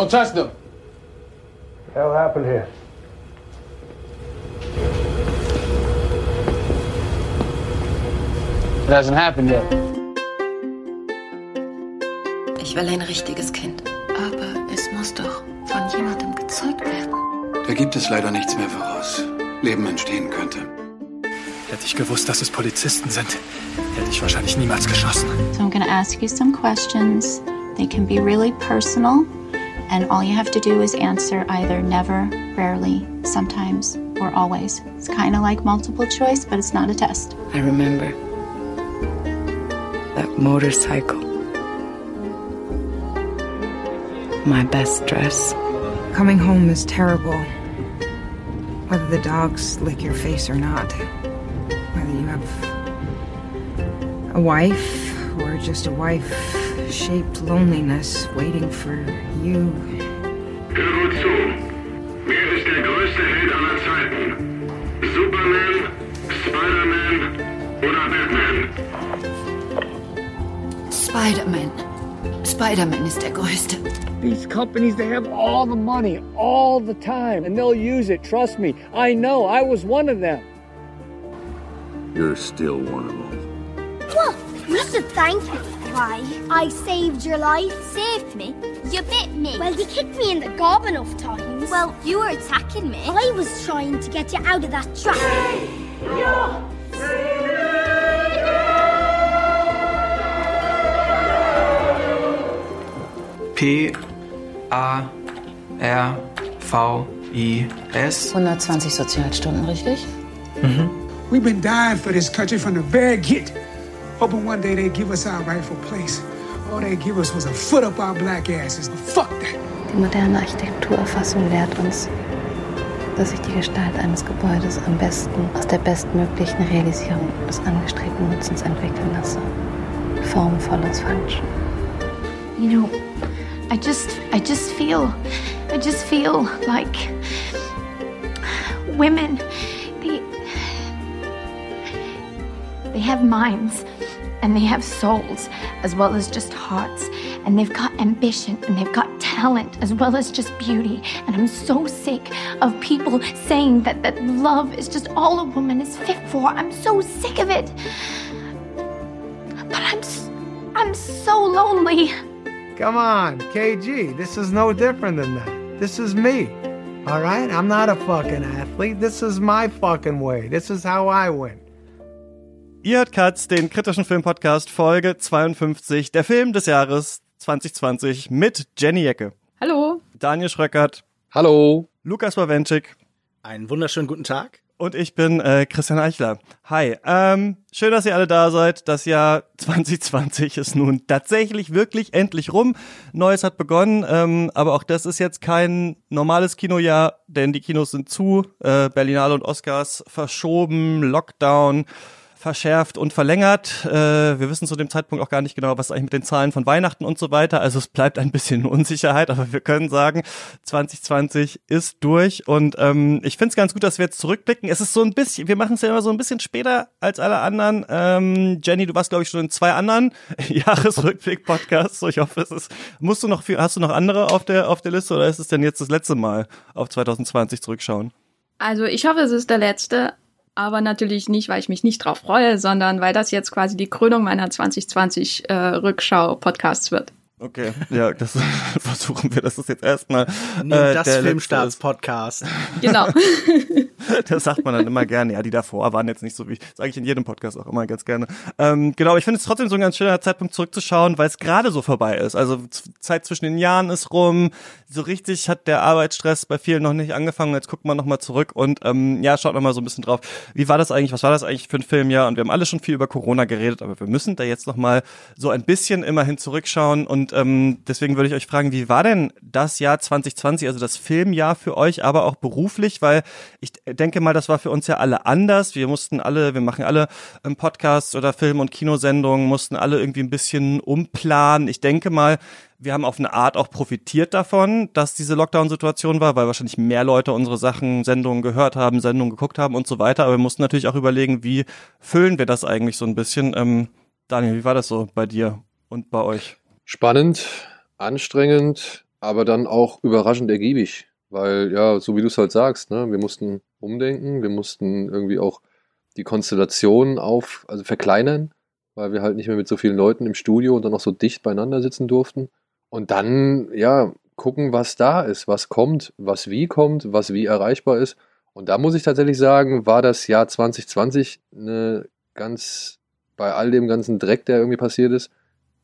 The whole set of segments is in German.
Don't touch them. What the hell happened here? It hasn't happened yet. Ich will ein richtiges Kind. Aber es muss doch von jemandem gezeugt werden. Da gibt es leider nichts mehr, woraus Leben entstehen könnte. Hätte ich gewusst, dass es Polizisten sind, hätte ich wahrscheinlich niemals geschossen. So I'm going to ask you some questions. They can be really personal, and all you have to do is answer either never, rarely, sometimes, or always. It's kind of like multiple choice, but it's not a test. I remember that motorcycle. My best dress. Coming home is terrible. Whether the dogs lick your face or not. Whether you have a wife or just a wife shaped loneliness waiting for you. Spider-Man ist der Größte. These companies, they have all the money all the time, and they'll use it. Trust me. I know. I was one of them. You're still one of them. Well, You should thank me. Why? I saved your life. Saved me? You bit me. Well, you kicked me in the gob enough times. Well, you were attacking me. I was trying to get you out of that trap. P A R V I S. 120 Sozialstunden, richtig? We've been dying for this country from the very get. Hoping one day they'd give us our rightful place. All they give us was a foot up our black asses. Fuck that. Die moderne Architekturauffassung lehrt uns, dass ich die Gestalt eines Gebäudes am besten aus der bestmöglichen Realisierung des angestrebten Nutzens entwickeln lasse. Form follows function. You know, I just I just feel I just feel like women they they have minds and they have souls as well as just hearts and they've got ambition and they've got talent as well as just beauty and I'm so sick of people saying that that love is just all a woman is fit for. I'm so sick of it. But I'm I'm so lonely. Come on, KG. This is no different than that. This is me. All right? I'm not a fucking athlete. This is my fucking way. This is how I win. Ihr hört Katz, den kritischen Filmpodcast Folge 52, der Film des Jahres 2020 mit Jenny Jecke, Hallo. Daniel Schröckert, Hallo. Lukas Wawenschik Einen wunderschönen guten Tag. Und ich bin äh, Christian Eichler. Hi, ähm, schön, dass ihr alle da seid. Das Jahr 2020 ist nun tatsächlich wirklich endlich rum. Neues hat begonnen, ähm, aber auch das ist jetzt kein normales Kinojahr, denn die Kinos sind zu, äh, Berlinale und Oscars verschoben, Lockdown verschärft und verlängert. Äh, wir wissen zu dem Zeitpunkt auch gar nicht genau, was eigentlich mit den Zahlen von Weihnachten und so weiter. Also es bleibt ein bisschen Unsicherheit, aber wir können sagen, 2020 ist durch und ähm, ich finde es ganz gut, dass wir jetzt zurückblicken. Es ist so ein bisschen, wir machen es ja immer so ein bisschen später als alle anderen. Ähm, Jenny, du warst glaube ich schon in zwei anderen Jahresrückblick-Podcasts. So, ich hoffe, es ist. Musst du noch viel, hast du noch andere auf der auf der Liste oder ist es denn jetzt das letzte Mal auf 2020 zurückschauen? Also ich hoffe, es ist der letzte, aber natürlich nicht, weil ich mich nicht drauf freue, sondern weil das jetzt quasi die Krönung meiner 2020 äh, Rückschau-Podcasts wird. Okay, ja, das versuchen wir. Das ist jetzt erstmal äh, das Filmstarts-Podcast. Genau. Das sagt man dann immer gerne. Ja, die davor waren jetzt nicht so wie, sage ich in jedem Podcast auch immer ganz gerne. Ähm, genau, ich finde es trotzdem so ein ganz schöner Zeitpunkt zurückzuschauen, weil es gerade so vorbei ist. Also Zeit zwischen den Jahren ist rum. So richtig hat der Arbeitsstress bei vielen noch nicht angefangen. Jetzt guckt man nochmal zurück und ähm, ja, schaut nochmal so ein bisschen drauf. Wie war das eigentlich? Was war das eigentlich für ein Filmjahr? Und wir haben alle schon viel über Corona geredet, aber wir müssen da jetzt nochmal so ein bisschen immerhin zurückschauen. Und ähm, deswegen würde ich euch fragen, wie war denn das Jahr 2020, also das Filmjahr für euch, aber auch beruflich? Weil ich denke mal, das war für uns ja alle anders. Wir mussten alle, wir machen alle ähm, Podcasts oder Film- und Kinosendungen, mussten alle irgendwie ein bisschen umplanen. Ich denke mal, wir haben auf eine Art auch profitiert davon, dass diese Lockdown-Situation war, weil wahrscheinlich mehr Leute unsere Sachen, Sendungen gehört haben, Sendungen geguckt haben und so weiter. Aber wir mussten natürlich auch überlegen, wie füllen wir das eigentlich so ein bisschen. Ähm, Daniel, wie war das so bei dir und bei euch? Spannend, anstrengend, aber dann auch überraschend ergiebig. Weil, ja, so wie du es halt sagst, ne, wir mussten umdenken, wir mussten irgendwie auch die Konstellation auf, also verkleinern, weil wir halt nicht mehr mit so vielen Leuten im Studio und dann auch so dicht beieinander sitzen durften. Und dann, ja, gucken, was da ist, was kommt, was wie kommt, was wie erreichbar ist. Und da muss ich tatsächlich sagen, war das Jahr 2020 eine ganz, bei all dem ganzen Dreck, der irgendwie passiert ist,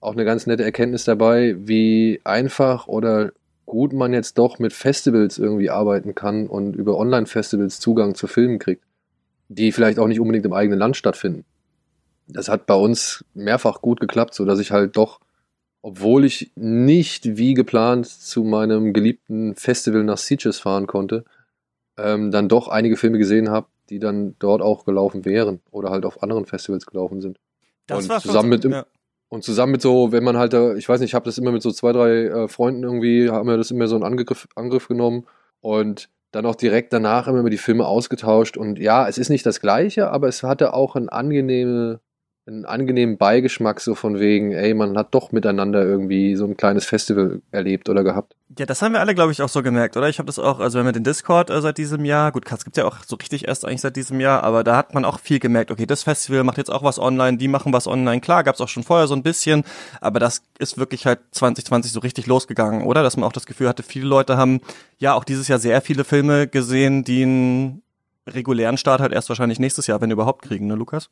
auch eine ganz nette Erkenntnis dabei, wie einfach oder gut man jetzt doch mit Festivals irgendwie arbeiten kann und über Online-Festivals Zugang zu Filmen kriegt, die vielleicht auch nicht unbedingt im eigenen Land stattfinden. Das hat bei uns mehrfach gut geklappt, so dass ich halt doch, obwohl ich nicht wie geplant zu meinem geliebten Festival nach Sitges fahren konnte, ähm, dann doch einige Filme gesehen habe, die dann dort auch gelaufen wären oder halt auf anderen Festivals gelaufen sind. Das und war zusammen mit, ja. Und zusammen mit so, wenn man halt, ich weiß nicht, ich habe das immer mit so zwei, drei äh, Freunden irgendwie, haben wir das immer so einen Angriff, Angriff genommen und dann auch direkt danach immer die Filme ausgetauscht. Und ja, es ist nicht das Gleiche, aber es hatte auch einen angenehme, einen angenehmen Beigeschmack, so von wegen, ey, man hat doch miteinander irgendwie so ein kleines Festival erlebt oder gehabt. Ja, das haben wir alle, glaube ich, auch so gemerkt, oder? Ich habe das auch, also wenn wir den Discord äh, seit diesem Jahr, gut, Katz gibt's ja auch so richtig erst eigentlich seit diesem Jahr, aber da hat man auch viel gemerkt, okay, das Festival macht jetzt auch was online, die machen was online, klar, gab's auch schon vorher so ein bisschen, aber das ist wirklich halt 2020 so richtig losgegangen, oder? Dass man auch das Gefühl hatte, viele Leute haben ja auch dieses Jahr sehr viele Filme gesehen, die einen regulären Start halt erst wahrscheinlich nächstes Jahr, wenn überhaupt kriegen, ne, Lukas?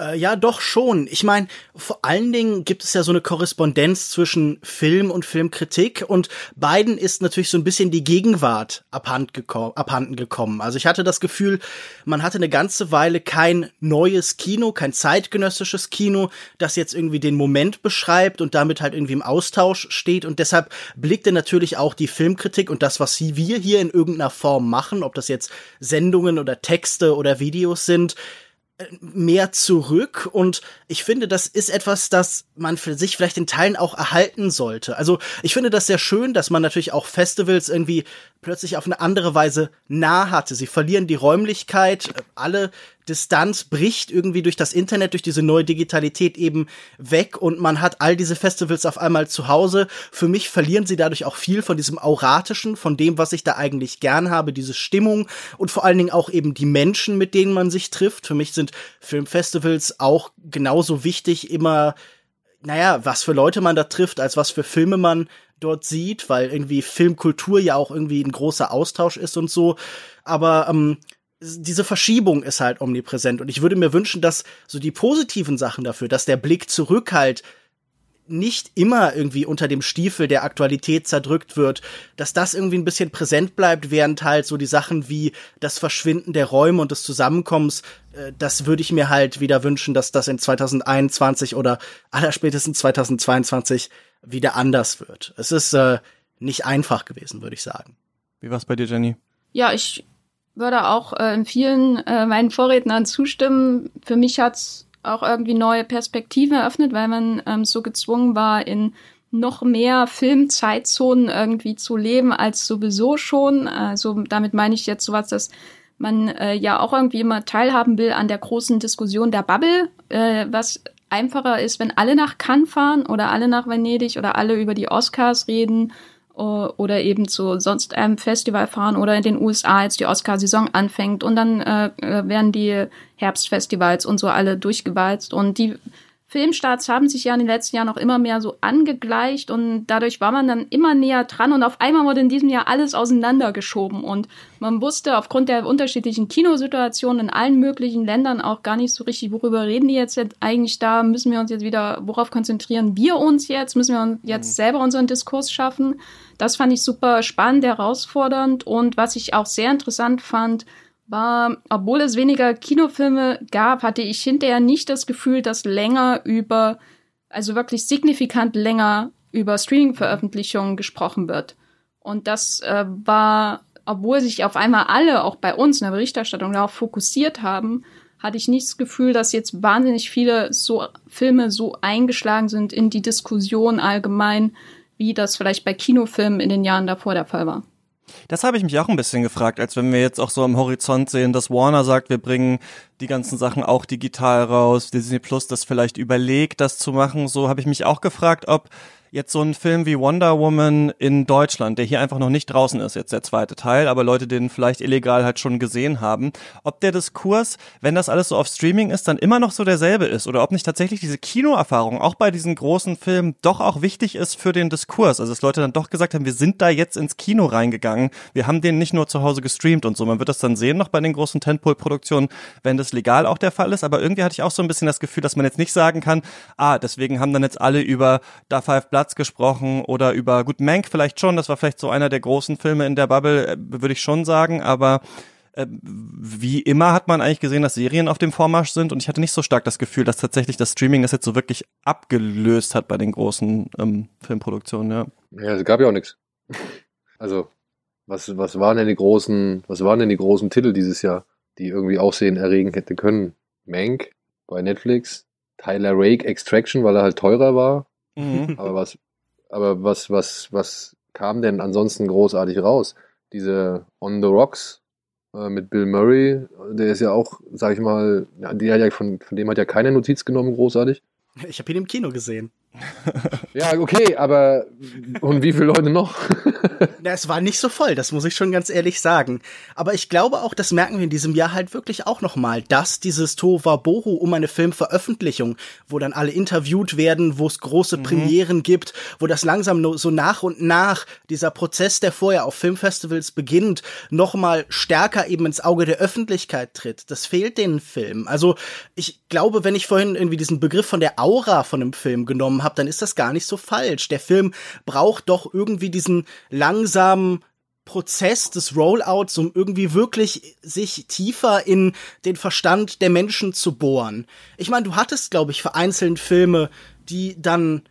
Äh, ja, doch schon. Ich meine, vor allen Dingen gibt es ja so eine Korrespondenz zwischen Film und Filmkritik und beiden ist natürlich so ein bisschen die Gegenwart abhand geko abhanden gekommen. Also ich hatte das Gefühl, man hatte eine ganze Weile kein neues Kino, kein zeitgenössisches Kino, das jetzt irgendwie den Moment beschreibt und damit halt irgendwie im Austausch steht und deshalb blickte natürlich auch die Filmkritik und das, was wir hier in irgendeiner Form machen, ob das jetzt Sendungen oder Texte oder Videos sind, mehr zurück und ich finde, das ist etwas, das man für sich vielleicht in Teilen auch erhalten sollte. Also ich finde das sehr schön, dass man natürlich auch Festivals irgendwie plötzlich auf eine andere Weise nah hatte. Sie verlieren die Räumlichkeit, alle Distanz bricht irgendwie durch das Internet, durch diese neue Digitalität eben weg und man hat all diese Festivals auf einmal zu Hause. Für mich verlieren sie dadurch auch viel von diesem Auratischen, von dem, was ich da eigentlich gern habe, diese Stimmung und vor allen Dingen auch eben die Menschen, mit denen man sich trifft. Für mich sind Filmfestivals auch genauso wichtig, immer naja, was für Leute man da trifft, als was für Filme man dort sieht, weil irgendwie Filmkultur ja auch irgendwie ein großer Austausch ist und so. Aber ähm, diese Verschiebung ist halt omnipräsent und ich würde mir wünschen, dass so die positiven Sachen dafür, dass der Blick zurück halt nicht immer irgendwie unter dem Stiefel der Aktualität zerdrückt wird, dass das irgendwie ein bisschen präsent bleibt, während halt so die Sachen wie das Verschwinden der Räume und des Zusammenkommens, äh, das würde ich mir halt wieder wünschen, dass das in 2021 oder allerspätestens 2022 wieder anders wird. Es ist äh, nicht einfach gewesen, würde ich sagen. Wie war's bei dir, Jenny? Ja, ich würde auch äh, in vielen äh, meinen Vorrednern zustimmen. Für mich hat's auch irgendwie neue Perspektiven eröffnet, weil man ähm, so gezwungen war, in noch mehr Filmzeitzonen irgendwie zu leben als sowieso schon. Also damit meine ich jetzt sowas, dass man äh, ja auch irgendwie immer teilhaben will an der großen Diskussion der Bubble, äh, was einfacher ist, wenn alle nach Cannes fahren oder alle nach Venedig oder alle über die Oscars reden oder eben zu sonst einem Festival fahren oder in den USA jetzt die Oscar-Saison anfängt und dann äh, äh, werden die Herbstfestivals und so alle durchgewalzt und die Filmstarts haben sich ja in den letzten Jahren auch immer mehr so angegleicht und dadurch war man dann immer näher dran und auf einmal wurde in diesem Jahr alles auseinandergeschoben und man wusste aufgrund der unterschiedlichen Kinosituationen in allen möglichen Ländern auch gar nicht so richtig, worüber reden die jetzt, jetzt eigentlich da, müssen wir uns jetzt wieder, worauf konzentrieren wir uns jetzt, müssen wir uns jetzt mhm. selber unseren Diskurs schaffen. Das fand ich super spannend, herausfordernd und was ich auch sehr interessant fand, war, obwohl es weniger Kinofilme gab, hatte ich hinterher nicht das Gefühl, dass länger über, also wirklich signifikant länger über Streaming-Veröffentlichungen gesprochen wird. Und das äh, war, obwohl sich auf einmal alle, auch bei uns in der Berichterstattung, darauf fokussiert haben, hatte ich nicht das Gefühl, dass jetzt wahnsinnig viele so Filme so eingeschlagen sind in die Diskussion allgemein, wie das vielleicht bei Kinofilmen in den Jahren davor der Fall war. Das habe ich mich auch ein bisschen gefragt, als wenn wir jetzt auch so am Horizont sehen, dass Warner sagt, wir bringen die ganzen Sachen auch digital raus, Disney Plus das vielleicht überlegt, das zu machen. So habe ich mich auch gefragt, ob jetzt so ein Film wie Wonder Woman in Deutschland, der hier einfach noch nicht draußen ist, jetzt der zweite Teil, aber Leute den vielleicht illegal halt schon gesehen haben, ob der Diskurs, wenn das alles so auf Streaming ist, dann immer noch so derselbe ist oder ob nicht tatsächlich diese Kinoerfahrung auch bei diesen großen Filmen doch auch wichtig ist für den Diskurs. Also dass Leute dann doch gesagt haben, wir sind da jetzt ins Kino reingegangen, wir haben den nicht nur zu Hause gestreamt und so. Man wird das dann sehen noch bei den großen Tentpole-Produktionen, wenn das legal auch der Fall ist, aber irgendwie hatte ich auch so ein bisschen das Gefühl, dass man jetzt nicht sagen kann, ah, deswegen haben dann jetzt alle über Da Five Platz gesprochen oder über, gut, Mank vielleicht schon, das war vielleicht so einer der großen Filme in der Bubble, äh, würde ich schon sagen, aber äh, wie immer hat man eigentlich gesehen, dass Serien auf dem Vormarsch sind und ich hatte nicht so stark das Gefühl, dass tatsächlich das Streaming das jetzt so wirklich abgelöst hat bei den großen ähm, Filmproduktionen, ja. Ja, es gab ja auch nichts. Also, was, was waren denn die großen, was waren denn die großen Titel dieses Jahr, die irgendwie Aufsehen erregen hätte können? Mank bei Netflix, Tyler Rake Extraction, weil er halt teurer war. Mhm. Aber was, aber was, was, was kam denn ansonsten großartig raus? Diese On the Rocks äh, mit Bill Murray, der ist ja auch, sag ich mal, ja, die hat ja von, von dem hat ja keine Notiz genommen, großartig. Ich habe ihn im Kino gesehen. Ja, okay, aber und wie viele Leute noch? Na, es war nicht so voll, das muss ich schon ganz ehrlich sagen. Aber ich glaube auch, das merken wir in diesem Jahr halt wirklich auch nochmal, dass dieses Tohuwabohu um eine Filmveröffentlichung, wo dann alle interviewt werden, wo es große Mhm. Premieren gibt, wo das langsam so nach und nach dieser Prozess, der vorher auf Filmfestivals beginnt, nochmal stärker eben ins Auge der Öffentlichkeit tritt. Das fehlt den Filmen. Also ich glaube, wenn ich vorhin irgendwie diesen Begriff von der Aura von einem Film genommen habe, dann ist das gar nicht so falsch. Der Film braucht doch irgendwie diesen langsamen Prozess des Rollouts, um irgendwie wirklich sich tiefer in den Verstand der Menschen zu bohren. Ich meine, du hattest, glaube ich, vereinzelt Filme, die dann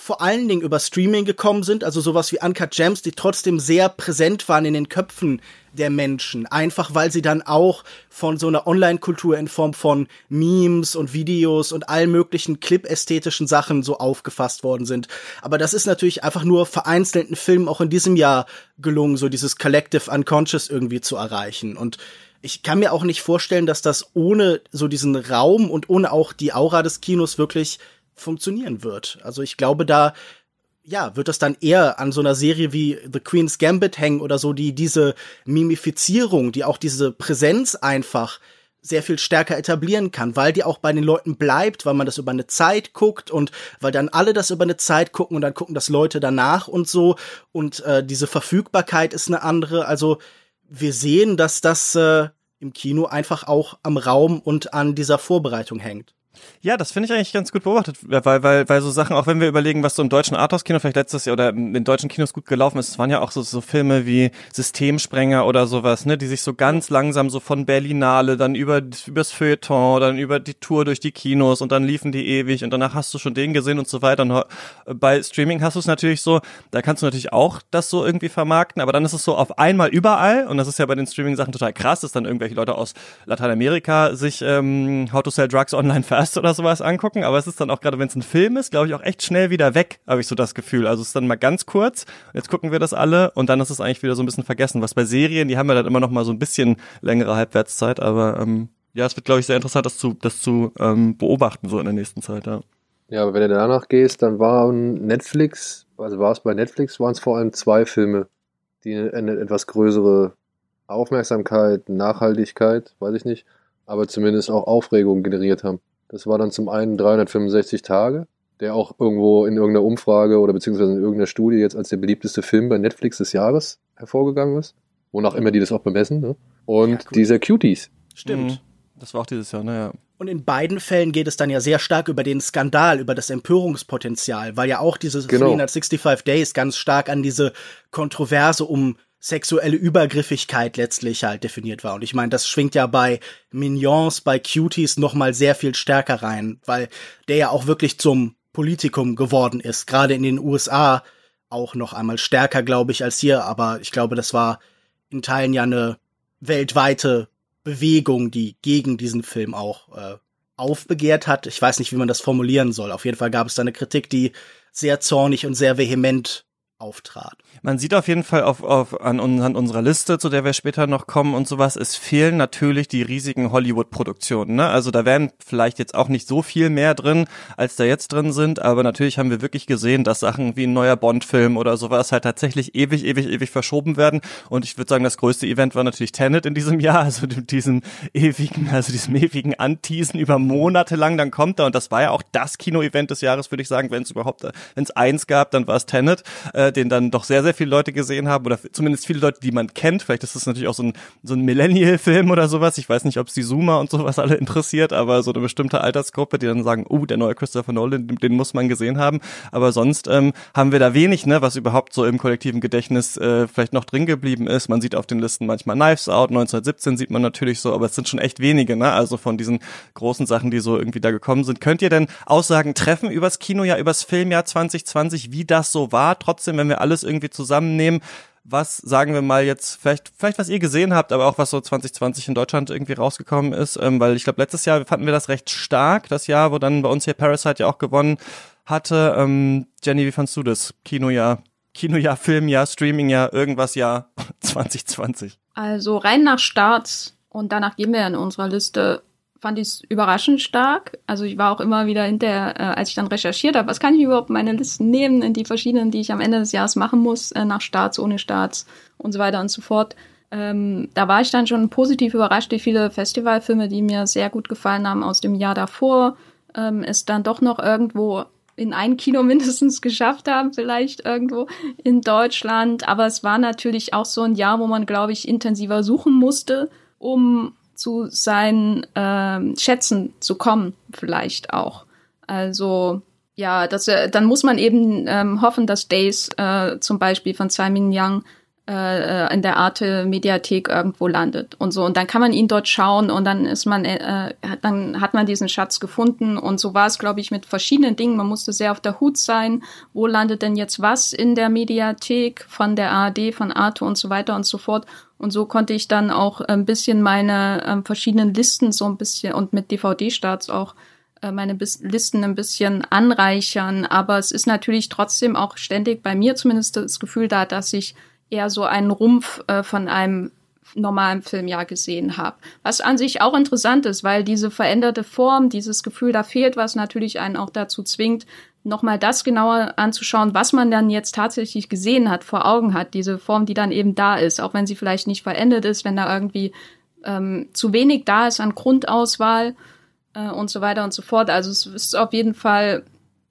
vor allen Dingen über Streaming gekommen sind, also sowas wie Uncut Gems, die trotzdem sehr präsent waren in den Köpfen der Menschen, einfach weil sie dann auch von so einer Online-Kultur in Form von Memes und Videos und allen möglichen clip-ästhetischen Sachen so aufgefasst worden sind. Aber das ist natürlich einfach nur vereinzelten Filmen auch in diesem Jahr gelungen, so dieses Collective Unconscious irgendwie zu erreichen. Und ich kann mir auch nicht vorstellen, dass das ohne so diesen Raum und ohne auch die Aura des Kinos wirklich funktionieren wird. Also ich glaube, da ja, wird das dann eher an so einer Serie wie The Queen's Gambit hängen oder so, die diese Mimifizierung, die auch diese Präsenz einfach sehr viel stärker etablieren kann, weil die auch bei den Leuten bleibt, weil man das über eine Zeit guckt und weil dann alle das über eine Zeit gucken und dann gucken das Leute danach und so und äh, diese Verfügbarkeit ist eine andere. Also wir sehen, dass das äh, im Kino einfach auch am Raum und an dieser Vorbereitung hängt. Ja, das finde ich eigentlich ganz gut beobachtet, weil, weil, weil so Sachen, auch wenn wir überlegen, was so im deutschen Arthouse-Kino vielleicht letztes Jahr oder in deutschen Kinos gut gelaufen ist, es waren ja auch so, so Filme wie Systemsprenger oder sowas, ne, die sich so ganz langsam so von Berlinale dann über übers Feuilleton, dann über die Tour durch die Kinos und dann liefen die ewig und danach hast du schon den gesehen und so weiter. Und äh, bei Streaming hast du es natürlich so, da kannst du natürlich auch das so irgendwie vermarkten, aber dann ist es so auf einmal überall und das ist ja bei den Streaming-Sachen total krass, dass dann irgendwelche Leute aus Lateinamerika sich ähm, How to Sell Drugs Online Fast oder sowas angucken, aber es ist dann auch gerade, wenn es ein Film ist, glaube ich auch echt schnell wieder weg, habe ich so das Gefühl. Also es ist dann mal ganz kurz, jetzt gucken wir das alle und dann ist es eigentlich wieder so ein bisschen vergessen. Was bei Serien, die haben ja dann immer noch mal so ein bisschen längere Halbwertszeit, aber ähm, ja, es wird, glaube ich, sehr interessant, das zu, das zu ähm, beobachten so in der nächsten Zeit, ja. Ja, aber wenn du danach gehst, dann waren Netflix, also war es bei Netflix, waren es vor allem zwei Filme, die eine etwas größere Aufmerksamkeit, Nachhaltigkeit, weiß ich nicht, aber zumindest auch Aufregung generiert haben. Das war dann zum einen 365 Tage, der auch irgendwo in irgendeiner Umfrage oder beziehungsweise in irgendeiner Studie jetzt als der beliebteste Film bei Netflix des Jahres hervorgegangen ist. Wonach immer die das auch bemessen. Ne? Und dieser Cuties. Stimmt. Mhm. Das war auch dieses Jahr, naja. Und in beiden Fällen geht es dann ja sehr stark über den Skandal, über das Empörungspotenzial, weil ja auch diese Genau. 365 Days ganz stark an diese Kontroverse um sexuelle Übergriffigkeit letztlich halt definiert war. Und ich meine, das schwingt ja bei Mignons, bei Cuties noch mal sehr viel stärker rein, weil der ja auch wirklich zum Politikum geworden ist, gerade in den USA auch noch einmal stärker, glaube ich, als hier. Aber ich glaube, das war in Teilen ja eine weltweite Bewegung, die gegen diesen Film auch äh, aufbegehrt hat. Ich weiß nicht, wie man das formulieren soll. Auf jeden Fall gab es da eine Kritik, die sehr zornig und sehr vehement auftrat. Man sieht auf jeden Fall auf, auf, an, an unserer Liste, zu der wir später noch kommen und sowas, es fehlen natürlich die riesigen Hollywood-Produktionen. Ne? Also da wären vielleicht jetzt auch nicht so viel mehr drin, als da jetzt drin sind, aber natürlich haben wir wirklich gesehen, dass Sachen wie ein neuer Bond-Film oder sowas halt tatsächlich ewig, ewig, ewig verschoben werden. Und ich würde sagen, das größte Event war natürlich Tenet in diesem Jahr, also diesem ewigen, also diesem ewigen Anteasen über Monate lang, dann kommt er und das war ja auch das Kino-Event des Jahres, würde ich sagen, wenn es überhaupt, wenn es eins gab, dann war es Tenet. Äh, den dann doch sehr, sehr viele Leute gesehen haben oder zumindest viele Leute, die man kennt. Vielleicht ist das natürlich auch so ein, so ein Millennial-Film oder sowas. Ich weiß nicht, ob es die Zoomer und sowas alle interessiert, aber so eine bestimmte Altersgruppe, die dann sagen, oh, der neue Christopher Nolan, den, den muss man gesehen haben. Aber sonst ähm, haben wir da wenig, ne, was überhaupt so im kollektiven Gedächtnis äh, vielleicht noch drin geblieben ist. Man sieht auf den Listen manchmal Knives Out, 1917 sieht man natürlich so, aber es sind schon echt wenige, ne? Also von diesen großen Sachen, die so irgendwie da gekommen sind. Könnt ihr denn Aussagen treffen übers Kinojahr, übers Filmjahr 2020, wie das so war? Trotzdem wenn wir alles irgendwie zusammennehmen, was, sagen wir mal jetzt, vielleicht, vielleicht was ihr gesehen habt, aber auch was so 2020 in Deutschland irgendwie rausgekommen ist, ähm, weil ich glaube, letztes Jahr fanden wir das recht stark, das Jahr, wo dann bei uns hier Parasite ja auch gewonnen hatte. Ähm, Jenny, wie fandst du das? Kinojahr, Kinojahr, Filmjahr, Streamingjahr, irgendwas Jahr 2020? Also rein nach Starts und danach gehen wir in unserer Liste fand ich es überraschend stark. Also ich war auch immer wieder hinter, äh, als ich dann recherchiert habe, was kann ich überhaupt meine Listen nehmen, in die verschiedenen, die ich am Ende des Jahres machen muss, äh, nach Starts, ohne Starts und so weiter und so fort. Ähm, da war ich dann schon positiv überrascht, wie viele Festivalfilme, die mir sehr gut gefallen haben aus dem Jahr davor, ähm, es dann doch noch irgendwo in ein Kino mindestens geschafft haben, vielleicht irgendwo in Deutschland. Aber es war natürlich auch so ein Jahr, wo man, glaube ich, intensiver suchen musste, um zu seinen ähm, Schätzen zu kommen, vielleicht auch. Also ja, das, äh, dann muss man eben ähm, hoffen, dass Days äh, zum Beispiel von Simon Young äh, äh, in der Arte Mediathek irgendwo landet und so. Und dann kann man ihn dort schauen und dann ist man äh, dann hat man diesen Schatz gefunden. Und so war es glaube ich mit verschiedenen Dingen. Man musste sehr auf der Hut sein. Wo landet denn jetzt was in der Mediathek von der ARD von Arte und so weiter und so fort und so konnte ich dann auch ein bisschen meine ähm, verschiedenen Listen so ein bisschen und mit DVD-Starts auch äh, meine Bis Listen ein bisschen anreichern. Aber es ist natürlich trotzdem auch ständig bei mir zumindest das Gefühl da, dass ich eher so einen Rumpf äh, von einem normalen Filmjahr gesehen habe. Was an sich auch interessant ist, weil diese veränderte Form, dieses Gefühl, da fehlt was, natürlich einen auch dazu zwingt, nochmal das genauer anzuschauen, was man dann jetzt tatsächlich gesehen hat, vor Augen hat, diese Form, die dann eben da ist, auch wenn sie vielleicht nicht vollendet ist, wenn da irgendwie ähm, zu wenig da ist an Grundauswahl äh, und so weiter und so fort. Also es ist auf jeden Fall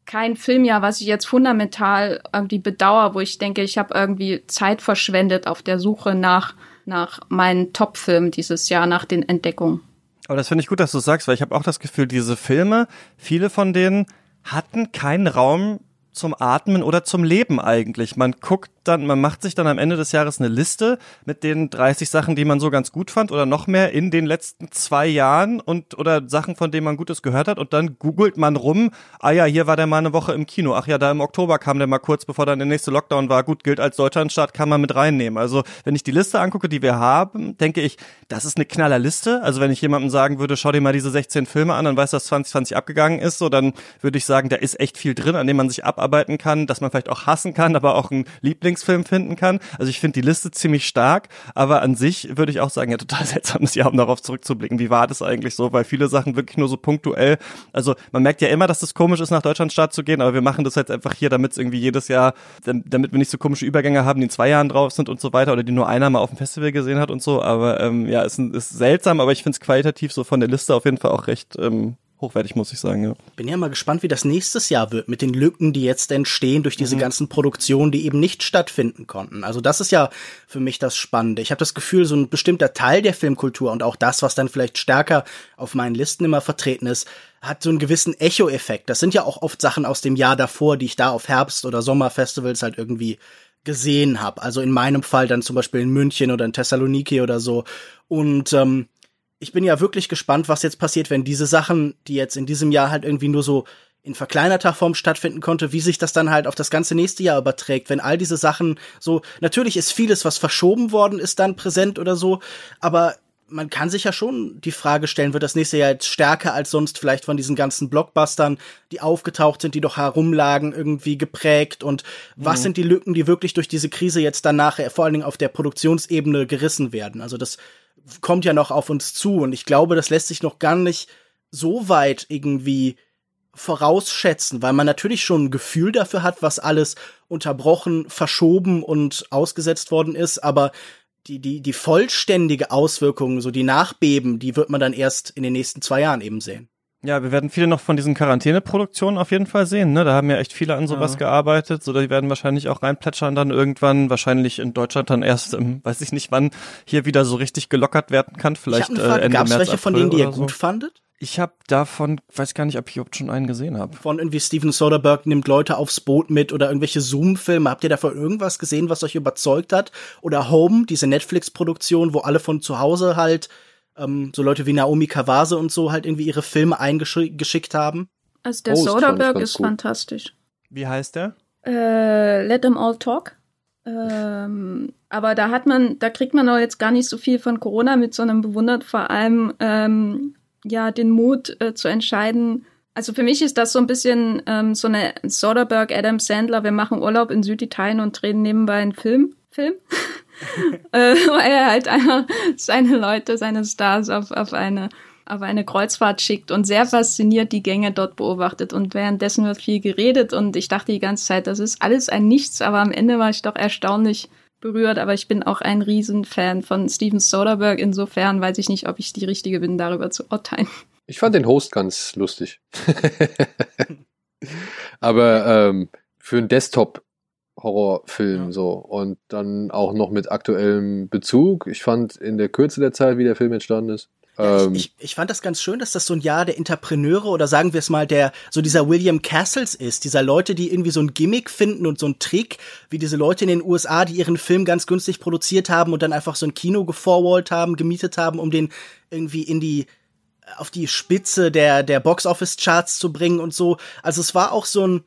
kein Filmjahr, was ich jetzt fundamental irgendwie bedauere, wo ich denke, ich habe irgendwie Zeit verschwendet auf der Suche nach, nach meinen Top-Filmen dieses Jahr, nach den Entdeckungen. Aber das finde ich gut, dass du sagst, weil ich habe auch das Gefühl, diese Filme, viele von denen hatten keinen Raum zum Atmen oder zum Leben eigentlich. Man guckt dann, man macht sich dann am Ende des Jahres eine Liste mit den 30 Sachen, die man so ganz gut fand oder noch mehr in den letzten zwei Jahren und oder Sachen, von denen man Gutes gehört hat und dann googelt man rum, ah ja, hier war der mal eine Woche im Kino, ach ja, da im Oktober kam der mal kurz, bevor dann der nächste Lockdown war, gut, gilt als Deutschlandstart, kann man mit reinnehmen. Also wenn ich die Liste angucke, die wir haben, denke ich, das ist eine knaller Liste. Also wenn ich jemandem sagen würde, schau dir mal diese 16 Filme an, dann weiß, dass 2020 abgegangen ist, so dann würde ich sagen, da ist echt viel drin, an dem man sich abarbeiten kann, dass man vielleicht auch hassen kann, aber auch ein Lieblings Lieblingsfilm finden kann. Also ich finde die Liste ziemlich stark, aber an sich würde ich auch sagen, ja, total seltsames Jahr, um darauf zurückzublicken. Wie war das eigentlich so? Weil viele Sachen wirklich nur so punktuell, also man merkt ja immer, dass das komisch ist, nach Deutschland Start zu gehen, aber wir machen das jetzt einfach hier, damit es irgendwie jedes Jahr, damit wir nicht so komische Übergänge haben, die in zwei Jahren drauf sind und so weiter oder die nur einer mal auf dem Festival gesehen hat und so. Aber ähm, ja, ist, ist seltsam, aber ich finde es qualitativ so von der Liste auf jeden Fall auch recht ähm, hochwertig, muss ich sagen. Ja. Bin ja mal gespannt, wie das nächstes Jahr wird mit den Lücken, die jetzt entstehen durch diese mhm. ganzen Produktionen, die eben nicht stattfinden konnten. Also das ist ja für mich das Spannende. Ich habe das Gefühl, so ein bestimmter Teil der Filmkultur und auch das, was dann vielleicht stärker auf meinen Listen immer vertreten ist, hat so einen gewissen Echo-Effekt. Das sind ja auch oft Sachen aus dem Jahr davor, die ich da auf Herbst- oder Sommerfestivals halt irgendwie gesehen habe. Also in meinem Fall dann zum Beispiel in München oder in Thessaloniki oder so. Und ähm, ich bin ja wirklich gespannt, was jetzt passiert, wenn diese Sachen, die jetzt in diesem Jahr halt irgendwie nur so in verkleinerter Form stattfinden konnte, wie sich das dann halt auf das ganze nächste Jahr überträgt, wenn all diese Sachen so, natürlich ist vieles, was verschoben worden ist, dann präsent oder so, aber man kann sich ja schon die Frage stellen, wird das nächste Jahr jetzt stärker als sonst vielleicht von diesen ganzen Blockbustern, die aufgetaucht sind, die doch herumlagen, irgendwie geprägt und was Mhm. sind die Lücken, die wirklich durch diese Krise jetzt dann nachher vor allen Dingen auf der Produktionsebene gerissen werden? Also das kommt ja noch auf uns zu und ich glaube, das lässt sich noch gar nicht so weit irgendwie vorausschätzen, weil man natürlich schon ein Gefühl dafür hat, was alles unterbrochen, verschoben und ausgesetzt worden ist, aber die, die, die vollständige Auswirkung, so die Nachbeben, die wird man dann erst in den nächsten zwei Jahren eben sehen. Ja, wir werden viele noch von diesen Quarantäneproduktionen auf jeden Fall sehen. Ne? Da haben ja echt viele an sowas Ja. gearbeitet. So, die werden wahrscheinlich auch reinplätschern dann irgendwann. Wahrscheinlich in Deutschland dann erst, ähm, weiß ich nicht wann, hier wieder so richtig gelockert werden kann. Vielleicht ich habe eine äh, Ende gab es März, welche von denen, die ihr so. gut fandet? Ich habe davon, weiß gar nicht, ob ich überhaupt schon einen gesehen habe. Von irgendwie Steven Soderbergh nimmt Leute aufs Boot mit oder irgendwelche Zoom-Filme. Habt ihr davon irgendwas gesehen, was euch überzeugt hat? Oder Home, diese Netflix-Produktion, wo alle von zu Hause halt, ähm, so Leute wie Naomi Kawase und so halt irgendwie ihre Filme eingeschickt haben? Also der Oh, Soderbergh ganz ist gut. fantastisch. Wie heißt der? Äh, Let them all talk. Ähm, aber da hat man, da kriegt man auch jetzt gar nicht so viel von Corona mit, sondern bewundert vor allem ähm, ja den Mut äh, zu entscheiden. Also für mich ist das so ein bisschen ähm, so eine Soderbergh, Adam Sandler, wir machen Urlaub in Süditalien und drehen nebenbei einen Film. Film. äh, weil er halt einfach seine Leute, seine Stars auf, auf eine auf eine Kreuzfahrt schickt und sehr fasziniert die Gänge dort beobachtet und währenddessen wird viel geredet und ich dachte die ganze Zeit, das ist alles ein Nichts, aber am Ende war ich doch erstaunlich berührt, aber ich bin auch ein Riesenfan von Steven Soderbergh, insofern weiß ich nicht, ob ich die Richtige bin, darüber zu urteilen. Ich fand den Host ganz lustig. Aber ähm, für einen Desktop-Horrorfilm so und dann auch noch mit aktuellem Bezug. Ich fand in der Kürze der Zeit, wie der Film entstanden ist. Ähm, Ich, ich fand das ganz schön, dass das so ein Jahr der Entrepreneure oder sagen wir es mal, der so dieser William Castles ist, dieser Leute, die irgendwie so ein Gimmick finden und so ein Trick, wie diese Leute in den USA, die ihren Film ganz günstig produziert haben und dann einfach so ein Kino geforwallt haben, gemietet haben, um den irgendwie in die auf die Spitze der der Box Office Charts zu bringen und so. Also es war auch so ein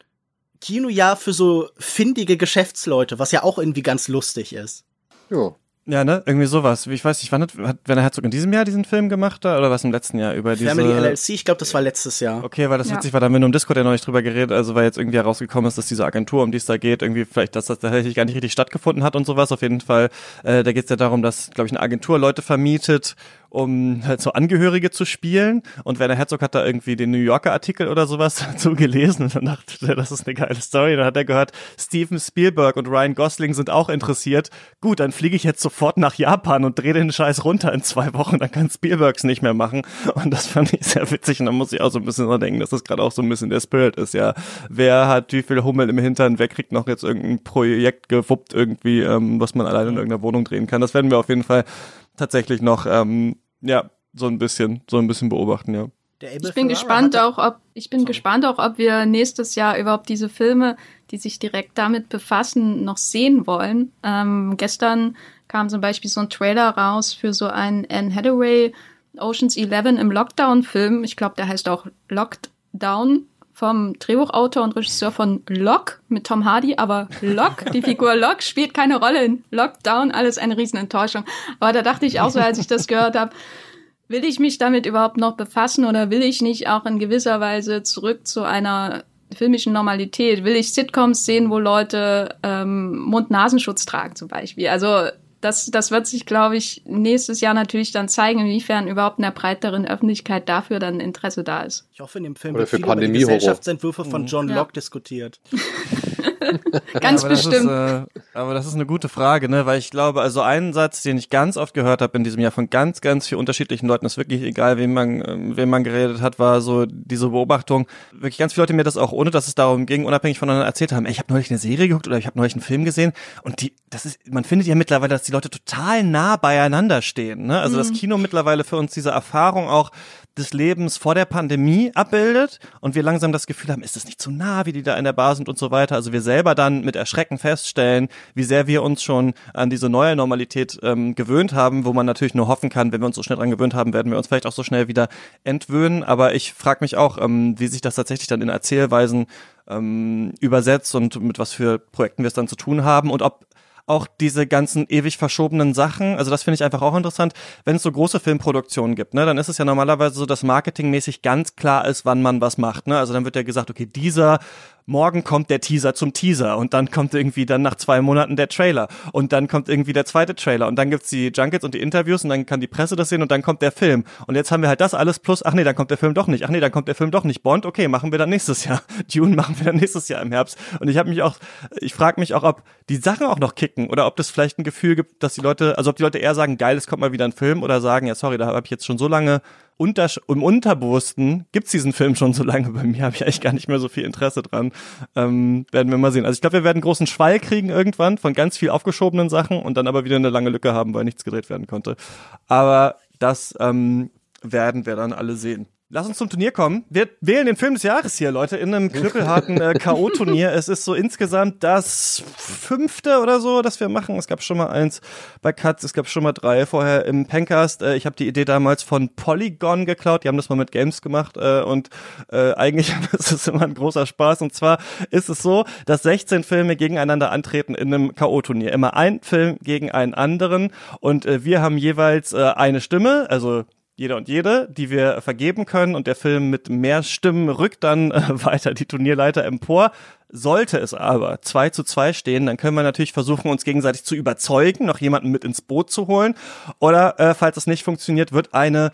Kinojahr für so findige Geschäftsleute, was ja auch irgendwie ganz lustig ist. ja. Ja, ne? Irgendwie sowas. Ich weiß nicht, wann hat, hat Werner Herzog in diesem Jahr diesen Film gemacht da, oder was im letzten Jahr über diese Family LLC, ich glaube, das war letztes Jahr. Okay, weil das Ja. witzig war, da haben wir nur im Discord ja noch nicht drüber geredet, also weil jetzt irgendwie herausgekommen ist, dass diese Agentur, um die es da geht, irgendwie vielleicht, dass das tatsächlich gar nicht richtig stattgefunden hat und sowas. Auf jeden Fall, äh, da geht es ja darum, dass, glaube ich, eine Agentur Leute vermietet, um halt so Angehörige zu spielen. Und Werner Herzog hat da irgendwie den New Yorker Artikel oder sowas dazu gelesen und dann dachte er, das ist eine geile Story. Dann hat er gehört, Steven Spielberg und Ryan Gosling sind auch interessiert. Gut, dann fliege ich jetzt sofort nach Japan und drehe den Scheiß runter in zwei Wochen, dann kann Spielbergs nicht mehr machen. Und das fand ich sehr witzig und da muss ich auch so ein bisschen dran denken, dass das gerade auch so ein bisschen der Spirit ist, ja. Wer hat wie viel Hummel im Hintern, wer kriegt noch jetzt irgendein Projekt gewuppt irgendwie, ähm, was man allein in irgendeiner Wohnung drehen kann. Das werden wir auf jeden Fall tatsächlich noch, ähm, ja, so ein bisschen, so ein bisschen beobachten, ja. Ich bin gespannt auch, ob ich bin gespannt auch, ob wir nächstes Jahr überhaupt diese Filme, die sich direkt damit befassen, noch sehen wollen. Ähm, gestern kam zum Beispiel so ein Trailer raus für so einen Anne Hathaway Ocean's Eleven im Lockdown-Film. Ich glaube, der heißt auch Lockdown vom Drehbuchautor und Regisseur von Lock mit Tom Hardy, aber Lock, die Figur Lock spielt keine Rolle in Lockdown, alles eine Riesenenttäuschung. Aber da dachte ich auch so, als ich das gehört habe, will ich mich damit überhaupt noch befassen oder will ich nicht auch in gewisser Weise zurück zu einer filmischen Normalität? Will ich Sitcoms sehen, wo Leute ähm, Mund-Nasenschutz tragen zum Beispiel? Also das, das wird sich, glaube ich, nächstes Jahr natürlich dann zeigen, inwiefern überhaupt in der breiteren Öffentlichkeit dafür dann Interesse da ist. Ich hoffe, in dem Film Oder wird für viel über die. Gesellschaftsentwürfe von Mhm. John Ja. Locke diskutiert. Ganz aber das bestimmt. Ist, äh, aber das ist eine gute Frage, ne? Weil ich glaube, also einen Satz, den ich ganz oft gehört habe in diesem Jahr von ganz, ganz vielen unterschiedlichen Leuten, ist wirklich egal, wem man, ähm, wem man geredet hat, war so diese Beobachtung. Wirklich ganz viele Leute mir das auch, ohne dass es darum ging, unabhängig voneinander erzählt haben. Ey, ich habe neulich eine Serie geguckt oder ich habe neulich einen Film gesehen und die, das ist, man findet ja mittlerweile, dass die Leute total nah beieinander stehen. Ne? Also das Mhm. Kino mittlerweile für uns diese Erfahrung auch des Lebens vor der Pandemie abbildet und wir langsam das Gefühl haben, ist es nicht zu nah, wie die da in der Bar sind und so weiter. Also wir selber dann mit Erschrecken feststellen, wie sehr wir uns schon an diese neue Normalität ähm, gewöhnt haben, wo man natürlich nur hoffen kann, wenn wir uns so schnell dran gewöhnt haben, werden wir uns vielleicht auch so schnell wieder entwöhnen. Aber ich frage mich auch, ähm, wie sich das tatsächlich dann in Erzählweisen ähm, übersetzt und mit was für Projekten wir es dann zu tun haben und ob auch diese ganzen ewig verschobenen Sachen. Also das finde ich einfach auch interessant. Wenn es so große Filmproduktionen gibt, ne, dann ist es ja normalerweise so, dass marketingmäßig ganz klar ist, wann man was macht. Ne? Also dann wird ja gesagt, okay, dieser morgen kommt der Teaser zum Teaser und dann kommt irgendwie dann nach zwei Monaten der Trailer und dann kommt irgendwie der zweite Trailer und dann gibt's die Junkets und die Interviews und dann kann die Presse das sehen und dann kommt der Film. Und jetzt haben wir halt das alles plus, ach nee, dann kommt der Film doch nicht, ach nee, dann kommt der Film doch nicht. Bond, okay, machen wir dann nächstes Jahr. Dune machen wir dann nächstes Jahr im Herbst. Und ich habe mich auch, ich frage mich auch, ob die Sachen auch noch kicken oder ob das vielleicht ein Gefühl gibt, dass die Leute, also ob die Leute eher sagen, geil, es kommt mal wieder ein Film oder sagen, ja sorry, da habe ich jetzt schon so lange unter, im Unterbewussten gibt's diesen Film schon so lange. Bei mir habe ich eigentlich gar nicht mehr so viel Interesse dran. Ähm, werden wir mal sehen. Also ich glaube, wir werden einen großen Schwall kriegen irgendwann von ganz viel aufgeschobenen Sachen und dann aber wieder eine lange Lücke haben, weil nichts gedreht werden konnte. Aber das ähm, werden wir dann alle sehen. Lass uns zum Turnier kommen. Wir wählen den Film des Jahres hier, Leute, in einem knüppelharten äh, K.O.-Turnier. Es ist so insgesamt das fünfte oder so, das wir machen. Es gab schon mal eins bei Cuts, es gab schon mal drei vorher im Pencast. Äh, ich habe die Idee damals von Polygon geklaut. Die haben das mal mit Games gemacht äh, und äh, eigentlich ist es immer ein großer Spaß. Und zwar ist es so, dass 16 Filme gegeneinander antreten in einem K.O.-Turnier. Immer ein Film gegen einen anderen und äh, wir haben jeweils äh, eine Stimme, also jeder und jede, die wir vergeben können und der Film mit mehr Stimmen rückt dann äh, weiter die Turnierleiter empor. Sollte es aber 2 zu 2 stehen, dann können wir natürlich versuchen, uns gegenseitig zu überzeugen, noch jemanden mit ins Boot zu holen. Oder äh, falls das nicht funktioniert, wird eine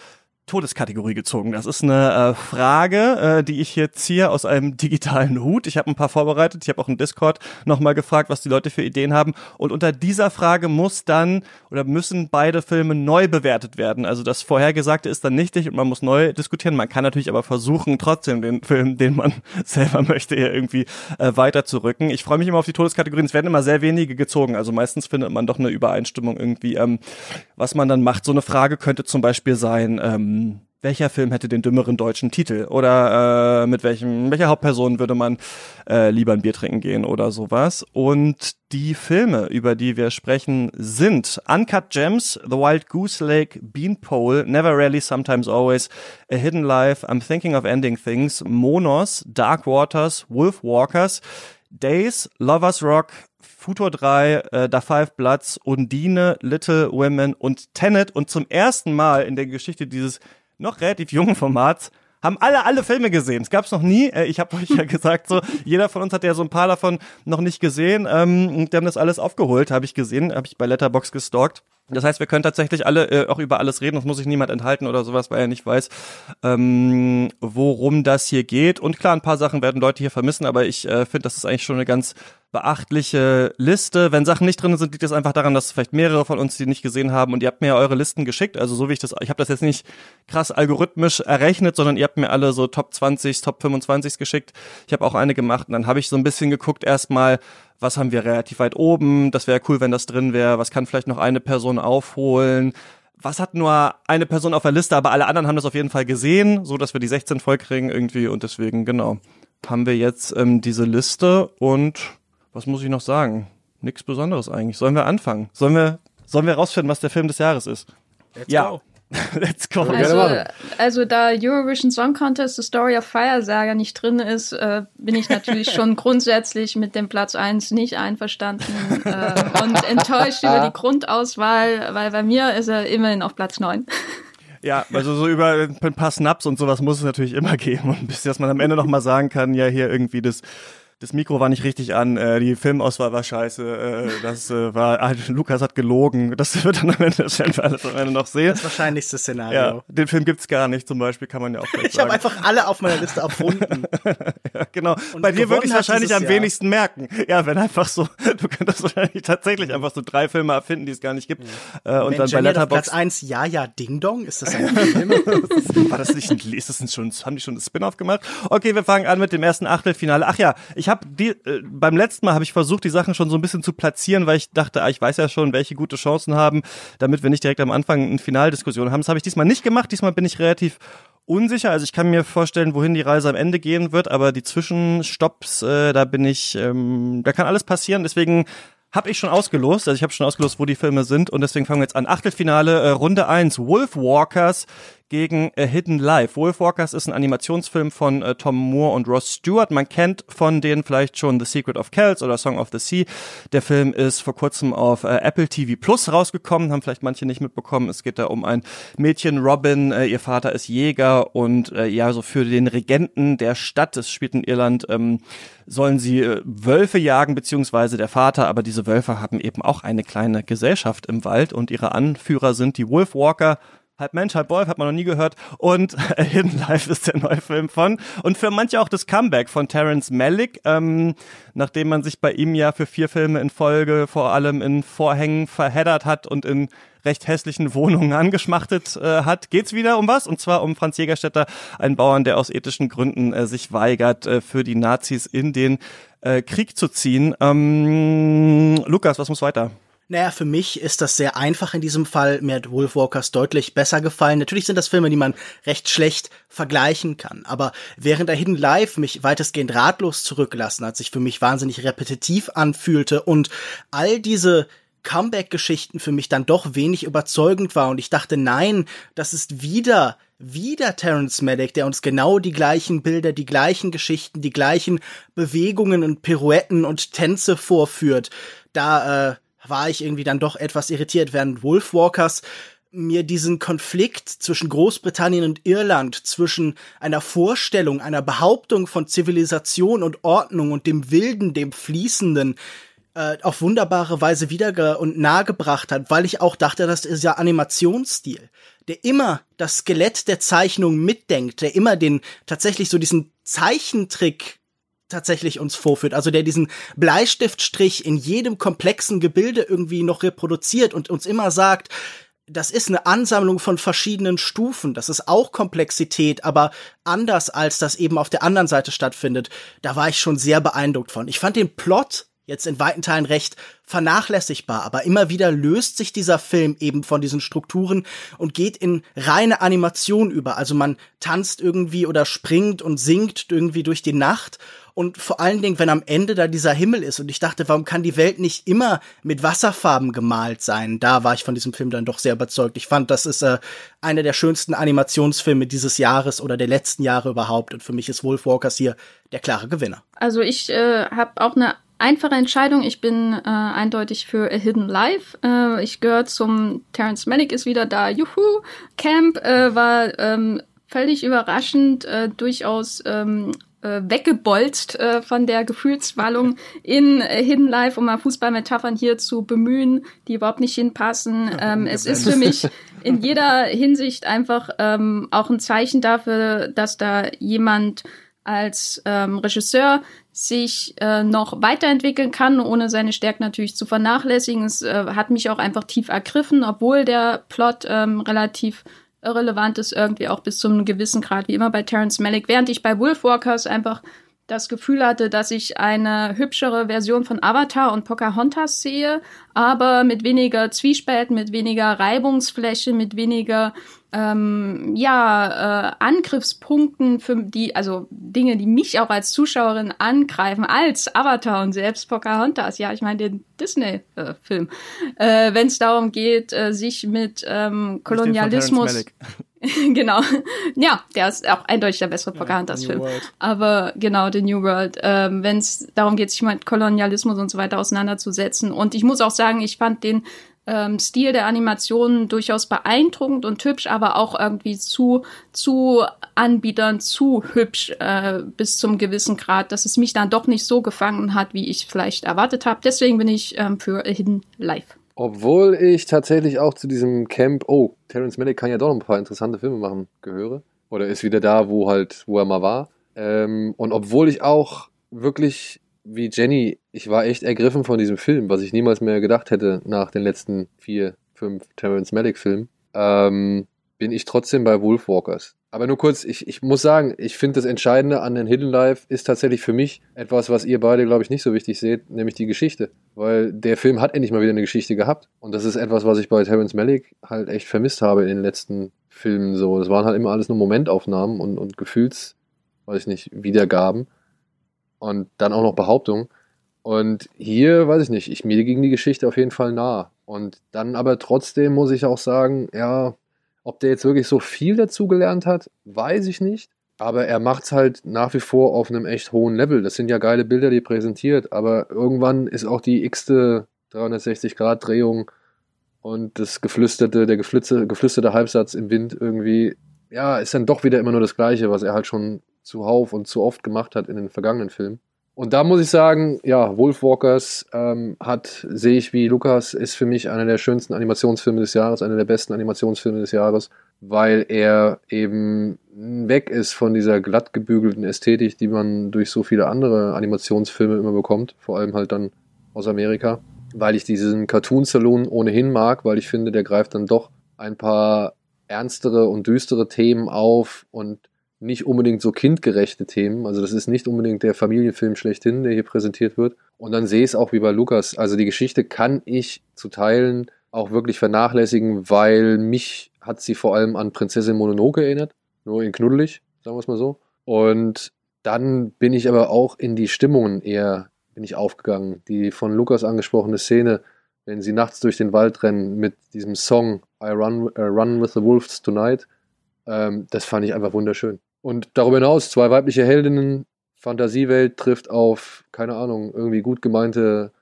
Todeskategorie gezogen. Das ist eine äh, Frage, äh, die ich hier ziehe aus einem digitalen Hut. Ich habe ein paar vorbereitet. Ich habe auch im Discord nochmal gefragt, was die Leute für Ideen haben. Und unter dieser Frage muss dann oder müssen beide Filme neu bewertet werden. Also das Vorhergesagte ist dann nichtig und man muss neu diskutieren. Man kann natürlich aber versuchen, trotzdem den Film, den man selber möchte, hier irgendwie äh, weiterzurücken. Ich freue mich immer auf die Todeskategorien. Es werden immer sehr wenige gezogen. Also meistens findet man doch eine Übereinstimmung irgendwie, ähm, was man dann macht. So eine Frage könnte zum Beispiel sein, ähm, welcher Film hätte den dümmeren deutschen Titel? Oder äh, mit welchem, welcher Hauptperson würde man äh, lieber ein Bier trinken gehen oder sowas? Und die Filme, über die wir sprechen, sind Uncut Gems, The Wild Goose Lake, Beanpole, Never Rarely, Sometimes Always, A Hidden Life, I'm Thinking of Ending Things, Monos, Dark Waters, Wolf Walkers, Days, Lovers Rock, Futur 3, äh, Da Five Bloods, Undine, Little Women und Tenet. Und zum ersten Mal in der Geschichte dieses noch relativ jungen Formats haben alle alle Filme gesehen. Es gab's noch nie. Äh, ich habe euch ja gesagt, so jeder von uns hat ja so ein paar davon noch nicht gesehen. Ähm, die haben das alles aufgeholt, habe ich gesehen, habe ich bei Letterbox gestalkt. Das heißt, wir können tatsächlich alle äh, auch über alles reden. Es muss sich niemand enthalten oder sowas, weil er nicht weiß, ähm, worum das hier geht. Und klar, ein paar Sachen werden Leute hier vermissen, aber ich äh, finde, das ist eigentlich schon eine ganz beachtliche Liste. Wenn Sachen nicht drin sind, liegt das einfach daran, dass vielleicht mehrere von uns die nicht gesehen haben und ihr habt mir ja eure Listen geschickt. Also so wie ich das, ich habe das jetzt nicht krass algorithmisch errechnet, sondern ihr habt mir alle so Top 20, Top 25 geschickt. Ich habe auch eine gemacht und dann habe ich so ein bisschen geguckt erstmal, was haben wir relativ weit oben, das wäre cool, wenn das drin wäre, was kann vielleicht noch eine Person aufholen, was hat nur eine Person auf der Liste, aber alle anderen haben das auf jeden Fall gesehen, so dass wir die 16 voll kriegen irgendwie und deswegen, genau, haben wir jetzt ähm, diese Liste und was muss ich noch sagen? Nichts Besonderes eigentlich. Sollen wir anfangen? Sollen wir, sollen wir rausfinden, was der Film des Jahres ist? Let's ja. go. Let's go. Also, also da Eurovision Song Contest The Story of Fire Saga nicht drin ist, äh, bin ich natürlich schon grundsätzlich mit dem Platz 1 nicht einverstanden äh, und enttäuscht über die Grundauswahl, weil bei mir ist er immerhin auf Platz 9. Ja, also so über ein paar Snaps und sowas muss es natürlich immer geben und bis dass man am Ende noch mal sagen kann, ja hier irgendwie das das Mikro war nicht richtig an, äh, die Filmauswahl war scheiße, äh, das äh, war, ah, Lukas hat gelogen, das wird dann am Ende, das werden wir alles am Ende noch sehen. Das wahrscheinlichste Szenario. Ja, den Film gibt's gar nicht, zum Beispiel, kann man ja auch Ich habe einfach alle auf meiner Liste erfunden. ja, genau. Und Bei dir würde ich wahrscheinlich am Jahr. wenigsten merken. Ja, wenn einfach so, du könntest wahrscheinlich tatsächlich einfach so drei Filme erfinden, die es gar nicht gibt. Äh, und dann bei Mensch, auf Platz Letterboxd 1, Ja, ja, Ding Dong, ist das ein Film? War das nicht ein, ist das ein schon, haben die schon ein Spin-off gemacht? Okay, wir fangen an mit dem ersten Achtelfinale. Ach ja, ich habe die, äh, beim letzten Mal habe ich versucht, die Sachen schon so ein bisschen zu platzieren, weil ich dachte, ah, ich weiß ja schon, welche gute Chancen haben, damit wir nicht direkt am Anfang eine Finaldiskussion haben. Das habe ich diesmal nicht gemacht. Diesmal bin ich relativ unsicher. Also ich kann mir vorstellen, wohin die Reise am Ende gehen wird, aber die Zwischenstopps, äh, da bin ich, ähm, da kann alles passieren. Deswegen habe ich schon ausgelost, also ich habe schon ausgelost, wo die Filme sind und deswegen fangen wir jetzt an. Achtelfinale, äh, Runde 1, Wolf Walkers gegen A Hidden Life. Wolfwalkers ist ein Animationsfilm von äh, Tom Moore und Ross Stewart. Man kennt von denen vielleicht schon The Secret of Kells oder Song of the Sea. Der Film ist vor kurzem auf äh, Apple TV Plus rausgekommen, haben vielleicht manche nicht mitbekommen. Es geht da um ein Mädchen, Robin, äh, ihr Vater ist Jäger und äh, ja, so für den Regenten der Stadt, es spielt in Irland, ähm, sollen sie äh, Wölfe jagen, beziehungsweise der Vater, aber diese Wölfe haben eben auch eine kleine Gesellschaft im Wald und ihre Anführer sind die Wolfwalker, Halb Mensch, halb Wolf, hat man noch nie gehört. Und Hidden Life ist der neue Film von. Und für manche auch das Comeback von Terence Malick, ähm, nachdem man sich bei ihm ja für vier Filme in Folge vor allem in Vorhängen verheddert hat und in recht hässlichen Wohnungen angeschmachtet äh, hat, geht's wieder um was? Und zwar um Franz Jägerstätter, einen Bauern, der aus ethischen Gründen äh, sich weigert, äh, für die Nazis in den äh, Krieg zu ziehen. Ähm, Lukas, was muss weiter? Naja, für mich ist das sehr einfach in diesem Fall. Mir hat Wolfwalkers deutlich besser gefallen. Natürlich sind das Filme, die man recht schlecht vergleichen kann. Aber während der Hidden Life mich weitestgehend ratlos zurückgelassen hat, sich für mich wahnsinnig repetitiv anfühlte und all diese Comeback-Geschichten für mich dann doch wenig überzeugend war und ich dachte, nein, das ist wieder wieder Terence Malick, der uns genau die gleichen Bilder, die gleichen Geschichten, die gleichen Bewegungen und Pirouetten und Tänze vorführt. Da äh, war ich irgendwie dann doch etwas irritiert, während Wolfwalkers mir diesen Konflikt zwischen Großbritannien und Irland, zwischen einer Vorstellung, einer Behauptung von Zivilisation und Ordnung und dem Wilden, dem Fließenden, äh, auf wunderbare Weise wieder und nahegebracht hat, weil ich auch dachte, das ist ja Animationsstil, der immer das Skelett der Zeichnung mitdenkt, der immer den tatsächlich so diesen Zeichentrick tatsächlich uns vorführt, also der diesen Bleistiftstrich in jedem komplexen Gebilde irgendwie noch reproduziert und uns immer sagt, das ist eine Ansammlung von verschiedenen Stufen. Das ist auch Komplexität, aber anders als das eben auf der anderen Seite stattfindet. Da war ich schon sehr beeindruckt von. Ich fand den Plot jetzt in weiten Teilen recht vernachlässigbar, aber immer wieder löst sich dieser Film eben von diesen Strukturen und geht in reine Animation über. Also man tanzt irgendwie oder springt und singt irgendwie durch die Nacht und vor allen Dingen, wenn am Ende da dieser Himmel ist und ich dachte, warum kann die Welt nicht immer mit Wasserfarben gemalt sein? Da war ich von diesem Film dann doch sehr überzeugt. Ich fand, das ist äh, einer der schönsten Animationsfilme dieses Jahres oder der letzten Jahre überhaupt und für mich ist Wolfwalkers hier der klare Gewinner. Also ich äh, habe auch eine einfache Entscheidung. Ich bin äh, eindeutig für A Hidden Life. Äh, ich gehöre zum Terence Malick ist wieder da. Juhu! Camp äh, war ähm, völlig überraschend, äh, durchaus ähm, äh, weggebolzt äh, von der Gefühlswallung in äh, Hidden Life, um mal Fußballmetaphern hier zu bemühen, die überhaupt nicht hinpassen. Ähm, es ist für mich in jeder Hinsicht einfach ähm, auch ein Zeichen dafür, dass da jemand als ähm, Regisseur sich äh, noch weiterentwickeln kann, ohne seine Stärken natürlich zu vernachlässigen. Es äh, hat mich auch einfach tief ergriffen, obwohl der Plot ähm, relativ irrelevant ist, irgendwie auch bis zu einem gewissen Grad, wie immer bei Terence Malick. Während ich bei Wolfwalkers einfach das Gefühl hatte, dass ich eine hübschere Version von Avatar und Pocahontas sehe, aber mit weniger Zwiespälten, mit weniger Reibungsfläche, mit weniger ähm, ja, äh, Angriffspunkten für die, also Dinge, die mich auch als Zuschauerin angreifen, als Avatar und selbst Pocahontas, ja, ich meine den Disney-Film, äh, wenn es darum geht, äh, sich mit ähm, Kolonialismus. genau. Ja, der ist auch eindeutig der bessere Pocahontas-Film. Aber genau, The New World. Ähm, Wenn es darum geht, sich mit Kolonialismus und so weiter auseinanderzusetzen. Und ich muss auch sagen, ich fand den ähm, Stil der Animation durchaus beeindruckend und hübsch, aber auch irgendwie zu, zu Anbietern zu hübsch äh, bis zum gewissen Grad, dass es mich dann doch nicht so gefangen hat, wie ich vielleicht erwartet habe. Deswegen bin ich ähm, für Hidden Life. Obwohl ich tatsächlich auch zu diesem Camp, oh, Terence Malick kann ja doch noch ein paar interessante Filme machen, gehöre. Oder ist wieder da, wo halt, wo er mal war. Ähm, und obwohl ich auch wirklich wie Jenny, ich war echt ergriffen von diesem Film, was ich niemals mehr gedacht hätte nach den letzten vier, fünf Terrence Malick-Filmen, ähm, bin ich trotzdem bei Wolfwalkers. Aber nur kurz, ich, ich muss sagen, ich finde das Entscheidende an den Hidden Life ist tatsächlich für mich etwas, was ihr beide, glaube ich, nicht so wichtig seht, nämlich die Geschichte. Weil der Film hat endlich mal wieder eine Geschichte gehabt. Und das ist etwas, was ich bei Terrence Malick halt echt vermisst habe in den letzten Filmen so. Das waren halt immer alles nur Momentaufnahmen und, und Gefühls, weiß ich nicht, Wiedergaben und dann auch noch Behauptungen. Und hier, weiß ich nicht, ich, mir ging die Geschichte auf jeden Fall nah. Und dann aber trotzdem muss ich auch sagen, ja, Ob der jetzt wirklich so viel dazugelernt hat, weiß ich nicht. Aber er macht es halt nach wie vor auf einem echt hohen Level. Das sind ja geile Bilder, die er präsentiert. Aber irgendwann ist auch die x-te 360-Grad-Drehung und das geflüsterte, der geflüsterte Halbsatz im Wind irgendwie, ja, ist dann doch wieder immer nur das Gleiche, was er halt schon zuhauf und zu oft gemacht hat in den vergangenen Filmen. Und da muss ich sagen, ja, Wolfwalkers ähm, hat, sehe ich wie Lukas, ist für mich einer der schönsten Animationsfilme des Jahres, einer der besten Animationsfilme des Jahres, weil er eben weg ist von dieser glatt gebügelten Ästhetik, die man durch so viele andere Animationsfilme immer bekommt, vor allem halt dann aus Amerika, weil ich diesen Cartoon Saloon ohnehin mag, weil ich finde, der greift dann doch ein paar ernstere und düstere Themen auf und nicht unbedingt so kindgerechte Themen. Also das ist nicht unbedingt der Familienfilm schlechthin, der hier präsentiert wird. Und dann sehe ich es auch wie bei Lukas. Also die Geschichte kann ich zu Teilen auch wirklich vernachlässigen, weil mich hat sie vor allem an Prinzessin Mononoke erinnert. Nur in knuddelig, sagen wir es mal so. Und dann bin ich aber auch in die Stimmungen eher bin ich aufgegangen. Die von Lukas angesprochene Szene, wenn sie nachts durch den Wald rennen mit diesem Song I Run, uh, Run with the Wolves Tonight, ähm, das fand ich einfach wunderschön. Und darüber hinaus, zwei weibliche Heldinnen, Fantasiewelt trifft auf, keine Ahnung, irgendwie gut gemeinte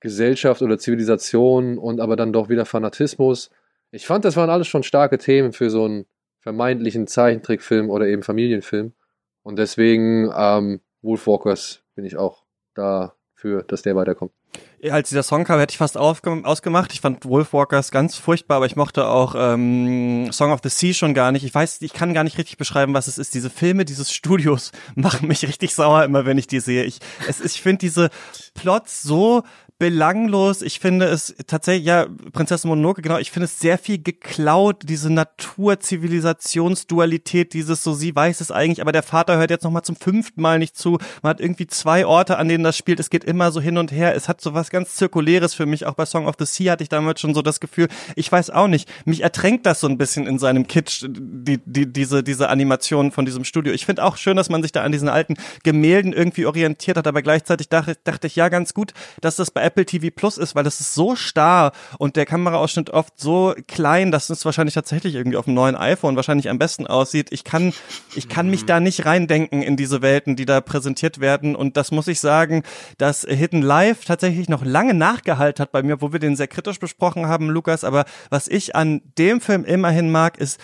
Gesellschaft oder Zivilisation und aber dann doch wieder Fanatismus. Ich fand, das waren alles schon starke Themen für so einen vermeintlichen Zeichentrickfilm oder eben Familienfilm. Und deswegen, ähm, Wolfwalkers bin ich auch dafür, dass der weiterkommt als dieser Song kam, hätte ich fast ausgemacht. Ich fand Wolfwalkers ganz furchtbar, aber ich mochte auch ähm, Song of the Sea schon gar nicht. Ich weiß, ich kann gar nicht richtig beschreiben, was es ist. Diese Filme dieses Studios machen mich richtig sauer immer, wenn ich die sehe. Ich, es, ich finde diese Plots so belanglos. Ich finde es tatsächlich, ja, Prinzessin Mononoke, genau, ich finde es sehr viel geklaut, diese Natur-Zivilisationsdualität, dieses so, sie weiß es eigentlich, aber der Vater hört jetzt nochmal zum fünften Mal nicht zu. Man hat irgendwie zwei Orte, an denen das spielt. Es geht immer so hin und her. Es hat so was ganz Zirkuläres für mich. Auch bei Song of the Sea hatte ich damals schon so das Gefühl, ich weiß auch nicht, mich ertränkt das so ein bisschen in seinem Kitsch, die, die, diese, diese Animation von diesem Studio. Ich finde auch schön, dass man sich da an diesen alten Gemälden irgendwie orientiert hat, aber gleichzeitig dachte, dachte ich, ja, ganz gut, dass das bei Apple TV Plus ist, weil das ist so starr und der Kameraausschnitt oft so klein, dass es wahrscheinlich tatsächlich irgendwie auf dem neuen iPhone wahrscheinlich am besten aussieht. Ich kann, ich kann mich da nicht reindenken in diese Welten, die da präsentiert werden und das muss ich sagen, dass Hidden Life tatsächlich noch lange nachgehalten hat bei mir, wo wir den sehr kritisch besprochen haben, Lukas, aber was ich an dem Film immerhin mag, ist,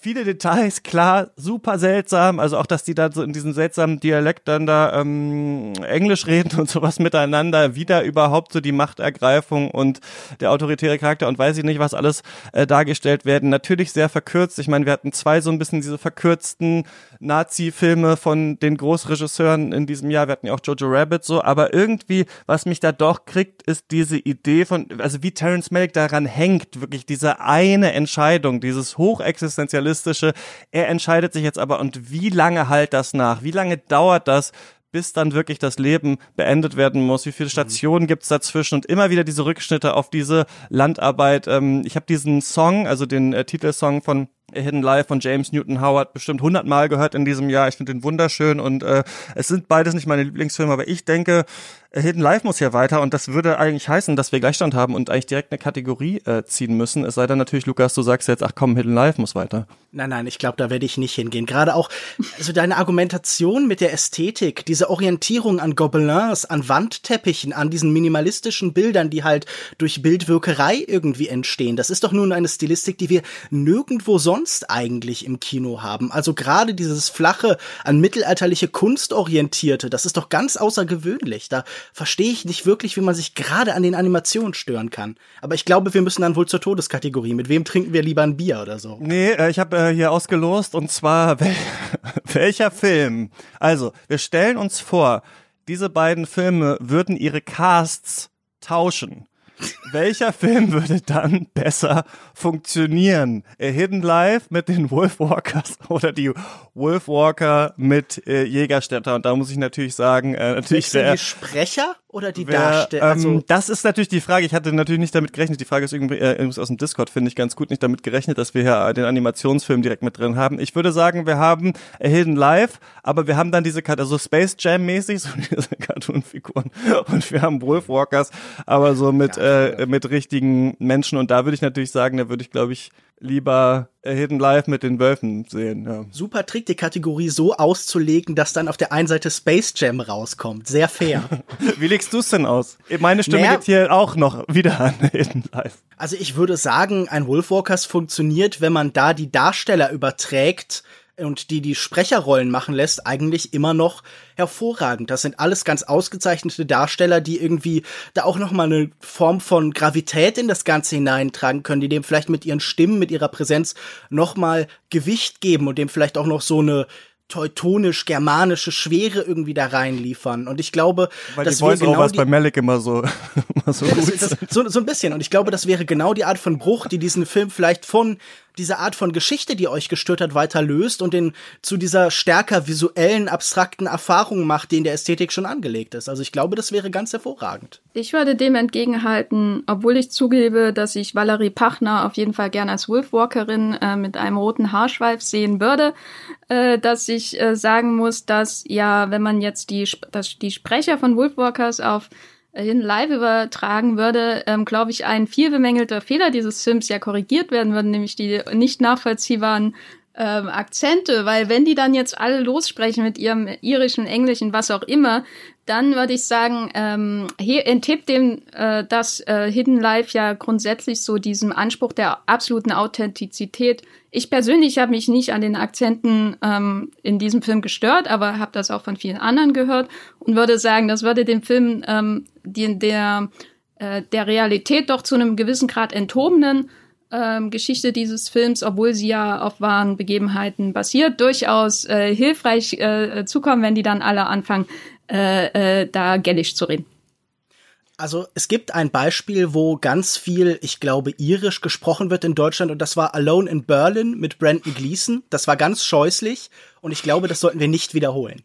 viele Details, klar, super seltsam. Also auch, dass die da so in diesem seltsamen Dialekt dann da ähm, Englisch reden und sowas miteinander, wieder überhaupt so die Machtergreifung und der autoritäre Charakter und weiß ich nicht, was alles äh, dargestellt werden. Natürlich sehr verkürzt. Ich meine, wir hatten zwei so ein bisschen diese verkürzten Nazi-Filme von den Großregisseuren in diesem Jahr. Wir hatten ja auch Jojo Rabbit so, aber irgendwie, was mich da doch kriegt, ist diese Idee von, also wie Terence Malick daran hängt, wirklich diese eine Entscheidung, dieses hochexistenzialistische realistische. Er entscheidet sich jetzt aber und wie lange halt das nach? Wie lange dauert das, bis dann wirklich das Leben beendet werden muss. Wie viele mhm. Stationen gibt's dazwischen und immer wieder diese Rückschnitte auf diese Landarbeit. Ähm, ich habe diesen Song, also den äh, Titelsong von Hidden Life von James Newton Howard bestimmt hundertmal gehört in diesem Jahr. Ich finde den wunderschön und äh, es sind beides nicht meine Lieblingsfilme, aber ich denke, Hidden Life muss hier weiter und das würde eigentlich heißen, dass wir Gleichstand haben und eigentlich direkt eine Kategorie äh, ziehen müssen. Es sei denn natürlich, Lukas, du sagst jetzt, ach komm, Hidden Life muss weiter. Nein, nein, ich glaube, da werde ich nicht hingehen. Gerade auch, also deine Argumentation mit der Ästhetik, diese Orientierung an Gobelins, an Wandteppichen, an diesen minimalistischen Bildern, die halt durch Bildwirkerei irgendwie entstehen. Das ist doch nun eine Stilistik, die wir nirgendwo sonst eigentlich im Kino haben. Also gerade dieses flache, an mittelalterliche Kunst orientierte, das ist doch ganz außergewöhnlich. Da verstehe ich nicht wirklich, wie man sich gerade an den Animationen stören kann. Aber ich glaube, wir müssen dann wohl zur Todeskategorie. Mit wem trinken wir lieber ein Bier oder so? Nee, äh, ich habe äh, hier ausgelost und zwar wel welcher Film? Also, wir stellen uns vor, diese beiden Filme würden ihre Casts tauschen. Welcher Film würde dann besser funktionieren? A Hidden Life mit den Wolfwalkers oder die Wolfwalker mit äh, Jägerstädter? Und da muss ich natürlich sagen, äh, natürlich der die Sprecher oder die Darsteller? Ähm, also das ist natürlich die Frage. Ich hatte natürlich nicht damit gerechnet. Die Frage ist irgendwie äh, aus dem Discord finde ich ganz gut nicht damit gerechnet, dass wir hier den Animationsfilm direkt mit drin haben. Ich würde sagen, wir haben A Hidden Life, aber wir haben dann diese also Space Jam mäßig so diese Cartoon-Figuren und wir haben Wolfwalkers, aber so mit äh, äh, mit richtigen Menschen. Und da würde ich natürlich sagen, da würde ich, glaube ich, lieber Hidden Life mit den Wölfen sehen. Ja. Super Trick, die Kategorie so auszulegen, dass dann auf der einen Seite Space Jam rauskommt. Sehr fair. Wie legst du es denn aus? Meine Stimme naja, geht hier auch noch wieder an Hidden Life. Also ich würde sagen, ein Wolfwalkers funktioniert, wenn man da die Darsteller überträgt, und die die Sprecherrollen machen lässt, eigentlich immer noch hervorragend. Das sind alles ganz ausgezeichnete Darsteller, die irgendwie da auch noch mal eine Form von Gravität in das Ganze hineintragen können, die dem vielleicht mit ihren Stimmen, mit ihrer Präsenz noch mal Gewicht geben und dem vielleicht auch noch so eine teutonisch-germanische Schwere irgendwie da reinliefern. Und ich glaube, Weil das die wäre genau die, bei Malik immer so, immer so, ja, das, das, so, so ein bisschen. Und ich glaube, das wäre genau die Art von Bruch, die diesen Film vielleicht von diese Art von Geschichte, die euch gestört hat, weiter löst und den zu dieser stärker visuellen, abstrakten Erfahrung macht, die in der Ästhetik schon angelegt ist. Also ich glaube, das wäre ganz hervorragend. Ich würde dem entgegenhalten, obwohl ich zugebe, dass ich Valerie Pachner auf jeden Fall gerne als Wolfwalkerin äh, mit einem roten Haarschweif sehen würde, äh, dass ich äh, sagen muss, dass ja, wenn man jetzt die, dass die Sprecher von Wolfwalkers auf hin live übertragen würde, ähm, glaube ich, ein viel bemängelter Fehler dieses Films ja korrigiert werden würde, nämlich die nicht nachvollziehbaren ähm, Akzente, weil wenn die dann jetzt alle lossprechen mit ihrem irischen, englischen, was auch immer, dann würde ich sagen, ähm, enttippt dem, äh, dass äh, Hidden Life ja grundsätzlich so diesem Anspruch der absoluten Authentizität. Ich persönlich habe mich nicht an den Akzenten ähm, in diesem Film gestört, aber habe das auch von vielen anderen gehört und würde sagen, das würde dem Film ähm, die, der, äh, der Realität doch zu einem gewissen Grad enthobenen ähm, Geschichte dieses Films, obwohl sie ja auf wahren Begebenheiten basiert, durchaus äh, hilfreich äh, zukommen, wenn die dann alle anfangen, äh, äh, da gällisch zu reden. Also es gibt ein Beispiel, wo ganz viel, ich glaube, irisch gesprochen wird in Deutschland und das war Alone in Berlin mit Brandon Gleason. Das war ganz scheußlich und ich glaube, das sollten wir nicht wiederholen.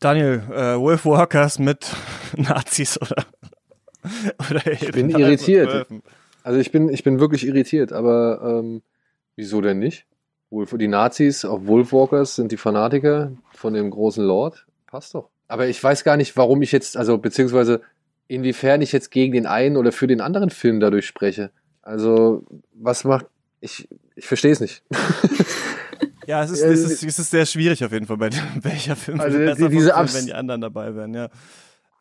Daniel, äh, Wolf Walkers mit Nazis oder, oder Ich bin irritiert. Also ich bin, ich bin wirklich irritiert, aber ähm, wieso denn nicht? Wolf, die Nazis auf Wolfwalkers sind die Fanatiker von dem großen Lord. Passt doch. Aber ich weiß gar nicht, warum ich jetzt, also beziehungsweise inwiefern ich jetzt gegen den einen oder für den anderen Film dadurch spreche. Also, was macht. Ich, ich verstehe es nicht. ja, es ist, es, ist, es ist sehr schwierig auf jeden Fall, bei welcher Film also besser diese wenn die anderen dabei wären, ja.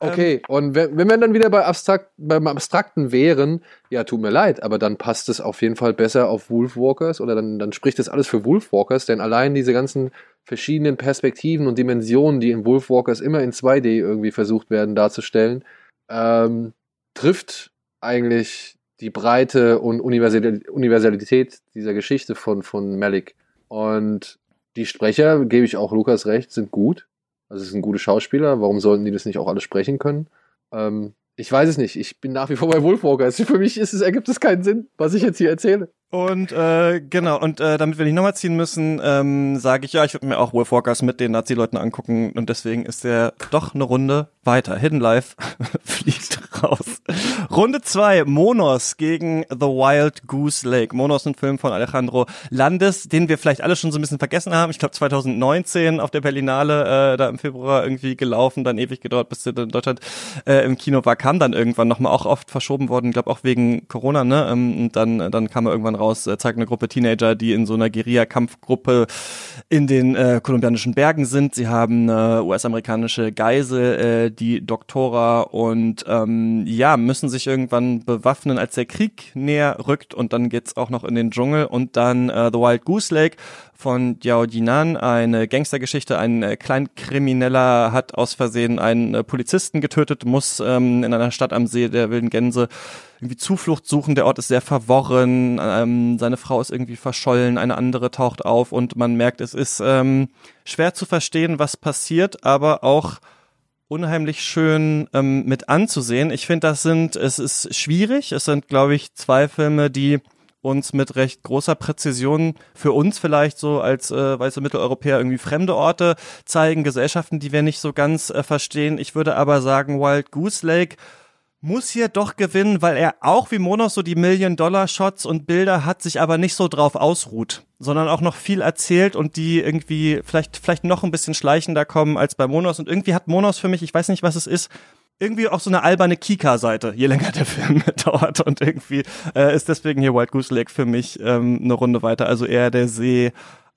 Okay, ähm, und wenn, wenn wir dann wieder bei Abstrakt, beim Abstrakten wären, ja, tut mir leid, aber dann passt es auf jeden Fall besser auf Wolfwalkers oder dann, dann spricht es alles für Wolfwalkers, denn allein diese ganzen verschiedenen Perspektiven und Dimensionen, die in Wolfwalkers immer in 2D irgendwie versucht werden darzustellen, ähm, trifft eigentlich die Breite und Universalität dieser Geschichte von, von Malik. Und die Sprecher, gebe ich auch Lukas recht, sind gut. Also es sind gute Schauspieler, warum sollten die das nicht auch alle sprechen können? Ähm, ich weiß es nicht. Ich bin nach wie vor bei Wolfwalker. Also für mich ist es, ergibt es keinen Sinn, was ich jetzt hier erzähle. Und äh, genau, und äh, damit wir nicht nochmal ziehen müssen, ähm, sage ich ja, ich würde mir auch Wolfwalkers mit den Nazi-Leuten angucken und deswegen ist der doch eine Runde weiter. Hidden Life fliegt raus. Runde zwei Monos gegen The Wild Goose Lake. Monos, ein Film von Alejandro Landes, den wir vielleicht alle schon so ein bisschen vergessen haben. Ich glaube 2019 auf der Berlinale, äh, da im Februar irgendwie gelaufen, dann ewig gedauert, bis der in Deutschland äh, im Kino war, kam dann irgendwann nochmal auch oft verschoben worden, glaube auch wegen Corona, ne? Ähm, und dann, dann kam er irgendwann raus, äh, zeigt eine Gruppe Teenager, die in so einer Guerilla-Kampfgruppe in den äh, kolumbianischen Bergen sind. Sie haben eine US-amerikanische Geisel, äh, die Doktora und ähm, ja, müssen sich irgendwann bewaffnen, als der Krieg näher rückt und dann geht's auch noch in den Dschungel und dann äh, The Wild Goose Lake von Yao Jinan, eine Gangstergeschichte. Ein äh, Kleinkrimineller hat aus Versehen einen äh, Polizisten getötet, muss ähm, in einer Stadt am See der wilden Gänse irgendwie Zuflucht suchen. Der Ort ist sehr verworren, ähm, seine Frau ist irgendwie verschollen, eine andere taucht auf und man merkt, es ist ähm, schwer zu verstehen, was passiert, aber auch unheimlich schön ähm, mit anzusehen. Ich finde, das sind, es ist schwierig. Es sind, glaube ich, zwei Filme, die uns mit recht großer Präzision für uns vielleicht so als äh, weiße Mitteleuropäer irgendwie fremde Orte zeigen, Gesellschaften, die wir nicht so ganz äh, verstehen. Ich würde aber sagen, Wild Goose Lake muss hier doch gewinnen, weil er auch wie Monos so die Million-Dollar-Shots und Bilder hat, sich aber nicht so drauf ausruht, sondern auch noch viel erzählt und die irgendwie vielleicht, vielleicht noch ein bisschen schleichender kommen als bei Monos. Und irgendwie hat Monos für mich, ich weiß nicht, was es ist, irgendwie auch so eine alberne Kika-Seite, je länger der Film dauert und irgendwie äh, ist deswegen hier Wild Goose Lake für mich ähm, eine Runde weiter, also eher der See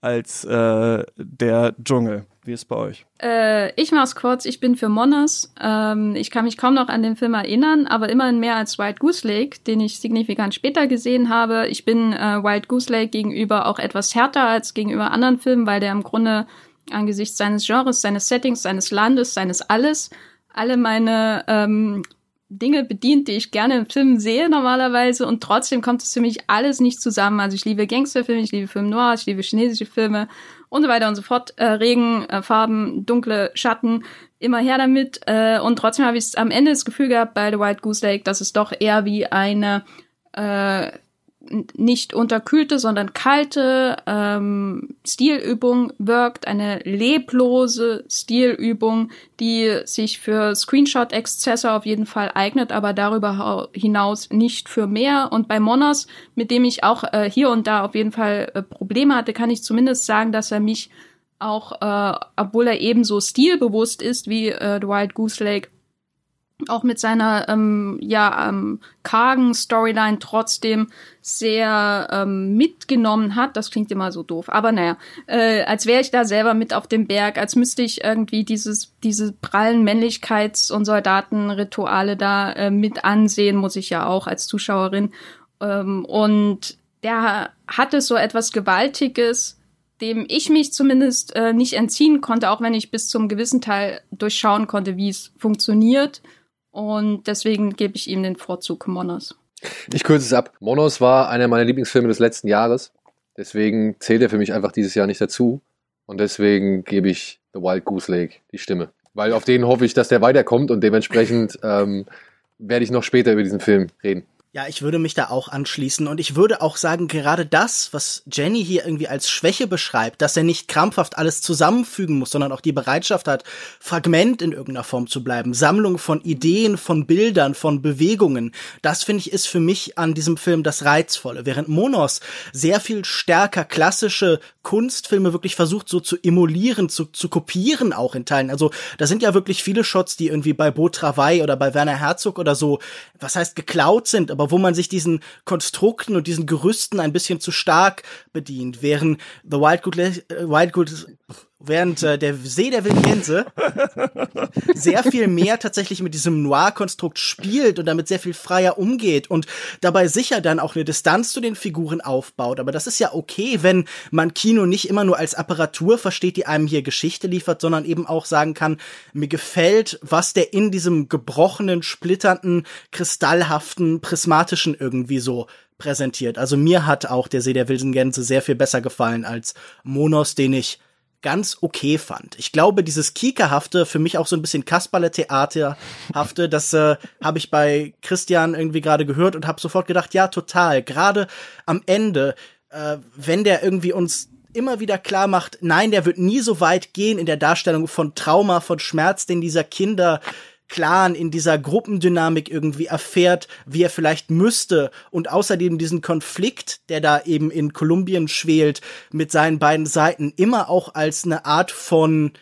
als äh, der Dschungel. Wie ist es bei euch? Äh, ich mach's kurz. Ich bin für Monas. Ähm, ich kann mich kaum noch an den Film erinnern, aber immerhin mehr als Wild Goose Lake, den ich signifikant später gesehen habe. Ich bin äh, Wild Goose Lake gegenüber auch etwas härter als gegenüber anderen Filmen, weil der im Grunde angesichts seines Genres, seines Settings, seines Landes, seines alles, alle meine ähm, Dinge bedient, die ich gerne in Filmen sehe normalerweise und trotzdem kommt es für mich alles nicht zusammen. Also ich liebe Gangsterfilme, ich liebe Film Noir, ich liebe chinesische Filme und so weiter und so fort. Äh, Regen, äh, Farben, dunkle Schatten, immer her damit. Äh, und trotzdem habe ich am Ende das Gefühl gehabt bei The White Goose Lake, dass es doch eher wie eine äh, nicht unterkühlte, sondern kalte ähm, Stilübung wirkt, eine leblose Stilübung, die sich für Screenshot-Exzesse auf jeden Fall eignet, aber darüber hinaus nicht für mehr. Und bei Monos, mit dem ich auch äh, hier und da auf jeden Fall äh, Probleme hatte, kann ich zumindest sagen, dass er mich auch, äh, obwohl er ebenso stilbewusst ist wie äh, The Wild Goose Lake, auch mit seiner ähm, ja ähm, kargen Storyline trotzdem sehr ähm, mitgenommen hat. Das klingt immer so doof, aber naja, äh, als wäre ich da selber mit auf dem Berg, als müsste ich irgendwie dieses diese prallen Männlichkeits- und Soldatenrituale da äh, mit ansehen, muss ich ja auch als Zuschauerin. Ähm, und der hatte so etwas Gewaltiges, dem ich mich zumindest äh, nicht entziehen konnte, auch wenn ich bis zum gewissen Teil durchschauen konnte, wie es funktioniert und deswegen gebe ich ihm den Vorzug Monos. Ich kürze es ab. Monos war einer meiner Lieblingsfilme des letzten Jahres. Deswegen zählt er für mich einfach dieses Jahr nicht dazu. Und deswegen gebe ich The Wild Goose Lake die Stimme. Weil auf den hoffe ich, dass der weiterkommt und dementsprechend ähm, werde ich noch später über diesen Film reden. Ja, ich würde mich da auch anschließen und ich würde auch sagen, gerade das, was Jenny hier irgendwie als Schwäche beschreibt, dass er nicht krampfhaft alles zusammenfügen muss, sondern auch die Bereitschaft hat, Fragment in irgendeiner Form zu bleiben, Sammlung von Ideen, von Bildern, von Bewegungen, das finde ich ist für mich an diesem Film das Reizvolle. Während Monos sehr viel stärker klassische Kunstfilme wirklich versucht so zu emulieren, zu, zu kopieren auch in Teilen. Also da sind ja wirklich viele Shots, die irgendwie bei Beau Travail oder bei Werner Herzog oder so, was heißt geklaut sind, aber aber wo man sich diesen Konstrukten und diesen Gerüsten ein bisschen zu stark bedient, während The Wild Good, äh, Wild Good während äh, der See der wilden Gänse sehr viel mehr tatsächlich mit diesem Noir-Konstrukt spielt und damit sehr viel freier umgeht und dabei sicher dann auch eine Distanz zu den Figuren aufbaut. Aber das ist ja okay, wenn man Kino nicht immer nur als Apparatur versteht, die einem hier Geschichte liefert, sondern eben auch sagen kann, mir gefällt, was der in diesem gebrochenen, splitternden, kristallhaften, prismatischen irgendwie so präsentiert. Also mir hat auch der See der wilden Gänse sehr viel besser gefallen als Monos, den ich ganz okay fand. Ich glaube, dieses Kiekerhafte, für mich auch so ein bisschen Kasperle-Theaterhafte, das äh, habe ich bei Christian irgendwie gerade gehört und habe sofort gedacht, ja, total. Gerade am Ende, äh, wenn der irgendwie uns immer wieder klar macht, nein, der wird nie so weit gehen in der Darstellung von Trauma, von Schmerz, den dieser Kinder Clan in dieser Gruppendynamik irgendwie erfährt, wie er vielleicht müsste und außerdem diesen Konflikt, der da eben in Kolumbien schwelt, mit seinen beiden Seiten immer auch als eine Art von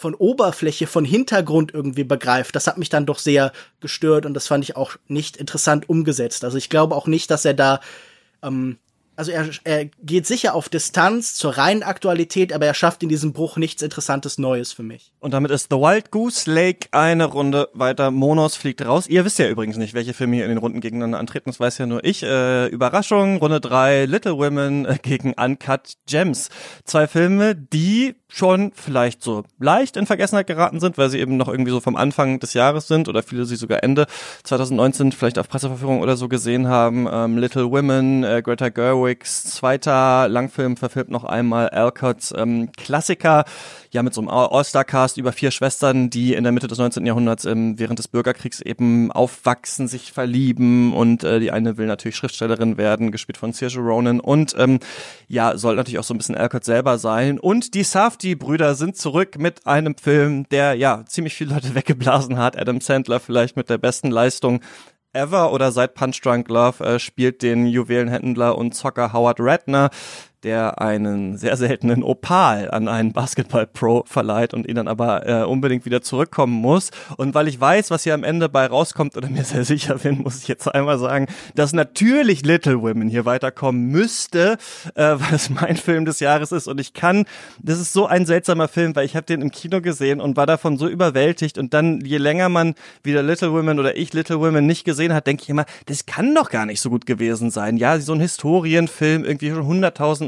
von Oberfläche, von Hintergrund irgendwie begreift. Das hat mich dann doch sehr gestört und das fand ich auch nicht interessant umgesetzt. Also ich glaube auch nicht, dass er da ähm, also er, er geht sicher auf Distanz zur reinen Aktualität, aber er schafft in diesem Bruch nichts Interessantes Neues für mich. Und damit ist The Wild Goose Lake eine Runde weiter. Monos fliegt raus. Ihr wisst ja übrigens nicht, welche Filme hier in den Runden gegeneinander antreten. Das weiß ja nur ich. Äh, Überraschung, Runde drei, Little Women äh, gegen Uncut Gems. Zwei Filme, die schon vielleicht so leicht in Vergessenheit geraten sind, weil sie eben noch irgendwie so vom Anfang des Jahres sind oder viele sie sogar Ende 2019 vielleicht auf Presseverführung oder so gesehen haben. Ähm, Little Women, äh, Greta Gerwigs zweiter Langfilm verfilmt noch einmal Alcott's ähm, Klassiker ja mit so einem All-Star-Cast über vier Schwestern, die in der Mitte des 19. Jahrhunderts ähm, während des Bürgerkriegs eben aufwachsen, sich verlieben und äh, die eine will natürlich Schriftstellerin werden, gespielt von Saoirse Ronan und ähm, ja, soll natürlich auch so ein bisschen Alcott selber sein und die Safdie-Brüder sind zurück mit einem Film, der ja ziemlich viele Leute weggeblasen hat, Adam Sandler vielleicht mit der besten Leistung ever oder seit Punch Drunk Love äh, spielt den Juwelenhändler und Zocker Howard Ratner der einen sehr seltenen Opal an einen Basketball-Pro verleiht und ihn dann aber äh, unbedingt wieder zurückkommen muss. Und weil ich weiß, was hier am Ende bei rauskommt oder mir sehr sicher bin, muss ich jetzt einmal sagen, dass natürlich Little Women hier weiterkommen müsste, äh, weil es mein Film des Jahres ist. Und ich kann, das ist so ein seltsamer Film, weil ich habe den im Kino gesehen und war davon so überwältigt. Und dann, je länger man wieder Little Women oder ich Little Women nicht gesehen hat, denke ich immer, das kann doch gar nicht so gut gewesen sein. Ja, so ein Historienfilm, irgendwie schon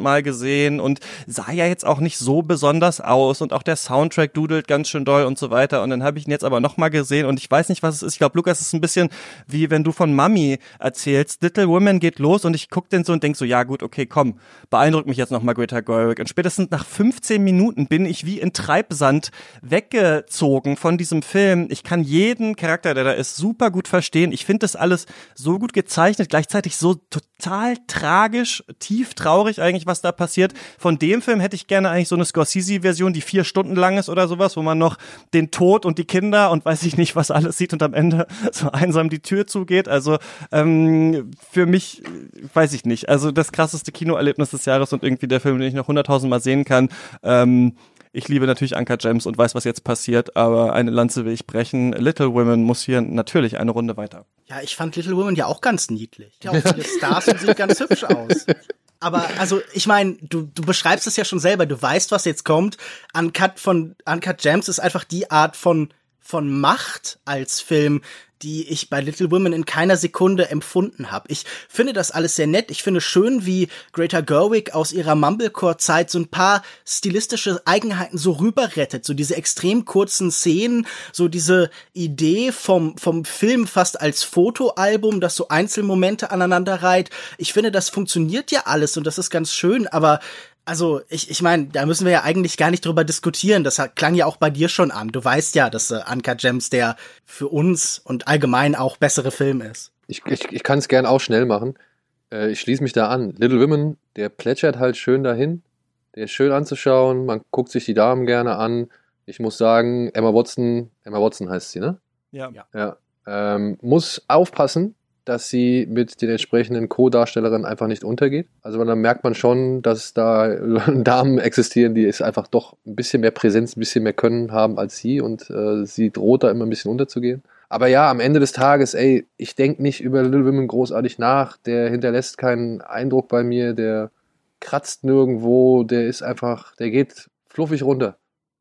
hunderttausendmal gesehen und sah ja jetzt auch nicht so besonders aus und auch der Soundtrack dudelt ganz schön doll und so weiter. Und dann habe ich ihn jetzt aber nochmal gesehen und ich weiß nicht, was es ist. Ich glaube, Lukas, ist ein bisschen wie wenn du von Mami erzählst. Little Women geht los und ich guck den so und denk so, ja gut, okay, komm, beeindruckt mich jetzt nochmal Greta Gerwig. Und spätestens nach 15 Minuten bin ich wie in Treibsand weggezogen von diesem Film. Ich kann jeden Charakter, der da ist, super gut verstehen. Ich finde das alles so gut gezeichnet, gleichzeitig so total tragisch, tief traurig eigentlich, was da passiert. Von dem Film hätte ich gerne eigentlich so eine Scorsese-Version, die vier Stunden lang ist oder sowas, wo man noch den Tod und die Kinder und weiß ich nicht, was alles sieht und am Ende so einsam die Tür zugeht. Also ähm, für mich, weiß ich nicht, also das krasseste Kinoerlebnis des Jahres und irgendwie der Film, den ich noch hunderttausendmal sehen kann. Ähm, ich liebe natürlich Anka Gems und weiß, was jetzt passiert, aber eine Lanze will ich brechen. Little Women muss hier natürlich eine Runde weiter. Ja, ich fand Little Women ja auch ganz niedlich. Ja, auch viele Stars und sieht ganz hübsch aus. Aber also, ich meine, du, du beschreibst es ja schon selber, du weißt, was jetzt kommt. Uncut von Uncut Gems ist einfach die Art von von Macht als Film, die ich bei Little Women in keiner Sekunde empfunden habe. Ich finde das alles sehr nett. Ich finde schön, wie Greta Gerwig aus ihrer Mumblecore-Zeit so ein paar stilistische Eigenheiten so rüberrettet. So diese extrem kurzen Szenen, so diese Idee vom, vom Film fast als Fotoalbum, das so Einzelmomente aneinander reiht. Ich finde, das funktioniert ja alles und das ist ganz schön, aber also, ich, ich meine, da müssen wir ja eigentlich gar nicht drüber diskutieren. Das klang ja auch bei dir schon an. Du weißt ja, dass äh, Uncut Gems der für uns und allgemein auch bessere Film ist. Ich, ich, ich kann es gern auch schnell machen. Äh, ich schließe mich da an. Little Women, der plätschert halt schön dahin. Der ist schön anzuschauen. Man guckt sich die Damen gerne an. Ich muss sagen, Emma Watson, Emma Watson heißt sie, ne? Ja. Ja. Ähm, muss aufpassen, dass sie mit den entsprechenden Co-Darstellerinnen einfach nicht untergeht. Also da merkt man schon, dass da Damen existieren, die es einfach doch ein bisschen mehr Präsenz, ein bisschen mehr Können haben als sie und äh, sie droht da immer ein bisschen unterzugehen. Aber ja, am Ende des Tages, ey, ich denke nicht über Little Women großartig nach. Der hinterlässt keinen Eindruck bei mir, der kratzt nirgendwo, der ist einfach, der geht fluffig runter.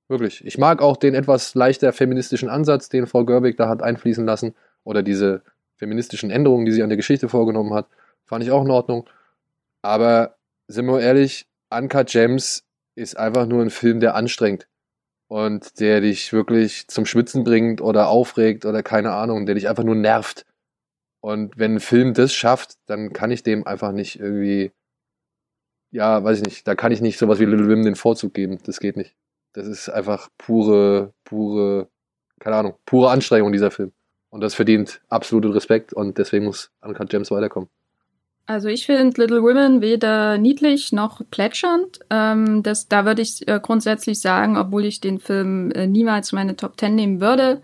Wirklich. Ich mag auch den etwas leichter feministischen Ansatz, den Frau Görbig da hat einfließen lassen. Oder diese feministischen Änderungen, die sie an der Geschichte vorgenommen hat, fand ich auch in Ordnung. Aber sind wir ehrlich, Uncut Gems ist einfach nur ein Film, der anstrengt und der dich wirklich zum Schwitzen bringt oder aufregt oder keine Ahnung, der dich einfach nur nervt. Und wenn ein Film das schafft, dann kann ich dem einfach nicht irgendwie, ja, weiß ich nicht, da kann ich nicht sowas wie Little Women den Vorzug geben. Das geht nicht. Das ist einfach pure, pure, keine Ahnung, pure Anstrengung, dieser Film. Und das verdient absoluten Respekt und deswegen muss Uncut Gems weiterkommen. Also ich finde Little Women weder niedlich noch plätschernd. Ähm, das, da würde ich äh, grundsätzlich sagen, obwohl ich den Film äh, niemals meine Top Ten nehmen würde,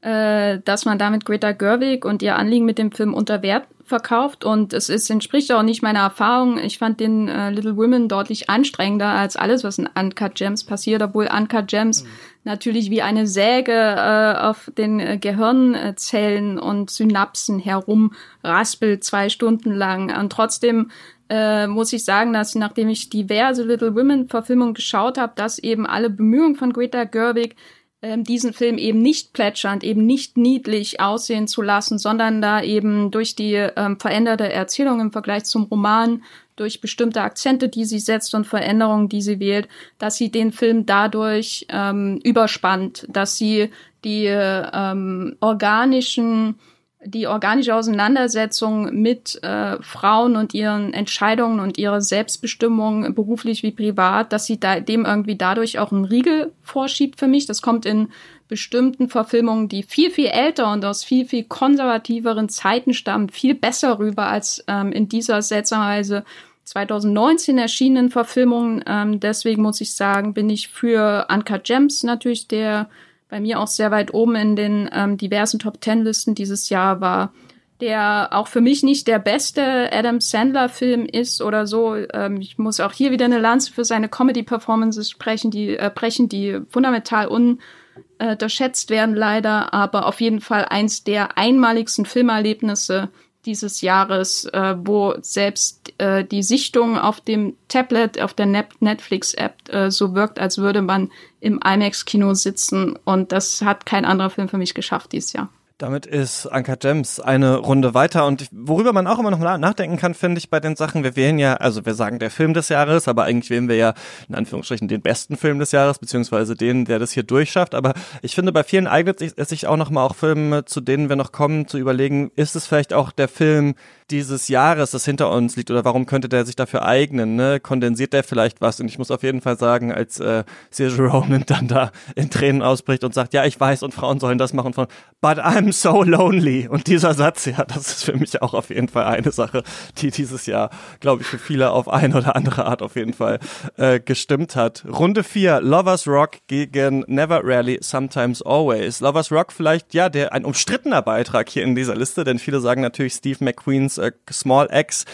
äh, dass man damit Greta Gerwig und ihr Anliegen mit dem Film unter Wert verkauft und es ist, entspricht auch nicht meiner Erfahrung. Ich fand den äh, Little Women deutlich anstrengender als alles, was in Uncut Gems passiert, obwohl Uncut Gems mhm. Natürlich wie eine Säge äh, auf den äh, Gehirnzellen und Synapsen herumraspelt, zwei Stunden lang. Und trotzdem äh, muss ich sagen, dass nachdem ich diverse Little Women Verfilmungen geschaut habe, dass eben alle Bemühungen von Greta Gerwig ähm, diesen Film eben nicht plätschernd, eben nicht niedlich aussehen zu lassen, sondern da eben durch die ähm, veränderte Erzählung im Vergleich zum Roman, durch bestimmte Akzente, die sie setzt und Veränderungen, die sie wählt, dass sie den Film dadurch ähm, überspannt, dass sie die ähm, organischen die organische Auseinandersetzung mit äh, Frauen und ihren Entscheidungen und ihrer Selbstbestimmung, beruflich wie privat, dass sie da, dem irgendwie dadurch auch einen Riegel vorschiebt für mich. Das kommt in bestimmten Verfilmungen, die viel, viel älter und aus viel, viel konservativeren Zeiten stammen, viel besser rüber als ähm, in dieser seltsamerweise 2019 erschienenen Verfilmung. Ähm, deswegen muss ich sagen, bin ich für Uncut Gems natürlich der bei mir auch sehr weit oben in den ähm, diversen Top Ten Listen dieses Jahr war der auch für mich nicht der beste Adam Sandler-Film ist oder so. Ähm, ich muss auch hier wieder eine Lanze für seine Comedy-Performances sprechen, die äh, brechen, die fundamental unterschätzt werden leider, aber auf jeden Fall eins der einmaligsten Filmerlebnisse dieses Jahres, äh, wo selbst äh, die Sichtung auf dem Tablet, auf der Netflix-App äh, so wirkt, als würde man im IMAX-Kino sitzen. Und das hat kein anderer Film für mich geschafft dieses Jahr. Damit ist Anka Gems eine Runde weiter. Und worüber man auch immer noch nachdenken kann, finde ich bei den Sachen, wir wählen ja, also wir sagen der Film des Jahres, aber eigentlich wählen wir ja in Anführungsstrichen den besten Film des Jahres, beziehungsweise den, der das hier durchschafft, aber ich finde, bei vielen eignet es sich auch nochmal auch Filme, zu denen wir noch kommen, zu überlegen, ist es vielleicht auch der Film, dieses Jahres, das hinter uns liegt, oder warum könnte der sich dafür eignen? Ne? Kondensiert der vielleicht was? Und ich muss auf jeden Fall sagen, als äh, Sergio Ronan dann da in Tränen ausbricht und sagt, ja, ich weiß, und Frauen sollen das machen, von But I'm so lonely. Und dieser Satz, ja, das ist für mich auch auf jeden Fall eine Sache, die dieses Jahr, glaube ich, für viele auf eine oder andere Art auf jeden Fall äh, gestimmt hat. Runde vier Lovers Rock gegen Never Rarely, Sometimes Always. Lovers Rock vielleicht, ja, der ein umstrittener Beitrag hier in dieser Liste, denn viele sagen natürlich Steve McQueens äh, Small X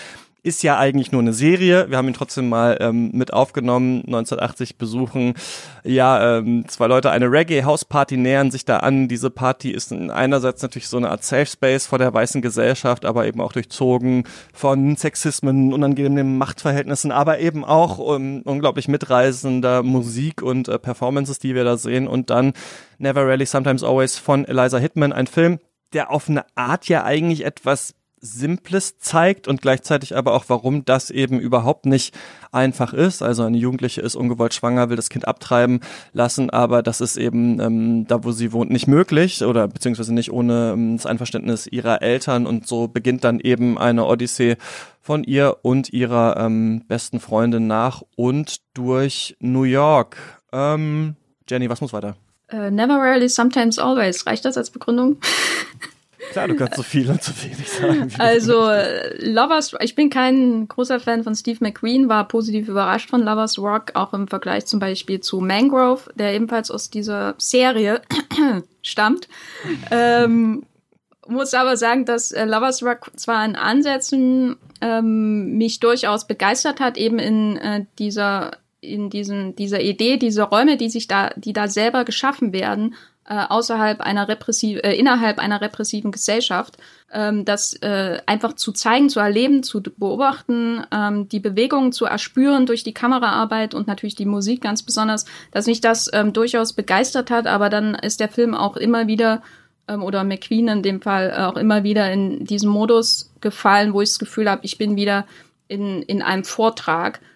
ist ja eigentlich nur eine Serie. Wir haben ihn trotzdem mal ähm, mit aufgenommen. 1980 besuchen ja ähm, zwei Leute eine Reggae-Hausparty, nähern sich da an. Diese Party ist einerseits natürlich so eine Art Safe Space vor der weißen Gesellschaft, aber eben auch durchzogen von Sexismen, unangenehmen Machtverhältnissen, aber eben auch um, unglaublich mitreißender Musik und äh, Performances, die wir da sehen. Und dann Never Really, Sometimes Always von Eliza Hitman, ein Film, der auf eine Art ja eigentlich etwas Simples zeigt und gleichzeitig aber auch, warum das eben überhaupt nicht einfach ist. Also eine Jugendliche ist ungewollt schwanger, will das Kind abtreiben lassen, aber das ist eben ähm, da, wo sie wohnt, nicht möglich oder beziehungsweise nicht ohne ähm, das Einverständnis ihrer Eltern und so beginnt dann eben eine Odyssee von ihr und ihrer ähm, besten Freundin nach und durch New York. Ähm, Jenny, was muss weiter? Uh, never rarely, sometimes always. Reicht das als Begründung? Klar, du kannst so viel und so wenig sagen. Also Lovers, ich bin kein großer Fan von Steve McQueen, war positiv überrascht von Lovers Rock, auch im Vergleich zum Beispiel zu Mangrove, der ebenfalls aus dieser Serie stammt. Ähm, muss aber sagen, dass äh, Lovers Rock zwar in Ansätzen ähm, mich durchaus begeistert hat, eben in äh, dieser in diesem dieser Idee, diese Räume, die sich da, die da selber geschaffen werden, äh, außerhalb einer repressiven, äh, innerhalb einer repressiven Gesellschaft, ähm, das äh, einfach zu zeigen, zu erleben, zu beobachten, ähm, die Bewegungen zu erspüren durch die Kameraarbeit und natürlich die Musik ganz besonders, dass mich das ähm, durchaus begeistert hat, aber dann ist der Film auch immer wieder ähm, oder McQueen in dem Fall auch immer wieder in diesen Modus gefallen, wo ich das Gefühl habe, ich bin wieder in, in einem Vortrag. äh,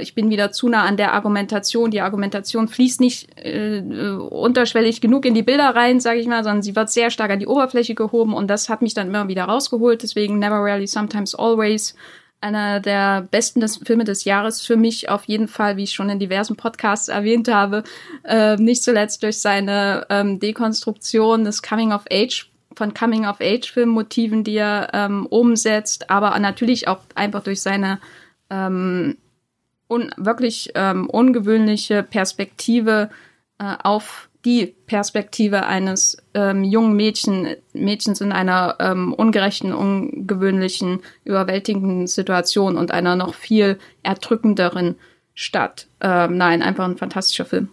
ich bin wieder zu nah an der Argumentation. Die Argumentation fließt nicht äh, äh unterschwellig genug in die Bilder rein, sage ich mal, sondern sie wird sehr stark an die Oberfläche gehoben und das hat mich dann immer wieder rausgeholt. Deswegen Never Rarely, Sometimes Always. Einer der besten des Filme des Jahres für mich auf jeden Fall, wie ich schon in diversen Podcasts erwähnt habe, äh, nicht zuletzt durch seine ähm, Dekonstruktion des Coming of Age von Coming of Age Filmmotiven, die er ähm, umsetzt, aber natürlich auch einfach durch seine ähm, un wirklich ähm, ungewöhnliche Perspektive äh, auf die Perspektive eines ähm, jungen Mädchen, Mädchens in einer ähm, ungerechten, ungewöhnlichen, überwältigenden Situation und einer noch viel erdrückenderen Stadt. Ähm, nein, einfach ein fantastischer Film.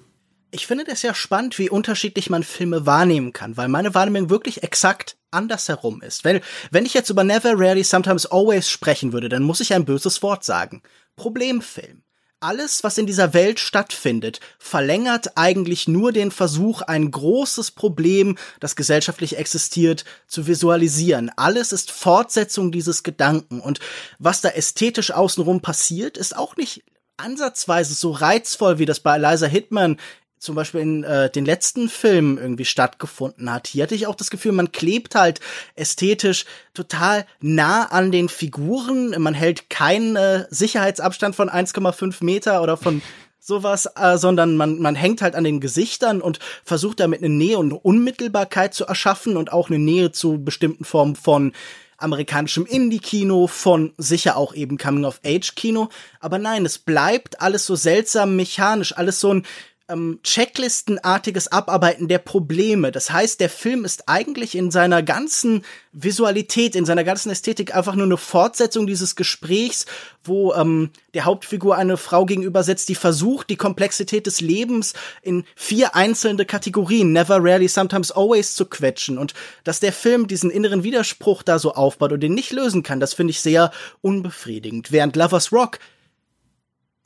Ich finde das ja spannend, wie unterschiedlich man Filme wahrnehmen kann, weil meine Wahrnehmung wirklich exakt andersherum ist. Wenn, wenn ich jetzt über Never, Rarely, Sometimes, Always sprechen würde, dann muss ich ein böses Wort sagen. Problemfilm alles, was in dieser Welt stattfindet, verlängert eigentlich nur den Versuch, ein großes Problem, das gesellschaftlich existiert, zu visualisieren. Alles ist Fortsetzung dieses Gedanken. Und was da ästhetisch außenrum passiert, ist auch nicht ansatzweise so reizvoll, wie das bei Eliza Hitman zum Beispiel in äh, den letzten Filmen irgendwie stattgefunden hat. Hier hatte ich auch das Gefühl, man klebt halt ästhetisch total nah an den Figuren. Man hält keinen äh, Sicherheitsabstand von 1,5 Meter oder von sowas, äh, sondern man, man hängt halt an den Gesichtern und versucht damit eine Nähe und Unmittelbarkeit zu erschaffen und auch eine Nähe zu bestimmten Formen von amerikanischem Indie-Kino, von sicher auch eben Coming-of-Age-Kino. Aber nein, es bleibt alles so seltsam mechanisch, alles so ein ähm, Checklistenartiges Abarbeiten der Probleme. Das heißt, der Film ist eigentlich in seiner ganzen Visualität, in seiner ganzen Ästhetik einfach nur eine Fortsetzung dieses Gesprächs, wo ähm, der Hauptfigur eine Frau gegenüber setzt, die versucht, die Komplexität des Lebens in vier einzelne Kategorien, never, rarely, sometimes, always zu quetschen. Und dass der Film diesen inneren Widerspruch da so aufbaut und den nicht lösen kann, das finde ich sehr unbefriedigend. Während Lovers Rock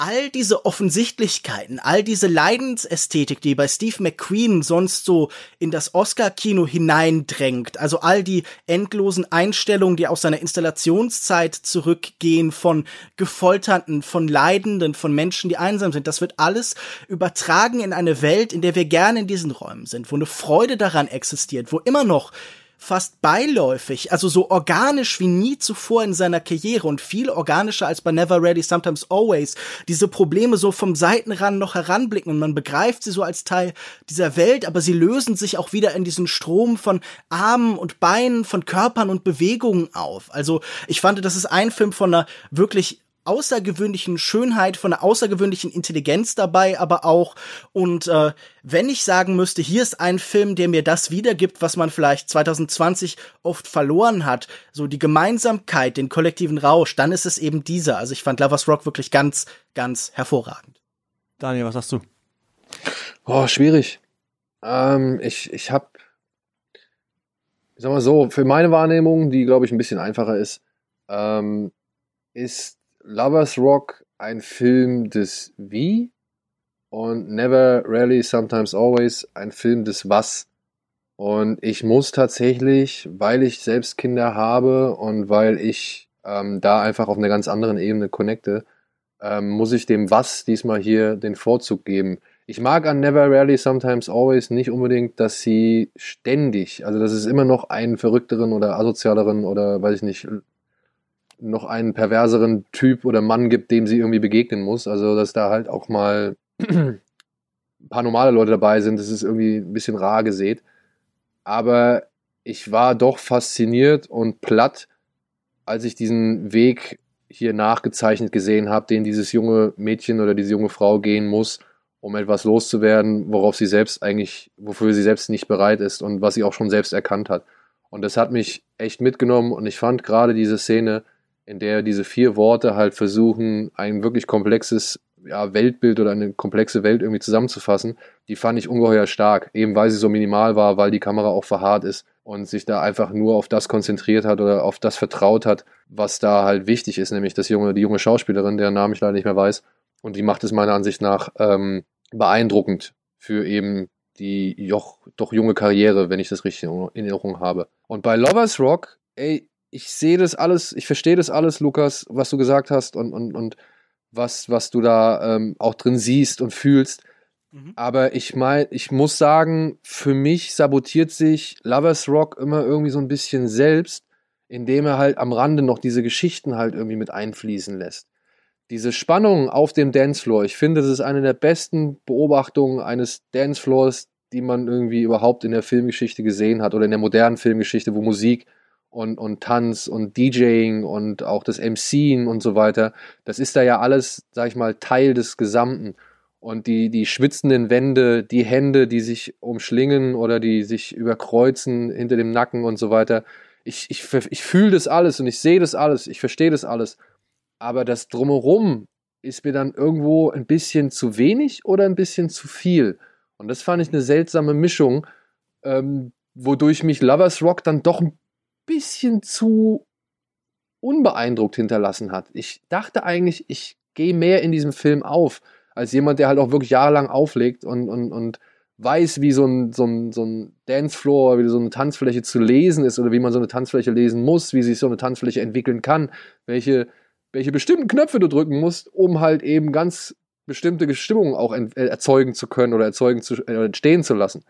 all diese Offensichtlichkeiten, all diese Leidensästhetik, die bei Steve McQueen sonst so in das Oscar-Kino hineindrängt, also all die endlosen Einstellungen, die aus seiner Installationszeit zurückgehen von Gefolterten, von Leidenden, von Menschen, die einsam sind, das wird alles übertragen in eine Welt, in der wir gerne in diesen Räumen sind, wo eine Freude daran existiert, wo immer noch fast beiläufig, also so organisch wie nie zuvor in seiner Karriere und viel organischer als bei Never Ready, Sometimes Always, diese Probleme so vom Seitenrand noch heranblicken und man begreift sie so als Teil dieser Welt, aber sie lösen sich auch wieder in diesen Strom von Armen und Beinen, von Körpern und Bewegungen auf. Also ich fand, das ist ein Film von einer wirklich außergewöhnlichen Schönheit, von einer außergewöhnlichen Intelligenz dabei, aber auch. Und äh, wenn ich sagen müsste, hier ist ein Film, der mir das wiedergibt, was man vielleicht 2020 oft verloren hat, so die Gemeinsamkeit, den kollektiven Rausch, dann ist es eben dieser. Also ich fand Lovers Rock wirklich ganz, ganz hervorragend. Daniel, was sagst du? Oh, schwierig. Ähm, ich ich habe, sag mal so, für meine Wahrnehmung, die glaube ich ein bisschen einfacher ist, ähm, ist Lovers Rock ein Film des Wie und Never, Rarely, Sometimes, Always ein Film des Was. Und ich muss tatsächlich, weil ich selbst Kinder habe und weil ich ähm, da einfach auf einer ganz anderen Ebene connecte, ähm, muss ich dem Was diesmal hier den Vorzug geben. Ich mag an Never, Rarely, Sometimes, Always nicht unbedingt, dass sie ständig, also dass es immer noch einen verrückteren oder asozialeren oder weiß ich nicht, noch einen perverseren Typ oder Mann gibt, dem sie irgendwie begegnen muss. Also, dass da halt auch mal ein paar normale Leute dabei sind, das ist irgendwie ein bisschen rar gesät. Aber ich war doch fasziniert und platt, als ich diesen Weg hier nachgezeichnet gesehen habe, den dieses junge Mädchen oder diese junge Frau gehen muss, um etwas loszuwerden, worauf sie selbst eigentlich, wofür sie selbst nicht bereit ist und was sie auch schon selbst erkannt hat. Und das hat mich echt mitgenommen und ich fand gerade diese Szene in der diese vier Worte halt versuchen, ein wirklich komplexes ja, Weltbild oder eine komplexe Welt irgendwie zusammenzufassen, die fand ich ungeheuer stark. Eben weil sie so minimal war, weil die Kamera auch verharrt ist und sich da einfach nur auf das konzentriert hat oder auf das vertraut hat, was da halt wichtig ist, nämlich das junge, die junge Schauspielerin, deren Namen ich leider nicht mehr weiß. Und die macht es meiner Ansicht nach ähm, beeindruckend für eben die joch, doch junge Karriere, wenn ich das richtig in Erinnerung habe. Und bei Lovers Rock, ey, ich sehe das alles, ich verstehe das alles, Lukas, was du gesagt hast und, und, und was, was du da ähm, auch drin siehst und fühlst. Mhm. Aber ich meine, ich muss sagen, für mich sabotiert sich Lovers Rock immer irgendwie so ein bisschen selbst, indem er halt am Rande noch diese Geschichten halt irgendwie mit einfließen lässt. Diese Spannung auf dem Dancefloor, ich finde, das ist eine der besten Beobachtungen eines Dancefloors, die man irgendwie überhaupt in der Filmgeschichte gesehen hat oder in der modernen Filmgeschichte, wo Musik und, und Tanz und DJing und auch das MCen und so weiter, das ist da ja alles, sag ich mal, Teil des Gesamten. Und die, die schwitzenden Wände, die Hände, die sich umschlingen oder die sich überkreuzen hinter dem Nacken und so weiter. Ich, ich, ich fühle das alles und ich sehe das alles, ich verstehe das alles. Aber das Drumherum ist mir dann irgendwo ein bisschen zu wenig oder ein bisschen zu viel. Und das fand ich eine seltsame Mischung, ähm, wodurch mich Lovers Rock dann doch ein bisschen zu unbeeindruckt hinterlassen hat. Ich dachte eigentlich, ich gehe mehr in diesem Film auf, als jemand, der halt auch wirklich jahrelang auflegt und, und, und weiß, wie so ein, so, ein, so ein Dancefloor, wie so eine Tanzfläche zu lesen ist oder wie man so eine Tanzfläche lesen muss, wie sich so eine Tanzfläche entwickeln kann, welche, welche bestimmten Knöpfe du drücken musst, um halt eben ganz bestimmte Stimmungen auch äh, erzeugen zu können oder erzeugen zu, äh, entstehen zu lassen.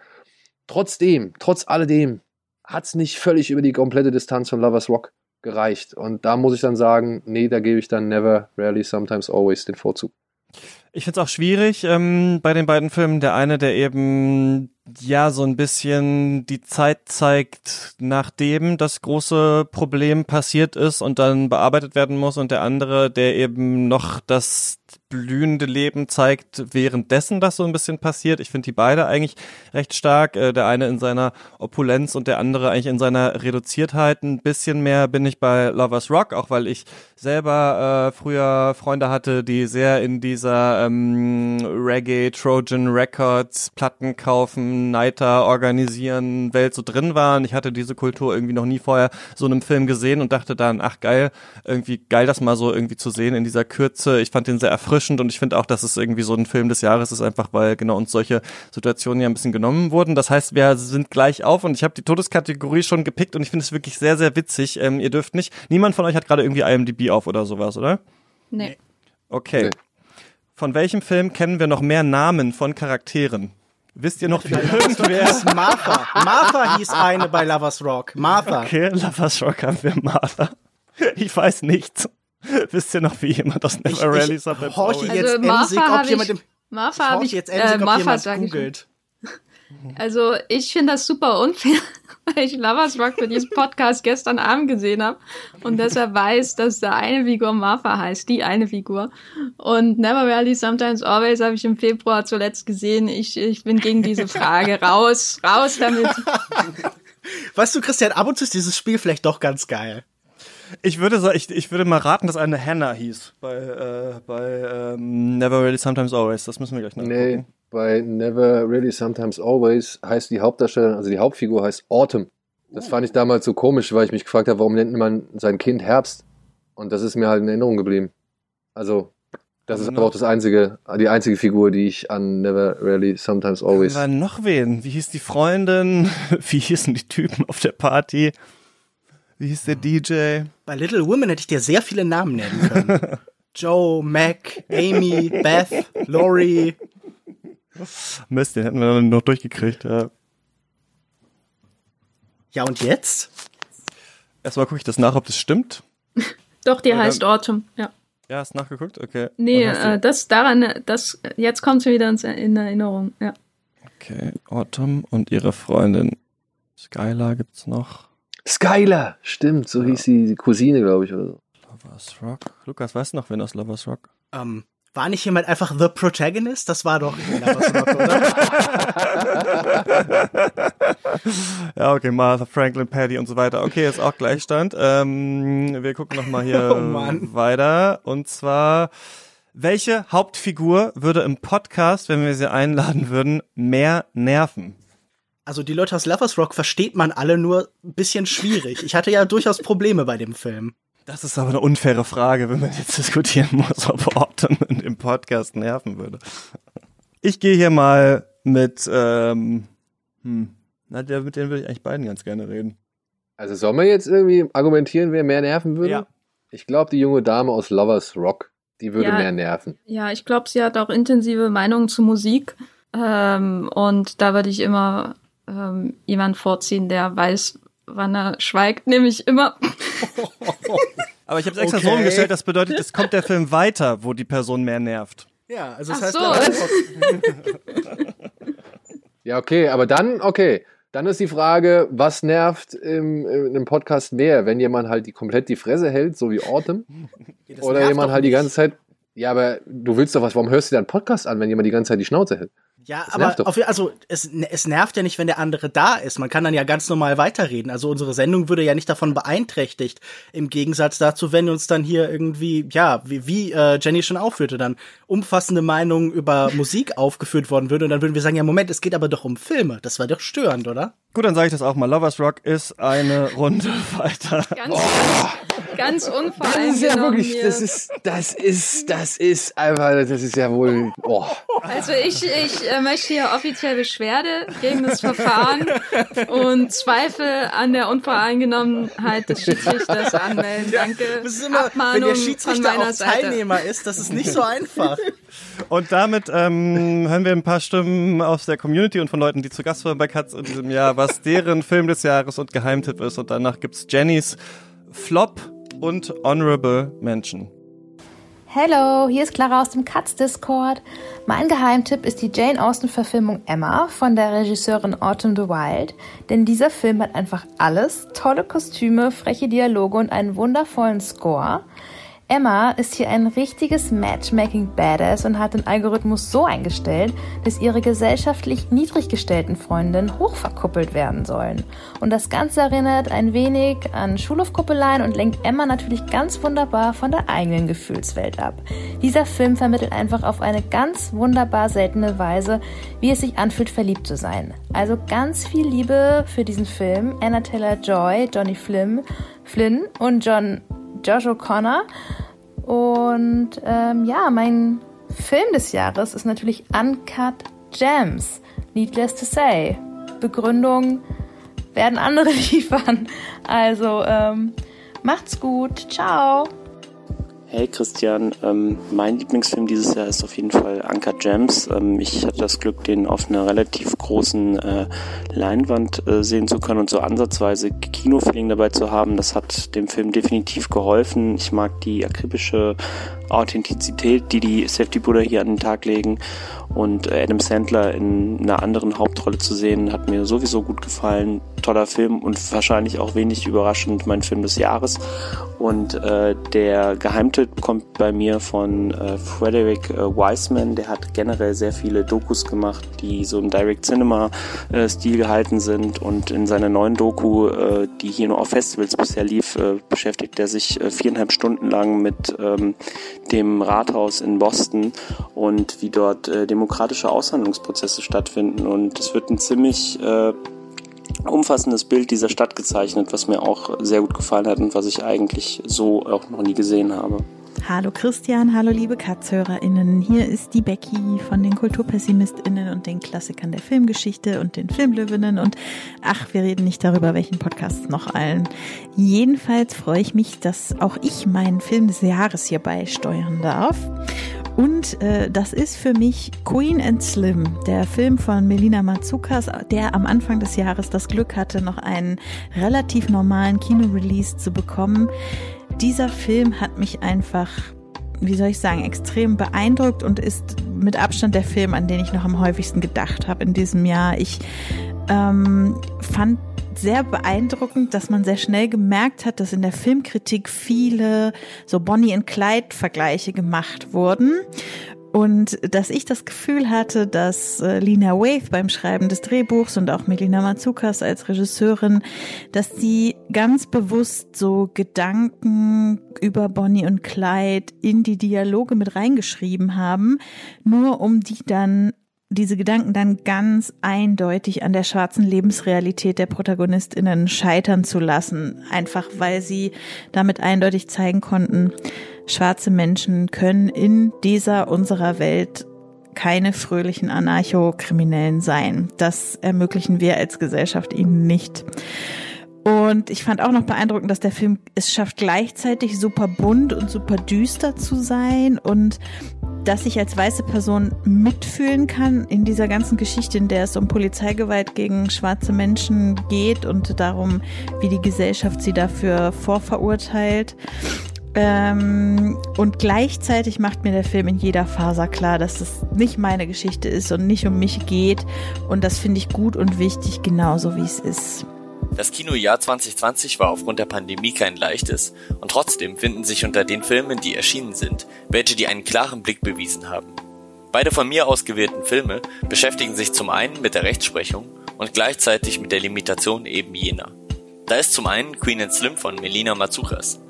Trotzdem, trotz alledem, hat es nicht völlig über die komplette Distanz von Lovers Rock gereicht. Und da muss ich dann sagen, nee, da gebe ich dann never, rarely, sometimes, always den Vorzug. Ich finde es auch schwierig ähm, bei den beiden Filmen. Der eine, der eben ja so ein bisschen die Zeit zeigt, nachdem das große Problem passiert ist und dann bearbeitet werden muss und der andere, der eben noch das blühende Leben zeigt, währenddessen das so ein bisschen passiert. Ich finde die beide eigentlich recht stark. Äh, der eine in seiner Opulenz und der andere eigentlich in seiner Reduziertheit. Ein bisschen mehr bin ich bei Lovers Rock, auch weil ich selber äh, früher Freunde hatte, die sehr in dieser ähm, Reggae, Trojan Records, Platten kaufen, Nighter organisieren Welt so drin waren. Ich hatte diese Kultur irgendwie noch nie vorher so in einem Film gesehen und dachte dann, ach geil, irgendwie geil, das mal so irgendwie zu sehen in dieser Kürze. Ich fand den sehr erfrischend und ich finde auch, dass es irgendwie so ein Film des Jahres ist, einfach weil genau uns solche Situationen ja ein bisschen genommen wurden. Das heißt, wir sind gleich auf und ich habe die Todeskategorie schon gepickt und ich finde es wirklich sehr, sehr witzig. Ähm, ihr dürft nicht, niemand von euch hat gerade irgendwie IMDb auf oder sowas, oder? Nee. Okay. Von welchem Film kennen wir noch mehr Namen von Charakteren? Wisst ihr noch, wie irgendwer... Ist Martha. Martha hieß eine bei Lovers Rock. Martha. Okay, Lovers Rock haben wir Martha. Ich weiß nichts. Wisst ihr noch, wie jemand aus Never Rally ich horche jetzt Also Martha emsig, ob jemand ich- im... Martha ich habe ich, jetzt äh, emsig, ob Martha jemand googelt. Also ich finde das super unfair, weil ich Lovers Rock für diesen Podcast gestern Abend gesehen habe und deshalb weiß, dass da eine Figur Martha heißt, die eine Figur. Und Never Rarely, Sometimes Always habe ich im Februar zuletzt gesehen. Ich, ich bin gegen diese Frage. Raus, raus damit. Weißt du, Christian, ab und zu ist dieses Spiel vielleicht doch ganz geil. Ich würde ich, ich würde mal raten, dass eine Hannah hieß bei äh, bei ähm, Never Really Sometimes Always. Das müssen wir gleich nachgucken. Nee, bei Never Really Sometimes Always heißt die Hauptdarstellerin, also die Hauptfigur heißt Autumn. Das fand ich damals so komisch, weil ich mich gefragt habe, warum nennt man sein Kind Herbst? Und das ist mir halt in Erinnerung geblieben. Also, das ist aber auch das einzige, die einzige Figur, die ich an Never Really Sometimes Always. War noch wen? Wie hieß die Freundin? Wie hießen die Typen auf der Party? Wie hieß der DJ? Bei Little Women hätte ich dir sehr viele Namen nennen können. Joe, Mac, Amy, Beth, Lori. Mist, den hätten wir dann noch durchgekriegt. Ja. Ja, und jetzt? Erstmal gucke ich das nach, ob das stimmt. Doch, die Ja, heißt dann- Autumn, ja. Ja, hast nachgeguckt? Okay. Nee, äh, das daran, das, jetzt kommt sie wieder ins, in Erinnerung, ja. Okay, Autumn und ihre Freundin. Skylar gibt's noch. Skylar, stimmt, so hieß die, die Cousine, glaube ich, oder so. Lovers Rock. Lukas, weißt du noch, wen aus Lovers Rock? Ähm, war nicht jemand einfach The Protagonist? Das war doch Lovers Rock, oder? Ja, okay, Martha, Franklin, Paddy und so weiter. Okay, ist auch Gleichstand. Ähm, wir gucken noch mal hier Oh weiter. Und zwar, welche Hauptfigur würde im Podcast, wenn wir sie einladen würden, mehr nerven? Also die Leute aus Lovers Rock versteht man alle nur ein bisschen schwierig. Ich hatte ja durchaus Probleme bei dem Film. Das ist aber eine unfaire Frage, wenn man jetzt diskutieren muss, ob Orton im Podcast nerven würde. Ich gehe hier mal mit, ähm, hm, na, der, mit denen würde ich eigentlich beiden ganz gerne reden. Also sollen wir jetzt irgendwie argumentieren, wer mehr nerven würde? Ja. Ich glaube, die junge Dame aus Lovers Rock, die würde Ja. mehr nerven. Ja, ich glaube, sie hat auch intensive Meinungen zu Musik. Ähm, und da würde ich immer ähm, jemand vorziehen, der weiß, wann er schweigt, nämlich immer. Aber ich habe es extra so Okay. umgestellt, das bedeutet, es kommt der Film weiter, wo die Person mehr nervt. Ja, also das Ach heißt, so. Ja, okay, aber dann, okay. Dann ist die Frage, was nervt im, in einem Podcast mehr, wenn jemand halt die, komplett die Fresse hält, so wie Autumn, oder jemand halt die nicht. ganze Zeit, ja, aber du willst doch was, warum hörst du dir einen Podcast an, wenn jemand die ganze Zeit die Schnauze hält? Ja, Das aber auf, also es, es nervt ja nicht, wenn der andere da ist. Man kann dann ja ganz normal weiterreden. Also unsere Sendung würde ja nicht davon beeinträchtigt. Im Gegensatz dazu, wenn uns dann hier irgendwie, ja, wie, wie äh, Jenny schon aufführte, dann umfassende Meinungen über Musik aufgeführt worden würde. Und dann würden wir sagen, ja, Moment, es geht aber doch um Filme. Das war doch störend, oder? Gut, dann sage ich das auch mal. Lovers Rock ist eine Runde weiter. Ganz, ganz unvoreingenommen. Das ist ja wirklich, hier. das ist, das ist, das ist einfach, das ist ja wohl, boah. Also ich, ich äh, möchte hier offiziell Beschwerde gegen das Verfahren und Zweifel an der Unvoreingenommenheit des Schiedsrichters anmelden. Danke. Das ist immer, Abmahnung wenn der Schiedsrichter auch Seite. Teilnehmer ist, das ist nicht so einfach. Und damit ähm, hören wir ein paar Stimmen aus der Community und von Leuten, die zu Gast waren bei Katz in diesem Jahr, was deren Film des Jahres und Geheimtipp ist. Und danach gibt's Jennys Flop und Honorable Mention. Hello, hier ist Clara aus dem Katz Discord. Mein Geheimtipp ist die Jane Austen-Verfilmung Emma von der Regisseurin Autumn de Wilde, denn dieser Film hat einfach alles: tolle Kostüme, freche Dialoge und einen wundervollen Score. Emma ist hier ein richtiges Matchmaking-Badass und hat den Algorithmus so eingestellt, dass ihre gesellschaftlich niedrig gestellten Freundinnen hochverkuppelt werden sollen. Und das Ganze erinnert ein wenig an Schulhofkuppeleien und lenkt Emma natürlich ganz wunderbar von der eigenen Gefühlswelt ab. Dieser Film vermittelt einfach auf eine ganz wunderbar seltene Weise, wie es sich anfühlt, verliebt zu sein. Also ganz viel Liebe für diesen Film. Anna Taylor-Joy, Johnny Flynn, Flynn und John Josh O'Connor. Und ähm, ja, mein Film des Jahres ist natürlich Uncut Gems. Needless to say. Begründung werden andere liefern. Also ähm, macht's gut. Ciao. Hey Christian, ähm, mein Lieblingsfilm dieses Jahr ist auf jeden Fall Anker Gems. Ähm, ich hatte das Glück, den auf einer relativ großen äh, Leinwand äh, sehen zu können und so ansatzweise Kinofeeling dabei zu haben. Das hat dem Film definitiv geholfen. Ich mag die akribische Authentizität, die die Safety-Brüder hier an den Tag legen und äh, Adam Sandler in einer anderen Hauptrolle zu sehen, hat mir sowieso gut gefallen. Toller Film und wahrscheinlich auch wenig überraschend mein Film des Jahres. Und äh, der Geheimtipp kommt bei mir von äh, Frederick äh, Wiseman. Der hat generell sehr viele Dokus gemacht, die so im Direct Cinema äh, Stil gehalten sind. Und in seiner neuen Doku, äh, die hier nur auf Festivals bisher lief, äh, beschäftigt er sich äh, viereinhalb Stunden lang mit ähm, dem Rathaus in Boston und wie dort äh, demokratische Aushandlungsprozesse stattfinden. Und es wird ein ziemlich äh, umfassendes Bild dieser Stadt gezeichnet, was mir auch sehr gut gefallen hat und was ich eigentlich so auch noch nie gesehen habe. Hallo Christian, hallo liebe Katzhörerinnen. Hier ist die Becky von den Kulturpessimistinnen und den Klassikern der Filmgeschichte und den Filmlöwinnen und ach, wir reden nicht darüber, welchen Podcast noch allen. Jedenfalls freue ich mich, dass auch ich meinen Film des Jahres hier beisteuern darf. Und äh, das ist für mich Queen and Slim, der Film von Melina Matsoukas, der am Anfang des Jahres das Glück hatte, noch einen relativ normalen Kinorelease zu bekommen. Dieser Film hat mich einfach, wie soll ich sagen, extrem beeindruckt und ist mit Abstand der Film, an den ich noch am häufigsten gedacht habe in diesem Jahr. Ich ähm, fand sehr beeindruckend, dass man sehr schnell gemerkt hat, dass in der Filmkritik viele so Bonnie und Clyde Vergleiche gemacht wurden. Und dass ich das Gefühl hatte, dass äh, Lina Waith beim Schreiben des Drehbuchs und auch Melina Matsoukas als Regisseurin, dass sie ganz bewusst so Gedanken über Bonnie und Clyde in die Dialoge mit reingeschrieben haben, nur um die dann diese Gedanken dann ganz eindeutig an der schwarzen Lebensrealität der Protagonistinnen scheitern zu lassen, einfach weil sie damit eindeutig zeigen konnten, schwarze Menschen können in dieser unserer Welt keine fröhlichen Anarchokriminellen sein. Das ermöglichen wir als Gesellschaft ihnen nicht. Und ich fand auch noch beeindruckend, dass der Film es schafft, gleichzeitig super bunt und super düster zu sein und dass ich als weiße Person mitfühlen kann in dieser ganzen Geschichte, in der es um Polizeigewalt gegen schwarze Menschen geht und darum, wie die Gesellschaft sie dafür vorverurteilt. Ähm, und gleichzeitig macht mir der Film in jeder Faser klar, dass es nicht meine Geschichte ist und nicht um mich geht. Und das finde ich gut und wichtig, genauso wie es ist. Das Kinojahr 2020 war aufgrund der Pandemie kein leichtes und trotzdem finden sich unter den Filmen, die erschienen sind, welche, die einen klaren Blick bewiesen haben. Beide von mir ausgewählten Filme beschäftigen sich zum einen mit der Rechtsprechung und gleichzeitig mit der Limitation eben jener. Da ist zum einen Queen and Slim von Melina Matsoukas.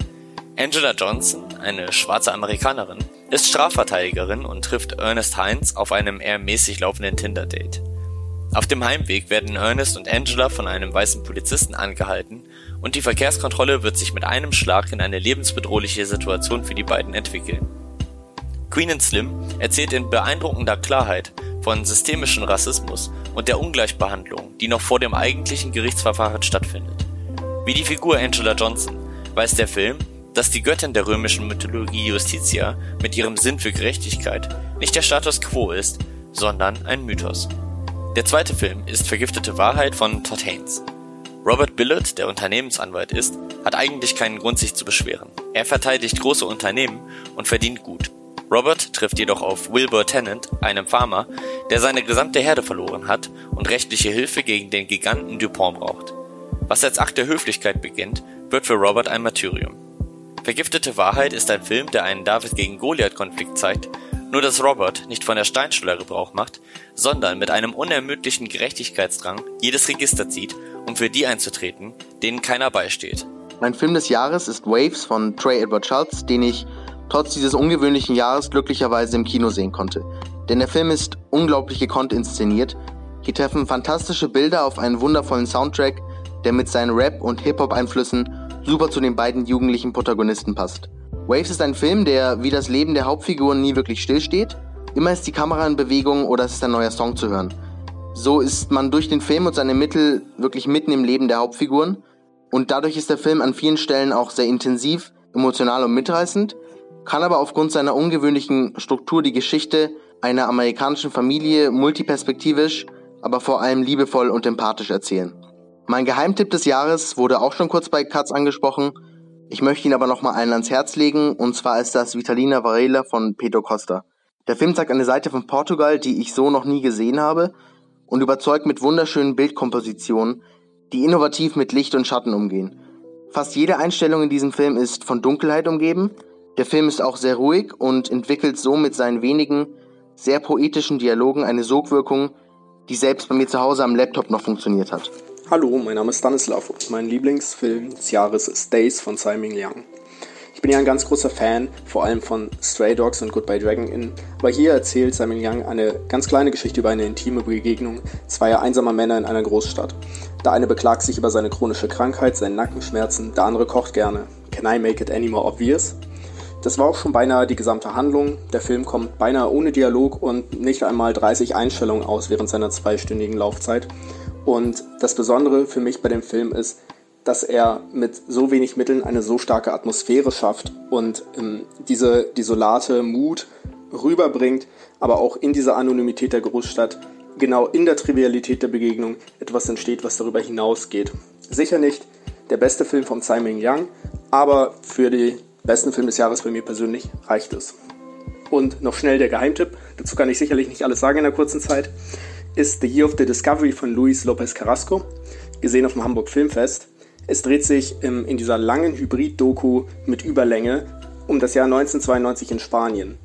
Angela Johnson, eine schwarze Amerikanerin, ist Strafverteidigerin und trifft Ernest Hines auf einem eher mäßig laufenden Tinder-Date. Auf dem Heimweg werden Ernest und Angela von einem weißen Polizisten angehalten und die Verkehrskontrolle wird sich mit einem Schlag in eine lebensbedrohliche Situation für die beiden entwickeln. Queen and Slim erzählt in beeindruckender Klarheit von systemischem Rassismus und der Ungleichbehandlung, die noch vor dem eigentlichen Gerichtsverfahren stattfindet. Wie die Figur Angela Johnson weiß der Film, dass die Göttin der römischen Mythologie Justitia mit ihrem Sinn für Gerechtigkeit nicht der Status quo ist, sondern ein Mythos. Der zweite Film ist Vergiftete Wahrheit von Todd Haynes. Robert Billard, der Unternehmensanwalt ist, hat eigentlich keinen Grund, sich zu beschweren. Er verteidigt große Unternehmen und verdient gut. Robert trifft jedoch auf Wilbur Tennant, einem Farmer, der seine gesamte Herde verloren hat und rechtliche Hilfe gegen den Giganten Dupont braucht. Was als Akt der Höflichkeit beginnt, wird für Robert ein Martyrium. Vergiftete Wahrheit ist ein Film, der einen David gegen Goliath-Konflikt zeigt, nur dass Robert nicht von der Steinschleuder Gebrauch macht, sondern mit einem unermüdlichen Gerechtigkeitsdrang jedes Register zieht, um für die einzutreten, denen keiner beisteht. Mein Film des Jahres ist Waves von Trey Edward Schultz, den ich trotz dieses ungewöhnlichen Jahres glücklicherweise im Kino sehen konnte. Denn der Film ist unglaublich gekonnt inszeniert. Hier treffen fantastische Bilder auf einen wundervollen Soundtrack, der mit seinen Rap- und Hip-Hop-Einflüssen super zu den beiden jugendlichen Protagonisten passt. Waves ist ein Film, der wie das Leben der Hauptfiguren nie wirklich stillsteht. Immer ist die Kamera in Bewegung oder es ist ein neuer Song zu hören. So ist man durch den Film und seine Mittel wirklich mitten im Leben der Hauptfiguren. Und dadurch ist der Film an vielen Stellen auch sehr intensiv, emotional und mitreißend, kann aber aufgrund seiner ungewöhnlichen Struktur die Geschichte einer amerikanischen Familie multiperspektivisch, aber vor allem liebevoll und empathisch erzählen. Mein Geheimtipp des Jahres wurde auch schon kurz bei Katz angesprochen. Ich möchte ihn aber nochmal allen ans Herz legen, und zwar ist das Vitalina Varela von Pedro Costa. Der Film zeigt eine Seite von Portugal, die ich so noch nie gesehen habe, und überzeugt mit wunderschönen Bildkompositionen, die innovativ mit Licht und Schatten umgehen. Fast jede Einstellung in diesem Film ist von Dunkelheit umgeben. Der Film ist auch sehr ruhig und entwickelt so mit seinen wenigen, sehr poetischen Dialogen eine Sogwirkung, die selbst bei mir zu Hause am Laptop noch funktioniert hat. Hallo, mein Name ist Stanislav und mein Lieblingsfilm des Jahres ist Days von Ming Liang. Ich bin ja ein ganz großer Fan, vor allem von Stray Dogs und Goodbye Dragon Inn, aber hier erzählt Simon Young eine ganz kleine Geschichte über eine intime Begegnung zweier einsamer Männer in einer Großstadt. Der eine beklagt sich über seine chronische Krankheit, seinen Nackenschmerzen, der andere kocht gerne. Can I make it any more obvious? Das war auch schon beinahe die gesamte Handlung. Der Film kommt beinahe ohne Dialog und nicht einmal 30 Einstellungen aus während seiner zweistündigen Laufzeit. Und das Besondere für mich bei dem Film ist, dass er mit so wenig Mitteln eine so starke Atmosphäre schafft und ähm, diese desolate Mut rüberbringt, aber auch in dieser Anonymität der Großstadt, genau in der Trivialität der Begegnung etwas entsteht, was darüber hinausgeht. Sicher nicht der beste Film von Tsai Ming Yang, aber für den besten Film des Jahres bei mir persönlich reicht es. Und noch schnell der Geheimtipp, dazu kann ich sicherlich nicht alles sagen in der kurzen Zeit ist The Year of the Discovery von Luis Lopez Carrasco, gesehen auf dem Hamburg Filmfest. Es dreht sich in, in dieser langen Hybrid-Doku mit Überlänge um das Jahr 1992 in Spanien,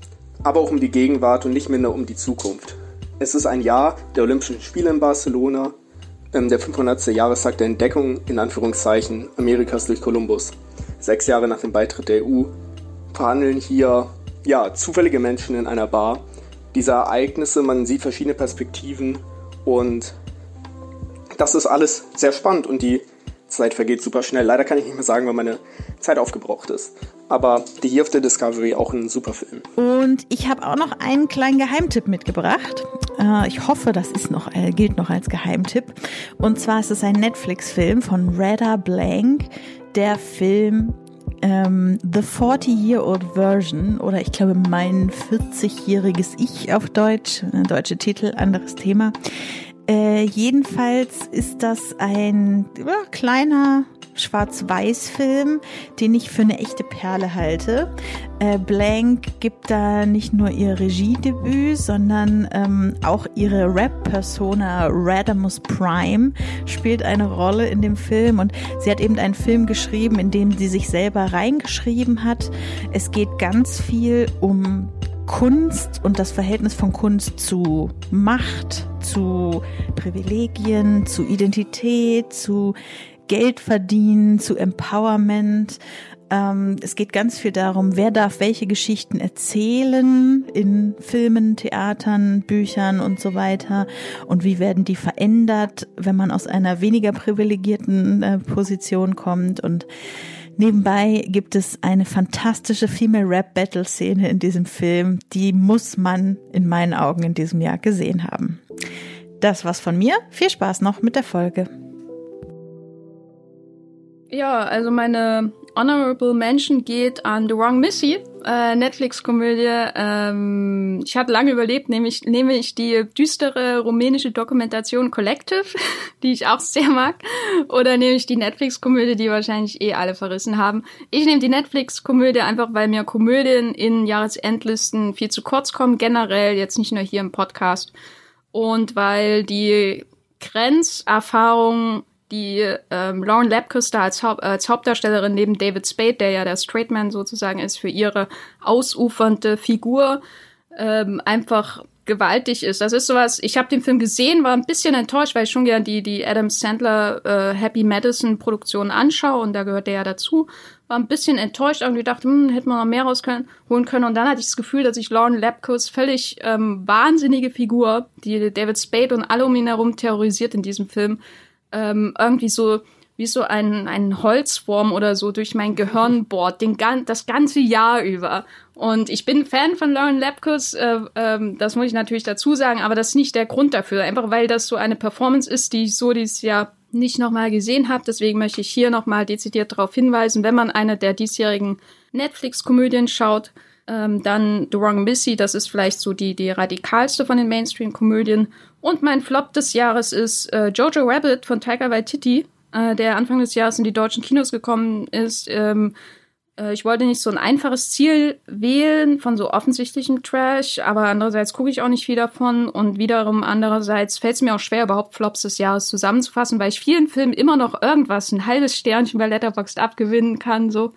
aber auch um die Gegenwart und nicht minder um die Zukunft. Es ist ein Jahr der Olympischen Spiele in Barcelona, ähm, der 500. Jahrestag der Entdeckung in Anführungszeichen Amerikas durch Kolumbus. Sechs Jahre nach dem Beitritt der EU verhandeln hier ja, zufällige Menschen in einer Bar diese Ereignisse, man sieht verschiedene Perspektiven und das ist alles sehr spannend und die Zeit vergeht super schnell. Leider kann ich nicht mehr sagen, weil meine Zeit aufgebraucht ist. Aber The Year of the Discovery auch ein super Film. Und ich habe auch noch einen kleinen Geheimtipp mitgebracht. Äh, ich hoffe, das ist noch, äh, gilt noch als Geheimtipp. Und zwar ist es ein Netflix-Film von Reda Blank. Der Film ähm, The 40-Year-Old Version oder ich glaube mein 40-jähriges Ich auf Deutsch, äh, deutsche Titel, anderes Thema. Äh, jedenfalls ist das ein ja, kleiner Schwarz-Weiß-Film, den ich für eine echte Perle halte. Äh, Blank gibt da nicht nur ihr Regiedebüt, sondern ähm, auch ihre Rap-Persona Radamus Prime spielt eine Rolle in dem Film und sie hat eben einen Film geschrieben, in dem sie sich selber reingeschrieben hat. Es geht ganz viel um Kunst und das Verhältnis von Kunst zu Macht, zu Privilegien, zu Identität, zu Geld verdienen, zu Empowerment. Ähm, es geht ganz viel darum, wer darf welche Geschichten erzählen in Filmen, Theatern, Büchern und so weiter und wie werden die verändert, wenn man aus einer weniger privilegierten äh, Position kommt und Nebenbei gibt es eine fantastische Female Rap Battle Szene in diesem Film, die muss man in meinen Augen in diesem Jahr gesehen haben. Das war's von mir. Viel Spaß noch mit der Folge. Ja, also meine Honorable Mention geht an The Wrong Missy, äh, Netflix-Komödie. Ähm, ich hatte lange überlebt, nämlich nehme ich die düstere rumänische Dokumentation Collective, die ich auch sehr mag, oder nehme ich die Netflix-Komödie, die wahrscheinlich eh alle verrissen haben. Ich nehme die Netflix-Komödie einfach, weil mir Komödien in Jahresendlisten viel zu kurz kommen, generell, jetzt nicht nur hier im Podcast. Und weil die Grenzerfahrung die ähm, Lauren Lapkus da als, Haupt, als Hauptdarstellerin neben David Spade, der ja der Straight Man sozusagen ist, für ihre ausufernde Figur ähm, einfach gewaltig ist. Das ist sowas, ich habe den Film gesehen, war ein bisschen enttäuscht, weil ich schon gern die, die Adam Sandler äh, Happy Madison Produktion anschaue und da gehört der ja dazu. War ein bisschen enttäuscht, irgendwie dachte, hm, hätte man noch mehr rausholen können. Und dann hatte ich das Gefühl, dass ich Lauren Lapkus völlig ähm, wahnsinnige Figur, die David Spade und alle um ihn herum terrorisiert in diesem Film, ähm, irgendwie so wie so ein, ein Holzwurm oder so durch mein Gehirn bohrt, den, das ganze Jahr über. Und ich bin Fan von Lauren Lapkus, äh, ähm, das muss ich natürlich dazu sagen, aber das ist nicht der Grund dafür. Einfach weil das so eine Performance ist, die ich so dieses Jahr nicht nochmal gesehen habe. Deswegen möchte ich hier nochmal dezidiert darauf hinweisen, wenn man eine der diesjährigen Netflix-Komödien schaut, ähm, dann The Wrong Missy, das ist vielleicht so die, die radikalste von den Mainstream-Komödien. Und mein Flop des Jahres ist äh, Jojo Rabbit von Taika Waititi, äh, der Anfang des Jahres in die deutschen Kinos gekommen ist. Ähm, äh, ich wollte nicht so ein einfaches Ziel wählen von so offensichtlichem Trash, aber andererseits gucke ich auch nicht viel davon und wiederum andererseits fällt es mir auch schwer, überhaupt Flops des Jahres zusammenzufassen, weil ich vielen Filmen immer noch irgendwas, ein halbes Sternchen bei Letterboxd abgewinnen kann, so.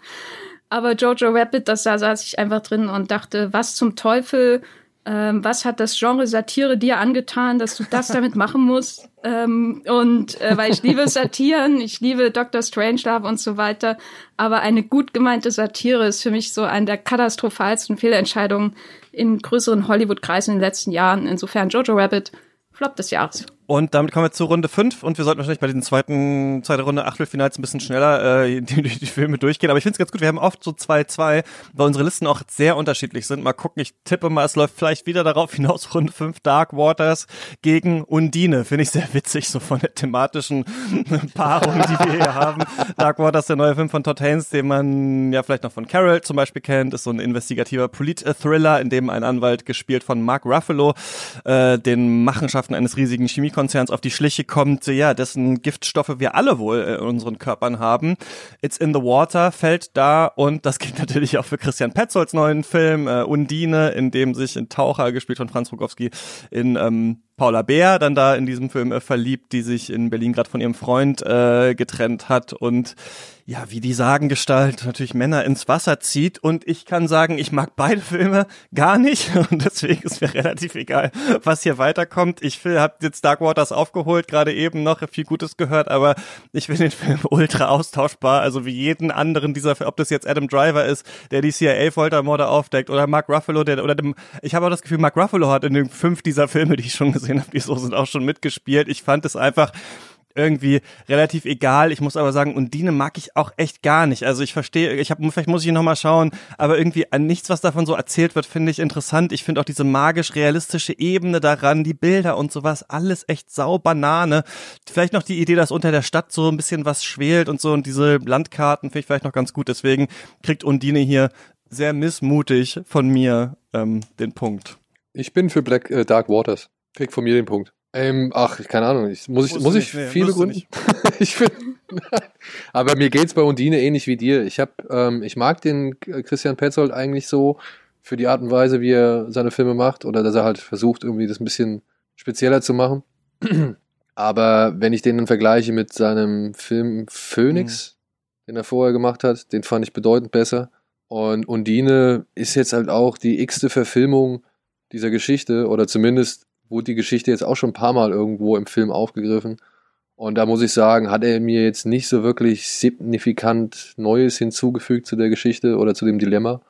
Aber Jojo Rabbit, das da saß ich einfach drin und dachte, was zum Teufel, ähm, was hat das Genre Satire dir angetan, dass du das damit machen musst? Ähm, und äh, weil ich liebe Satiren, ich liebe Dr. Strangelove und so weiter, aber eine gut gemeinte Satire ist für mich so eine der katastrophalsten Fehlentscheidungen in größeren Hollywood-Kreisen in den letzten Jahren. Insofern Jojo Rabbit, Flop des Jahres. Und damit kommen wir zu Runde 5 und wir sollten wahrscheinlich bei diesen zweiten, zweite Runde Achtelfinals ein bisschen schneller äh, die, die, die Filme durchgehen. Aber ich finde es ganz gut, wir haben oft so 2-2, weil unsere Listen auch sehr unterschiedlich sind. Mal gucken, ich tippe mal, es läuft vielleicht wieder darauf hinaus, Runde 5 Dark Waters gegen Undine. Finde ich sehr witzig, so von der thematischen Paarung, die wir hier haben. Dark Waters, der neue Film von Todd Haynes, den man ja vielleicht noch von Carol zum Beispiel kennt, ist so ein investigativer Polit-Thriller, in dem ein Anwalt, gespielt von Mark Ruffalo, äh, den Machenschaften eines riesigen Chemie Konzerns auf die Schliche kommt, ja, dessen Giftstoffe wir alle wohl in unseren Körpern haben. It's in the Water fällt da und das gilt natürlich auch für Christian Petzolds neuen Film äh, Undine, in dem sich ein Taucher, gespielt von Franz Rogowski, in ähm, Paula Bär dann da in diesem Film äh, verliebt, die sich in Berlin gerade von ihrem Freund äh, getrennt hat und ja, wie die Sagengestalt natürlich Männer ins Wasser zieht. Und ich kann sagen, ich mag beide Filme gar nicht. Und deswegen ist mir relativ egal, was hier weiterkommt. Ich habe jetzt Dark Waters aufgeholt, gerade eben noch viel Gutes gehört, aber ich finde den Film ultra austauschbar. Also wie jeden anderen dieser, ob das jetzt Adam Driver ist, der die CIA-Foltermorde aufdeckt, oder Mark Ruffalo, der, oder dem, ich habe auch das Gefühl, Mark Ruffalo hat in den fünf dieser Filme, die ich schon gesehen habe, die so sind, auch schon mitgespielt. Ich fand es einfach irgendwie relativ egal. Ich muss aber sagen, Undine mag ich auch echt gar nicht. Also ich verstehe, ich habe vielleicht muss ich noch mal schauen, aber irgendwie an nichts, was davon so erzählt wird, finde ich interessant. Ich finde auch diese magisch realistische Ebene daran, die Bilder und sowas, alles echt sau Banane. Vielleicht noch die Idee, dass unter der Stadt so ein bisschen was schwelt und so und diese Landkarten finde ich vielleicht noch ganz gut. Deswegen kriegt Undine hier sehr missmutig von mir ähm, den Punkt. Ich bin für Black äh, Dark Waters. Krieg von mir den Punkt. Ähm, ach, keine Ahnung. Ich, muss ich, muss ich nee, viel begründen? ich find, aber mir geht's bei Undine ähnlich wie dir. Ich hab, ähm, ich mag den Christian Petzold eigentlich so für die Art und Weise, wie er seine Filme macht oder dass er halt versucht, irgendwie das ein bisschen spezieller zu machen. aber wenn ich den dann vergleiche mit seinem Film Phoenix, mhm. den er vorher gemacht hat, den fand ich bedeutend besser. Und Undine ist jetzt halt auch die x-te Verfilmung dieser Geschichte oder zumindest wurde die Geschichte jetzt auch schon ein paar Mal irgendwo im Film aufgegriffen. Und da muss ich sagen, hat er mir jetzt nicht so wirklich signifikant Neues hinzugefügt zu der Geschichte oder zu dem Dilemma.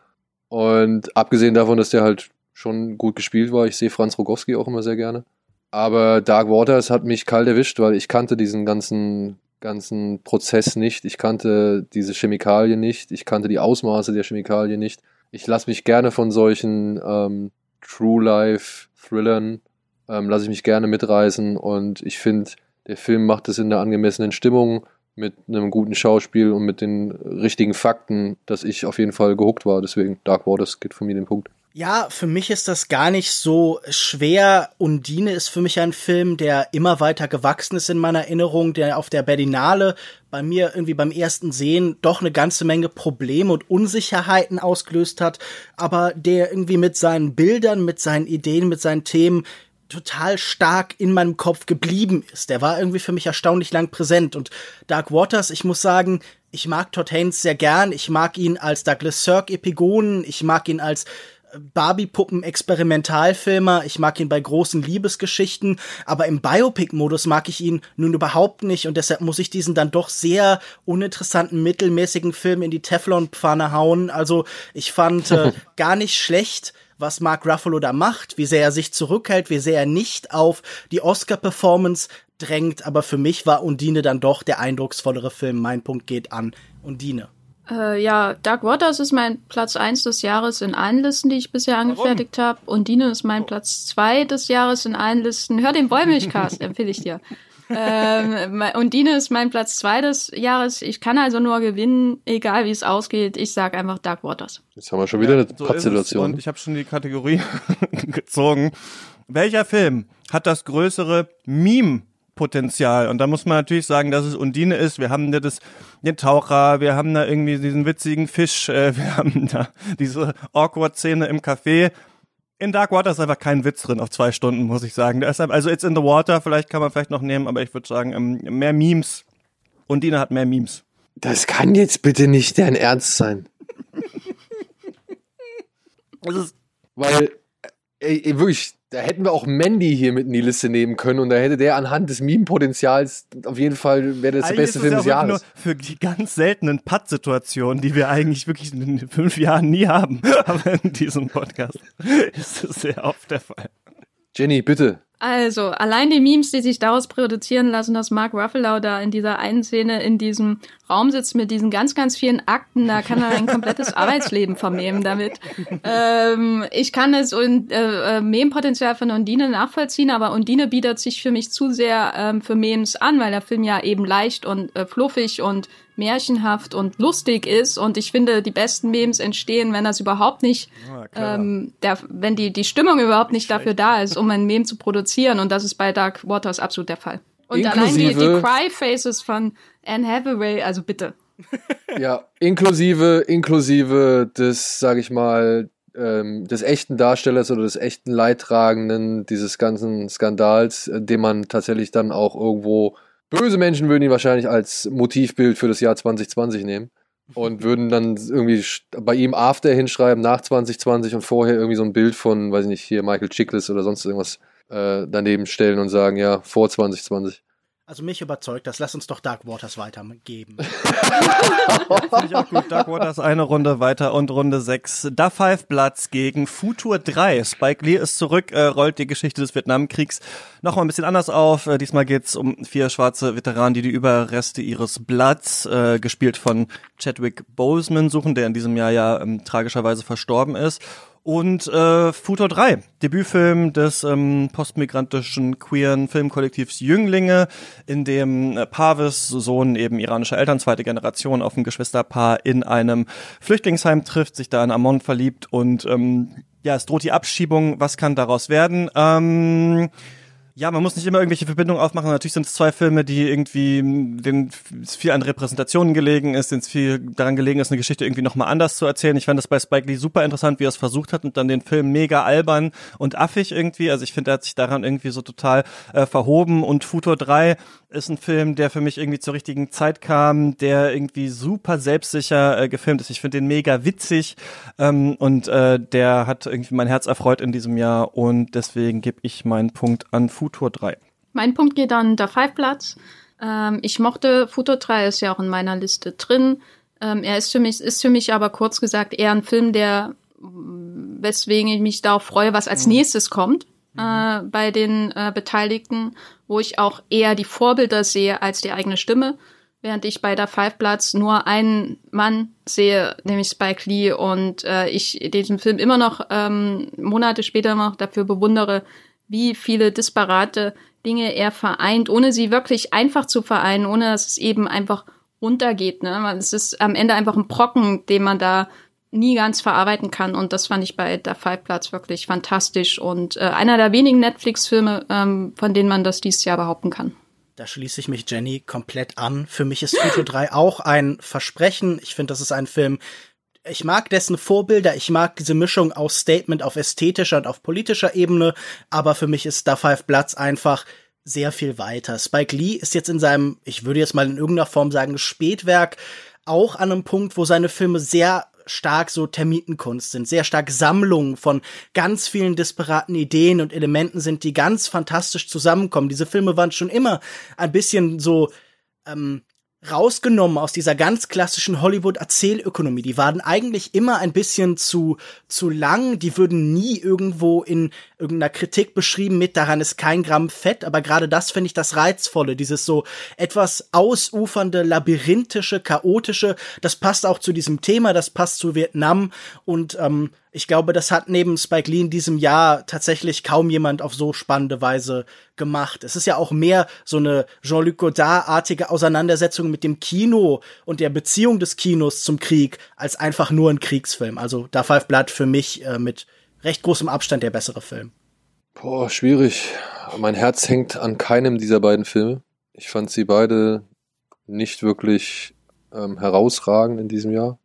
Und abgesehen davon, dass der halt schon gut gespielt war, ich sehe Franz Rogowski auch immer sehr gerne. Aber Dark Waters hat mich kalt erwischt, weil ich kannte diesen ganzen, ganzen Prozess nicht. Ich kannte diese Chemikalie nicht. Ich kannte die Ausmaße der Chemikalie nicht. Ich lasse mich gerne von solchen ähm, True Life Thrillern ähm, lasse ich mich gerne mitreißen und ich finde, der Film macht es in der angemessenen Stimmung mit einem guten Schauspiel und mit den richtigen Fakten, dass ich auf jeden Fall gehuckt war. Deswegen Dark Waters geht von mir den Punkt. Ja, für mich ist das gar nicht so schwer. Undine ist für mich ein Film, der immer weiter gewachsen ist in meiner Erinnerung, der auf der Berlinale bei mir irgendwie beim ersten Sehen doch eine ganze Menge Probleme und Unsicherheiten ausgelöst hat, aber der irgendwie mit seinen Bildern, mit seinen Ideen, mit seinen Themen total stark in meinem Kopf geblieben ist. Der war irgendwie für mich erstaunlich lang präsent und Dark Waters, ich muss sagen, ich mag Todd Haynes sehr gern. Ich mag ihn als Douglas Sirk Epigonen. Ich mag ihn als Barbie-Puppen-Experimentalfilmer. Ich mag ihn bei großen Liebesgeschichten, aber im Biopic-Modus mag ich ihn nun überhaupt nicht und deshalb muss ich diesen dann doch sehr uninteressanten, mittelmäßigen Film in die Teflon-Pfanne hauen. Also ich fand äh, gar nicht schlecht, was Mark Ruffalo da macht, wie sehr er sich zurückhält, wie sehr er nicht auf die Oscar-Performance drängt, aber für mich war Undine dann doch der eindrucksvollere Film. Mein Punkt geht an Undine. Äh, ja, Dark Waters ist mein Platz 1 des Jahres in allen Listen, die ich bisher angefertigt habe. Und Dine ist mein Platz 2 des Jahres in allen Listen. Hör den Wollmilchcast, empfehle ich dir. Ähm, und Dine ist mein Platz 2 des Jahres. Ich kann also nur gewinnen, egal wie es ausgeht. Ich sag einfach Dark Waters. Jetzt haben wir schon wieder Ja, eine so es. Und ich habe schon die Kategorie gezogen. Welcher Film hat das größere Meme? Potenzial. Und da muss man natürlich sagen, dass es Undine ist. Wir haben da das, den Taucher, wir haben da irgendwie diesen witzigen Fisch, äh, wir haben da diese Awkward-Szene im Café. In Dark Water ist einfach kein Witz drin auf zwei Stunden, muss ich sagen. Deshalb, also It's in the Water, vielleicht kann man vielleicht noch nehmen, aber ich würde sagen, ähm, mehr Memes. Undine hat mehr Memes. Das kann jetzt bitte nicht dein Ernst sein. Weil, ey, ey, wirklich, da hätten wir auch Mandy hier mit in die Liste nehmen können und da hätte der anhand des Meme-Potenzials auf jeden Fall, wäre das der beste Film es des Jahres. nur für die ganz seltenen Patt-Situationen, die wir eigentlich wirklich in den fünf Jahren nie haben. Aber in diesem Podcast ist es sehr oft der Fall. Jenny, bitte. Also, allein die Memes, die sich daraus produzieren lassen, dass Mark Ruffalo da in dieser einen Szene in diesem Raum sitzt mit diesen ganz, ganz vielen Akten, da kann er ein komplettes Arbeitsleben vernehmen damit. Ähm, ich kann das und, äh, äh, Meme-Potenzial von Undine nachvollziehen, aber Undine bietet sich für mich zu sehr ähm, für Memes an, weil der Film ja eben leicht und äh, fluffig und märchenhaft und lustig ist und ich finde, die besten Memes entstehen, wenn das überhaupt nicht, ähm, der, wenn die, die Stimmung überhaupt nicht dafür da ist, um ein Meme zu produzieren und das ist bei Dark Waters absolut der Fall. Und allein die, die Inklusive- Cry-Faces von Anne Hathaway, also bitte. Ja, inklusive, inklusive des, sag ich mal, ähm, des echten Darstellers oder des echten Leidtragenden dieses ganzen Skandals, äh, den man tatsächlich dann auch irgendwo, böse Menschen würden ihn wahrscheinlich als Motivbild für das Jahr 2020 nehmen und würden dann irgendwie bei ihm After hinschreiben nach 2020 und vorher irgendwie so ein Bild von, weiß ich nicht, hier Michael Chiklis oder sonst irgendwas äh, daneben stellen und sagen, ja, vor 2020. Also mich überzeugt das. Lass uns doch Dark Waters weitergeben. Finde ich auch gut. Dark Waters eine Runde weiter und Runde 6. Da Five Bloods gegen Futur 3. Spike Lee ist zurück, äh, rollt die Geschichte des Vietnamkriegs noch mal ein bisschen anders auf. Äh, diesmal geht's um vier schwarze Veteranen, die die Überreste ihres Bloods, äh, gespielt von Chadwick Boseman, suchen, der in diesem Jahr ja ähm, tragischerweise verstorben ist. Und äh, Futur 3, Debütfilm des ähm, postmigrantischen queeren Filmkollektivs Jünglinge, in dem äh, Parvis, Sohn eben iranischer Eltern, zweite Generation, auf ein Geschwisterpaar in einem Flüchtlingsheim trifft, sich da in Amon verliebt und ähm, ja, es droht die Abschiebung. Was kann daraus werden? Ähm, ja, man muss nicht immer irgendwelche Verbindungen aufmachen. Natürlich sind es zwei Filme, die irgendwie, denen viel an Repräsentationen gelegen ist, denen es viel daran gelegen ist, eine Geschichte irgendwie nochmal anders zu erzählen. Ich fand das bei Spike Lee super interessant, wie er es versucht hat und dann den Film mega albern und affig irgendwie. Also ich finde, er hat sich daran irgendwie so total äh, verhoben. Und Futur 3 ist ein Film, der für mich irgendwie zur richtigen Zeit kam, der irgendwie super selbstsicher äh, gefilmt ist. Ich finde den mega witzig ähm, und äh, der hat irgendwie mein Herz erfreut in diesem Jahr und deswegen gebe ich meinen Punkt an Futur 3. Mein Punkt geht an der Five Platz. Ähm, ich mochte Futur 3, ist ja auch in meiner Liste drin. Ähm, er ist für mich, ist für mich aber kurz gesagt eher ein Film, der, mm, weswegen ich mich darauf freue, was als nächstes kommt äh, bei den äh, Beteiligten, wo ich auch eher die Vorbilder sehe als die eigene Stimme. Während ich bei der Five Bloods nur einen Mann sehe, nämlich Spike Lee, und äh, ich diesen Film immer noch ähm, Monate später noch dafür bewundere, wie viele disparate Dinge er vereint, ohne sie wirklich einfach zu vereinen, ohne dass es eben einfach runtergeht. Ne? Es ist am Ende einfach ein Brocken, den man da nie ganz verarbeiten kann. Und das fand ich bei der Five Platz wirklich fantastisch und äh, einer der wenigen Netflix-Filme, ähm, von denen man das dieses Jahr behaupten kann. Da schließe ich mich Jenny komplett an. Für mich ist Futo 3 auch ein Versprechen. Ich finde, das ist ein Film, ich mag dessen Vorbilder, ich mag diese Mischung aus Statement auf ästhetischer und auf politischer Ebene, aber für mich ist da Five Bloods einfach sehr viel weiter. Spike Lee ist jetzt in seinem, ich würde jetzt mal in irgendeiner Form sagen, Spätwerk auch an einem Punkt, wo seine Filme sehr stark so Termitenkunst sind, sehr stark Sammlungen von ganz vielen disparaten Ideen und Elementen sind, die ganz fantastisch zusammenkommen. Diese Filme waren schon immer ein bisschen so ähm, rausgenommen aus dieser ganz klassischen Hollywood-Erzählökonomie. Die waren eigentlich immer ein bisschen zu, zu lang. Die würden nie irgendwo in irgendeiner Kritik beschrieben mit, daran ist kein Gramm Fett. Aber gerade das finde ich das Reizvolle. Dieses so etwas ausufernde, labyrinthische, chaotische. Das passt auch zu diesem Thema. Das passt zu Vietnam. Und ähm, ich glaube, das hat neben Spike Lee in diesem Jahr tatsächlich kaum jemand auf so spannende Weise gemacht. Es ist ja auch mehr so eine Jean-Luc Godard-artige Auseinandersetzung mit dem Kino und der Beziehung des Kinos zum Krieg als einfach nur ein Kriegsfilm. Also Da Five Blood für mich äh, mit recht großem Abstand der bessere Film. Boah, schwierig. Mein Herz hängt an keinem dieser beiden Filme. Ich fand sie beide nicht wirklich ähm, herausragend in diesem Jahr.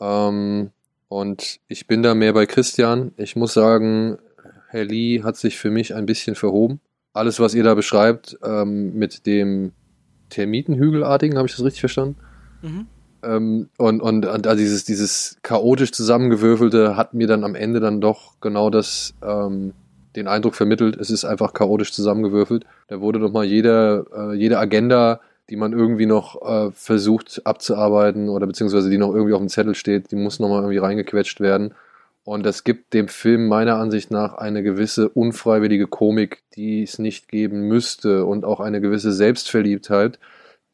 Ähm, und ich bin da mehr bei Christian. Ich muss sagen, Herr Lee hat sich für mich ein bisschen verhoben. Alles, was ihr da beschreibt, ähm, mit dem Termitenhügelartigen, habe ich das richtig verstanden? Mhm. Ähm, und und, und also dieses, dieses chaotisch zusammengewürfelte hat mir dann am Ende dann doch genau das, ähm, den Eindruck vermittelt, es ist einfach chaotisch zusammengewürfelt. Da wurde doch mal jeder, äh, jede Agenda die man irgendwie noch äh, versucht abzuarbeiten oder beziehungsweise die noch irgendwie auf dem Zettel steht, die muss nochmal irgendwie reingequetscht werden. Und das gibt dem Film meiner Ansicht nach eine gewisse unfreiwillige Komik, die es nicht geben müsste und auch eine gewisse Selbstverliebtheit,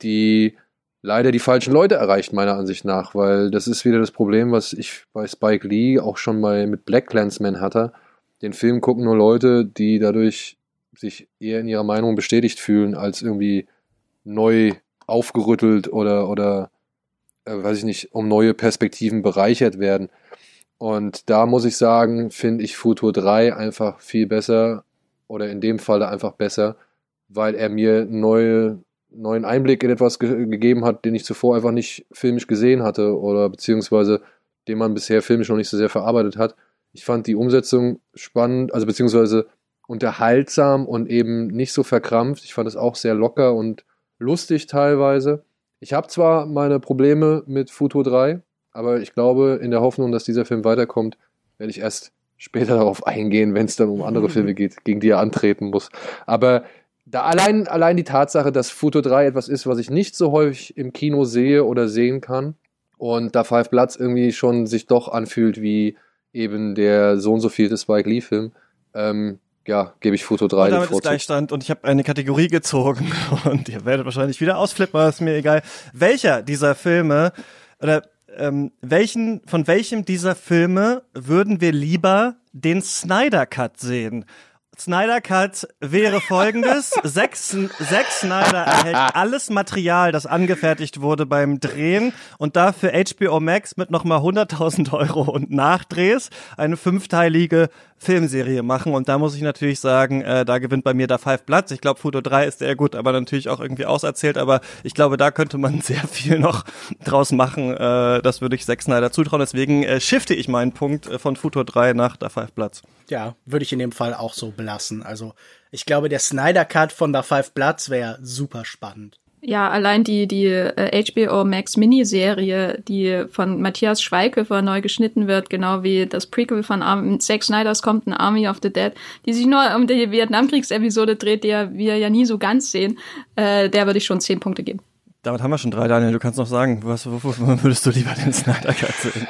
die leider die falschen Leute erreicht, meiner Ansicht nach, weil das ist wieder das Problem, was ich bei Spike Lee auch schon mal mit Black Clansman hatte. Den Film gucken nur Leute, die dadurch sich eher in ihrer Meinung bestätigt fühlen, als irgendwie neu aufgerüttelt oder, oder äh, weiß ich nicht, um neue Perspektiven bereichert werden. Und da muss ich sagen, finde ich Futur 3 einfach viel besser oder in dem Falle einfach besser, weil er mir neue, neuen Einblick in etwas ge gegeben hat, den ich zuvor einfach nicht filmisch gesehen hatte oder beziehungsweise den man bisher filmisch noch nicht so sehr verarbeitet hat. Ich fand die Umsetzung spannend, also beziehungsweise unterhaltsam und eben nicht so verkrampft. Ich fand es auch sehr locker und lustig teilweise. Ich habe zwar meine Probleme mit Futo 3, aber ich glaube, in der Hoffnung, dass dieser Film weiterkommt, werde ich erst später darauf eingehen, wenn es dann um andere Filme geht, gegen die er antreten muss. Aber da allein, allein die Tatsache, dass Futo 3 etwas ist, was ich nicht so häufig im Kino sehe oder sehen kann und da Five Bloods irgendwie schon sich doch anfühlt wie eben der so und so vielte Spike Lee Film, ähm, ja, gebe ich Foto 3 und damit ist Gleichstand und ich habe eine Kategorie gezogen und ihr werdet wahrscheinlich wieder ausflippen, aber ist mir egal. Welcher dieser Filme oder ähm, welchen von welchem dieser Filme würden wir lieber den Snyder Cut sehen? Snyder Cut wäre folgendes. Zack, Zack Snyder erhält alles Material, das angefertigt wurde beim Drehen und dafür HBO Max mit nochmal 100.000 Euro und Nachdrehs eine fünfteilige Filmserie machen. Und da muss ich natürlich sagen, äh, da gewinnt bei mir da Five Bloods. Ich glaube, Foto 3 ist sehr gut, aber natürlich auch irgendwie auserzählt. Aber ich glaube, da könnte man sehr viel noch draus machen. Äh, das würde ich Zack Snyder zutrauen. Deswegen äh, shifte ich meinen Punkt äh, von Foto 3 nach da Five Bloods. Ja, würde ich in dem Fall auch so belassen. Also ich glaube, der Snyder Cut von da Five Bloods wäre super spannend. Ja, allein die, die äh, HBO Max Miniserie, die von Matthias Schweighöfer neu geschnitten wird, genau wie das Prequel von Arm Zack Snyders kommt, ein Army of the Dead, die sich nur um die Vietnamkriegsepisode dreht, die wir ja nie so ganz sehen, äh, der würde ich schon zehn Punkte geben. Damit haben wir schon drei, Daniel. Du kannst noch sagen, was, wofür würdest du lieber den Snyder Cut sehen?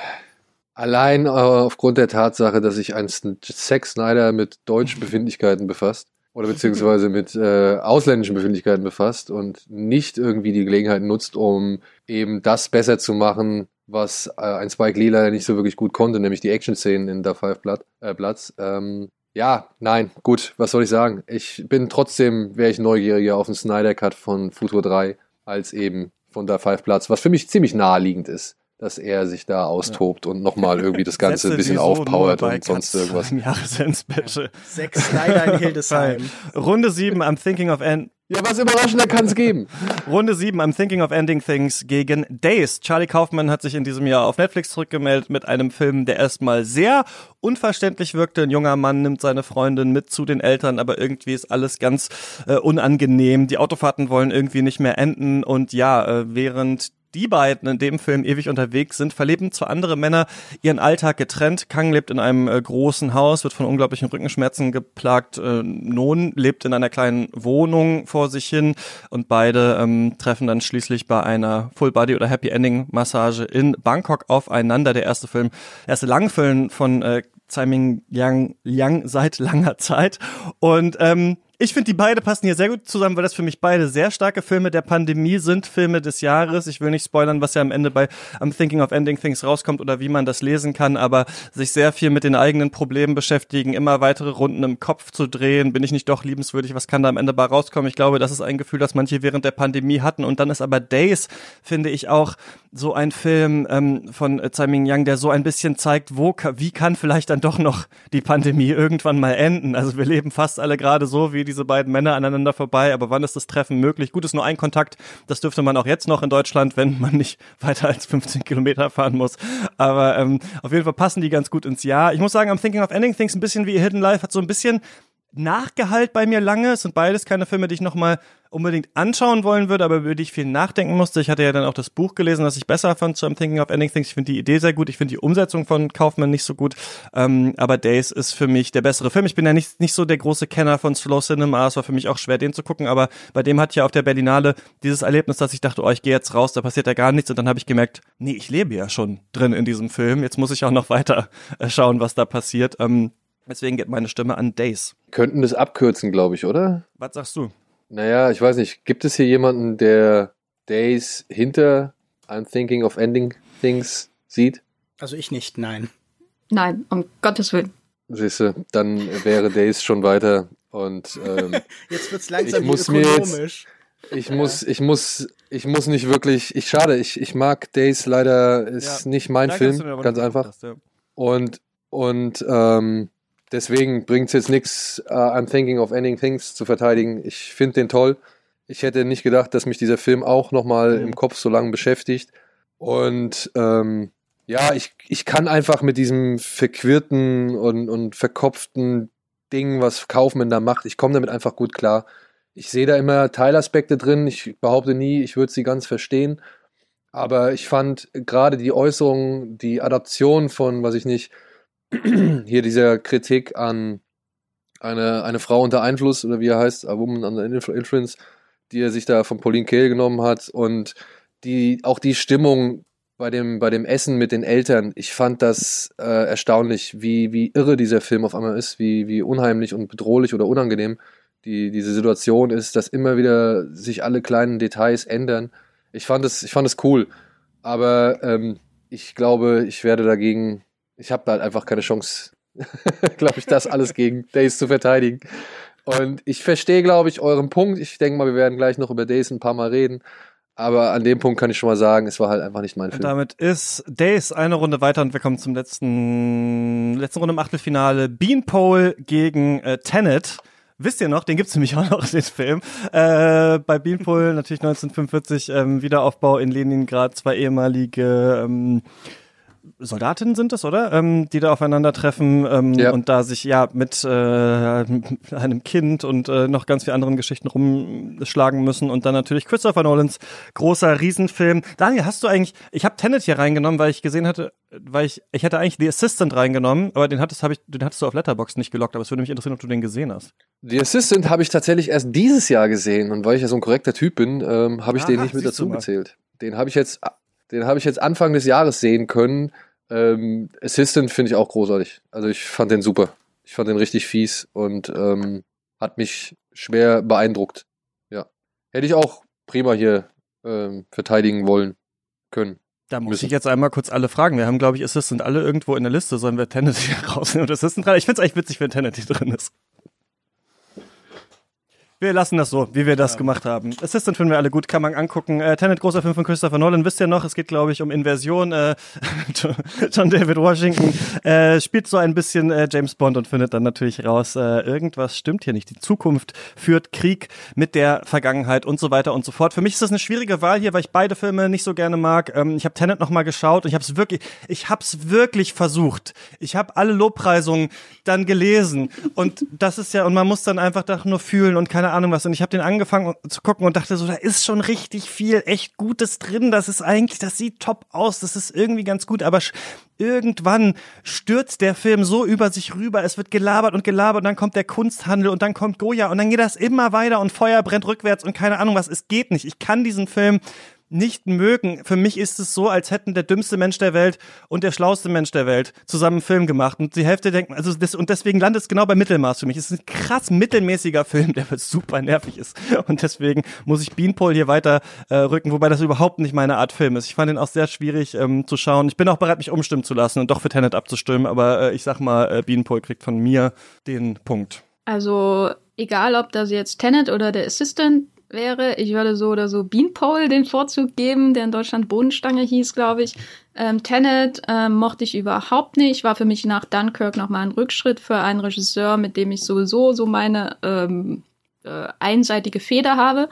Allein äh, aufgrund der Tatsache, dass sich ein Zack Snyder mit deutschen Befindlichkeiten befasst oder beziehungsweise mit äh, ausländischen Befindlichkeiten befasst und nicht irgendwie die Gelegenheit nutzt, um eben das besser zu machen, was äh, ein Spike Lee leider nicht so wirklich gut konnte, nämlich die Action-Szenen in The Five Blood, äh, Bloods. Ähm, Ja, nein, gut, was soll ich sagen? Ich bin trotzdem, wäre ich neugieriger auf den Snyder Cut von Futur 3 als eben von der Five Platz, was für mich ziemlich naheliegend ist, dass er sich da austobt ja. und nochmal irgendwie das Ganze ein bisschen aufpowert und sonst irgendwas. Jahresends bitte. Sechs Snyder in Hildesheim. Runde 7, I'm thinking of end. Ja, was überraschender kann es geben. Runde 7, I'm Thinking of Ending Things gegen Days. Charlie Kaufman hat sich in diesem Jahr auf Netflix zurückgemeldet mit einem Film, der erstmal sehr unverständlich wirkte. Ein junger Mann nimmt seine Freundin mit zu den Eltern, aber irgendwie ist alles ganz äh, unangenehm. Die Autofahrten wollen irgendwie nicht mehr enden und ja, äh, während die beiden in dem Film ewig unterwegs sind, verleben zwar andere Männer ihren Alltag getrennt. Kang lebt in einem äh, großen Haus, wird von unglaublichen Rückenschmerzen geplagt. Äh, Non lebt in einer kleinen Wohnung vor sich hin und beide ähm, treffen dann schließlich bei einer Full Body oder Happy Ending Massage in Bangkok aufeinander. Der erste Film, erste Langfilm von äh, Tsai Ming Yang, Yang seit langer Zeit und ähm, ich finde, die beide passen hier sehr gut zusammen, weil das für mich beide sehr starke Filme der Pandemie sind, Filme des Jahres. Ich will nicht spoilern, was ja am Ende bei I'm Thinking of Ending Things rauskommt oder wie man das lesen kann, aber sich sehr viel mit den eigenen Problemen beschäftigen, immer weitere Runden im Kopf zu drehen. Bin ich nicht doch liebenswürdig? Was kann da am Ende bei rauskommen? Ich glaube, das ist ein Gefühl, das manche während der Pandemie hatten. Und dann ist aber Days, finde ich auch so ein Film ähm, von Tsai Ming Yang, der so ein bisschen zeigt, wo, wie kann vielleicht dann doch noch die Pandemie irgendwann mal enden. Also wir leben fast alle gerade so wie diese beiden Männer aneinander vorbei, aber wann ist das Treffen möglich? Gut, ist nur ein Kontakt, das dürfte man auch jetzt noch in Deutschland, wenn man nicht weiter als 15 Kilometer fahren muss. Aber ähm, auf jeden Fall passen die ganz gut ins Jahr. Ich muss sagen, I'm Thinking of Ending Things ein bisschen wie Hidden Life hat so ein bisschen Nachgehalt bei mir lange. Es sind beides keine Filme, die ich nochmal unbedingt anschauen wollen würde, aber über die ich viel nachdenken musste. Ich hatte ja dann auch das Buch gelesen, das ich besser fand zu I'm Thinking of Ending Things. Ich finde die Idee sehr gut. Ich finde die Umsetzung von Kaufmann nicht so gut. Ähm, aber Days ist für mich der bessere Film. Ich bin ja nicht, nicht so der große Kenner von Slow Cinema. Es war für mich auch schwer, den zu gucken. Aber bei dem hatte ich ja auf der Berlinale dieses Erlebnis, dass ich dachte, oh, ich gehe jetzt raus, da passiert ja gar nichts. Und dann habe ich gemerkt, nee, ich lebe ja schon drin in diesem Film. Jetzt muss ich auch noch weiter äh, schauen, was da passiert. Ähm, Deswegen geht meine Stimme an Days. Könnten das abkürzen, glaube ich, oder? Was sagst du? Naja, ich weiß nicht. Gibt es hier jemanden, der Days hinter I'm Thinking of Ending Things sieht? Also ich nicht, nein. Nein, um Gottes Willen. Siehst du, dann wäre Days schon weiter und ähm, jetzt wird's langsam ich muss ökonomisch. Mir jetzt, ich ja. muss, ich muss, ich muss nicht wirklich. Ich schade, ich, ich mag Days leider ist ja. nicht mein Danke, Film, ganz einfach. Hast, ja. Und und ähm, Deswegen bringt es jetzt nichts, uh, I'm thinking of ending things zu verteidigen. Ich finde den toll. Ich hätte nicht gedacht, dass mich dieser Film auch nochmal im Kopf so lange beschäftigt. Und ähm, ja, ich, ich kann einfach mit diesem verquirlten und, und verkopften Ding, was Kaufmann da macht, ich komme damit einfach gut klar. Ich sehe da immer Teilaspekte drin. Ich behaupte nie, ich würde sie ganz verstehen. Aber ich fand gerade die Äußerung, die Adaption von, was ich nicht, hier dieser Kritik an eine, eine Frau unter Einfluss, oder wie er heißt, A Woman Under Influence, die er sich da von Pauline Kael genommen hat und die, auch die Stimmung bei dem, bei dem Essen mit den Eltern, ich fand das äh, erstaunlich, wie, wie irre dieser Film auf einmal ist, wie, wie unheimlich und bedrohlich oder unangenehm die, diese Situation ist, dass immer wieder sich alle kleinen Details ändern. Ich fand es, ich fand es cool, aber ähm, ich glaube, ich werde dagegen ich habe halt einfach keine Chance, glaube ich, das alles gegen Days zu verteidigen. Und ich verstehe, glaube ich, euren Punkt. Ich denke mal, wir werden gleich noch über Days ein paar Mal reden. Aber an dem Punkt kann ich schon mal sagen, es war halt einfach nicht mein Film. Und damit ist Days eine Runde weiter und wir kommen zum letzten, letzten Runde im Achtelfinale. Beanpole gegen äh, Tenet. Wisst ihr noch, den gibt's nämlich auch noch, den Film. Äh, bei Beanpole natürlich 1945 ähm, Wiederaufbau in Leningrad, zwei ehemalige ähm, Soldatinnen sind es, oder? Ähm, die da aufeinandertreffen ähm, ja. und da sich ja mit äh, einem Kind und äh, noch ganz vielen anderen Geschichten rumschlagen müssen und dann natürlich Christopher Nolans großer Riesenfilm. Daniel, hast du eigentlich, ich habe Tenet hier reingenommen, weil ich gesehen hatte, weil ich, ich hätte eigentlich The Assistant reingenommen, aber den hattest, hab ich, den hattest du auf Letterbox nicht gelockt, aber es würde mich interessieren, ob du den gesehen hast. The Assistant habe ich tatsächlich erst dieses Jahr gesehen und weil ich ja so ein korrekter Typ bin, ähm, habe ich Aha, den nicht mit dazu gezählt. Den habe ich jetzt den habe ich jetzt Anfang des Jahres sehen können. Ähm, Assistant finde ich auch großartig. Also ich fand den super. Ich fand den richtig fies und ähm, hat mich schwer beeindruckt. Ja. Hätte ich auch prima hier ähm, verteidigen wollen können. Da muss ich jetzt einmal kurz alle fragen. Wir haben, glaube ich, Assistant alle irgendwo in der Liste. Sollen wir hier rausnehmen und Assistant dran? Ich finde es eigentlich witzig, wenn hier drin ist. Wir lassen das so, wie wir das ja. gemacht haben. Assistant finden wir alle gut, kann man angucken. Äh, Tenet, großer Film von Christopher Nolan, wisst ihr noch, es geht, glaube ich, um Inversion. Äh, John David Washington äh, spielt so ein bisschen äh, James Bond und findet dann natürlich raus, äh, irgendwas stimmt hier nicht. Die Zukunft führt Krieg mit der Vergangenheit und so weiter und so fort. Für mich ist das eine schwierige Wahl hier, weil ich beide Filme nicht so gerne mag. Ähm, ich habe Tenet noch mal geschaut und ich habe es wirklich, ich habe es wirklich versucht. Ich habe alle Lobpreisungen dann gelesen und das ist ja, und man muss dann einfach da nur fühlen und keine Ahnung was. Und ich habe den angefangen zu gucken und dachte so, da ist schon richtig viel echt Gutes drin. Das ist eigentlich, das sieht top aus. Das ist irgendwie ganz gut. Aber irgendwann stürzt der Film so über sich rüber. Es wird gelabert und gelabert und dann kommt der Kunsthandel und dann kommt Goya und dann geht das immer weiter und Feuer brennt rückwärts und keine Ahnung was. Es geht nicht. Ich kann diesen Film nicht mögen. Für mich ist es so, als hätten der dümmste Mensch der Welt und der schlauste Mensch der Welt zusammen einen Film gemacht. Und die Hälfte denken, also das, und deswegen landet es genau bei Mittelmaß für mich. Es ist ein krass mittelmäßiger Film, der super nervig ist. Und deswegen muss ich Beanpole hier weiter äh, rücken, wobei das überhaupt nicht meine Art Film ist. Ich fand ihn auch sehr schwierig ähm, zu schauen. Ich bin auch bereit, mich umstimmen zu lassen und doch für Tenet abzustimmen, aber äh, ich sag mal, äh, Beanpole kriegt von mir den Punkt. Also egal, ob das jetzt Tenet oder der Assistant wäre. Ich würde so oder so Beanpole den Vorzug geben, der in Deutschland Bodenstange hieß, glaube ich. Ähm, Tenet ähm, mochte ich überhaupt nicht, war für mich nach Dunkirk nochmal ein Rückschritt für einen Regisseur, mit dem ich sowieso so meine ähm, äh, einseitige Feder habe.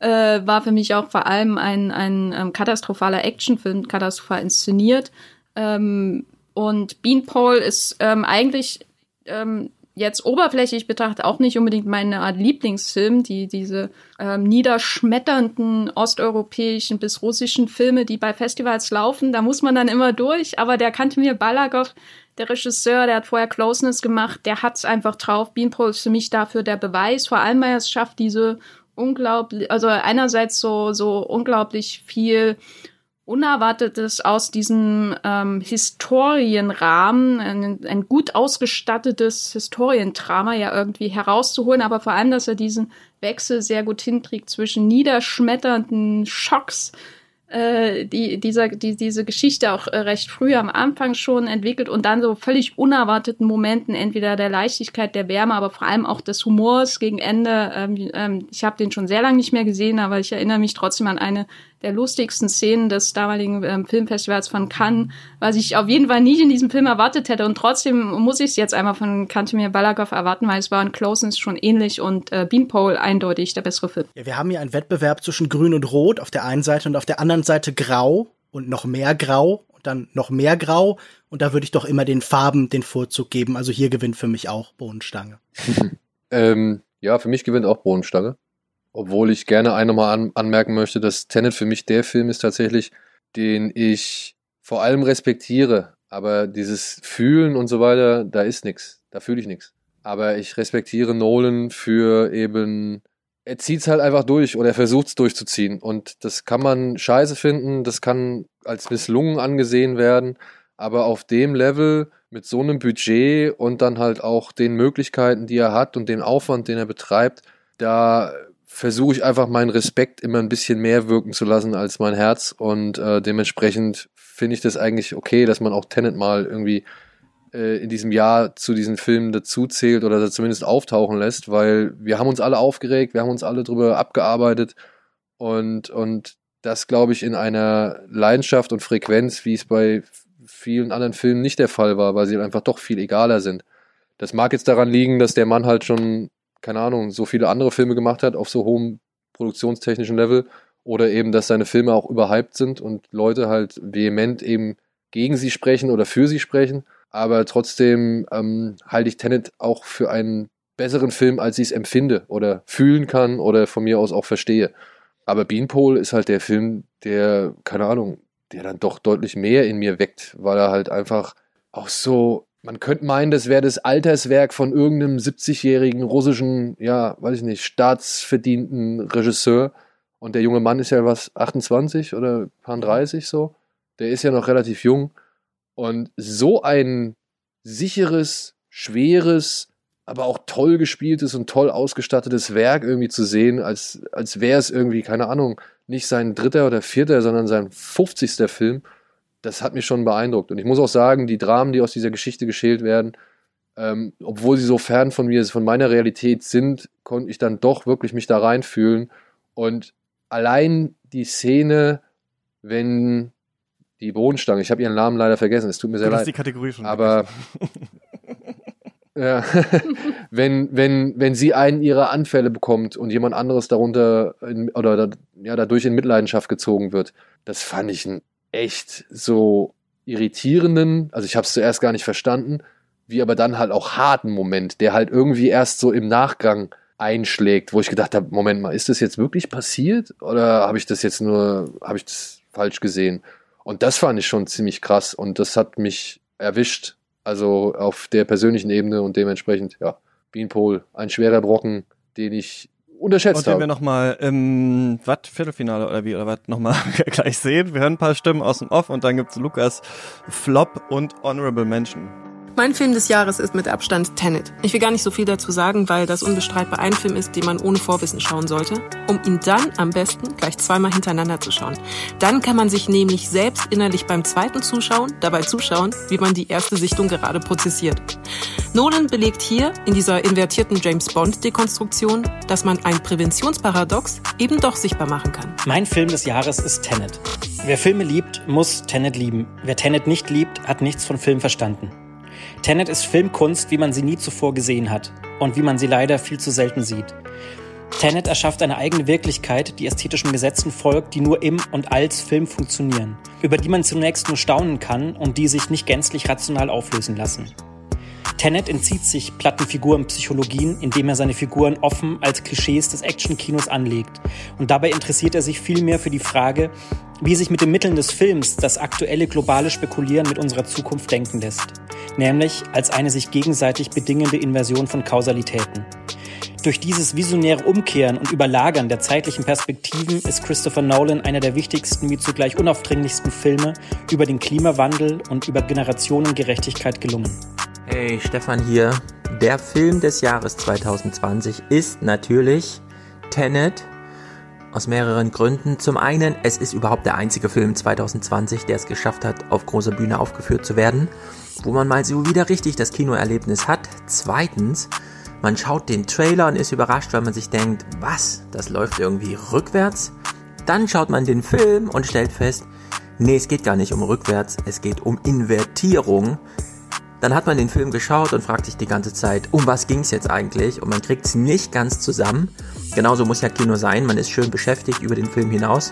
Äh, war für mich auch vor allem ein, ein ähm, katastrophaler Actionfilm, katastrophal inszeniert. Ähm, und Beanpole ist ähm, eigentlich ähm, jetzt oberflächlich betrachtet auch nicht unbedingt meine Art Lieblingsfilm, die diese ähm, niederschmetternden osteuropäischen bis russischen Filme, die bei Festivals laufen, da muss man dann immer durch. Aber der kannte mir Balagov, der Regisseur, der hat vorher Closeness gemacht, der hat's einfach drauf. Beanpole ist für mich dafür der Beweis, vor allem weil er es schafft, diese unglaublich, also einerseits so so unglaublich viel Unerwartetes aus diesem ähm, Historienrahmen, ein, ein gut ausgestattetes Historiendrama ja irgendwie herauszuholen, aber vor allem, dass er diesen Wechsel sehr gut hinkriegt zwischen niederschmetternden Schocks, äh, die, dieser, die, diese Geschichte auch äh, recht früh am Anfang schon entwickelt und dann so völlig unerwarteten Momenten, entweder der Leichtigkeit, der Wärme, aber vor allem auch des Humors gegen Ende. Ähm, ähm, ich habe den schon sehr lange nicht mehr gesehen, aber ich erinnere mich trotzdem an eine der lustigsten Szenen des damaligen ähm, Filmfestivals von Cannes, was ich auf jeden Fall nicht in diesem Film erwartet hätte. Und trotzdem muss ich es jetzt einmal von Kantemir Balagov erwarten, weil es war in Closeness schon ähnlich und äh, Beanpole eindeutig der bessere Film. Ja, wir haben hier einen Wettbewerb zwischen Grün und Rot auf der einen Seite und auf der anderen Seite Grau und noch mehr Grau und dann noch mehr Grau. Und da würde ich doch immer den Farben den Vorzug geben. Also hier gewinnt für mich auch Bohnenstange. ähm, ja, für mich gewinnt auch Bohnenstange. Obwohl ich gerne ein nochmal an, anmerken möchte, dass Tenet für mich der Film ist tatsächlich, den ich vor allem respektiere. Aber dieses Fühlen und so weiter, da ist nichts. Da fühle ich nichts. Aber ich respektiere Nolan für eben, er zieht es halt einfach durch oder er versucht es durchzuziehen. Und das kann man scheiße finden, das kann als misslungen angesehen werden. Aber auf dem Level mit so einem Budget und dann halt auch den Möglichkeiten, die er hat und den Aufwand, den er betreibt, da versuche ich einfach meinen Respekt immer ein bisschen mehr wirken zu lassen als mein Herz und äh, dementsprechend finde ich das eigentlich okay, dass man auch Tenet mal irgendwie äh, in diesem Jahr zu diesen Filmen dazu zählt oder zumindest auftauchen lässt, weil wir haben uns alle aufgeregt, wir haben uns alle drüber abgearbeitet und, und das glaube ich in einer Leidenschaft und Frequenz, wie es bei vielen anderen Filmen nicht der Fall war, weil sie einfach doch viel egaler sind. Das mag jetzt daran liegen, dass der Mann halt schon keine Ahnung, so viele andere Filme gemacht hat auf so hohem produktionstechnischen Level oder eben, dass seine Filme auch überhyped sind und Leute halt vehement eben gegen sie sprechen oder für sie sprechen. Aber trotzdem ähm, halte ich Tenet auch für einen besseren Film, als ich es empfinde oder fühlen kann oder von mir aus auch verstehe. Aber Beanpole ist halt der Film, der, keine Ahnung, der dann doch deutlich mehr in mir weckt, weil er halt einfach auch so man könnte meinen, das wäre das Alterswerk von irgendeinem 70-jährigen russischen, ja, weiß ich nicht, staatsverdienten Regisseur. Und der junge Mann ist ja was, 28 oder paar 30 so. Der ist ja noch relativ jung. Und so ein sicheres, schweres, aber auch toll gespieltes und toll ausgestattetes Werk irgendwie zu sehen, als, als wäre es irgendwie, keine Ahnung, nicht sein dritter oder vierter, sondern sein 50. Film. Das hat mich schon beeindruckt. Und ich muss auch sagen, die Dramen, die aus dieser Geschichte geschält werden, ähm, obwohl sie so fern von mir, von meiner Realität sind, konnte ich dann doch wirklich mich da reinfühlen. Und allein die Szene, wenn die Bohnenstange, ich habe ihren Namen leider vergessen, es tut mir sehr Du hast leid. die Kategorie schon aber ja, wenn, wenn, wenn sie einen ihrer Anfälle bekommt und jemand anderes darunter in, oder ja, dadurch in Mitleidenschaft gezogen wird, das fand ich einen echt so irritierenden, also ich habe es zuerst gar nicht verstanden, wie aber dann halt auch harten Moment, der halt irgendwie erst so im Nachgang einschlägt, wo ich gedacht habe, Moment mal, ist das jetzt wirklich passiert oder habe ich das jetzt nur, habe ich das falsch gesehen? Und das fand ich schon ziemlich krass und das hat mich erwischt, also auf der persönlichen Ebene und dementsprechend, ja, Beanpole, ein schwerer Brocken, den ich unterschätzt Und den habe. wir nochmal im was, Viertelfinale oder wie oder was nochmal gleich sehen. Wir hören ein paar Stimmen aus dem Off und dann gibt's Lukas Flop und Honorable Mention. Mein Film des Jahres ist mit Abstand Tenet. Ich will gar nicht so viel dazu sagen, weil das unbestreitbar ein Film ist, den man ohne Vorwissen schauen sollte, um ihn dann am besten gleich zweimal hintereinander zu schauen. Dann kann man sich nämlich selbst innerlich beim zweiten Zuschauen dabei zuschauen, wie man die erste Sichtung gerade prozessiert. Nolan belegt hier in dieser invertierten James Bond-Dekonstruktion, dass man ein Präventionsparadox eben doch sichtbar machen kann. Mein Film des Jahres ist Tenet. Wer Filme liebt, muss Tenet lieben. Wer Tenet nicht liebt, hat nichts von Film verstanden. Tenet ist Filmkunst, wie man sie nie zuvor gesehen hat und wie man sie leider viel zu selten sieht. Tenet erschafft eine eigene Wirklichkeit, die ästhetischen Gesetzen folgt, die nur im und als Film funktionieren, über die man zunächst nur staunen kann und die sich nicht gänzlich rational auflösen lassen. Tenet entzieht sich platten Figurenpsychologien, indem er seine Figuren offen als Klischees des Actionkinos anlegt. Und dabei interessiert er sich vielmehr für die Frage, wie sich mit den Mitteln des Films das aktuelle globale Spekulieren mit unserer Zukunft denken lässt. Nämlich als eine sich gegenseitig bedingende Inversion von Kausalitäten. Durch dieses visionäre Umkehren und Überlagern der zeitlichen Perspektiven ist Christopher Nolan einer der wichtigsten wie zugleich unaufdringlichsten Filme über den Klimawandel und über Generationengerechtigkeit gelungen. Hey, Stefan hier. Der Film des Jahres 2020 ist natürlich Tenet. Aus mehreren Gründen. Zum einen, es ist überhaupt der einzige Film 2020, der es geschafft hat, auf großer Bühne aufgeführt zu werden, wo man mal so wieder richtig das Kinoerlebnis hat. Zweitens, man schaut den Trailer und ist überrascht, weil man sich denkt, was, das läuft irgendwie rückwärts? Dann schaut man den Film und stellt fest, nee, es geht gar nicht um rückwärts, es geht um Invertierung. Dann hat man den Film geschaut und fragt sich die ganze Zeit, um was ging's jetzt eigentlich? Und man kriegt es nicht ganz zusammen. Genauso muss ja Kino sein, man ist schön beschäftigt über den Film hinaus.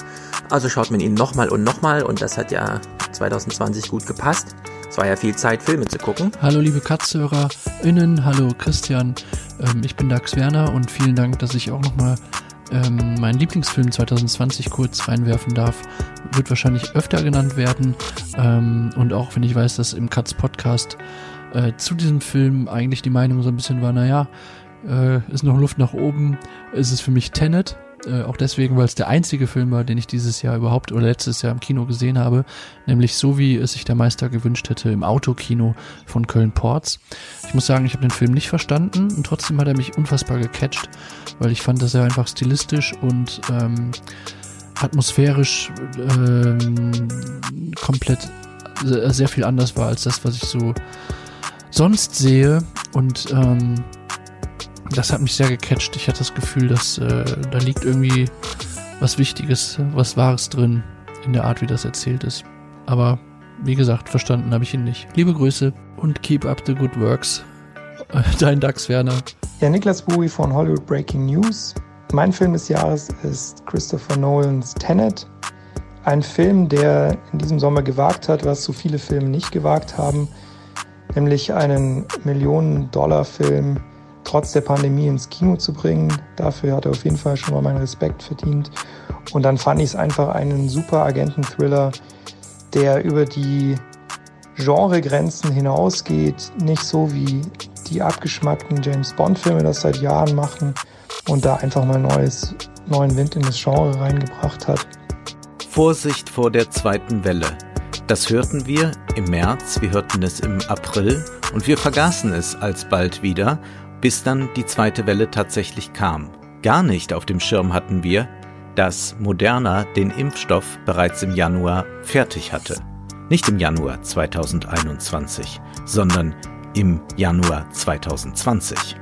Also schaut man ihn nochmal und nochmal und das hat ja 2020 gut gepasst. Es war ja viel Zeit, Filme zu gucken. Hallo liebe KatzhörerInnen, hallo Christian, ähm, ich bin Dax Werner und vielen Dank, dass ich auch nochmal ähm, meinen Lieblingsfilm 2020 kurz reinwerfen darf. Wird wahrscheinlich öfter genannt werden ähm, und auch wenn ich weiß, dass im Katz Podcast äh, zu diesem Film eigentlich die Meinung so ein bisschen war, naja, äh, ist noch Luft nach oben, ist es für mich Tenet. Äh, auch deswegen, weil es der einzige Film war, den ich dieses Jahr überhaupt oder letztes Jahr im Kino gesehen habe, nämlich so wie es sich der Meister gewünscht hätte im Autokino von Köln-Ports. Ich muss sagen, ich habe den Film nicht verstanden und trotzdem hat er mich unfassbar gecatcht, weil ich fand, dass er einfach stilistisch und ähm, atmosphärisch ähm, komplett sehr, sehr viel anders war als das, was ich so sonst sehe und ähm, das hat mich sehr gecatcht. Ich hatte das Gefühl, dass äh, da liegt irgendwie was Wichtiges, was Wahres drin in der Art, wie das erzählt ist. Aber wie gesagt, verstanden habe ich ihn nicht. Liebe Grüße und keep up the good works. Dein Dax Werner. Ja, Niklas Bui von Hollywood Breaking News. Mein Film des Jahres ist Christopher Nolans Tenet. Ein Film, der in diesem Sommer gewagt hat, was so viele Filme nicht gewagt haben, nämlich einen Millionen-Dollar-Film trotz der Pandemie ins Kino zu bringen. Dafür hat er auf jeden Fall schon mal meinen Respekt verdient. Und dann fand ich es einfach einen super Agenten-Thriller, der über die Genregrenzen hinausgeht, nicht so wie die abgeschmackten James Bond-Filme das seit Jahren machen und da einfach mal neues, neuen Wind in das Genre reingebracht hat. Vorsicht vor der zweiten Welle. Das hörten wir im März, wir hörten es im April und wir vergaßen es alsbald wieder bis dann die zweite Welle tatsächlich kam. Gar nicht auf dem Schirm hatten wir, dass Moderna den Impfstoff bereits im Januar fertig hatte. Nicht im Januar 2021, sondern im Januar 2020.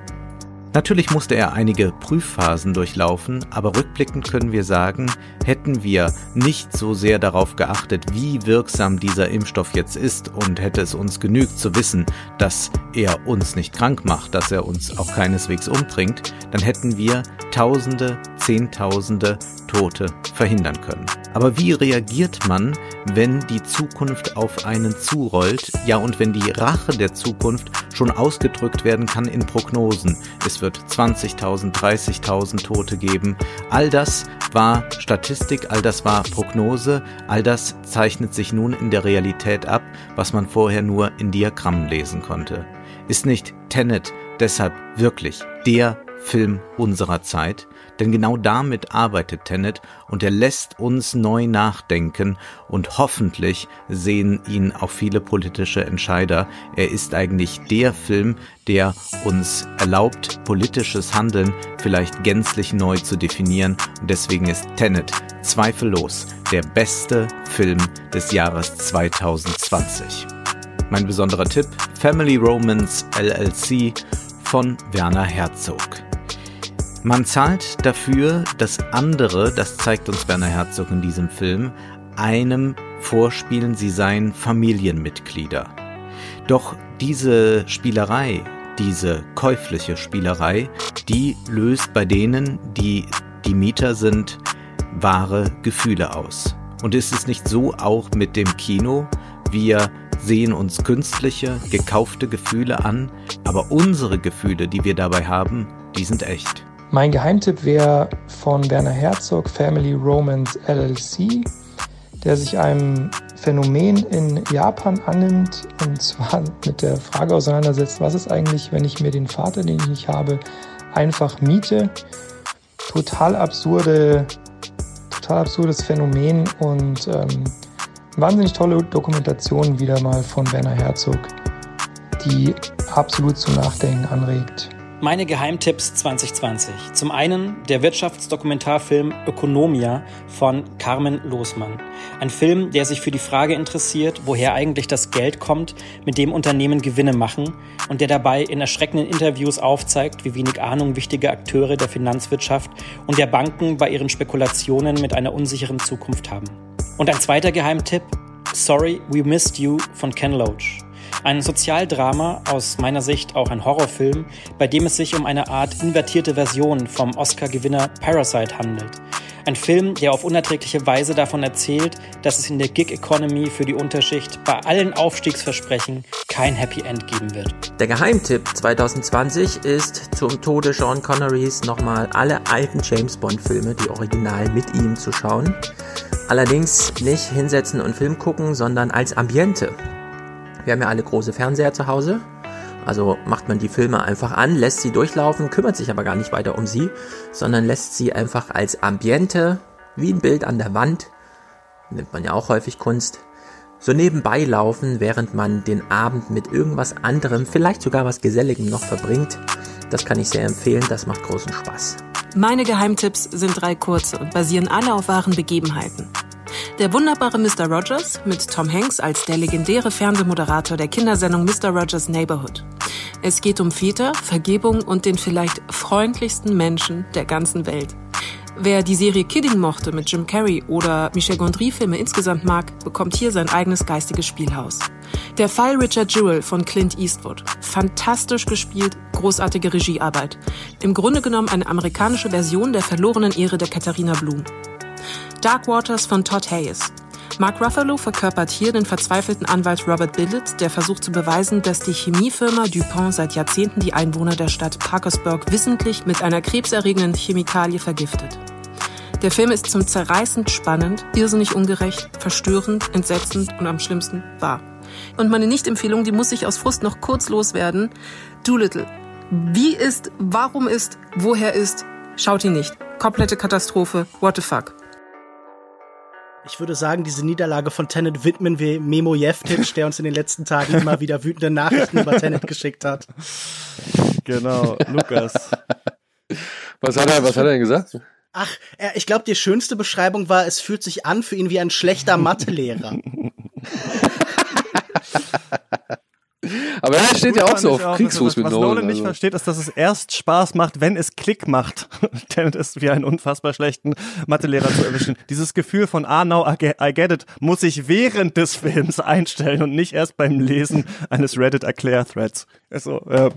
Natürlich musste er einige Prüfphasen durchlaufen, aber rückblickend können wir sagen, hätten wir nicht so sehr darauf geachtet, wie wirksam dieser Impfstoff jetzt ist und hätte es uns genügt zu wissen, dass er uns nicht krank macht, dass er uns auch keineswegs umbringt, dann hätten wir Tausende, Zehntausende Tote verhindern können. Aber wie reagiert man, wenn die Zukunft auf einen zurollt, ja und wenn die Rache der Zukunft schon ausgedrückt werden kann in Prognosen? Es wird 20.000, 30.000 Tote geben. All das war Statistik, all das war Prognose, all das zeichnet sich nun in der Realität ab, was man vorher nur in Diagrammen lesen konnte. Ist nicht Tenet deshalb wirklich der Film unserer Zeit? Denn genau damit arbeitet Tenet und er lässt uns neu nachdenken und hoffentlich sehen ihn auch viele politische Entscheider. Er ist eigentlich der Film, der uns erlaubt, politisches Handeln vielleicht gänzlich neu zu definieren und deswegen ist Tenet zweifellos der beste Film des Jahres 2020. Mein besonderer Tipp, Family Romance LLC von Werner Herzog. Man zahlt dafür, dass andere, das zeigt uns Werner Herzog in diesem Film, einem vorspielen, sie seien Familienmitglieder. Doch diese Spielerei, diese käufliche Spielerei, die löst bei denen, die die Mieter sind, wahre Gefühle aus. Und ist es nicht so auch mit dem Kino? Wir sehen uns künstliche, gekaufte Gefühle an, aber unsere Gefühle, die wir dabei haben, die sind echt. Mein Geheimtipp wäre von Werner Herzog Family Romance LLC, der sich einem Phänomen in Japan annimmt und zwar mit der Frage auseinandersetzt, was ist eigentlich, wenn ich mir den Vater, den ich nicht habe, einfach miete. Total absurde, total absurdes Phänomen und ähm, wahnsinnig tolle Dokumentation wieder mal von Werner Herzog, die absolut zum Nachdenken anregt. Meine Geheimtipps 2020. Zum einen der Wirtschaftsdokumentarfilm Ökonomia von Carmen Losmann. Ein Film, der sich für die Frage interessiert, woher eigentlich das Geld kommt, mit dem Unternehmen Gewinne machen und der dabei in erschreckenden Interviews aufzeigt, wie wenig Ahnung wichtige Akteure der Finanzwirtschaft und der Banken bei ihren Spekulationen mit einer unsicheren Zukunft haben. Und ein zweiter Geheimtipp, Sorry We Missed You von Ken Loach. Ein Sozialdrama, aus meiner Sicht auch ein Horrorfilm, bei dem es sich um eine Art invertierte Version vom Oscar-Gewinner Parasite handelt. Ein Film, der auf unerträgliche Weise davon erzählt, dass es in der Gig-Economy für die Unterschicht bei allen Aufstiegsversprechen kein Happy End geben wird. Der Geheimtipp 2020 ist zum Tode Sean Connerys nochmal alle alten James Bond-Filme, die original mit ihm zu schauen. Allerdings nicht hinsetzen und Film gucken, sondern als Ambiente. Wir haben ja alle große Fernseher zu Hause. Also macht man die Filme einfach an, lässt sie durchlaufen, kümmert sich aber gar nicht weiter um sie, sondern lässt sie einfach als Ambiente, wie ein Bild an der Wand, nimmt man ja auch häufig Kunst, so nebenbei laufen, während man den Abend mit irgendwas anderem, vielleicht sogar was Geselligem noch verbringt. Das kann ich sehr empfehlen, das macht großen Spaß. Meine Geheimtipps sind drei kurze und basieren alle auf wahren Begebenheiten. Der wunderbare Mr. Rogers mit Tom Hanks als der legendäre Fernsehmoderator der Kindersendung Mr. Rogers Neighborhood. Es geht um Väter, Vergebung und den vielleicht freundlichsten Menschen der ganzen Welt. Wer die Serie Kidding mochte mit Jim Carrey oder Michel Gondry-Filme insgesamt mag, bekommt hier sein eigenes geistiges Spielhaus. Der Fall Richard Jewell von Clint Eastwood. Fantastisch gespielt, großartige Regiearbeit. Im Grunde genommen eine amerikanische Version der verlorenen Ehre der Katharina Blum. Dark Waters von Todd Hayes. Mark Ruffalo verkörpert hier den verzweifelten Anwalt Robert Billett, der versucht zu beweisen, dass die Chemiefirma DuPont seit Jahrzehnten die Einwohner der Stadt Parkersburg wissentlich mit einer krebserregenden Chemikalie vergiftet. Der Film ist zum Zerreißend spannend, irrsinnig ungerecht, verstörend, entsetzend und am schlimmsten wahr. Und meine Nicht-Empfehlung, die muss ich aus Frust noch kurz loswerden. Doolittle. Wie ist, warum ist, woher ist, schaut ihn nicht. Komplette Katastrophe. What the fuck. Ich würde sagen, diese Niederlage von Tenet widmen wir Memo Jeftic, der uns in den letzten Tagen immer wieder wütende Nachrichten über Tenet geschickt hat. Genau, Lukas. Was hat er, was hat er denn gesagt? Ach, ich glaube, die schönste Beschreibung war, es fühlt sich an für ihn wie ein schlechter Mathelehrer. Aber er steht ja auch so auf Kriegsfuß was, mit Was Nolan. Nolan nicht also. versteht, ist, dass es erst Spaß macht, wenn es Klick macht. Tenet ist wie einen unfassbar schlechten Mathelehrer zu erwischen. Dieses Gefühl von, ah, now I get, I get it, muss ich während des Films einstellen und nicht erst beim Lesen eines Reddit-Erklär-Threads. Also, äh,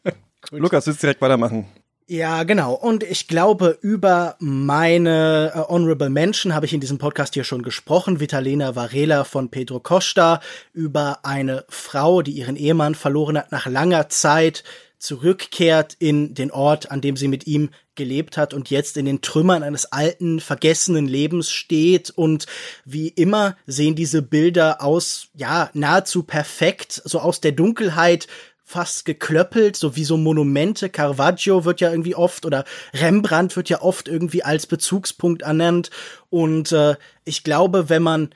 Lukas, willst du direkt weitermachen? Ja, genau. Und ich glaube, über meine äh, Honorable Mention habe ich in diesem Podcast hier schon gesprochen. Vitalena Varela von Pedro Costa über eine Frau, die ihren Ehemann verloren hat nach langer Zeit zurückkehrt in den Ort, an dem sie mit ihm gelebt hat und jetzt in den Trümmern eines alten, vergessenen Lebens steht. Und wie immer sehen diese Bilder aus, ja, nahezu perfekt, so aus der Dunkelheit fast geklöppelt, so wie so Monumente. Caravaggio wird ja irgendwie oft oder Rembrandt wird ja oft irgendwie als Bezugspunkt ernannt. Und äh, ich glaube, wenn man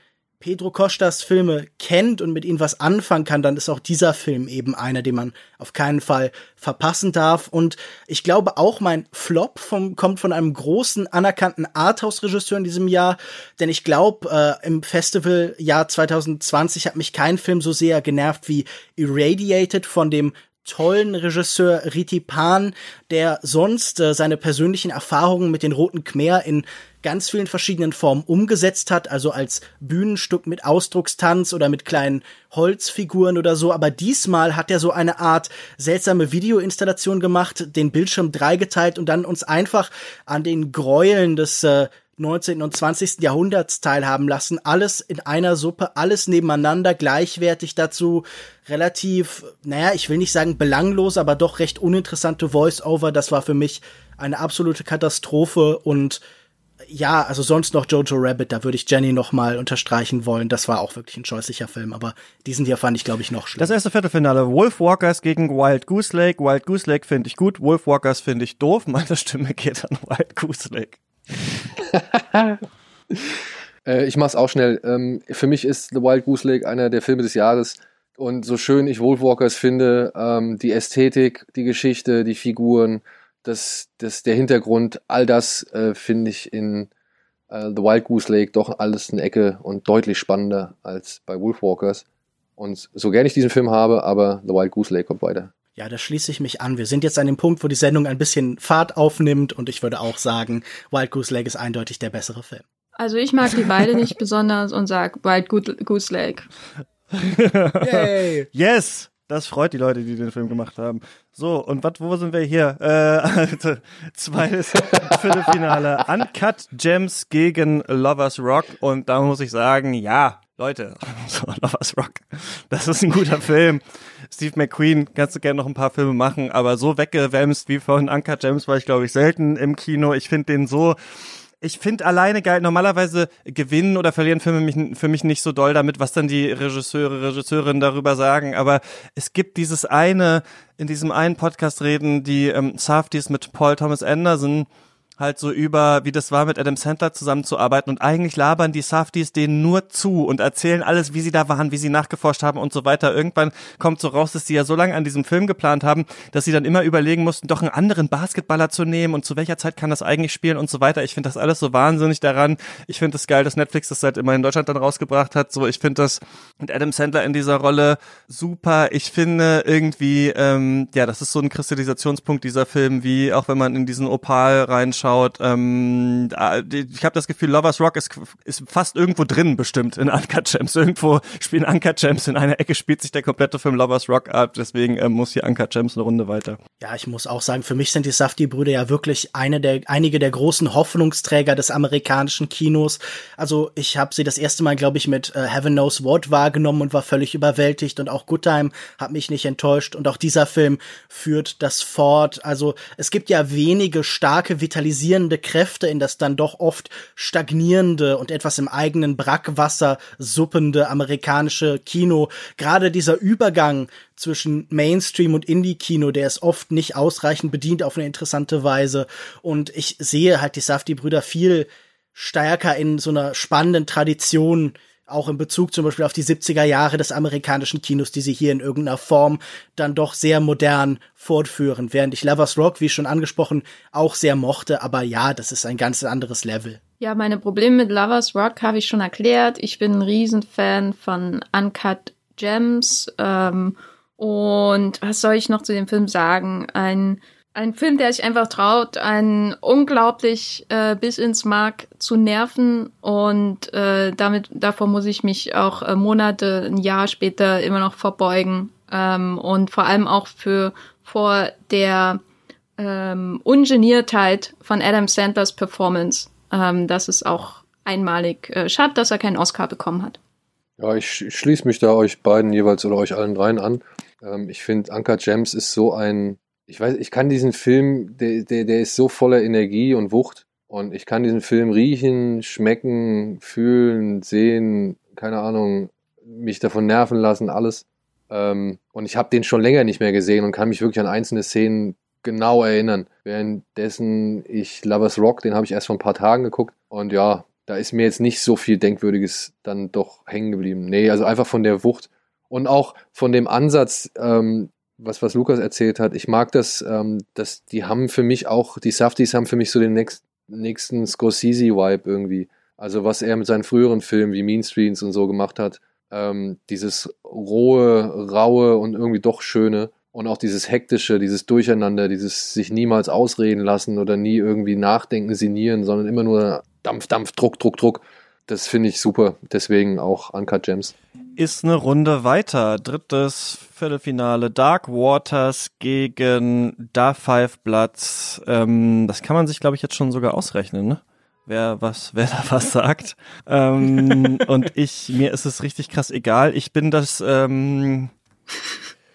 Pedro Costas Filme kennt und mit ihnen was anfangen kann, dann ist auch dieser Film eben einer, den man auf keinen Fall verpassen darf. Und ich glaube auch mein Flop vom, kommt von einem großen anerkannten Arthouse-Regisseur in diesem Jahr, denn ich glaube, äh, im Festivaljahr 2020 hat mich kein Film so sehr genervt wie Irradiated von dem tollen Regisseur Riti Pan, der sonst äh, seine persönlichen Erfahrungen mit den Roten Khmer in ganz vielen verschiedenen Formen umgesetzt hat, also als Bühnenstück mit Ausdruckstanz oder mit kleinen Holzfiguren oder so, aber diesmal hat er so eine Art seltsame Videoinstallation gemacht, den Bildschirm dreigeteilt und dann uns einfach an den Gräueln des äh, 19. und 20. Jahrhunderts teilhaben lassen. Alles in einer Suppe, alles nebeneinander, gleichwertig dazu. Relativ, naja, ich will nicht sagen belanglos, aber doch recht uninteressante Voice-Over. Das war für mich eine absolute Katastrophe und ja, also sonst noch Jojo Rabbit, da würde ich Jenny noch mal unterstreichen wollen. Das war auch wirklich ein scheußlicher Film, aber diesen hier fand ich, glaube ich, noch schlimmer. Das erste Viertelfinale, Wolfwalkers gegen Wild Goose Lake. Wild Goose Lake finde ich gut, Wolfwalkers finde ich doof. Meine Stimme geht an Wild Goose Lake. Äh, ich mach's auch schnell. Ähm, für mich ist The Wild Goose Lake einer der Filme des Jahres. Und so schön ich Wolfwalkers finde, ähm, die Ästhetik, die Geschichte, die Figuren, das, das, der Hintergrund, all das äh, finde ich in äh, The Wild Goose Lake doch alles eine Ecke und deutlich spannender als bei Wolfwalkers. Und so gern ich diesen Film habe, aber The Wild Goose Lake kommt weiter. Ja, da schließe ich mich an. Wir sind jetzt an dem Punkt, wo die Sendung ein bisschen Fahrt aufnimmt und ich würde auch sagen, Wild Goose Lake ist eindeutig der bessere Film. Also ich mag die beide nicht besonders und sag Wild Goose Lake. Yay. Yes! Das freut die Leute, die den Film gemacht haben. So, und wat, wo sind wir hier? Äh, zweites Viertelfinale. Uncut Gems gegen Lovers Rock. Und da muss ich sagen, ja, Leute, so, Lovers Rock, das ist ein guter Film. Steve McQueen, kannst du gerne noch ein paar Filme machen, aber so weggewämst wie von Uncut Gems war ich, glaube ich, selten im Kino. Ich finde den so ich finde alleine geil, normalerweise gewinnen oder verlieren Filme mich, für mich nicht so doll damit, was dann die Regisseure, Regisseurinnen darüber sagen, aber es gibt dieses eine, in diesem einen Podcast reden die ähm, Safdies mit Paul Thomas Anderson halt so über, wie das war, mit Adam Sandler zusammenzuarbeiten und eigentlich labern die Safdies denen nur zu und erzählen alles, wie sie da waren, wie sie nachgeforscht haben und so weiter. Irgendwann kommt so raus, dass sie ja so lange an diesem Film geplant haben, dass sie dann immer überlegen mussten, doch einen anderen Basketballer zu nehmen und zu welcher Zeit kann das eigentlich spielen und so weiter. Ich finde das alles so wahnsinnig daran. Ich finde es das geil, dass Netflix das seit immer in Deutschland dann rausgebracht hat. So, ich finde das mit Adam Sandler in dieser Rolle super. Ich finde irgendwie, ähm, ja, das ist so ein Kristallisationspunkt dieser Film, wie auch wenn man in diesen Opal reinschaut, ähm, ich habe das Gefühl, Lovers Rock ist, ist fast irgendwo drin bestimmt in Uncut Gems. Irgendwo spielen Uncut Gems in einer Ecke, spielt sich der komplette Film Lovers Rock ab. Deswegen ähm, muss hier Uncut Gems eine Runde weiter. Ja, ich muss auch sagen, für mich sind die Safdie-Brüder ja wirklich eine der, einige der großen Hoffnungsträger des amerikanischen Kinos. Also ich habe sie das erste Mal, glaube ich, mit äh, Heaven Knows What wahrgenommen und war völlig überwältigt. Und auch Good Time hat mich nicht enttäuscht. Und auch dieser Film führt das fort. Also es gibt ja wenige starke, vitalisierende Kräfte in das dann doch oft stagnierende und etwas im eigenen Brackwasser suppende amerikanische Kino. Gerade dieser Übergang zwischen Mainstream und Indie-Kino, der ist oft nicht ausreichend bedient auf eine interessante Weise. Und ich sehe halt die Safdie-Brüder viel stärker in so einer spannenden Tradition auch in Bezug zum Beispiel auf die 70er Jahre des amerikanischen Kinos, die sie hier in irgendeiner Form dann doch sehr modern fortführen. Während ich Lovers Rock, wie schon angesprochen, auch sehr mochte. Aber ja, das ist ein ganz anderes Level. Ja, meine Probleme mit Lovers Rock habe ich schon erklärt. Ich bin ein Riesenfan von Uncut Gems. Ähm, und was soll ich noch zu dem Film sagen? Ein ein Film, der sich einfach traut, einen unglaublich äh, bis ins Mark zu nerven und äh, damit davor muss ich mich auch äh, Monate, ein Jahr später immer noch verbeugen ähm, und vor allem auch für vor der ähm, Ungeniertheit von Adam Sandlers Performance. Ähm, das ist auch einmalig. Äh, schade, dass er keinen Oscar bekommen hat. Ja, ich schließe mich da euch beiden jeweils oder euch allen dreien an. Ähm, ich finde, Anka Gems ist so ein ich weiß, ich kann diesen Film, der, der, der ist so voller Energie und Wucht. Und ich kann diesen Film riechen, schmecken, fühlen, sehen, keine Ahnung, mich davon nerven lassen, alles. Ähm, und ich habe den schon länger nicht mehr gesehen und kann mich wirklich an einzelne Szenen genau erinnern. Währenddessen ich Lovers Rock, den habe ich erst vor ein paar Tagen geguckt. Und ja, da ist mir jetzt nicht so viel Denkwürdiges dann doch hängen geblieben. Nee, also einfach von der Wucht und auch von dem Ansatz, ähm, was, was Lukas erzählt hat, ich mag das, ähm, dass die haben für mich auch, die Safties haben für mich so den nächst, nächsten Scorsese-Vibe irgendwie. Also was er mit seinen früheren Filmen wie Mean Streets und so gemacht hat, ähm, dieses rohe, raue und irgendwie doch schöne und auch dieses hektische, dieses Durcheinander, dieses sich niemals ausreden lassen oder nie irgendwie nachdenken, sinnieren, sondern immer nur Dampf, Dampf, Druck, Druck, Druck. Das finde ich super. Deswegen auch Uncut Gems. Ist eine Runde weiter. Drittes Viertelfinale. Dark Waters gegen Da Five Bloods. Ähm, das kann man sich, glaube ich, jetzt schon sogar ausrechnen, ne? Wer was, wer da was sagt. Ähm, und ich, mir ist es richtig krass egal. Ich bin das ähm,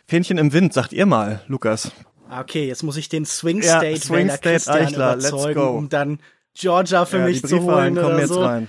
Fähnchen im Wind, sagt ihr mal, Lukas. Ah, okay, jetzt muss ich den Swing State, ja, Swing State Christian Eichler, überzeugen, um dann Georgia für ja, mich zu holen oder jetzt so. Rein.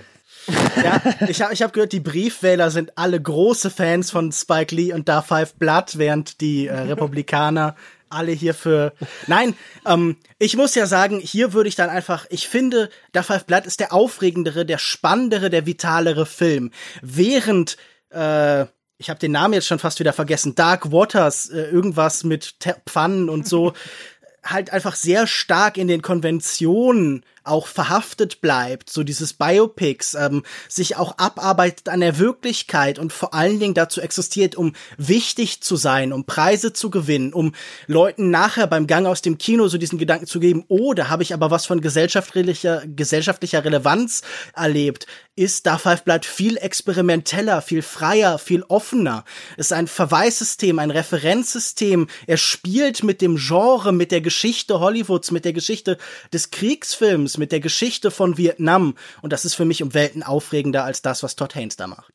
Ja, ich habe ich hab gehört, die Briefwähler sind alle große Fans von Spike Lee und Da Five Blood, während die äh, Republikaner alle hier für. Nein, ähm, ich muss ja sagen, hier würde ich dann einfach, ich finde, Da Five Blood ist der aufregendere, der spannendere, der vitalere Film. Während, äh, ich habe den Namen jetzt schon fast wieder vergessen, Dark Waters, äh, irgendwas mit Pfannen und so, halt einfach sehr stark in den Konventionen auch verhaftet bleibt, so dieses Biopics, ähm, sich auch abarbeitet an der Wirklichkeit und vor allen Dingen dazu existiert, um wichtig zu sein, um Preise zu gewinnen, um Leuten nachher beim Gang aus dem Kino so diesen Gedanken zu geben, oh, da habe ich aber was von gesellschaftlicher, gesellschaftlicher Relevanz erlebt, ist Da Five bleibt viel experimenteller, viel freier, viel offener. Es ist ein Verweissystem, ein Referenzsystem. Er spielt mit dem Genre, mit der Geschichte Hollywoods, mit der Geschichte des Kriegsfilms, mit der Geschichte von Vietnam. Und das ist für mich um Welten aufregender als das, was Todd Haynes da macht.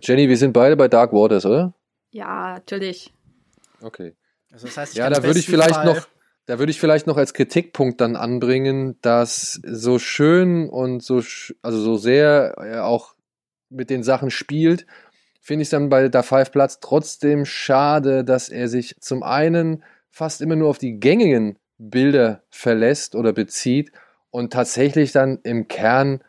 Jenny, wir sind beide bei Dark Waters, oder? Ja, natürlich. Okay. Also das heißt, ja, da würde ich vielleicht Fall noch, da würde ich vielleicht noch als Kritikpunkt dann anbringen, dass so schön und so, also so sehr er auch mit den Sachen spielt, finde ich dann bei der Five Platz trotzdem schade, dass er sich zum einen fast immer nur auf die gängigen Bilder verlässt oder bezieht und tatsächlich dann im Kern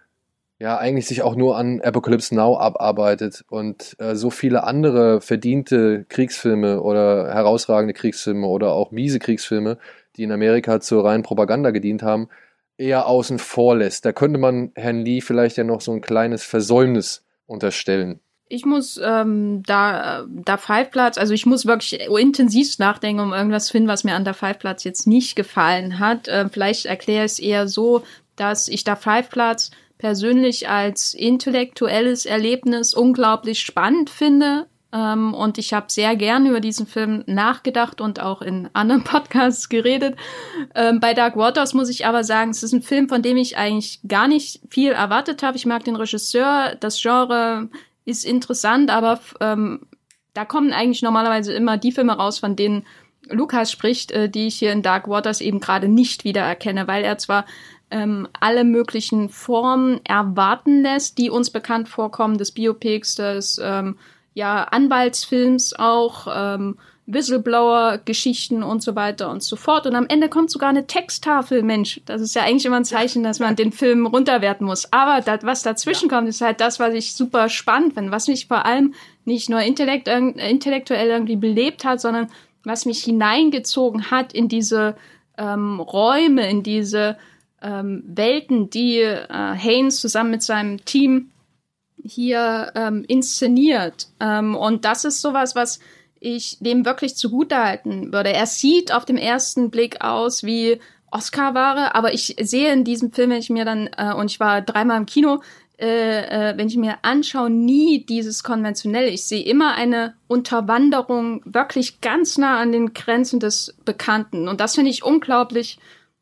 ja eigentlich sich auch nur an Apocalypse Now abarbeitet und äh, so viele andere verdiente Kriegsfilme oder herausragende Kriegsfilme oder auch miese Kriegsfilme, die in Amerika zur reinen Propaganda gedient haben, eher außen vor lässt. Da könnte man Herrn Lee vielleicht ja noch so ein kleines Versäumnis unterstellen. Ich muss ähm, da, da Five Platz, also ich muss wirklich intensiv nachdenken, um irgendwas finden, was mir an der Five Platz jetzt nicht gefallen hat. Äh, vielleicht erkläre ich es eher so, dass ich da Five Platz persönlich als intellektuelles Erlebnis unglaublich spannend finde. Ähm, und ich habe sehr gerne über diesen Film nachgedacht und auch in anderen Podcasts geredet. Ähm, bei Dark Waters muss ich aber sagen, es ist ein Film, von dem ich eigentlich gar nicht viel erwartet habe. Ich mag den Regisseur, das Genre ist interessant, aber ähm, da kommen eigentlich normalerweise immer die Filme raus, von denen Lukas spricht, äh, die ich hier in Dark Waters eben gerade nicht wiedererkenne, weil er zwar ähm, alle möglichen Formen erwarten lässt, die uns bekannt vorkommen, des Biopics, des ähm, ja, Anwaltsfilms auch, ähm, Whistleblower-Geschichten und so weiter und so fort. Und am Ende kommt sogar eine Texttafel. Mensch, das ist ja eigentlich immer ein Zeichen, dass man den Film runterwerten muss. Aber das, was dazwischen kommt, ist halt das, was ich super spannend finde, was mich vor allem nicht nur intellekt, intellektuell irgendwie belebt hat, sondern was mich hineingezogen hat in diese ähm, Räume, in diese ähm, Welten, die äh, Haynes zusammen mit seinem Team hier ähm, inszeniert. Ähm, und das ist sowas, was ich dem wirklich zugutehalten würde. Er sieht auf dem ersten Blick aus wie Oscar-Ware, aber ich sehe in diesem Film, wenn ich mir dann, äh, und ich war dreimal im Kino, äh, äh, wenn ich mir anschaue, nie dieses konventionelle. Ich sehe immer eine Unterwanderung wirklich ganz nah an den Grenzen des Bekannten. Und das finde ich unglaublich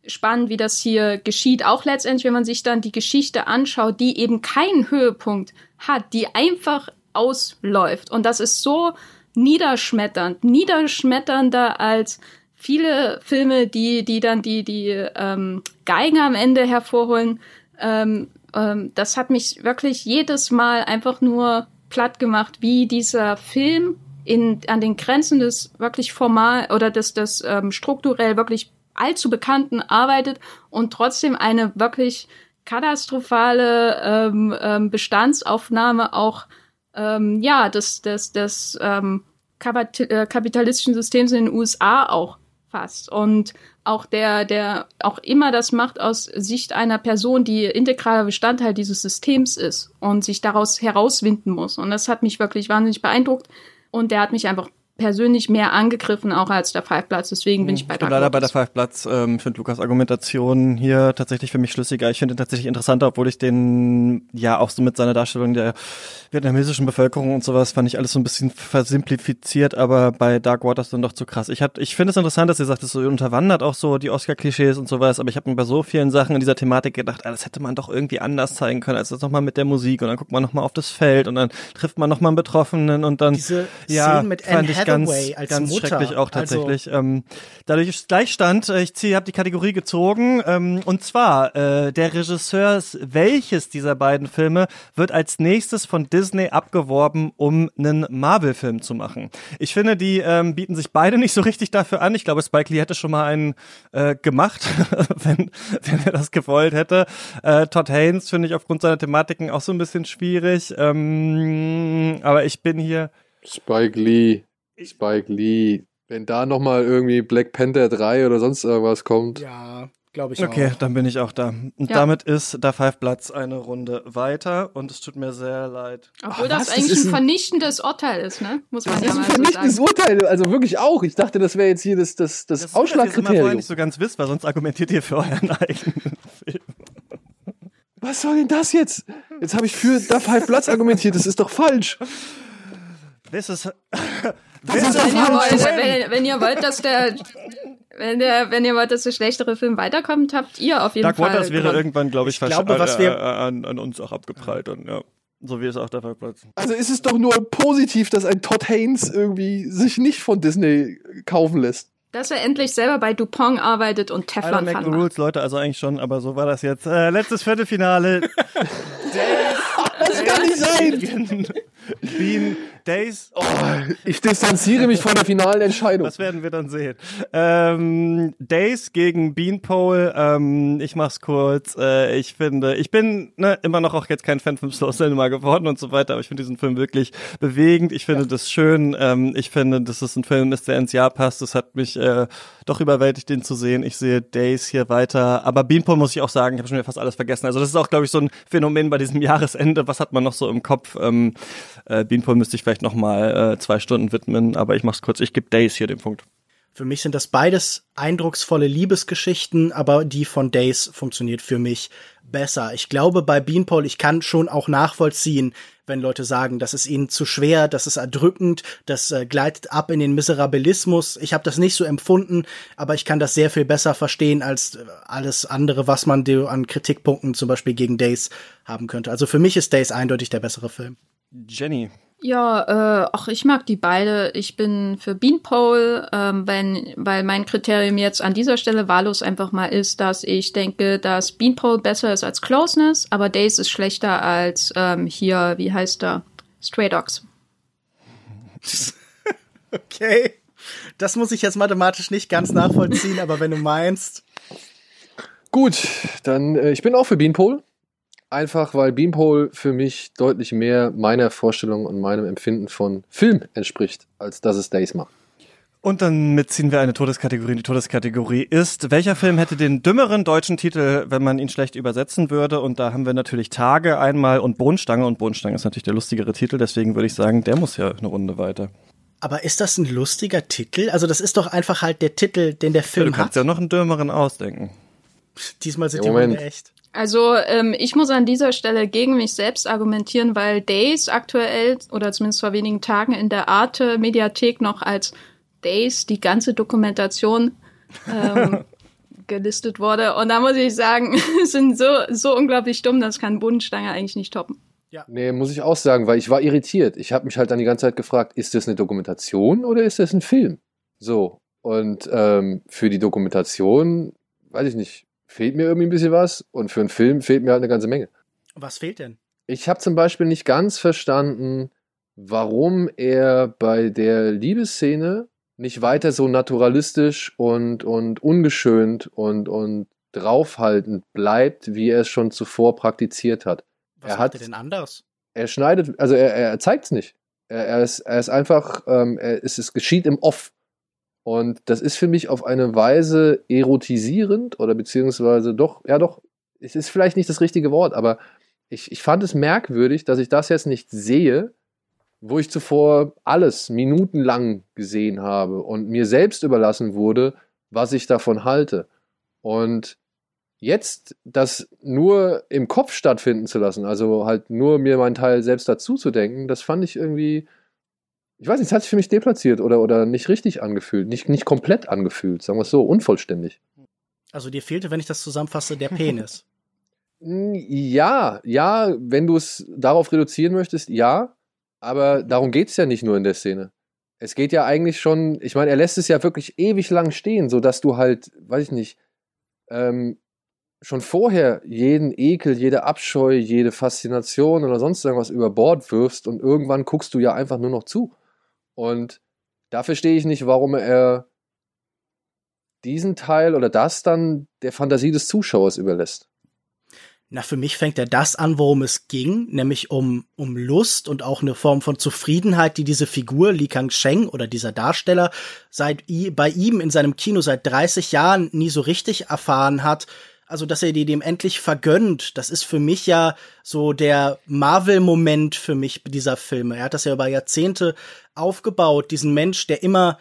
spannend, wie das hier geschieht. Auch letztendlich, wenn man sich dann die Geschichte anschaut, die eben keinen Höhepunkt hat, die einfach ausläuft. Und das ist so niederschmetternd, niederschmetternder als viele Filme, die, die dann die, die ähm, Geigen am Ende hervorholen. Ähm, ähm, das hat mich wirklich jedes Mal einfach nur platt gemacht, wie dieser Film in, an den Grenzen des wirklich formal oder des, des ähm, strukturell wirklich allzu bekannten arbeitet und trotzdem eine wirklich katastrophale ähm, ähm, Bestandsaufnahme auch ähm, ja des des des ähm, äh, kapitalistischen Systems in den USA auch fast. Und auch der der auch immer das macht aus Sicht einer Person, die integraler Bestandteil dieses Systems ist und sich daraus herauswinden muss. Und das hat mich wirklich wahnsinnig beeindruckt. Und der hat mich einfach persönlich mehr angegriffen, auch als der Five Platz. Deswegen bin ich bei ich bin leider bei der Five Platz. Ähm, ich finde Lukas Argumentation hier tatsächlich für mich schlüssiger. Ich finde ihn tatsächlich interessanter, obwohl ich den ja auch so mit seiner Darstellung der vietnamesischen Bevölkerung und sowas fand ich alles so ein bisschen versimplifiziert, aber bei Dark Waters dann doch zu krass. Ich, hab, ich finde es interessant, dass ihr sagt, es so unterwandert auch so die Oscar-Klischees und sowas, aber ich habe mir bei so vielen Sachen in dieser Thematik gedacht, ah, das hätte man doch irgendwie anders zeigen können, als das nochmal mit der Musik und dann guckt man nochmal auf das Feld und dann trifft man nochmal einen Betroffenen und dann Diese ja, Szenen mit Anne Hathaway ganz, als ganz Mutter. schrecklich auch Also- tatsächlich. ähm, dadurch ist Gleichstand. Äh, Ich ziehe, habe die Kategorie gezogen ähm, und zwar äh, der Regisseur welches dieser beiden Filme wird als nächstes von Disney abgeworben, um einen Marvel-Film zu machen. Ich finde, die ähm, bieten sich beide nicht so richtig dafür an. Ich glaube, Spike Lee hätte schon mal einen äh, gemacht, wenn, wenn er das gewollt hätte. Äh, Todd Haynes finde ich aufgrund seiner Thematiken auch so ein bisschen schwierig. Ähm, aber ich bin hier Spike Lee. Spike Lee. Wenn da nochmal irgendwie Black Panther 3 oder sonst irgendwas kommt. Ja, glaube ich Okay, auch. dann bin ich auch da. Und Ja. damit ist da Five Platz eine Runde weiter und es tut mir sehr leid. Obwohl Ach, das was? Das eigentlich ist ein ein- vernichtendes Urteil ist, ne? Muss man Das ja ist ein so vernichtendes sagen. Urteil. Also wirklich auch. Ich dachte, das wäre jetzt hier das, das, das, Das ist gut, dass ihr es immer vorher Ausschlagkriterium. nicht so ganz wisst, weil sonst argumentiert ihr für euren eigenen Film. Was soll denn das jetzt? Jetzt habe ich für da Five Platz argumentiert. Das ist doch falsch. Das ist. Das ist doch Wenn ihr, wollt, wenn, wenn ihr wollt, dass der, wenn der, wenn ihr wollt, dass der schlechtere Film weiterkommt, habt ihr auf jeden Dark Fall. Waters wäre irgendwann, glaube ich, Ich glaube, was äh, wir- äh, an, an uns auch abgeprallt. Und, ja. So wie es auch der Five Platz. Also ist es doch nur positiv, dass ein Todd Haynes irgendwie sich nicht von Disney kaufen lässt. Dass er endlich selber bei Dupont arbeitet und Teflon macht. rules, Leute, also eigentlich schon, aber so war das jetzt. Äh, letztes Viertelfinale. Das kann nicht sein. Bean Days. Oh, ich distanziere mich von der finalen Entscheidung. Das werden wir dann sehen. Ähm, Days gegen Beanpole. Ähm, ich mach's kurz. Äh, ich finde, ich bin ne, immer noch auch jetzt kein Fan vom Slow Cinema geworden und so weiter, aber ich finde diesen Film wirklich bewegend. Ich finde das schön. Ähm, ich finde, dass es ein Film ist, der ins Jahr passt. Das hat mich äh, doch überwältigt, den zu sehen. Ich sehe Days hier weiter. Aber Beanpole muss ich auch sagen, ich habe schon wieder fast alles vergessen. Also das ist auch, glaube ich, so ein Phänomen bei diesem Jahresende. Was hat man noch so im Kopf? Ähm, äh, Beanpole müsste ich vielleicht noch mal äh, zwei Stunden widmen, aber ich mach's kurz. Ich gebe Days hier den Punkt. Für mich sind das beides eindrucksvolle Liebesgeschichten, aber die von Days funktioniert für mich besser. Ich glaube, bei Beanpole, ich kann schon auch nachvollziehen, wenn Leute sagen, das ist ihnen zu schwer, das ist erdrückend, das äh, gleitet ab in den Miserabilismus. Ich habe das nicht so empfunden, aber ich kann das sehr viel besser verstehen als äh, alles andere, was man dir an Kritikpunkten zum Beispiel gegen Days haben könnte. Also für mich ist Days eindeutig der bessere Film. Jenny. Ja, äh, ach, ich mag die beide. Ich bin für Beanpole, ähm, wenn, weil mein Kriterium jetzt an dieser Stelle wahllos einfach mal ist, dass ich denke, dass Beanpole besser ist als Closeness, aber Days ist schlechter als ähm, hier, wie heißt er? Stray Dogs. Okay. das muss ich jetzt mathematisch nicht ganz nachvollziehen, aber wenn du meinst. Gut, dann äh, ich bin auch für Beanpole. Einfach weil Beanpole für mich deutlich mehr meiner Vorstellung und meinem Empfinden von Film entspricht, als dass es Days macht. Und dann mitziehen wir eine Todeskategorie. Die Todeskategorie ist, welcher Film hätte den dümmeren deutschen Titel, wenn man ihn schlecht übersetzen würde? Und da haben wir natürlich Tage einmal und Bohnenstange. Und Bohnenstange ist natürlich der lustigere Titel. Deswegen würde ich sagen, der muss ja eine Runde weiter. Aber ist das ein lustiger Titel? Also das ist doch einfach halt der Titel, den der Film ja, du kannst hat. ja noch einen dümmeren ausdenken. Diesmal sind Ja, die. Runde echt. Also ähm, ich muss an dieser Stelle gegen mich selbst argumentieren, weil Days aktuell oder zumindest vor wenigen Tagen in der Arte Mediathek noch als Days die ganze Dokumentation ähm, gelistet wurde. Und da muss ich sagen, es sind so, so unglaublich dumm, das kann Bodenstange eigentlich nicht toppen. Nee, muss ich auch sagen, weil ich war irritiert. Ich habe mich halt dann die ganze Zeit gefragt, ist das eine Dokumentation oder ist das ein Film? So. Und ähm, für die Dokumentation, weiß ich nicht, fehlt mir irgendwie ein bisschen was. Und für einen Film fehlt mir halt eine ganze Menge. Was fehlt denn? Ich habe zum Beispiel nicht ganz verstanden, warum er bei der Liebesszene nicht weiter so naturalistisch und, und ungeschönt und, und draufhaltend bleibt, wie er es schon zuvor praktiziert hat. Was er macht hat er denn anders? er schneidet, also er, er zeigt es nicht. Er, er, ist, er ist einfach, ähm, er, es, es geschieht im Off. Und das ist für mich auf eine Weise erotisierend oder beziehungsweise doch, ja doch, es ist vielleicht nicht das richtige Wort, aber ich, ich fand es merkwürdig, dass ich das jetzt nicht sehe, wo ich zuvor alles minutenlang gesehen habe und mir selbst überlassen wurde, was ich davon halte. Und jetzt das nur im Kopf stattfinden zu lassen, also halt nur mir meinen Teil selbst dazu zu denken, das fand ich irgendwie, ich weiß nicht, es hat sich für mich deplatziert oder, oder nicht richtig angefühlt, nicht, nicht komplett angefühlt, sagen wir es so, unvollständig. Also dir fehlte, wenn ich das zusammenfasse, der Penis. Ja, ja, wenn du es darauf reduzieren möchtest, ja, aber darum geht es ja nicht nur in der Szene. Es geht ja eigentlich schon, ich meine, er lässt es ja wirklich ewig lang stehen, sodass du halt, weiß ich nicht, ähm, schon vorher jeden Ekel, jede Abscheu, jede Faszination oder sonst irgendwas über Bord wirfst und irgendwann guckst du ja einfach nur noch zu. Und da verstehe ich nicht, warum er diesen Teil oder das dann der Fantasie des Zuschauers überlässt. Na, für mich fängt er das an, worum es ging, nämlich um, um Lust und auch eine Form von Zufriedenheit, die diese Figur Li Kang-sheng oder dieser Darsteller seit bei ihm in seinem Kino seit 30 Jahren nie so richtig erfahren hat. Also, dass er die dem endlich vergönnt, das ist für mich ja so der Marvel-Moment für mich dieser Filme. Er hat das ja über Jahrzehnte aufgebaut, diesen Mensch, der immer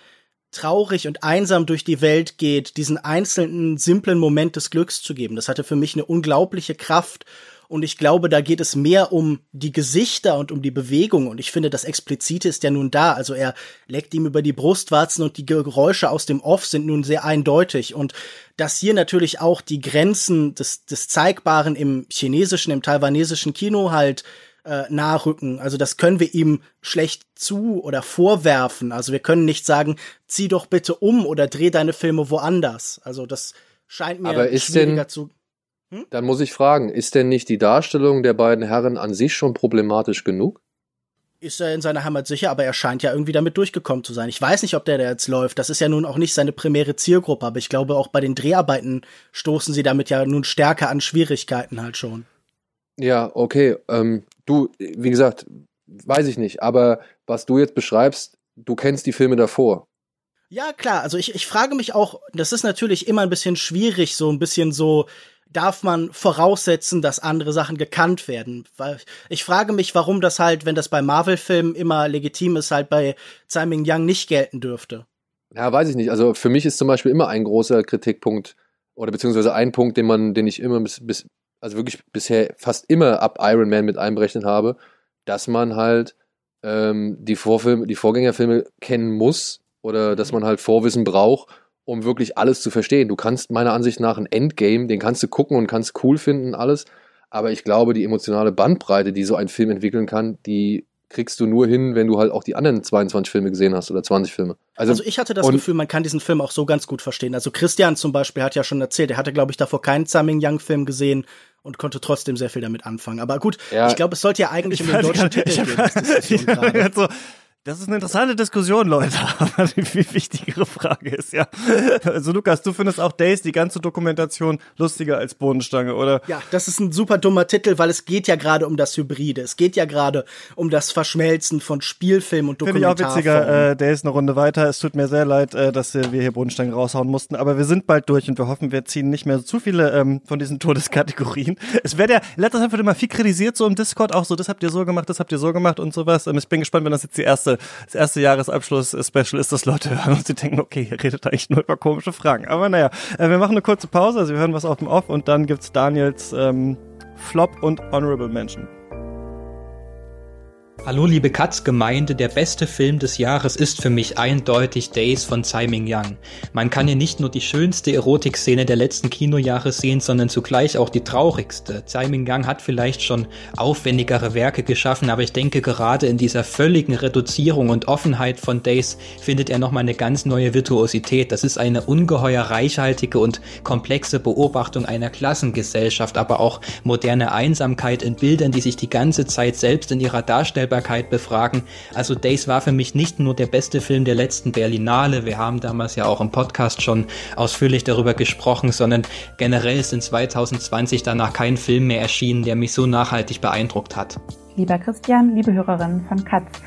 traurig und einsam durch die Welt geht, diesen einzelnen, simplen Moment des Glücks zu geben. Das hatte für mich eine unglaubliche Kraft. Und ich glaube, da geht es mehr um die Gesichter und um die Bewegung. Und ich finde, das Explizite ist ja nun da. Also er leckt ihm über die Brustwarzen und die Geräusche aus dem Off sind nun sehr eindeutig. Und dass hier natürlich auch die Grenzen des, des Zeigbaren im chinesischen, im taiwanesischen Kino halt äh, nahrücken. Also das können wir ihm schlecht zu oder vorwerfen. Also wir können nicht sagen, zieh doch bitte um oder dreh deine Filme woanders. Also das scheint mir Aber ist schwieriger denn, zu. dann muss ich fragen, ist denn nicht die Darstellung der beiden Herren an sich schon problematisch genug? Ist er in seiner Heimat sicher, aber er scheint ja irgendwie damit durchgekommen zu sein. Ich weiß nicht, ob der da jetzt läuft. Das ist ja nun auch nicht seine primäre Zielgruppe, aber ich glaube, auch bei den Dreharbeiten stoßen sie damit ja nun stärker an Schwierigkeiten halt schon. Ja, okay. Ähm, du, wie gesagt, weiß ich nicht, aber was du jetzt beschreibst, du kennst die Filme davor. Ja, klar. Also ich, ich frage mich auch, das ist natürlich immer ein bisschen schwierig, so ein bisschen so, darf man voraussetzen, dass andere Sachen gekannt werden? Weil ich frage mich, warum das halt, wenn das bei Marvel-Filmen immer legitim ist, halt bei Tsai Ming Yang nicht gelten dürfte. Ja, weiß ich nicht. Also für mich ist zum Beispiel immer ein großer Kritikpunkt oder beziehungsweise ein Punkt, den man, den ich immer bis, bis also wirklich bisher fast immer ab Iron Man mit einberechnet habe, dass man halt ähm, die Vorfilme, die Vorgängerfilme kennen muss oder dass man halt Vorwissen braucht, um wirklich alles zu verstehen. Du kannst meiner Ansicht nach ein Endgame, den kannst du gucken und kannst cool finden, alles. Aber ich glaube, die emotionale Bandbreite, die so ein Film entwickeln kann, die kriegst du nur hin, wenn du halt auch die anderen 22 Filme gesehen hast oder 20 Filme. Also, ich hatte das Gefühl, man kann diesen Film auch so ganz gut verstehen. Also Christian zum Beispiel hat ja schon erzählt, er hatte, glaube ich, davor keinen Tsai Ming Yang Film gesehen und konnte trotzdem sehr viel damit anfangen. Aber gut, Ja. ich glaube, es sollte ja eigentlich um den deutschen Titel ich gehen. ich so, Das ist eine interessante Diskussion, Leute. Aber die viel wichtigere Frage ist ja, also Lukas, du findest auch Days, die ganze Dokumentation, lustiger als Bodenstange, oder? Ja, das ist ein super dummer Titel, weil es geht ja gerade um das Hybride. Es geht ja gerade um das Verschmelzen von Spielfilm und Finde ich auch Dokumentarfilm. witziger, äh, Days eine Runde weiter. Es tut mir sehr leid, äh, dass wir hier Bodenstange raushauen mussten, aber wir sind bald durch und wir hoffen, wir ziehen nicht mehr zu viele ähm, von diesen Todeskategorien. Es wird ja, letzter Zeit wird immer viel kritisiert, so im Discord, auch so, das habt ihr so gemacht, das habt ihr so gemacht und sowas. Ähm, ich bin gespannt, wenn das jetzt die erste, das erste Jahresabschluss-Special ist, dass Leute hören und sie denken, okay, ihr redet eigentlich nur über komische Fragen. Aber naja, äh, wir machen eine kurze Pause, also wir hören was auf dem Off und dann gibt's Daniels ähm, Flop und Honorable Mention. Hallo liebe Katz-Gemeinde, der beste Film des Jahres ist für mich eindeutig Days von Tsai Ming-Yang. Man kann hier nicht nur die schönste Erotikszene der letzten Kinojahre sehen, sondern zugleich auch die traurigste. Tsai Ming-Yang hat vielleicht schon aufwendigere Werke geschaffen, aber ich denke gerade in dieser völligen Reduzierung und Offenheit von Days findet er nochmal eine ganz neue Virtuosität. Das ist eine ungeheuer reichhaltige und komplexe Beobachtung einer Klassengesellschaft, aber auch moderne Einsamkeit in Bildern, die sich die ganze Zeit selbst in ihrer Darstellbarkeit befragen. Also Days war für mich nicht nur der beste Film der letzten Berlinale, wir haben damals ja auch im Podcast schon ausführlich darüber gesprochen, sondern generell ist in 2020 danach kein Film mehr erschienen, der mich so nachhaltig beeindruckt hat. Lieber Christian, liebe Hörerinnen von Katz.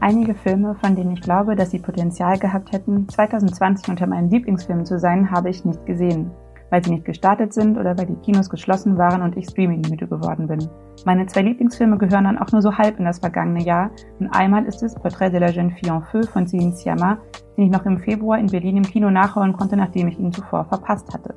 Einige Filme, von denen ich glaube, dass sie Potenzial gehabt hätten, 2020 unter meinen Lieblingsfilmen zu sein, habe ich nicht gesehen. Weil sie nicht gestartet sind oder weil die Kinos geschlossen waren und ich streamingmüde geworden bin. Meine zwei Lieblingsfilme gehören dann auch nur so halb in das vergangene Jahr. Und einmal ist es Portrait de la jeune fille en feu von Céline Sciamma, den ich noch im Februar in Berlin im Kino nachholen konnte, nachdem ich ihn zuvor verpasst hatte.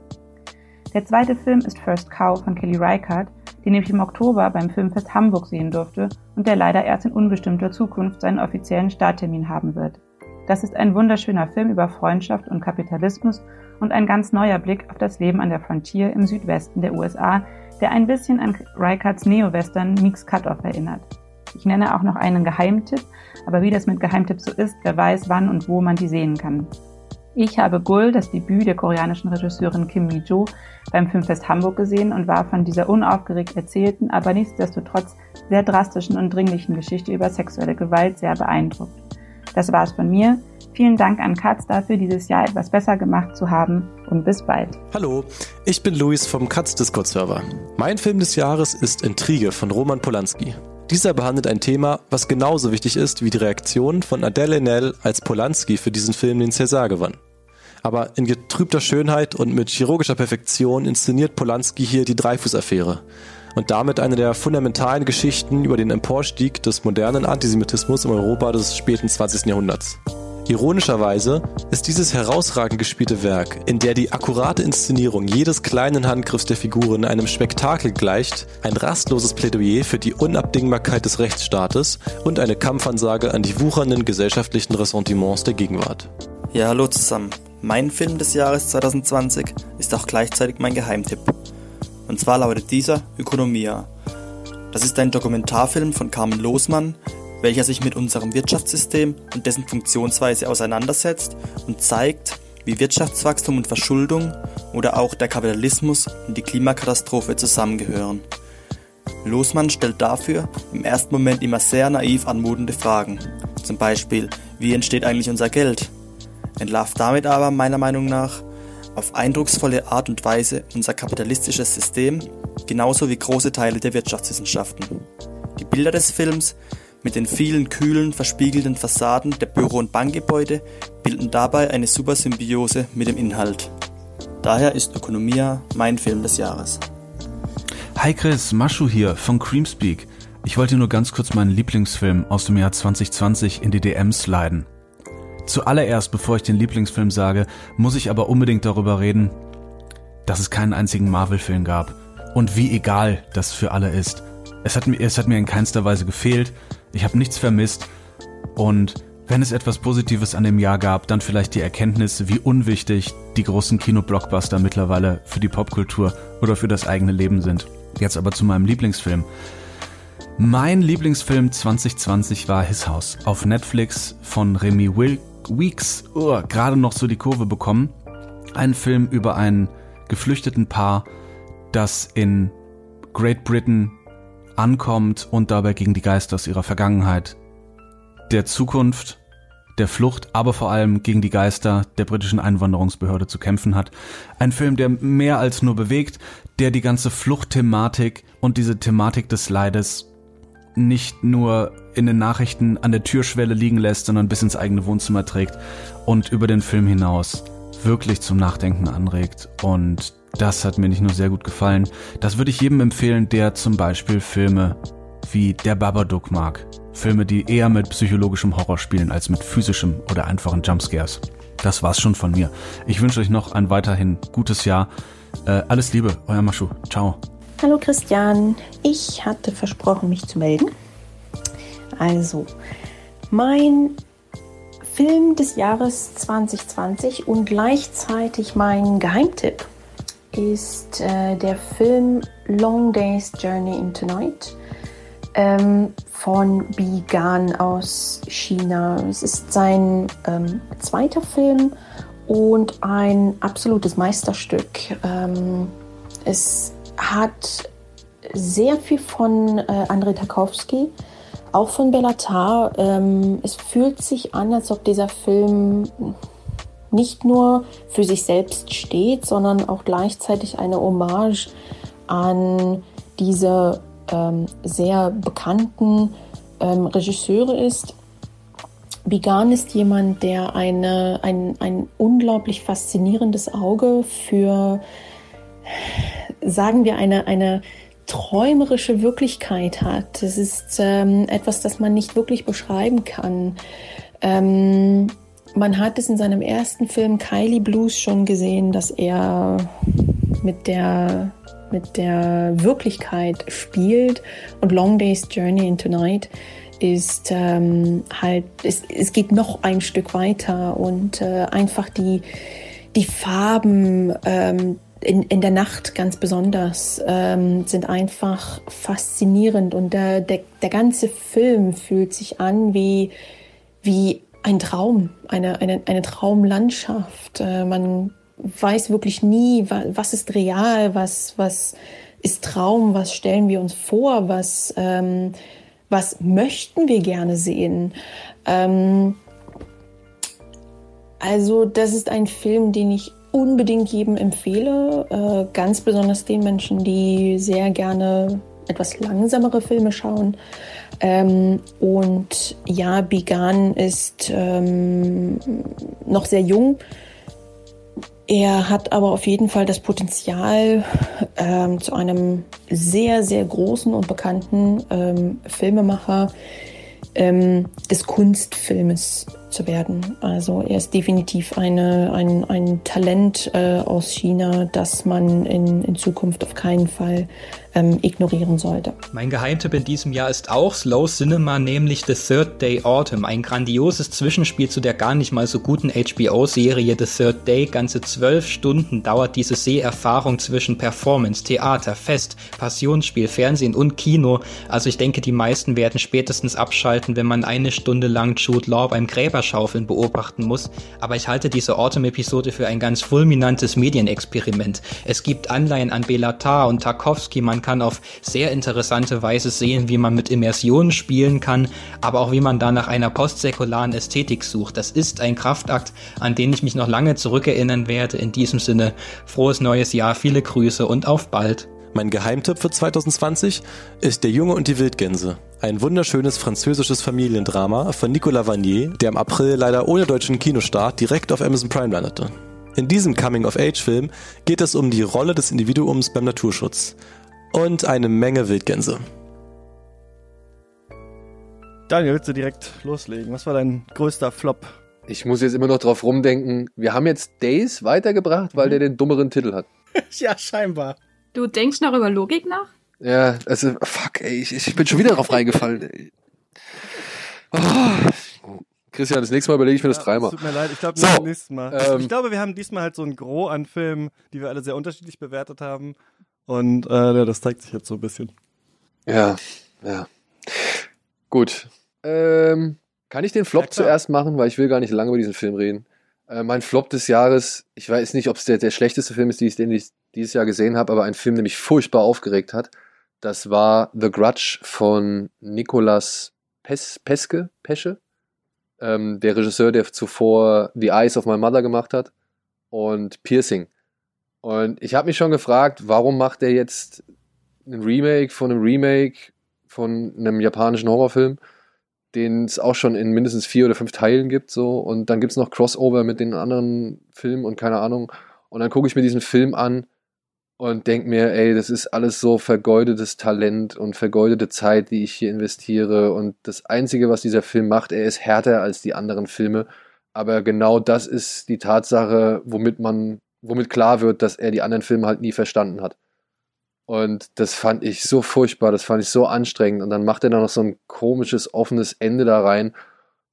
Der zweite Film ist First Cow von Kelly Reichardt, den ich im Oktober beim Filmfest Hamburg sehen durfte und der leider erst in unbestimmter Zukunft seinen offiziellen Starttermin haben wird. Das ist ein wunderschöner Film über Freundschaft und Kapitalismus und ein ganz neuer Blick auf das Leben an der Frontier im Südwesten der USA, der ein bisschen an Reichardts Neo-Western Meeks Cutoff erinnert. Ich nenne auch noch einen Geheimtipp, aber wie das mit Geheimtipps so ist, wer weiß, wann und wo man die sehen kann. Ich habe Gul, das Debüt der koreanischen Regisseurin Kim Mi-jo, beim Filmfest Hamburg gesehen und war von dieser unaufgeregt erzählten, aber nichtsdestotrotz sehr drastischen und dringlichen Geschichte über sexuelle Gewalt sehr beeindruckt. Das war's von mir. Vielen Dank an Katz dafür, dieses Jahr etwas besser gemacht zu haben und bis bald. Hallo, ich bin Luis vom Katz Discord Server. Mein Film des Jahres ist Intrige von Roman Polanski. Dieser behandelt ein Thema, was genauso wichtig ist wie die Reaktion von Adele Haenel, als Polanski für diesen Film den César gewann. Aber in getrübter Schönheit und mit chirurgischer Perfektion inszeniert Polanski hier die Dreyfus-Affäre und damit eine der fundamentalen Geschichten über den Emporstieg des modernen Antisemitismus in Europa des späten 20. Jahrhunderts. Ironischerweise ist dieses herausragend gespielte Werk, in der die akkurate Inszenierung jedes kleinen Handgriffs der Figuren einem Spektakel gleicht, ein rastloses Plädoyer für die Unabdingbarkeit des Rechtsstaates und eine Kampfansage an die wuchernden gesellschaftlichen Ressentiments der Gegenwart. Ja, hallo zusammen. Mein Film des Jahres 2020 ist auch gleichzeitig mein Geheimtipp. Und zwar lautet dieser Ökonomia. Das ist ein Dokumentarfilm von Carmen Losmann, welcher sich mit unserem Wirtschaftssystem und dessen Funktionsweise auseinandersetzt und zeigt, wie Wirtschaftswachstum und Verschuldung oder auch der Kapitalismus und die Klimakatastrophe zusammengehören. Losmann stellt dafür im ersten Moment immer sehr naiv anmutende Fragen. Zum Beispiel, wie entsteht eigentlich unser Geld? Entlarvt damit aber meiner Meinung nach auf eindrucksvolle Art und Weise unser kapitalistisches System, genauso wie große Teile der Wirtschaftswissenschaften. Die Bilder des Films mit den vielen kühlen, verspiegelten Fassaden der Büro- und Bankgebäude bilden dabei eine super Symbiose mit dem Inhalt. Daher ist Ökonomia mein Film des Jahres. Hi Chris, Maschu hier von Creamspeak. Ich wollte nur ganz kurz meinen Lieblingsfilm aus dem Jahr 2020 in die DMs leiden. Zuallererst, bevor ich den Lieblingsfilm sage, muss ich aber unbedingt darüber reden, dass es keinen einzigen Marvel-Film gab. Und wie egal das für alle ist. Es hat, mir, es hat mir in keinster Weise gefehlt. Ich habe nichts vermisst. Und wenn es etwas Positives an dem Jahr gab, dann vielleicht die Erkenntnis, wie unwichtig die großen Kino-Blockbuster mittlerweile für die Popkultur oder für das eigene Leben sind. Jetzt aber zu meinem Lieblingsfilm. Mein Lieblingsfilm 2020 war His House auf Netflix von Remy Will Weeks. Oh, gerade noch so die Kurve bekommen. Ein Film über ein geflüchteten Paar, das in Great Britain ankommt und dabei gegen die Geister aus ihrer Vergangenheit der Zukunft, der Flucht, aber vor allem gegen die Geister der britischen Einwanderungsbehörde zu kämpfen hat. Ein Film, der mehr als nur bewegt, der die ganze Fluchtthematik und diese Thematik des Leides nicht nur in den Nachrichten an der Türschwelle liegen lässt, sondern bis ins eigene Wohnzimmer trägt und über den Film hinaus wirklich zum Nachdenken anregt. Und das hat mir nicht nur sehr gut gefallen, das würde ich jedem empfehlen, der zum Beispiel Filme wie Der Babadook mag. Filme, die eher mit psychologischem Horror spielen als mit physischem oder einfachen Jumpscares. Das war's schon von mir. Ich wünsche euch noch ein weiterhin gutes Jahr. Äh, alles Liebe, euer Maschu. Ciao. Hallo Christian, ich hatte versprochen, mich zu melden. Also, mein Film des Jahres 2020 und gleichzeitig mein Geheimtipp ist äh, der Film Long Day's Journey into Night ähm, von Bigan aus China. Es ist sein ähm, zweiter Film und ein absolutes Meisterstück. Ähm, es hat sehr viel von äh, Andrei Tarkovsky, auch von Bellatar. Ähm, es fühlt sich an, als ob dieser Film nicht nur für sich selbst steht, sondern auch gleichzeitig eine Hommage an diese ähm, sehr bekannten ähm, Regisseure ist. Bigan ist jemand, der eine, ein, ein unglaublich faszinierendes Auge für, sagen wir, eine, eine träumerische Wirklichkeit hat. Das ist ähm, etwas, das man nicht wirklich beschreiben kann. Ähm, man hat es in seinem ersten Film Kylie Blues schon gesehen, dass er mit der mit der Wirklichkeit spielt. Und Long Day's Journey into Night ist ähm, halt, es, es geht noch ein Stück weiter und äh, einfach die, die Farben ähm, in, in der Nacht ganz besonders ähm, sind einfach faszinierend und der, der, der ganze Film fühlt sich an wie, wie ein Traum, eine, eine, eine Traumlandschaft. Äh, man weiß wirklich nie, was ist real, was, was ist Traum, was stellen wir uns vor, was, ähm, was möchten wir gerne sehen. Ähm, also das ist ein Film, den ich unbedingt jedem empfehle, äh, ganz besonders den Menschen, die sehr gerne etwas langsamere Filme schauen. Ähm, und ja, Bigan ist ähm, noch sehr jung. Er hat aber auf jeden Fall das Potenzial, ähm, zu einem sehr, sehr großen und bekannten ähm, Filmemacher ähm, des Kunstfilmes zu werden. Also er ist definitiv eine, ein, ein Talent äh, aus China, das man in, in Zukunft auf keinen Fall ähm, ignorieren sollte. Mein Geheimtipp in diesem Jahr ist auch Slow Cinema, nämlich The Third Day Autumn, ein grandioses Zwischenspiel zu der gar nicht mal so guten HBO-Serie The Third Day. Ganze zwölf Stunden dauert diese Seherfahrung zwischen Performance, Theater, Fest, Passionsspiel, Fernsehen und Kino. Also ich denke, die meisten werden spätestens abschalten, wenn man eine Stunde lang Jude Law beim Gräberschaufeln beobachten muss. Aber ich halte diese Autumn-Episode für ein ganz fulminantes Medienexperiment. Es gibt Anleihen an Belatar und Tarkovsky, man kann auf sehr interessante Weise sehen, wie man mit Immersionen spielen kann, aber auch wie man da nach einer postsäkularen Ästhetik sucht. Das ist ein Kraftakt, an den ich mich noch lange zurückerinnern werde. In diesem Sinne, frohes neues Jahr, viele Grüße und auf bald. Mein Geheimtipp für 2020 ist Der Junge und die Wildgänse. Ein wunderschönes französisches Familiendrama von Nicolas Vanier, der im April leider ohne deutschen Kinostart direkt auf Amazon Prime landete. In diesem Coming-of-Age-Film geht es um die Rolle des Individuums beim Naturschutz und eine Menge Wildgänse. Daniel, willst du direkt loslegen? Was war dein größter Flop? Ich muss jetzt immer noch drauf rumdenken. Wir haben jetzt Days weitergebracht, weil mhm. der den dummeren Titel hat. ja, scheinbar. Du denkst noch über Logik nach? Ja, also, fuck, ey, ich, ich bin schon wieder drauf reingefallen. Ey. Oh. Christian, das nächste Mal überlege ich mir ja, das dreimal. Tut mir leid, ich glaube, so, nächstes Mal. Ähm, ich glaube, wir haben diesmal halt so ein Gros an Filmen, die wir alle sehr unterschiedlich bewertet haben. Und äh, das zeigt sich jetzt so ein bisschen. Ja, ja. Gut. Ähm, kann ich den Flop ja, zuerst machen, weil ich will gar nicht lange über diesen Film reden. Äh, mein Flop des Jahres, ich weiß nicht, ob es der, der schlechteste Film ist, den ich dieses Jahr gesehen habe, aber ein Film, der mich furchtbar aufgeregt hat. Das war The Grudge von Nicolas Pes Peske, Pesche. ähm, der Regisseur, der zuvor The Eyes of My Mother gemacht hat und Piercing. Und ich habe mich schon gefragt, warum macht er jetzt ein Remake von einem Remake von einem japanischen Horrorfilm, den es auch schon in mindestens vier oder fünf Teilen gibt, so. Und dann gibt's noch Crossover mit den anderen Filmen und keine Ahnung. Und dann gucke ich mir diesen Film an und denke mir, ey, das ist alles so vergeudetes Talent und vergeudete Zeit, die ich hier investiere. Und das Einzige, was dieser Film macht, er ist härter als die anderen Filme. Aber genau das ist die Tatsache, womit man, womit klar wird, dass er die anderen Filme halt nie verstanden hat. Und das fand ich so furchtbar, das fand ich so anstrengend. Und dann macht er da noch so ein komisches, offenes Ende da rein,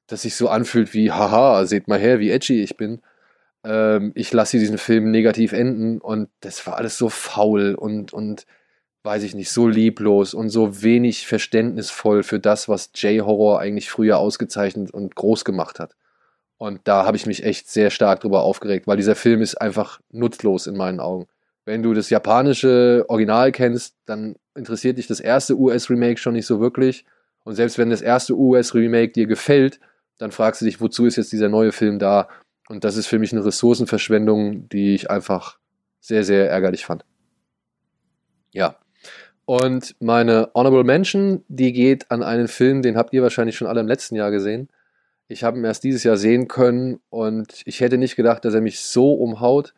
das sich so anfühlt wie, haha, seht mal her, wie edgy ich bin. Ähm, ich lasse diesen Film negativ enden. Und das war alles so faul und, und weiß ich nicht, so leblos und so wenig verständnisvoll für das, was J-Horror eigentlich früher ausgezeichnet und groß gemacht hat. Und da habe ich mich echt sehr stark drüber aufgeregt, weil dieser Film ist einfach nutzlos in meinen Augen. Wenn du das japanische Original kennst, dann interessiert dich das erste US-Remake schon nicht so wirklich. Und selbst wenn das erste US-Remake dir gefällt, dann fragst du dich, wozu ist jetzt dieser neue Film da? Und das ist für mich eine Ressourcenverschwendung, die ich einfach sehr, sehr ärgerlich fand. Ja. Und meine Honorable Mention, die geht an einen Film, den habt ihr wahrscheinlich schon alle im letzten Jahr gesehen. Ich habe ihn erst dieses Jahr sehen können und ich hätte nicht gedacht, dass er mich so umhaut.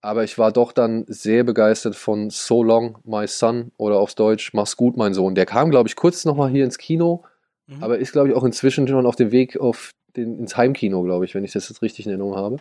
Aber ich war doch dann sehr begeistert von So Long, My Son oder auf Deutsch Mach's gut, mein Sohn. Der kam, glaube ich, kurz nochmal hier ins Kino, mhm. aber ist, glaube ich, auch inzwischen schon auf dem Weg auf den, ins Heimkino, glaube ich, wenn ich das jetzt richtig in Erinnerung habe.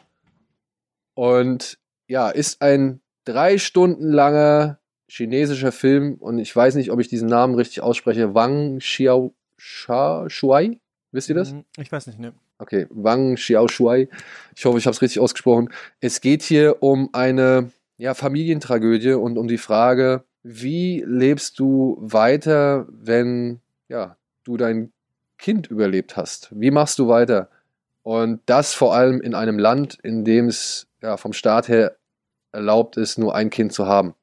Und ja, ist ein drei Stunden langer chinesischer Film und ich weiß nicht, ob ich diesen Namen richtig ausspreche. Wang Xiao Shuai? Wisst ihr das? Mhm, ich weiß nicht, ne. Okay, Wang Xiaoshuai. Ich hoffe, ich habe es richtig ausgesprochen. Es geht hier um eine ja, Familientragödie und um die Frage, wie lebst du weiter, wenn ja, du dein Kind überlebt hast? Wie machst du weiter? Und das vor allem in einem Land, in dem es ja, vom Staat her erlaubt ist, nur ein Kind zu haben.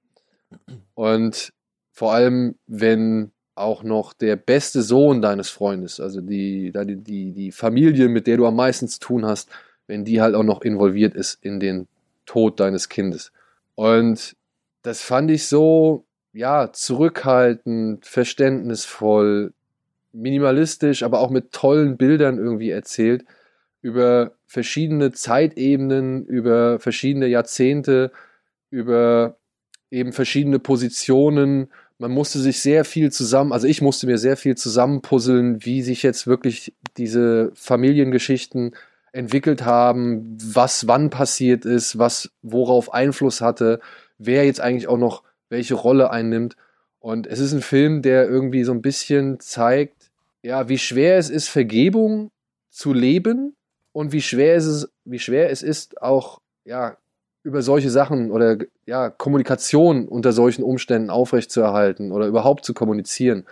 Und vor allem, wenn auch noch der beste Sohn deines Freundes, also die, die, die, Familie, mit der du am meisten zu tun hast, wenn die halt auch noch involviert ist in den Tod deines Kindes. Und das fand ich so, ja, zurückhaltend, verständnisvoll, minimalistisch, aber auch mit tollen Bildern irgendwie erzählt, über verschiedene Zeitebenen, über verschiedene Jahrzehnte, über eben verschiedene Positionen, man musste sich sehr viel zusammen, also ich musste mir sehr viel zusammenpuzzeln, wie sich jetzt wirklich diese Familiengeschichten entwickelt haben, was wann passiert ist, was worauf Einfluss hatte, wer jetzt eigentlich auch noch welche Rolle einnimmt. Und es ist ein Film, der irgendwie so ein bisschen zeigt, ja, wie schwer es ist, Vergebung zu leben und wie schwer es ist, wie schwer es ist, auch ja, über solche Sachen oder ja, Kommunikation unter solchen Umständen aufrechtzuerhalten oder überhaupt zu kommunizieren.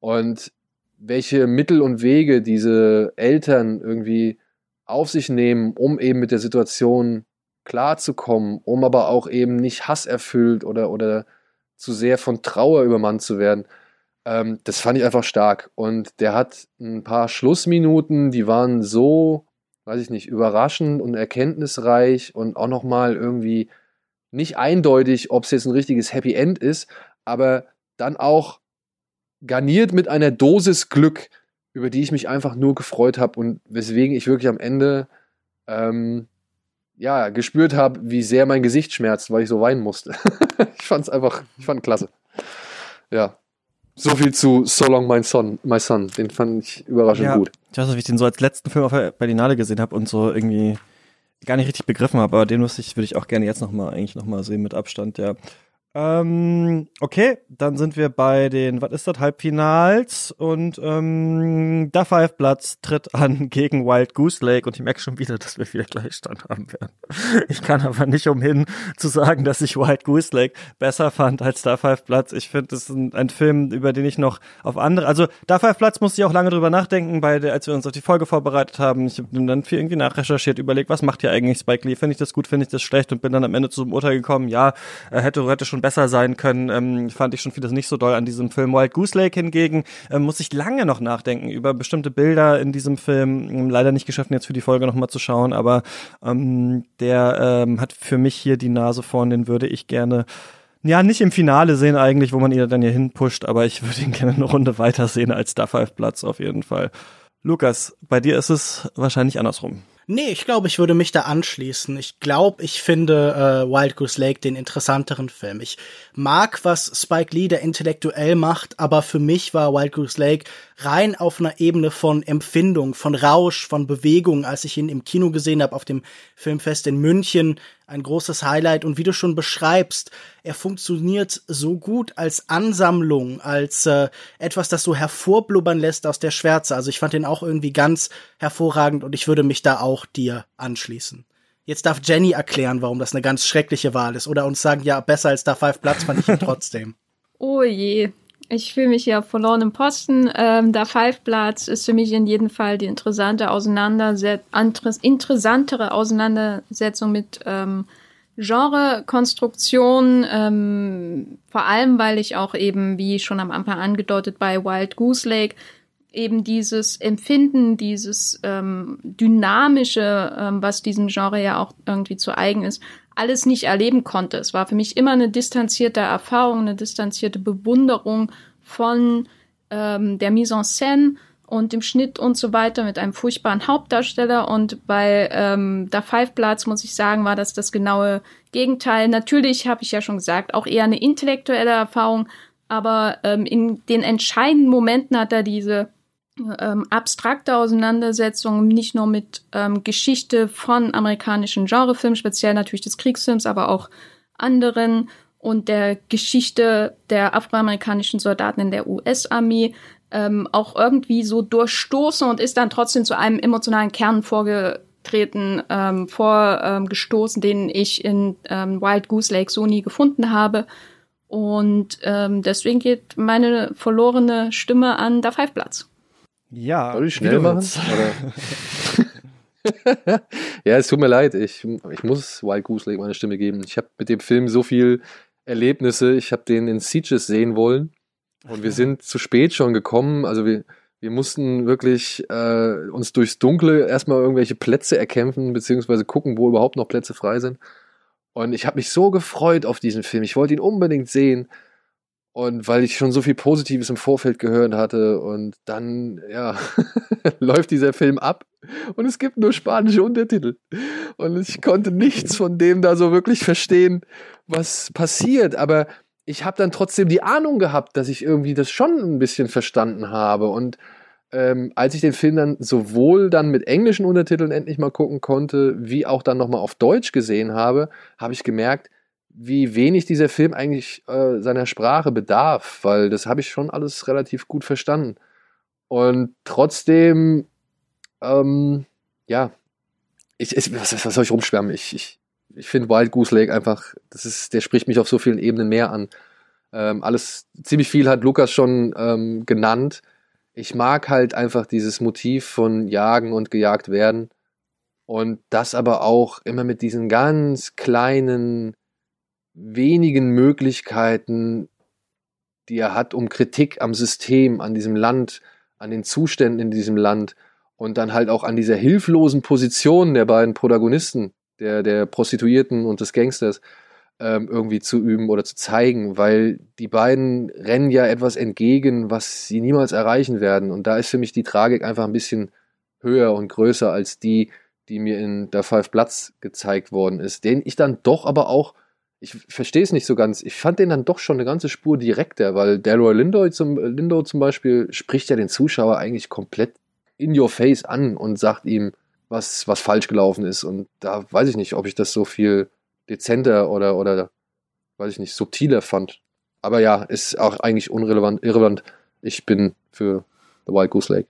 Und welche Mittel und Wege diese Eltern irgendwie auf sich nehmen, um eben mit der Situation klarzukommen, um aber auch eben nicht hasserfüllt oder, oder zu sehr von Trauer übermannt zu werden. Ähm, das fand ich einfach stark. Und der hat ein paar Schlussminuten, die waren so weiß ich nicht, überraschend und erkenntnisreich und auch nochmal irgendwie nicht eindeutig, ob es jetzt ein richtiges Happy End ist, aber dann auch garniert mit einer Dosis Glück, über die ich mich einfach nur gefreut habe und weswegen ich wirklich am Ende ähm, ja gespürt habe, wie sehr mein Gesicht schmerzt, weil ich so weinen musste. ich fand es einfach, ich fand klasse. Ja, so viel zu So Long My Son, My Son. Den fand ich überraschend ja, gut. Ich weiß nicht, wie ich den so als letzten Film auf der Berlinale gesehen habe und so irgendwie gar nicht richtig begriffen habe, aber den muss ich, würde ich auch gerne jetzt nochmal eigentlich nochmal sehen mit Abstand, ja. Ähm, okay, dann sind wir bei den, was ist das, Halbfinals und ähm, da Five Bloods tritt an gegen Wild Goose Lake und ich merke schon wieder, dass wir wieder Gleichstand haben werden. Ich kann aber nicht umhin zu sagen, dass ich Wild Goose Lake besser fand als Da Five Bloods. Ich finde, das ist ein, ein, Film, über den ich noch auf andere, also Da Five Bloods musste ich auch lange drüber nachdenken, der, als wir uns auf die Folge vorbereitet haben. Ich habe dann viel irgendwie nachrecherchiert, überlegt, was macht hier eigentlich Spike Lee? Finde ich das gut, finde ich das schlecht und bin dann am Ende zu einem Urteil gekommen, ja, er hätte, hätte schon besser sein können, ähm, fand ich schon vieles nicht so doll an diesem Film. Wild Goose Lake hingegen ähm, muss ich lange noch nachdenken über bestimmte Bilder in diesem Film. Ähm, leider nicht geschafft, jetzt für die Folge nochmal zu schauen, aber ähm, der ähm, hat für mich hier die Nase vorn, den würde ich gerne ja, nicht im Finale sehen eigentlich, wo man ihn dann hier hinpusht, aber ich würde ihn gerne eine Runde weiter sehen als da Five Platz auf jeden Fall. Lukas, bei dir ist es wahrscheinlich andersrum. Nee, ich glaube, ich würde mich da anschließen. Ich glaube, ich finde äh, Wild Goose Lake den interessanteren Film. Ich mag, was Spike Lee da intellektuell macht, aber für mich war Wild Goose Lake rein auf einer Ebene von Empfindung, von Rausch, von Bewegung, als ich ihn im Kino gesehen habe auf dem Filmfest in München ein großes Highlight. Und wie du schon beschreibst, er funktioniert so gut als Ansammlung, als äh, etwas, das so hervorblubbern lässt aus der Schwärze. Also ich fand den auch irgendwie ganz hervorragend und ich würde mich da auch dir anschließen. Jetzt darf Jenny erklären, warum das eine ganz schreckliche Wahl ist. Oder uns sagen, ja, besser als da Five Platz fand ich ihn trotzdem. Oh je. Ich fühle mich ja verloren im Posten. Ähm, da Five Bloods ist für mich in jedem Fall die interessante Auseinanderset interessantere Auseinandersetzung mit ähm, Genrekonstruktion, ähm, vor allem weil ich auch eben, wie schon am Anfang angedeutet, bei Wild Goose Lake eben dieses Empfinden, dieses ähm, Dynamische, ähm, was diesem Genre ja auch irgendwie zu eigen ist, alles nicht erleben konnte. Es war für mich immer eine distanzierte Erfahrung, eine distanzierte Bewunderung von ähm, der Mise en scène und dem Schnitt und so weiter mit einem furchtbaren Hauptdarsteller. Und bei ähm, da Five Bloods, muss ich sagen, war das das genaue Gegenteil. Natürlich habe ich ja schon gesagt, auch eher eine intellektuelle Erfahrung, aber ähm, in den entscheidenden Momenten hat er diese ähm, abstrakte Auseinandersetzung, nicht nur mit ähm, Geschichte von amerikanischen Genrefilmen, speziell natürlich des Kriegsfilms, aber auch anderen und der Geschichte der afroamerikanischen Soldaten in der US-Armee ähm, auch irgendwie so durchstoßen und ist dann trotzdem zu einem emotionalen Kern vorgetreten, ähm, vorgestoßen, den ich in ähm, Wild Goose Lake so nie gefunden habe. Und ähm, deswegen geht meine verlorene Stimme an der Five Platz. Ja. Soll ich schnell machen? ja, es tut mir leid. Ich, ich muss Wild Goose Lake meine Stimme geben. Ich habe mit dem Film so viel Erlebnisse. Ich habe den in Sieges sehen wollen. Und wir sind zu spät schon gekommen. Also wir, wir mussten wirklich äh, uns durchs Dunkle erstmal irgendwelche Plätze erkämpfen, beziehungsweise gucken, wo überhaupt noch Plätze frei sind. Und ich habe mich so gefreut auf diesen Film. Ich wollte ihn unbedingt sehen. Und weil ich schon so viel Positives im Vorfeld gehört hatte und dann, ja, läuft dieser Film ab und es gibt nur spanische Untertitel. Und ich konnte nichts von dem da so wirklich verstehen, was passiert. Aber ich habe dann trotzdem die Ahnung gehabt, dass ich irgendwie das schon ein bisschen verstanden habe. Und ähm, als ich den Film dann sowohl dann mit englischen Untertiteln endlich mal gucken konnte, wie auch dann nochmal auf Deutsch gesehen habe, habe ich gemerkt, wie wenig dieser Film eigentlich äh, seiner Sprache bedarf, weil das habe ich schon alles relativ gut verstanden. Und trotzdem, ähm, ja, ich, ich, was, was soll ich rumschwärmen? Ich, ich, ich finde Wild Goose Lake einfach, das ist, der spricht mich auf so vielen Ebenen mehr an. Ähm, alles, ziemlich viel hat Lukas schon ähm, genannt. Ich mag halt einfach dieses Motiv von Jagen und gejagt werden. Und das aber auch immer mit diesen ganz kleinen, wenigen Möglichkeiten, die er hat, um Kritik am System, an diesem Land, an den Zuständen in diesem Land und dann halt auch an dieser hilflosen Position der beiden Protagonisten, der, der Prostituierten und des Gangsters, ähm, irgendwie zu üben oder zu zeigen, weil die beiden rennen ja etwas entgegen, was sie niemals erreichen werden. Und da ist für mich die Tragik einfach ein bisschen höher und größer als die, die mir in der Five Platz gezeigt worden ist, den ich dann doch aber auch ich verstehe es nicht so ganz. Ich fand den dann doch schon eine ganze Spur direkter, weil Delroy Lindo zum, Lindo zum Beispiel spricht ja den Zuschauer eigentlich komplett in your face an und sagt ihm, was, was falsch gelaufen ist. Und da weiß ich nicht, ob ich das so viel dezenter oder, oder, weiß ich nicht, subtiler fand. Aber ja, ist auch eigentlich unrelevant, irrelevant. Ich bin für The Wild Goose Lake.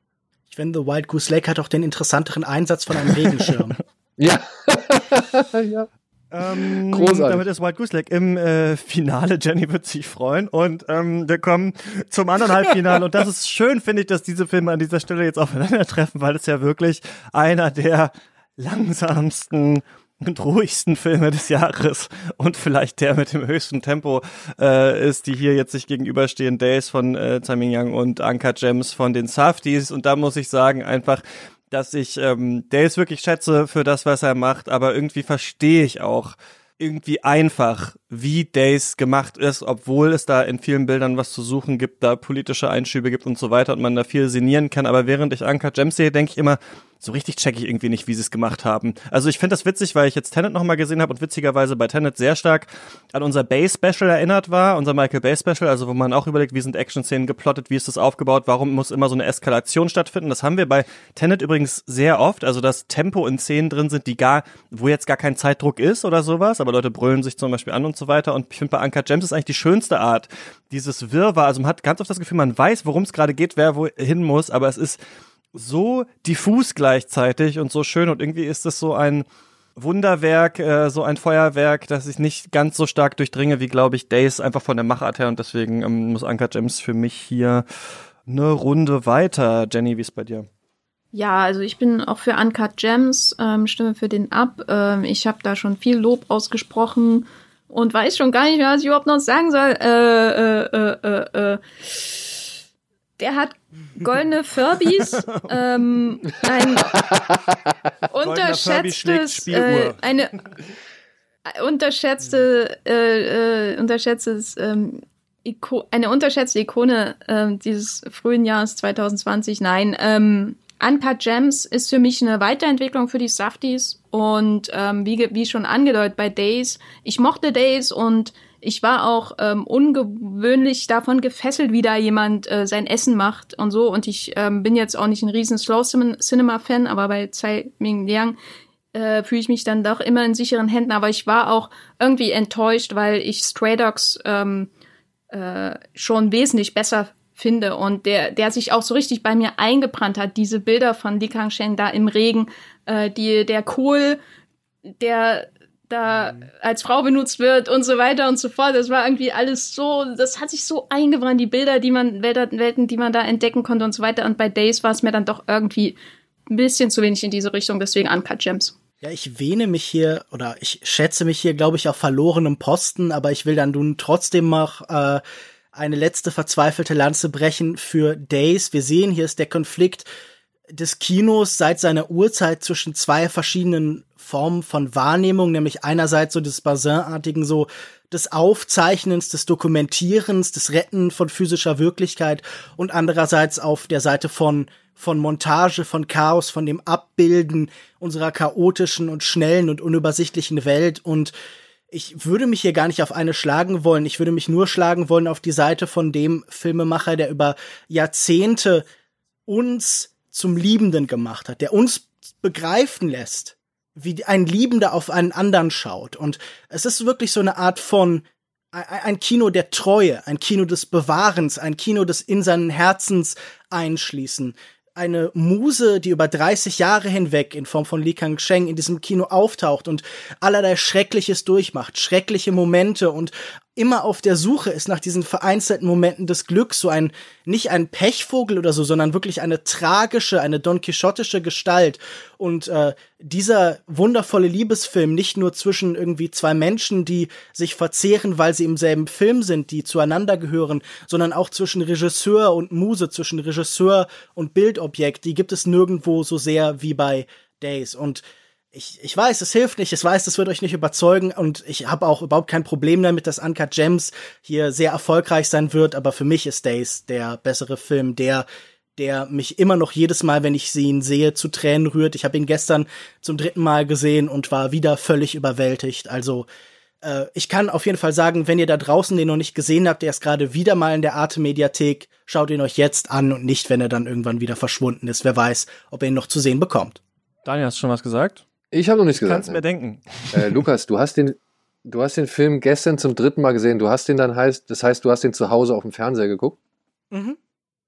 Ich finde, The Wild Goose Lake hat auch den interessanteren Einsatz von einem Regenschirm. ja. ja. Ähm, Großartig. Damit ist Wild Goose Lake im äh, Finale. Jenny wird sich freuen. Und ähm, wir kommen zum anderen Halbfinale. und das ist schön, finde ich, dass diese Filme an dieser Stelle jetzt aufeinandertreffen, weil es ja wirklich einer der langsamsten und ruhigsten Filme des Jahres und vielleicht der mit dem höchsten Tempo äh, ist, die hier jetzt sich gegenüberstehen, Days von äh, Simon Young und Anka Gems von den Safties. Und da muss ich sagen, einfach, dass ich ähm, Days wirklich schätze für das, was er macht, aber irgendwie verstehe ich auch irgendwie einfach, wie Days gemacht ist, obwohl es da in vielen Bildern was zu suchen gibt, da politische Einschübe gibt und so weiter und man da viel sinnieren kann. Aber während ich Anka Gems sehe, denke ich immer, so richtig checke ich irgendwie nicht, wie sie es gemacht haben. Also ich finde das witzig, weil ich jetzt Tenet nochmal gesehen habe und witzigerweise bei Tenet sehr stark an unser Bay-Special erinnert war, unser Michael Bay-Special, also wo man auch überlegt, wie sind Action-Szenen geplottet, wie ist das aufgebaut, warum muss immer so eine Eskalation stattfinden. Das haben wir bei Tenet übrigens sehr oft, also dass Tempo in Szenen drin sind, die gar, wo jetzt gar kein Zeitdruck ist oder sowas, aber Leute brüllen sich zum Beispiel an und so weiter. Und ich finde bei Anka Gems ist eigentlich die schönste Art, dieses Wirrwarr, also man hat ganz oft das Gefühl, man weiß, worum es gerade geht, wer wohin muss, aber es ist so diffus gleichzeitig und so schön und irgendwie ist es so ein Wunderwerk, äh, so ein Feuerwerk, das ich nicht ganz so stark durchdringe, wie glaube ich Days einfach von der Machart her und deswegen ähm, muss Anka Gems für mich hier eine Runde weiter. Jenny, wie ist bei dir? Ja, also ich bin auch für Uncut Gems, ähm, stimme für den ab. Ähm, ich habe da schon viel Lob ausgesprochen und weiß schon gar nicht mehr, was ich überhaupt noch sagen soll. Äh, äh, äh, äh, äh. Der hat goldene Furbies, ähm, ein unterschätztes, äh, eine unterschätzte, äh, äh, unterschätztes, ähm, Iko eine unterschätzte Ikone äh, dieses frühen Jahres 2020. Nein, ähm, Uncut Gems ist für mich eine Weiterentwicklung für die Safties und ähm, wie, wie schon angedeutet bei Days, ich mochte Days und ich war auch ähm, ungewöhnlich davon gefesselt, wie da jemand äh, sein Essen macht und so. Und ich ähm, bin jetzt auch nicht ein riesen Slow Cinema Fan, aber bei Tsai Ming Liang äh, fühle ich mich dann doch immer in sicheren Händen. Aber ich war auch irgendwie enttäuscht, weil ich Stray Dogs ähm, äh, schon wesentlich besser finde und der, der sich auch so richtig bei mir eingebrannt hat. Diese Bilder von Li Kangsheng da im Regen, äh, die, der Kohl, der da als Frau benutzt wird und so weiter und so fort. Das war irgendwie alles so, das hat sich so eingebrannt, die Bilder, die man, Welten, die man da entdecken konnte und so weiter. Und bei Days war es mir dann doch irgendwie ein bisschen zu wenig in diese Richtung, deswegen Uncut Gems. Ja, ich wähne mich hier oder ich schätze mich hier, glaube ich, auf verlorenem Posten, aber ich will dann nun trotzdem noch äh, eine letzte verzweifelte Lanze brechen für Days. Wir sehen, hier ist der Konflikt des Kinos seit seiner Urzeit zwischen zwei verschiedenen Formen von Wahrnehmung, nämlich einerseits so des Basin-artigen, so des Aufzeichnens, des Dokumentierens, des Retten von physischer Wirklichkeit und andererseits auf der Seite von von Montage, von Chaos, von dem Abbilden unserer chaotischen und schnellen und unübersichtlichen Welt und ich würde mich hier gar nicht auf eine schlagen wollen. Ich würde mich nur schlagen wollen auf die Seite von dem Filmemacher, der über Jahrzehnte uns zum Liebenden gemacht hat, der uns begreifen lässt, wie ein Liebender auf einen anderen schaut. Und es ist wirklich so eine Art von ein Kino der Treue, ein Kino des Bewahrens, ein Kino des in seinen Herzens einschließen. Eine Muse, die über 30 Jahre hinweg in Form von Li Kang-sheng in diesem Kino auftaucht und allerlei Schreckliches durchmacht, schreckliche Momente und immer auf der Suche ist nach diesen vereinzelten Momenten des Glücks, so ein, nicht ein Pechvogel oder so, sondern wirklich eine tragische, eine Don Quixotische Gestalt. Und äh, dieser wundervolle Liebesfilm, nicht nur zwischen irgendwie zwei Menschen, die sich verzehren, weil sie im selben Film sind, die zueinander gehören, sondern auch zwischen Regisseur und Muse, zwischen Regisseur und Bildobjekt, die gibt es nirgendwo so sehr wie bei Days. Und ich, ich weiß, es hilft nicht, ich weiß, das wird euch nicht überzeugen und ich habe auch überhaupt kein Problem damit, dass Uncut Gems hier sehr erfolgreich sein wird, aber für mich ist Days der bessere Film, der der mich immer noch jedes Mal, wenn ich ihn sehe, zu Tränen rührt. Ich habe ihn gestern zum dritten Mal gesehen und war wieder völlig überwältigt. Also äh, ich kann auf jeden Fall sagen, wenn ihr da draußen den noch nicht gesehen habt, der ist gerade wieder mal in der Arte Mediathek, schaut ihn euch jetzt an und nicht, wenn er dann irgendwann wieder verschwunden ist. Wer weiß, ob ihr ihn noch zu sehen bekommt. Daniel, hast du schon was gesagt? Ich habe noch nichts gesagt. Kannst mir denken. Äh, Lukas, du hast den, du hast den Film gestern zum dritten Mal gesehen. Du hast den dann heißt, das heißt, du hast den zu Hause auf dem Fernseher geguckt. Mhm.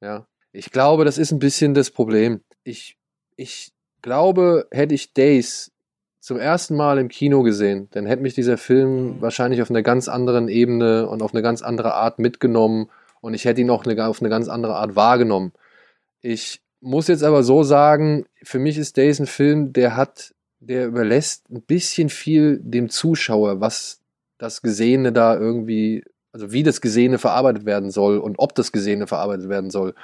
Ja. Ich glaube, das ist ein bisschen das Problem. Ich, ich glaube, hätte ich Days zum ersten Mal im Kino gesehen, dann hätte mich dieser Film mhm. wahrscheinlich auf einer ganz anderen Ebene und auf eine ganz andere Art mitgenommen und ich hätte ihn auch eine, auf eine ganz andere Art wahrgenommen. Ich muss jetzt aber so sagen, für mich ist Days ein Film, der hat der überlässt ein bisschen viel dem Zuschauer, was das Gesehene da irgendwie, also wie das Gesehene verarbeitet werden soll und ob das Gesehene verarbeitet werden soll.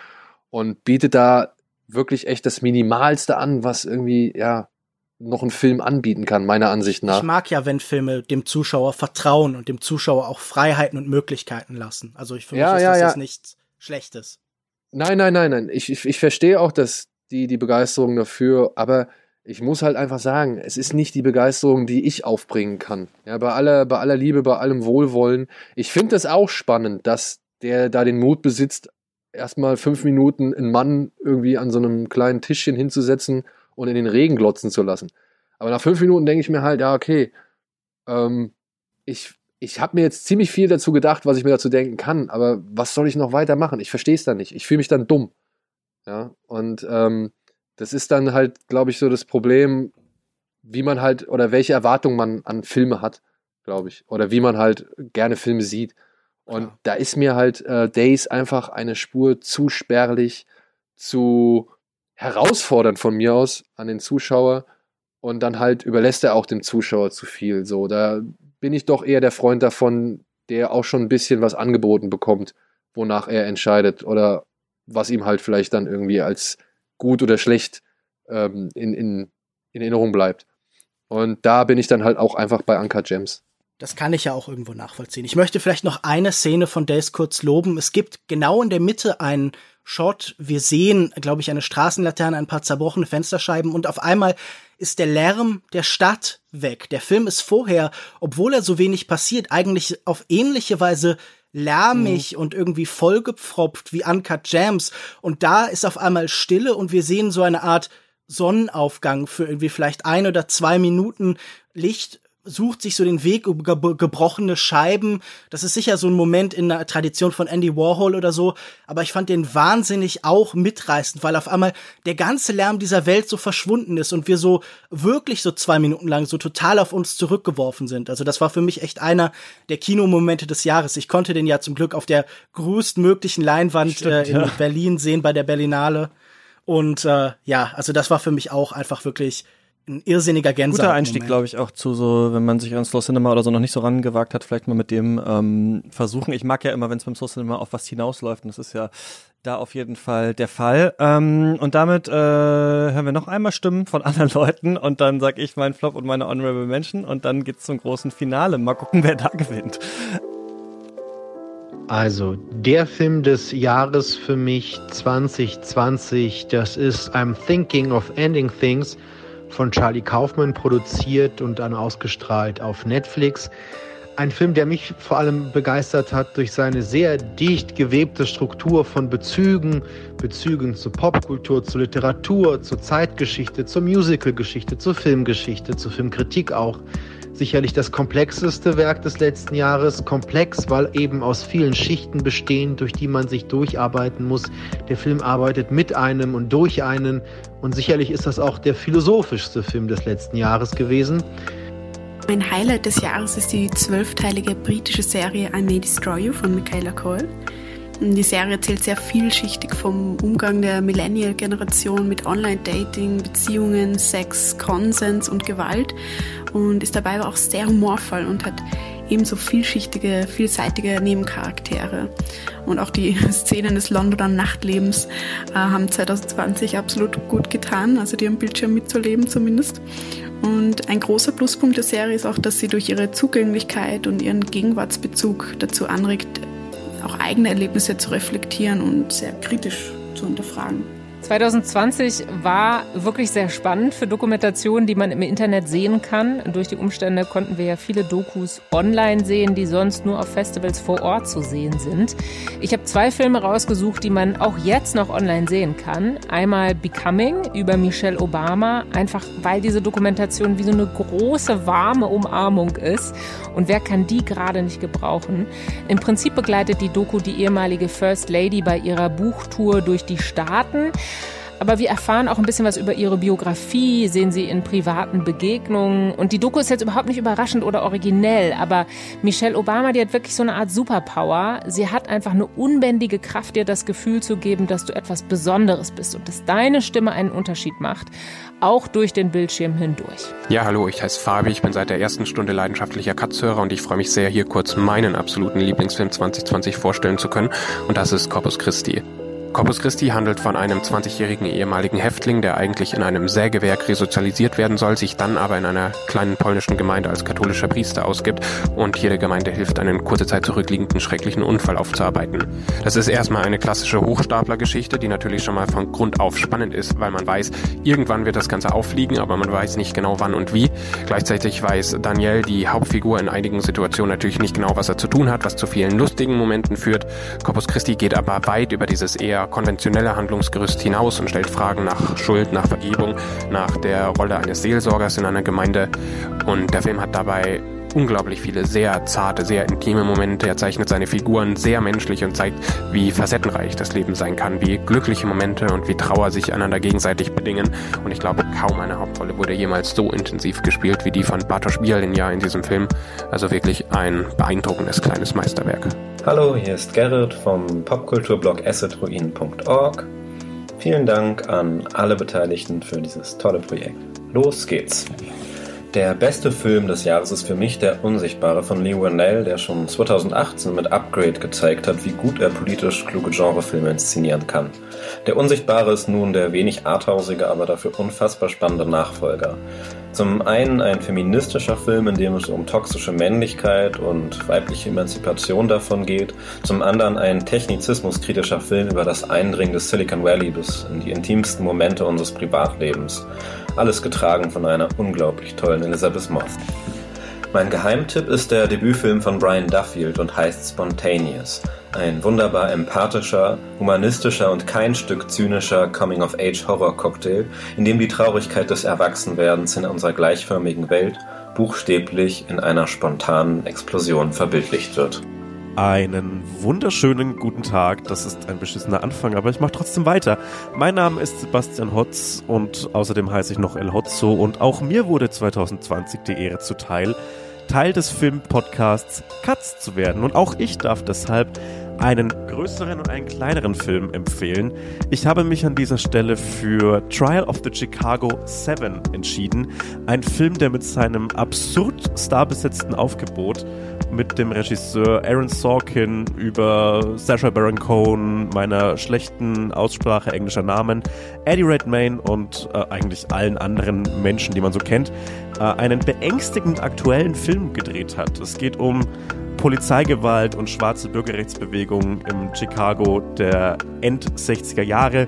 Und bietet da wirklich echt das Minimalste an, was irgendwie, ja, noch ein Film anbieten kann, meiner Ansicht nach. Ich mag ja, wenn Filme dem Zuschauer vertrauen und dem Zuschauer auch Freiheiten und Möglichkeiten lassen. Also ich, für Ja, mich ist ja, das ja. nichts Schlechtes. Nein, nein, nein, nein. Ich, ich, ich verstehe auch dass die, die Begeisterung dafür, aber ich muss halt einfach sagen, es ist nicht die Begeisterung, die ich aufbringen kann. Ja, bei aller, bei aller Liebe, bei allem Wohlwollen. Ich finde es auch spannend, dass der da den Mut besitzt, erstmal fünf Minuten einen Mann irgendwie an so einem kleinen Tischchen hinzusetzen und in den Regen glotzen zu lassen. Aber nach fünf Minuten denke ich mir halt, ja, okay, ähm, ich, ich habe mir jetzt ziemlich viel dazu gedacht, was ich mir dazu denken kann, aber was soll ich noch weitermachen? Ich verstehe es dann nicht. Ich fühle mich dann dumm. Ja, und ähm, das ist dann halt, glaube ich, so das Problem, wie man halt oder welche Erwartungen man an Filme hat, glaube ich. Oder wie man halt gerne Filme sieht. Und da ist mir halt äh, Days einfach eine Spur zu spärlich, zu herausfordernd von mir aus an den Zuschauer. Und dann halt überlässt er auch dem Zuschauer zu viel. So, da bin ich doch eher der Freund davon, der auch schon ein bisschen was angeboten bekommt, wonach er entscheidet oder was ihm halt vielleicht dann irgendwie als gut oder schlecht ähm, in, in, in Erinnerung bleibt. Und da bin ich dann halt auch einfach bei Anka Gems. Das kann ich ja auch irgendwo nachvollziehen. Ich möchte vielleicht noch eine Szene von Days kurz loben. Es gibt genau in der Mitte einen Shot. Wir sehen, glaube ich, eine Straßenlaterne, ein paar zerbrochene Fensterscheiben und auf einmal ist der Lärm der Stadt weg. Der Film ist vorher, obwohl er so wenig passiert, eigentlich auf ähnliche Weise lärmig und irgendwie vollgepfropft wie Uncut Jams. Und da ist auf einmal Stille und wir sehen so eine Art Sonnenaufgang für irgendwie vielleicht ein oder zwei Minuten Licht sucht sich so den Weg über ge gebrochene Scheiben. Das ist sicher so ein Moment in der Tradition von Andy Warhol oder so, aber ich fand den wahnsinnig auch mitreißend, weil auf einmal der ganze Lärm dieser Welt so verschwunden ist und wir so wirklich so zwei Minuten lang so total auf uns zurückgeworfen sind. Also das war für mich echt einer der Kinomomente des Jahres. Ich konnte den ja zum Glück auf der größtmöglichen Leinwand Stimmt, äh, in ja. Berlin sehen bei der Berlinale. Und äh, ja, also das war für mich auch einfach wirklich ein irrsinniger Gänsehaut. Guter Einstieg, glaube ich, auch zu so, wenn man sich an Slow Cinema oder so noch nicht so rangewagt hat, vielleicht mal mit dem ähm, versuchen. Ich mag ja immer, wenn es beim Slow Cinema auf was hinausläuft und das ist ja da auf jeden Fall der Fall. Ähm, und damit äh, hören wir noch einmal Stimmen von anderen Leuten und dann sag ich meinen Flop und meine Honorable Mention und dann geht's zum großen Finale. Mal gucken, wer da gewinnt. Also, der Film des Jahres für mich 2020, das ist I'm Thinking of Ending Things von Charlie Kaufman produziert und dann ausgestrahlt auf Netflix. Ein Film, der mich vor allem begeistert hat durch seine sehr dicht gewebte Struktur von Bezügen, Bezügen zur Popkultur, zur Literatur, zur Zeitgeschichte, zur Musicalgeschichte, zur Filmgeschichte, zur Filmkritik auch. Sicherlich das komplexeste Werk des letzten Jahres. Komplex, weil eben aus vielen Schichten bestehend, durch die man sich durcharbeiten muss. Der Film arbeitet mit einem und durch einen. Und sicherlich ist das auch der philosophischste Film des letzten Jahres gewesen. Mein Highlight des Jahres ist die zwölfteilige britische Serie I May Destroy You von Michaela Coyle. Die Serie erzählt sehr vielschichtig vom Umgang der Millennial-Generation mit Online-Dating, Beziehungen, Sex, Konsens und Gewalt und ist dabei aber auch sehr humorvoll und hat ebenso vielschichtige, vielseitige Nebencharaktere. Und auch die Szenen des Londoner Nachtlebens äh, haben 2020 absolut gut getan, also die am Bildschirm mitzuleben zumindest. Und ein großer Pluspunkt der Serie ist auch, dass sie durch ihre Zugänglichkeit und ihren Gegenwartsbezug dazu anregt, auch eigene Erlebnisse zu reflektieren und sehr kritisch zu hinterfragen. 2020 war wirklich sehr spannend für Dokumentationen, die man im Internet sehen kann. Durch die Umstände konnten wir ja viele Dokus online sehen, die sonst nur auf Festivals vor Ort zu sehen sind. Ich habe zwei Filme rausgesucht, die man auch jetzt noch online sehen kann. Einmal Becoming über Michelle Obama, einfach weil diese Dokumentation wie so eine große warme Umarmung ist. Und wer kann die gerade nicht gebrauchen? Im Prinzip begleitet die Doku die ehemalige First Lady bei ihrer Buchtour durch die Staaten. Aber wir erfahren auch ein bisschen was über ihre Biografie, sehen sie in privaten Begegnungen. Und die Doku ist jetzt überhaupt nicht überraschend oder originell, aber Michelle Obama, die hat wirklich so eine Art Superpower. Sie hat einfach eine unbändige Kraft, dir das Gefühl zu geben, dass du etwas Besonderes bist und dass deine Stimme einen Unterschied macht, auch durch den Bildschirm hindurch. Ja, hallo, ich heiße Fabi, ich bin seit der ersten Stunde leidenschaftlicher Katzhörer und ich freue mich sehr, hier kurz meinen absoluten Lieblingsfilm 2020 vorstellen zu können und das ist Corpus Christi. Corpus Christi handelt von einem 20-jährigen ehemaligen Häftling, der eigentlich in einem Sägewerk resozialisiert werden soll, sich dann aber in einer kleinen polnischen Gemeinde als katholischer Priester ausgibt und der Gemeinde hilft, einen kurze Zeit zurückliegenden schrecklichen Unfall aufzuarbeiten. Das ist erstmal eine klassische Hochstapler-Geschichte, die natürlich schon mal von Grund auf spannend ist, weil man weiß, irgendwann wird das Ganze auffliegen, aber man weiß nicht genau wann und wie. Gleichzeitig weiß Daniel, die Hauptfigur, in einigen Situationen natürlich nicht genau, was er zu tun hat, was zu vielen lustigen Momenten führt. Corpus Christi geht aber weit über dieses eher konventionelle Handlungsgerüst hinaus und stellt Fragen nach Schuld, nach Vergebung, nach der Rolle eines Seelsorgers in einer Gemeinde. Und der Film hat dabei unglaublich viele sehr zarte, sehr intime Momente. Er zeichnet seine Figuren sehr menschlich und zeigt, wie facettenreich das Leben sein kann, wie glückliche Momente und wie Trauer sich einander gegenseitig bedingen. Und ich glaube, kaum eine Hauptrolle wurde jemals so intensiv gespielt wie die von Bartosz Bielin ja in diesem Film. Also wirklich ein beeindruckendes kleines Meisterwerk. Hallo, hier ist Gerrit vom Popkulturblog acidruin.org. Vielen Dank an alle Beteiligten für dieses tolle Projekt. Los geht's! Der beste Film des Jahres ist für mich Der Unsichtbare von Lee Whannell, der schon 2018 mit Upgrade gezeigt hat, wie gut er politisch kluge Genrefilme inszenieren kann. Der Unsichtbare ist nun der wenig arthausige, aber dafür unfassbar spannende Nachfolger. Zum einen ein feministischer Film, in dem es um toxische Männlichkeit und weibliche Emanzipation davon geht. Zum anderen ein technizismuskritischer Film über das Eindringen des Silicon Valley bis in die intimsten Momente unseres Privatlebens. Alles getragen von einer unglaublich tollen Elizabeth Moss. Mein Geheimtipp ist der Debütfilm von Brian Duffield und heißt Spontaneous. Ein wunderbar empathischer, humanistischer und kein Stück zynischer Coming-of-Age-Horror-Cocktail, in dem die Traurigkeit des Erwachsenwerdens in unserer gleichförmigen Welt buchstäblich in einer spontanen Explosion verbildlicht wird. Einen wunderschönen guten Tag. Das ist ein beschissener Anfang, aber ich mache trotzdem weiter. Mein Name ist Sebastian Hotz und außerdem heiße ich noch El Hotzo und auch mir wurde 2020 die Ehre zuteil, Teil des Filmpodcasts Katz zu werden. Und auch ich darf deshalb einen größeren und einen kleineren Film empfehlen. Ich habe mich an dieser Stelle für Trial of the Chicago 7 entschieden. Ein Film, der mit seinem absurd starbesetzten Aufgebot mit dem Regisseur Aaron Sorkin über Sacha Baron Cohen, meiner schlechten Aussprache englischer Namen, Eddie Redmayne und äh, eigentlich allen anderen Menschen, die man so kennt, einen beängstigend aktuellen Film gedreht hat. Es geht um Polizeigewalt und schwarze Bürgerrechtsbewegung im Chicago der End-60er Jahre.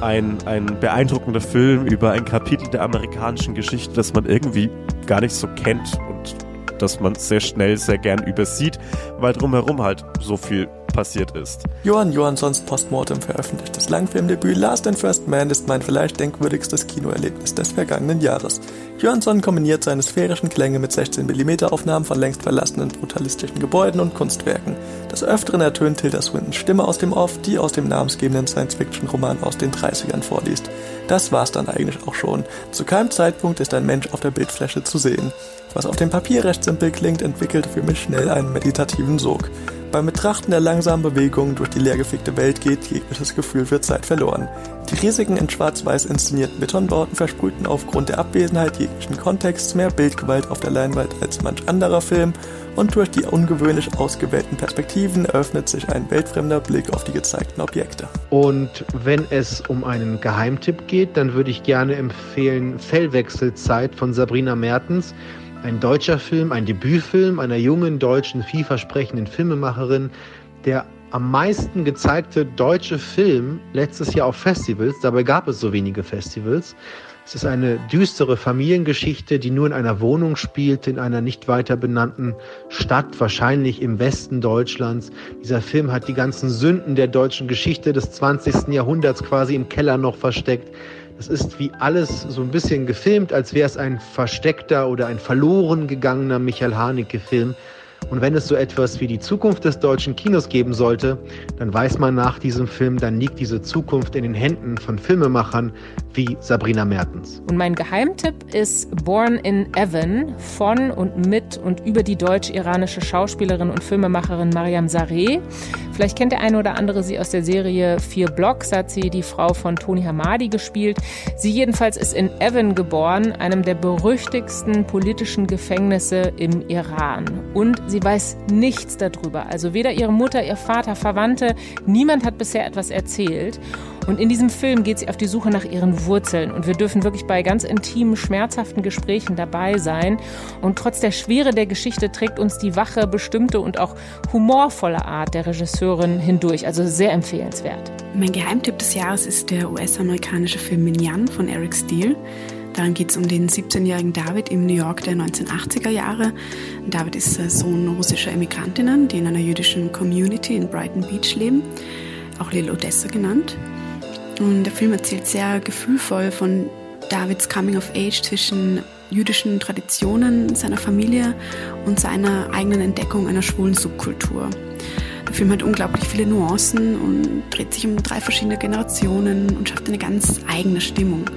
Ein, ein beeindruckender Film über ein Kapitel der amerikanischen Geschichte, das man irgendwie gar nicht so kennt und das man sehr schnell, sehr gern übersieht, weil drumherum halt so viel passiert ist. Johann Johanssons Postmortem veröffentlichtes Langfilmdebüt Last and First Man ist mein vielleicht denkwürdigstes Kinoerlebnis des vergangenen Jahres. Johansson kombiniert seine sphärischen Klänge mit 16mm Aufnahmen von längst verlassenen brutalistischen Gebäuden und Kunstwerken. Des Öfteren ertönt Tilda Swintons Stimme aus dem Off, die aus dem namensgebenden Science-Fiction-Roman aus den 30ern vorliest. Das war's dann eigentlich auch schon. Zu keinem Zeitpunkt ist ein Mensch auf der Bildfläche zu sehen. Was auf dem Papier recht simpel klingt, entwickelt für mich schnell einen meditativen Sog. Beim Betrachten der langsamen Bewegungen durch die leergefegte Welt geht jegliches Gefühl für Zeit verloren. Die riesigen in schwarz-weiß inszenierten Betonbauten versprühten aufgrund der Abwesenheit jeglichen Kontexts mehr Bildgewalt auf der Leinwand als manch anderer Film und durch die ungewöhnlich ausgewählten Perspektiven eröffnet sich ein weltfremder Blick auf die gezeigten Objekte. Und wenn es um einen Geheimtipp geht, dann würde ich gerne empfehlen Fellwechselzeit von Sabrina Mertens. Ein deutscher Film, ein Debütfilm einer jungen deutschen, vielversprechenden Filmemacherin, der am meisten gezeigte deutsche Film letztes Jahr auf Festivals. Dabei gab es so wenige Festivals. Es ist eine düstere Familiengeschichte, die nur in einer Wohnung spielt, in einer nicht weiter benannten Stadt, wahrscheinlich im Westen Deutschlands. Dieser Film hat die ganzen Sünden der deutschen Geschichte des 20. Jahrhunderts quasi im Keller noch versteckt. Das ist wie alles so ein bisschen gefilmt, als wäre es ein versteckter oder ein verloren gegangener Michael Haneke-Film. Und wenn es so etwas wie die Zukunft des deutschen Kinos geben sollte, dann weiß man nach diesem Film, dann liegt diese Zukunft in den Händen von Filmemachern wie Sabrina Mertens. Und mein Geheimtipp ist Born in Evan von und mit und über die deutsch-iranische Schauspielerin und Filmemacherin Mariam Sareh. Vielleicht kennt der eine oder andere sie aus der Serie Vier Blocks, hat sie die Frau von Tony Hamadi gespielt. Sie jedenfalls ist in Evan geboren, einem der berüchtigsten politischen Gefängnisse im Iran. Und sie weiß nichts darüber. Also weder ihre Mutter, ihr Vater, Verwandte, niemand hat bisher etwas erzählt. Und in diesem Film geht sie auf die Suche nach ihren Wurzeln. Und wir dürfen wirklich bei ganz intimen, schmerzhaften Gesprächen dabei sein. Und trotz der Schwere der Geschichte trägt uns die wache, bestimmte und auch humorvolle Art der Regisseurin hindurch. Also sehr empfehlenswert. Mein Geheimtipp des Jahres ist der US-amerikanische Film Minyan von Eric Steele. Darin geht es um den 17-jährigen David im New York der 1980er Jahre. David ist Sohn russischer Immigrantinnen, die in einer jüdischen Community in Brighton Beach leben, auch Lil Odessa genannt. Und der Film erzählt sehr gefühlvoll von Davids Coming of Age zwischen jüdischen Traditionen seiner Familie und seiner eigenen Entdeckung einer schwulen Subkultur. Der Film hat unglaublich viele Nuancen und dreht sich um drei verschiedene Generationen und schafft eine ganz eigene Stimmung.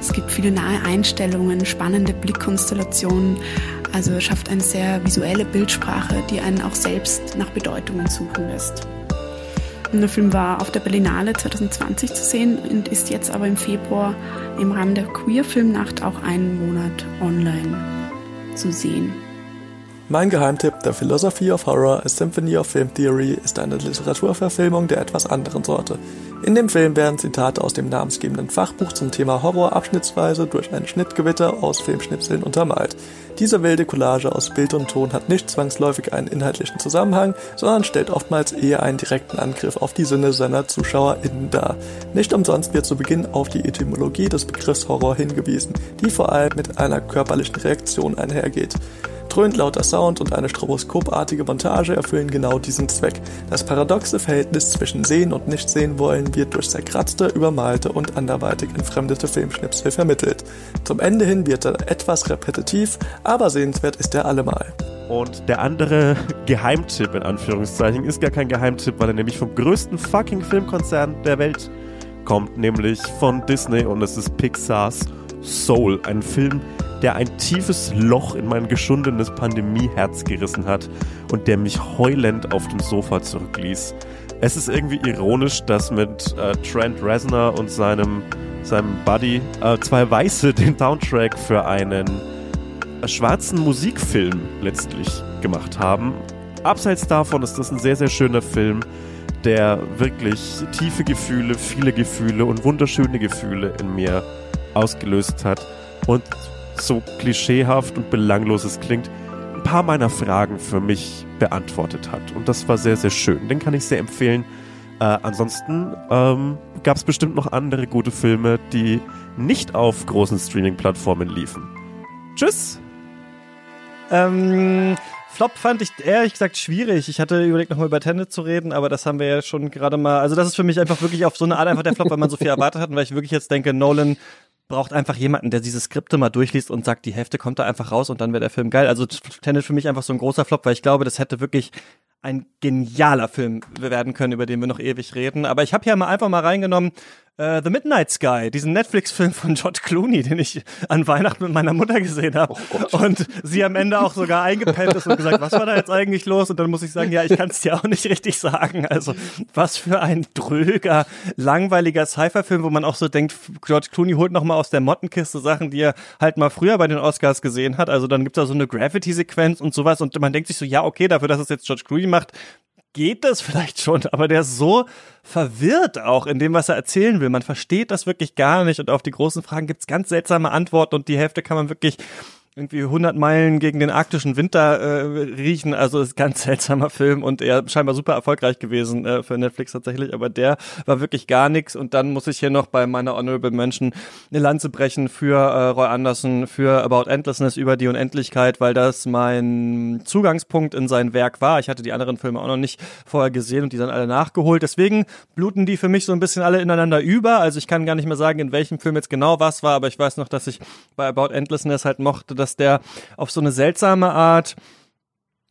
Es gibt viele nahe Einstellungen, spannende Blickkonstellationen, also schafft eine sehr visuelle Bildsprache, die einen auch selbst nach Bedeutungen suchen lässt. Der Film war auf der Berlinale 2020 zu sehen und ist jetzt aber im Februar im Rahmen der Queer Filmnacht auch einen Monat online zu sehen. Mein Geheimtipp, The Philosophy of Horror, A Symphony of Film Theory, ist eine Literaturverfilmung der etwas anderen Sorte. In dem Film werden Zitate aus dem namensgebenden Fachbuch zum Thema Horror abschnittsweise durch ein Schnittgewitter aus Filmschnipseln untermalt. Diese wilde Collage aus Bild und Ton hat nicht zwangsläufig einen inhaltlichen Zusammenhang, sondern stellt oftmals eher einen direkten Angriff auf die Sinne seiner ZuschauerInnen dar. Nicht umsonst wird zu Beginn auf die Etymologie des Begriffs Horror hingewiesen, die vor allem mit einer körperlichen Reaktion einhergeht. Dröhnt lauter Sound und eine stroboskopartige Montage erfüllen genau diesen Zweck. Das paradoxe Verhältnis zwischen Sehen und Nicht-Sehen wollen wird durch zerkratzte, übermalte und anderweitig entfremdete Filmschnipsel vermittelt. Zum Ende hin wird er etwas repetitiv, aber sehenswert ist er allemal. Und der andere Geheimtipp in Anführungszeichen ist gar kein Geheimtipp, weil er nämlich vom größten fucking Filmkonzern der Welt kommt, nämlich von Disney und es ist Pixars Soul, ein Film, der ein tiefes Loch in mein geschundenes Pandemieherz gerissen hat und der mich heulend auf dem Sofa zurückließ. Es ist irgendwie ironisch, dass mit äh, Trent Reznor und seinem, seinem Buddy äh, zwei Weiße den Soundtrack für einen schwarzen Musikfilm letztlich gemacht haben. Abseits davon ist das ein sehr, sehr schöner Film, der wirklich tiefe Gefühle, viele Gefühle und wunderschöne Gefühle in mir ausgelöst hat. Und so klischeehaft und belanglos es klingt, ein paar meiner Fragen für mich beantwortet hat. Und das war sehr, sehr schön. Den kann ich sehr empfehlen. Äh, ansonsten ähm, gab es bestimmt noch andere gute Filme, die nicht auf großen Streaming-Plattformen liefen. Tschüss! Ähm, Flop fand ich ehrlich gesagt schwierig. Ich hatte überlegt, nochmal über Tenet zu reden, aber das haben wir ja schon gerade mal. Also, das ist für mich einfach wirklich auf so eine Art einfach der Flop, weil man so viel erwartet hat und weil ich wirklich jetzt denke, Nolan braucht einfach jemanden, der diese Skripte mal durchliest und sagt, die Hälfte kommt da einfach raus und dann wäre der Film geil. Also Tenet für mich einfach so ein großer Flop, weil ich glaube, das hätte wirklich ein genialer Film werden können, über den wir noch ewig reden. Aber ich habe hier mal einfach mal reingenommen, äh, The Midnight Sky, diesen Netflix-Film von George Clooney, den ich an Weihnachten mit meiner Mutter gesehen habe. Oh und sie am Ende auch sogar eingepennt ist und gesagt, was war da jetzt eigentlich los? Und dann muss ich sagen, ja, ich kann es dir auch nicht richtig sagen. Also was für ein dröger, langweiliger Sci-Fi-Film, wo man auch so denkt, George Clooney holt noch mal aus der Mottenkiste Sachen, die er halt mal früher bei den Oscars gesehen hat. Also dann gibt's da so eine Gravity-Sequenz und sowas und man denkt sich so, ja, okay, dafür, dass es jetzt George Clooney macht, geht das vielleicht schon, aber der ist so verwirrt auch in dem, was er erzählen will. Man versteht das wirklich gar nicht und auf die großen Fragen gibt's ganz seltsame Antworten und die Hälfte kann man wirklich irgendwie 100 Meilen gegen den arktischen Winter äh, riechen. Also ist ganz seltsamer Film und er scheinbar super erfolgreich gewesen äh, für Netflix tatsächlich, aber der war wirklich gar nichts. Und dann muss ich hier noch bei meiner Honorable Mention eine Lanze brechen für äh, Roy Anderson, für About Endlessness über die Unendlichkeit, weil das mein Zugangspunkt in sein Werk war. Ich hatte die anderen Filme auch noch nicht vorher gesehen und die dann alle nachgeholt. Deswegen bluten die für mich so ein bisschen alle ineinander über. Also ich kann gar nicht mehr sagen, in welchem Film jetzt genau was war, aber ich weiß noch, dass ich bei About Endlessness halt mochte, dass der auf so eine seltsame Art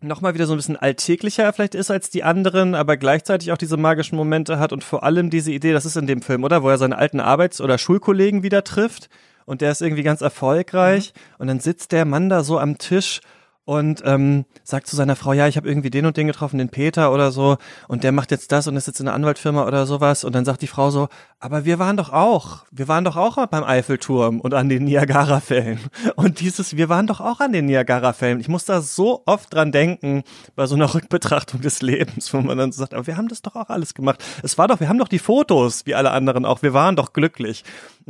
nochmal wieder so ein bisschen alltäglicher vielleicht ist als die anderen, aber gleichzeitig auch diese magischen Momente hat und vor allem diese Idee, das ist in dem Film, oder? Wo er seine alten Arbeits- oder Schulkollegen wieder trifft und der ist irgendwie ganz erfolgreich mhm. und dann sitzt der Mann da so am Tisch und ähm, sagt zu seiner Frau, ja, ich habe irgendwie den und den getroffen, den Peter oder so, und der macht jetzt das und ist jetzt in einer Anwaltfirma oder sowas. Und dann sagt die Frau so, aber wir waren doch auch, wir waren doch auch beim Eiffelturm und an den Niagara-Fällen. Und dieses, wir waren doch auch an den Niagara-Fällen. Ich muss da so oft dran denken, bei so einer Rückbetrachtung des Lebens, wo man dann sagt, aber wir haben das doch auch alles gemacht. Es war doch, wir haben doch die Fotos, wie alle anderen auch, wir waren doch glücklich.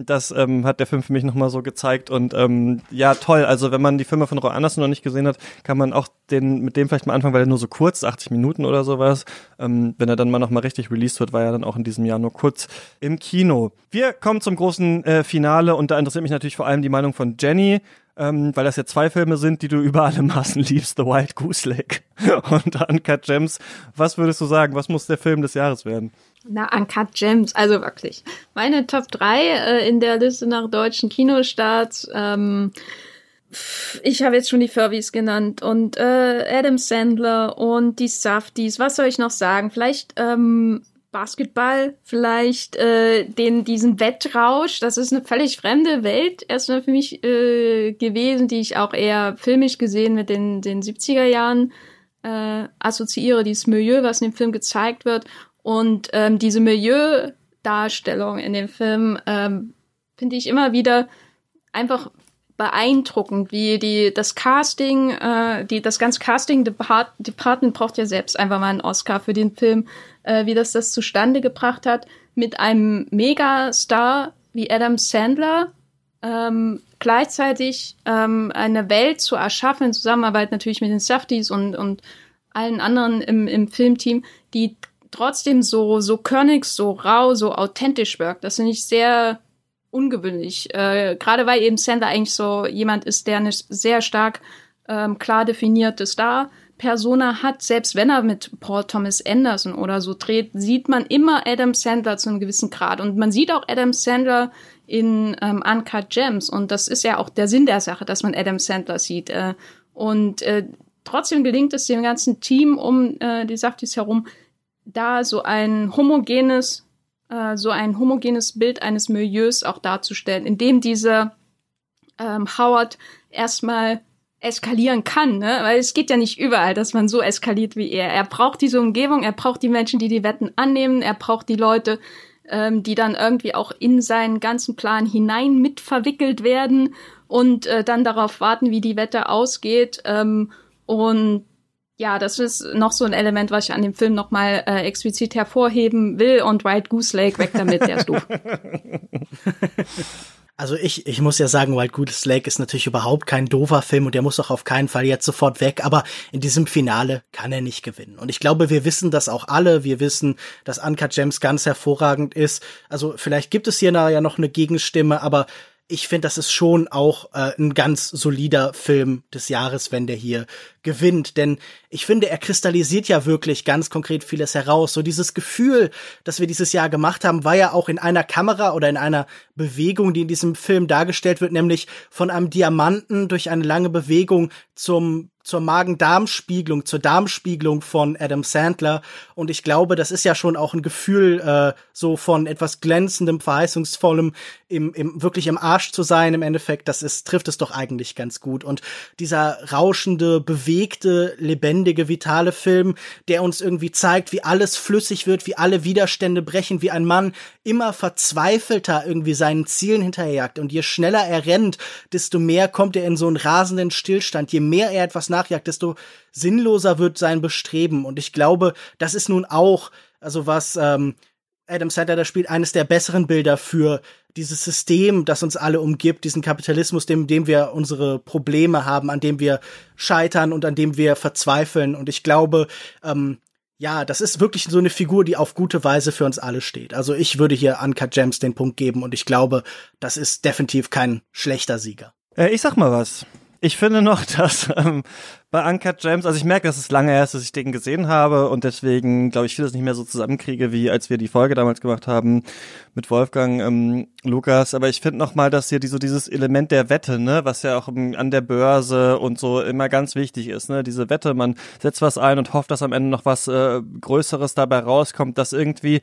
Das ähm, hat der Film für mich nochmal so gezeigt. Und ähm, ja, toll. Also wenn man die Filme von Roy Anderson noch nicht gesehen hat, kann man auch den mit dem vielleicht mal anfangen, weil er nur so kurz, 80 Minuten oder sowas. Ähm, wenn er dann mal nochmal richtig released wird, war er dann auch in diesem Jahr nur kurz im Kino. Wir kommen zum großen äh, Finale und da interessiert mich natürlich vor allem die Meinung von Jenny. Ähm, weil das ja zwei Filme sind, die du über alle Maßen liebst, The Wild Goose Lake und Uncut Gems. Was würdest du sagen, was muss der Film des Jahres werden? Na, Uncut Gems, also wirklich. Meine Top 3 äh, in der Liste nach deutschen Kinostarts. Ähm, ich habe jetzt schon die Furbies genannt und äh, Adam Sandler und die Safties. Was soll ich noch sagen? Vielleicht ähm, Basketball, vielleicht äh, den diesen Wettrausch. Das ist eine völlig fremde Welt erstmal für mich äh, gewesen, die ich auch eher filmisch gesehen mit den den 70er Jahren äh, assoziiere. Dieses Milieu, was in dem Film gezeigt wird und ähm, diese Milieudarstellung in dem Film ähm, finde ich immer wieder einfach beeindruckend, wie die das Casting, äh, die das ganze Casting Depart Department braucht ja selbst einfach mal einen Oscar für den Film, äh, wie das das zustande gebracht hat mit einem Megastar wie Adam Sandler ähm, gleichzeitig ähm, eine Welt zu erschaffen in Zusammenarbeit natürlich mit den Safties und und allen anderen im, im Filmteam, die trotzdem so, so körnig, so rau, so authentisch wirkt. Das finde ich sehr ungewöhnlich. Äh, Gerade weil eben Sandler eigentlich so jemand ist, der eine sehr stark ähm, klar definierte Star-Persona hat. Selbst wenn er mit Paul Thomas Anderson oder so dreht, sieht man immer Adam Sandler zu einem gewissen Grad. Und man sieht auch Adam Sandler in ähm, Uncut Gems. Und das ist ja auch der Sinn der Sache, dass man Adam Sandler sieht. Äh, und äh, trotzdem gelingt es dem ganzen Team um äh, die Saftis herum, da so ein homogenes, äh, so ein homogenes Bild eines Milieus auch darzustellen, in dem dieser ähm, Howard erstmal eskalieren kann, ne? Weil es geht ja nicht überall, dass man so eskaliert wie er. Er braucht diese Umgebung, er braucht die Menschen, die die Wetten annehmen, er braucht die Leute, ähm, die dann irgendwie auch in seinen ganzen Plan hinein mit verwickelt werden und äh, dann darauf warten, wie die Wette ausgeht. Ähm, und ja, das ist noch so ein Element, was ich an dem Film nochmal äh, explizit hervorheben will. Und Wild Goose Lake, weg damit, der ist doof. Also ich, ich muss ja sagen, Wild Goose Lake ist natürlich überhaupt kein doofer Film und der muss auch auf keinen Fall jetzt sofort weg, aber in diesem Finale kann er nicht gewinnen. Und ich glaube, wir wissen das auch alle. Wir wissen, dass Uncut Gems ganz hervorragend ist. Also vielleicht gibt es hier ja noch eine Gegenstimme, aber ich finde, das ist schon auch äh, ein ganz solider Film des Jahres, wenn der hier gewinnt. Denn ich finde, er kristallisiert ja wirklich ganz konkret vieles heraus. So dieses Gefühl, das wir dieses Jahr gemacht haben, war ja auch in einer Kamera oder in einer Bewegung, die in diesem Film dargestellt wird, nämlich von einem Diamanten durch eine lange Bewegung zum zur Magen-Darm-Spiegelung, zur Darmspiegelung von Adam Sandler. Und ich glaube, das ist ja schon auch ein Gefühl äh, so von etwas glänzendem, verheißungsvollem, im, im wirklich im Arsch zu sein. Im Endeffekt, das ist trifft es doch eigentlich ganz gut. Und dieser rauschende, bewegte, lebendige, vitale Film, der uns irgendwie zeigt, wie alles flüssig wird, wie alle Widerstände brechen, wie ein Mann immer verzweifelter irgendwie seinen Zielen hinterherjagt. Und je schneller er rennt, desto mehr kommt er in so einen rasenden Stillstand. Je mehr er etwas nachjagt, desto sinnloser wird sein Bestreben. Und ich glaube, das ist nun auch, also was ähm, Adam Sandler da spielt, eines der besseren Bilder für dieses System, das uns alle umgibt, diesen Kapitalismus, dem, dem wir unsere Probleme haben, an dem wir scheitern und an dem wir verzweifeln. Und ich glaube, ähm, ja, das ist wirklich so eine Figur, die auf gute Weise für uns alle steht. Also ich würde hier Uncut Gems den Punkt geben und ich glaube, das ist definitiv kein schlechter Sieger. Äh, ich sag mal was. Ich finde noch, dass ähm, bei Uncut Gems, also ich merke, dass es lange her ist, dass ich den gesehen habe und deswegen glaube ich vieles nicht mehr so zusammenkriege, wie als wir die Folge damals gemacht haben mit Wolfgang ähm, Lukas. Aber ich finde noch mal, dass hier die, so dieses Element der Wette, ne, was ja auch ähm, an der Börse und so immer ganz wichtig ist, ne, diese Wette, man setzt was ein und hofft, dass am Ende noch was äh, Größeres dabei rauskommt, dass irgendwie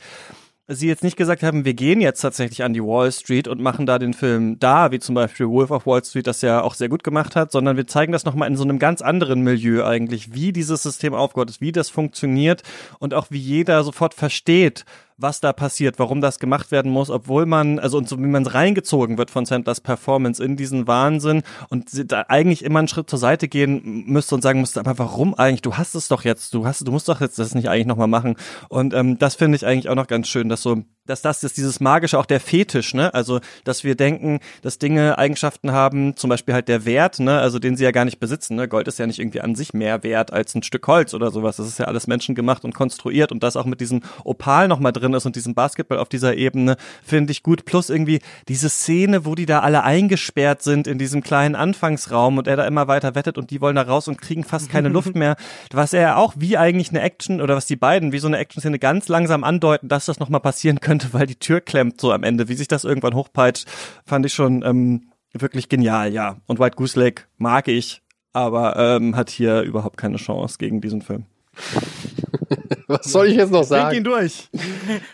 sie jetzt nicht gesagt haben, wir gehen jetzt tatsächlich an die Wall Street und machen da den Film da, wie zum Beispiel Wolf of Wall Street das ja auch sehr gut gemacht hat, sondern wir zeigen das nochmal in so einem ganz anderen Milieu eigentlich, wie dieses System aufgebaut ist, wie das funktioniert und auch wie jeder sofort versteht, was da passiert, warum das gemacht werden muss, obwohl man, also und so wie man reingezogen wird von Sandlers Performance in diesen Wahnsinn und da eigentlich immer einen Schritt zur Seite gehen müsste und sagen müsste, aber warum eigentlich? Du hast es doch jetzt, du hast, du musst doch jetzt das nicht eigentlich nochmal machen. Und ähm, das finde ich eigentlich auch noch ganz schön, dass so dass das ist dieses magische, auch der Fetisch, ne? Also, dass wir denken, dass Dinge Eigenschaften haben, zum Beispiel halt der Wert, ne? Also, den sie ja gar nicht besitzen, ne? Gold ist ja nicht irgendwie an sich mehr wert als ein Stück Holz oder sowas. Das ist ja alles menschengemacht und konstruiert und das auch mit diesem Opal nochmal drin ist und diesem Basketball auf dieser Ebene, finde ich gut. Plus irgendwie diese Szene, wo die da alle eingesperrt sind in diesem kleinen Anfangsraum und er da immer weiter wettet und die wollen da raus und kriegen fast keine Luft mehr. Was er auch wie eigentlich eine Action oder was die beiden wie so eine Action-Szene ganz langsam andeuten, dass das nochmal passieren könnte könnte, weil die Tür klemmt so am Ende. Wie sich das irgendwann hochpeitscht, fand ich schon ähm, wirklich genial, ja. Und White Goose Lake mag ich, aber ähm, hat hier überhaupt keine Chance gegen diesen Film. Was soll ich jetzt noch sagen? Trink ihn durch.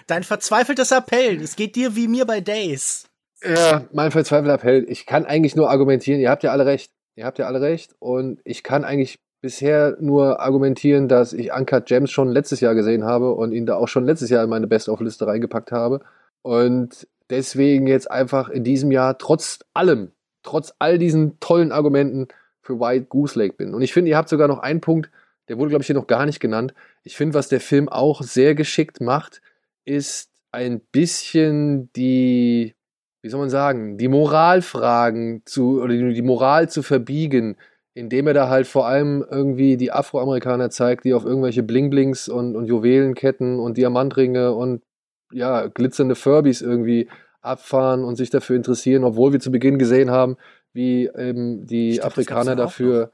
Dein verzweifeltes Appell. Es geht dir wie mir bei Days. Ja, mein verzweifelter Appell. Ich kann eigentlich nur argumentieren. Ihr habt ja alle recht. Ihr habt ja alle recht. Und ich kann eigentlich bisher nur argumentieren, dass ich Uncut Gems schon letztes Jahr gesehen habe und ihn da auch schon letztes Jahr in meine Best-of-Liste reingepackt habe. Und deswegen jetzt einfach in diesem Jahr trotz allem, trotz all diesen tollen Argumenten für White Goose Lake bin. Und ich finde, ihr habt sogar noch einen Punkt, der wurde, glaube ich, hier noch gar nicht genannt. Ich finde, was der Film auch sehr geschickt macht, ist ein bisschen die, wie soll man sagen, die Moralfragen zu, oder die Moral zu verbiegen, indem er da halt vor allem irgendwie die Afroamerikaner zeigt, die auf irgendwelche Bling-Blings und, und Juwelenketten und Diamantringe und ja, glitzernde Furbies irgendwie abfahren und sich dafür interessieren, obwohl wir zu Beginn gesehen haben, wie eben die dachte, Afrikaner dafür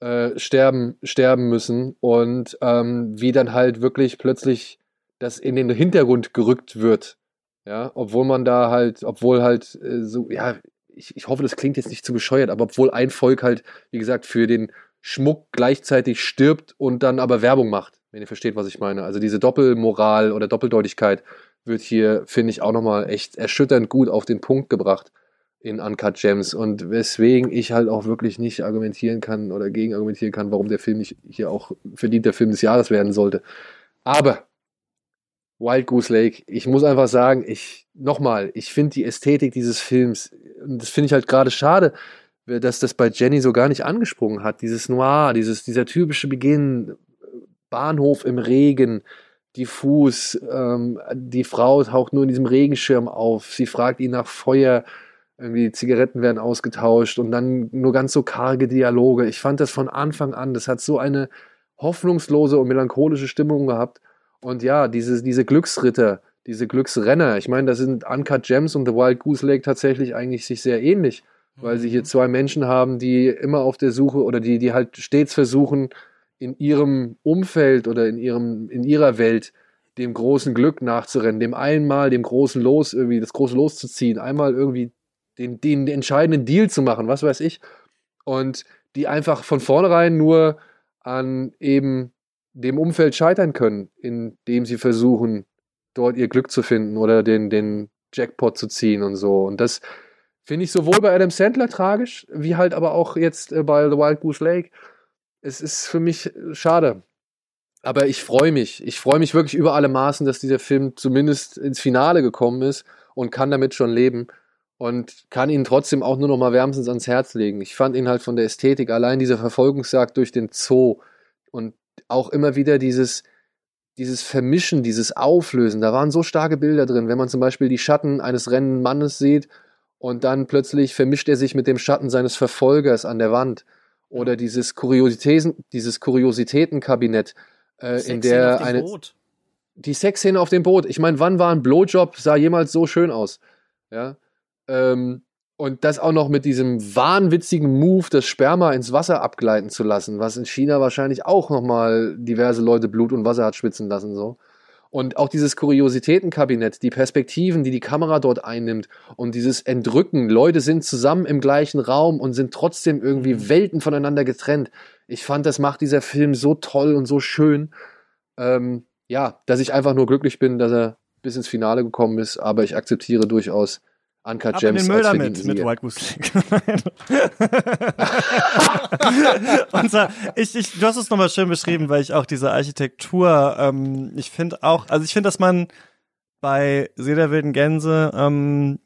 äh, sterben, sterben müssen und ähm, wie dann halt wirklich plötzlich das in den Hintergrund gerückt wird. Ja, obwohl man da halt, obwohl halt äh, so, ja, ich, ich hoffe, das klingt jetzt nicht zu bescheuert, aber obwohl ein Volk halt, wie gesagt, für den Schmuck gleichzeitig stirbt und dann aber Werbung macht, wenn ihr versteht, was ich meine. Also diese Doppelmoral oder Doppeldeutigkeit wird hier, finde ich, auch nochmal echt erschütternd gut auf den Punkt gebracht in Uncut Gems und weswegen ich halt auch wirklich nicht argumentieren kann oder gegen argumentieren kann, warum der Film nicht hier auch verdient der Film des Jahres werden sollte. Aber Wild Goose Lake, ich muss einfach sagen, ich, nochmal, ich finde die Ästhetik dieses Films, das finde ich halt gerade schade, dass das bei Jenny so gar nicht angesprungen hat. Dieses Noir, dieses, dieser typische Beginn, Bahnhof im Regen, diffus, ähm, die Frau taucht nur in diesem Regenschirm auf, sie fragt ihn nach Feuer, irgendwie Zigaretten werden ausgetauscht und dann nur ganz so karge Dialoge. Ich fand das von Anfang an, das hat so eine hoffnungslose und melancholische Stimmung gehabt und ja, diese, diese Glücksritter, diese Glücksrenner, ich meine, da sind Uncut Gems und The Wild Goose Lake tatsächlich eigentlich sich sehr ähnlich, weil sie hier mhm. zwei Menschen haben, die immer auf der Suche oder die, die halt stets versuchen, in ihrem Umfeld oder in ihrem, in ihrer Welt dem großen Glück nachzurennen, dem einmal, dem großen Los irgendwie, das große Los zu ziehen, einmal irgendwie den, den entscheidenden Deal zu machen, was weiß ich. Und die einfach von vornherein nur an eben dem Umfeld scheitern können, indem sie versuchen, dort ihr Glück zu finden oder den, den Jackpot zu ziehen und so. Und das finde ich sowohl bei Adam Sandler tragisch, wie halt aber auch jetzt äh, bei The Wild Goose Lake. Es ist für mich schade. Aber ich freue mich. Ich freue mich wirklich über alle Maßen, dass dieser Film zumindest ins Finale gekommen ist und kann damit schon leben und kann ihn trotzdem auch nur noch mal wärmstens ans Herz legen. Ich fand ihn halt von der Ästhetik, allein dieser Verfolgungsjagd durch den Zoo und auch immer wieder dieses, dieses Vermischen, dieses Auflösen. Da waren so starke Bilder drin. Wenn man zum Beispiel die Schatten eines rennenden Mannes sieht und dann plötzlich vermischt er sich mit dem Schatten seines Verfolgers an der Wand. Oder dieses, Kuriositäten, dieses Kuriositätenkabinett, äh, in der eine. Boot. Die Sexszene auf dem Boot. Ich meine, wann war ein Blowjob, sah jemals so schön aus? Ja. Ähm, Und das auch noch mit diesem wahnwitzigen Move, das Sperma ins Wasser abgleiten zu lassen, was in China wahrscheinlich auch nochmal diverse Leute Blut und Wasser hat schwitzen lassen, so. Und auch dieses Kuriositätenkabinett, die Perspektiven, die die Kamera dort einnimmt und dieses Entrücken. Leute sind zusammen im gleichen Raum und sind trotzdem irgendwie Welten voneinander getrennt. Ich fand, das macht dieser Film so toll und so schön. Ähm, ja, dass ich einfach nur glücklich bin, dass er bis ins Finale gekommen ist, aber ich akzeptiere durchaus Uncut Ab in den Müll damit, mit. White Goose. Und zwar, ich, ich, du hast es nochmal schön beschrieben, weil ich auch diese Architektur, ähm, ich finde auch, also ich finde, dass man bei See der wilden Gänse ähm,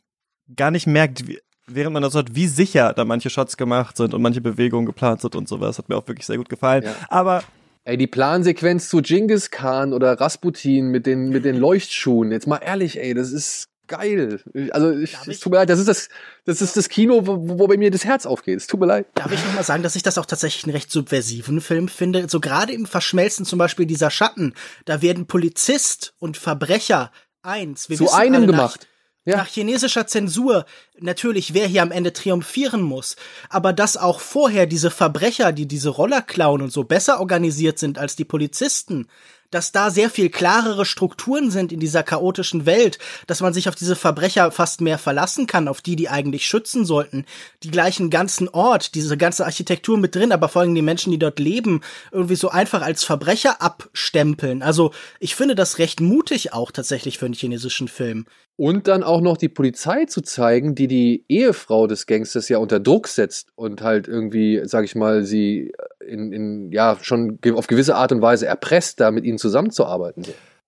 gar nicht merkt, wie, während man das hört, wie sicher da manche Shots gemacht sind und manche Bewegungen geplant sind und sowas. Hat mir auch wirklich sehr gut gefallen. Aber Ey, die Plansequenz zu Genghis Khan oder Rasputin mit den, mit den Leuchtschuhen. Jetzt mal ehrlich, ey, das ist geil. Also, ich, es tut mir leid, das ist das, das ist das Kino, wo, wo bei mir das Herz aufgeht. Es tut mir leid. Darf ich nochmal sagen, dass ich das auch tatsächlich einen recht subversiven Film finde? So gerade im Verschmelzen zum Beispiel dieser Schatten, da werden Polizist und Verbrecher eins. Wir Zu einem gemacht. Nach chinesischer Zensur, natürlich, wer hier am Ende triumphieren muss, aber dass auch vorher diese Verbrecher, die diese Roller klauen und so besser organisiert sind als die Polizisten, dass da sehr viel klarere Strukturen sind in dieser chaotischen Welt, dass man sich auf diese Verbrecher fast mehr verlassen kann, auf die, die eigentlich schützen sollten. Die gleichen ganzen Ort, diese ganze Architektur mit drin, aber vor allem die Menschen, die dort leben, irgendwie so einfach als Verbrecher abstempeln. Also ich finde das recht mutig auch tatsächlich für einen chinesischen Film. Und dann auch noch die Polizei zu zeigen, die die Ehefrau des Gangsters ja unter Druck setzt und halt irgendwie, sag ich mal, sie in, in ja, schon auf gewisse Art und Weise erpresst, da mit ihnen zusammenzuarbeiten.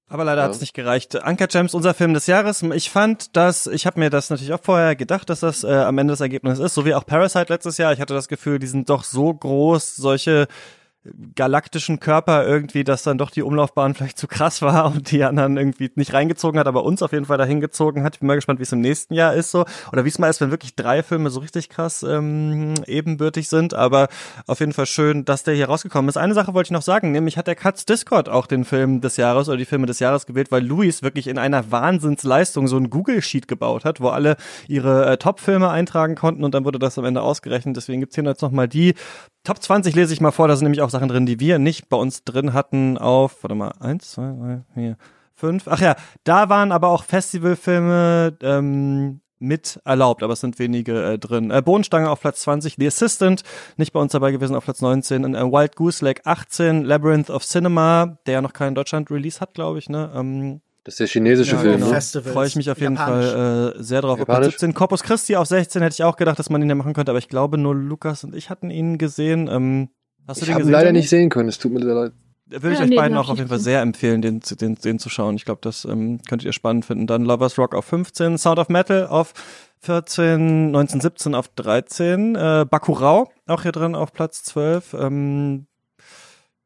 Aber leider Ja. hat's nicht gereicht. Anker Gems, unser Film des Jahres. Ich fand das, ich habe mir das natürlich auch vorher gedacht, dass das äh, am Ende das Ergebnis ist, so wie auch Parasite letztes Jahr. Ich hatte das Gefühl, die sind doch so groß, solche galaktischen Körper irgendwie, dass dann doch die Umlaufbahn vielleicht zu krass war und die anderen irgendwie nicht reingezogen hat, aber uns auf jeden Fall dahin gezogen hat. Ich bin mal gespannt, wie es im nächsten Jahr ist so. Oder wie es mal ist, wenn wirklich drei Filme so richtig krass ähm, ebenbürtig sind. Aber auf jeden Fall schön, dass der hier rausgekommen ist. Eine Sache wollte ich noch sagen, nämlich hat der Katz Discord auch den Film des Jahres oder die Filme des Jahres gewählt, weil Luis wirklich in einer Wahnsinnsleistung so ein Google-Sheet gebaut hat, wo alle ihre äh, Top-Filme eintragen konnten und dann wurde das am Ende ausgerechnet. Deswegen gibt's hier jetzt nochmal die Top 20 lese ich mal vor, da sind nämlich auch Sachen drin, die wir nicht bei uns drin hatten auf, warte mal, eins, zwei, drei, vier, fünf. Ach ja, da waren aber auch Festivalfilme ähm, mit erlaubt, aber es sind wenige äh, drin. Äh, Bodenstange auf Platz 20, The Assistant, nicht bei uns dabei gewesen, auf Platz 19. Und, äh, Wild Goose Lake 18, Labyrinth of Cinema, der ja noch keinen Deutschland-Release hat, glaube ich, ne? Ähm, Das ist der chinesische Film. genau. Ne? Freue ich mich auf jeden Japanisch. Fall äh, sehr drauf. Auf Platz Japanisch. 17 Corpus Christi auf 16 hätte ich auch gedacht, dass man ihn ja machen könnte, aber ich glaube nur Lukas und ich hatten ihn gesehen. Ähm, hast du Ich den gesehen? leider nicht sehen können, es tut mir sehr leid. Würde ich Ja, euch nee, beiden den auch auf jeden Fall sehr empfehlen, den, zu- den, den zu schauen. Ich glaube, das ähm, könntet ihr spannend finden. Dann Lovers Rock auf 15, Sound of Metal auf 14, 1917 auf 13, äh, Bakurau auch hier drin auf Platz 12, ähm,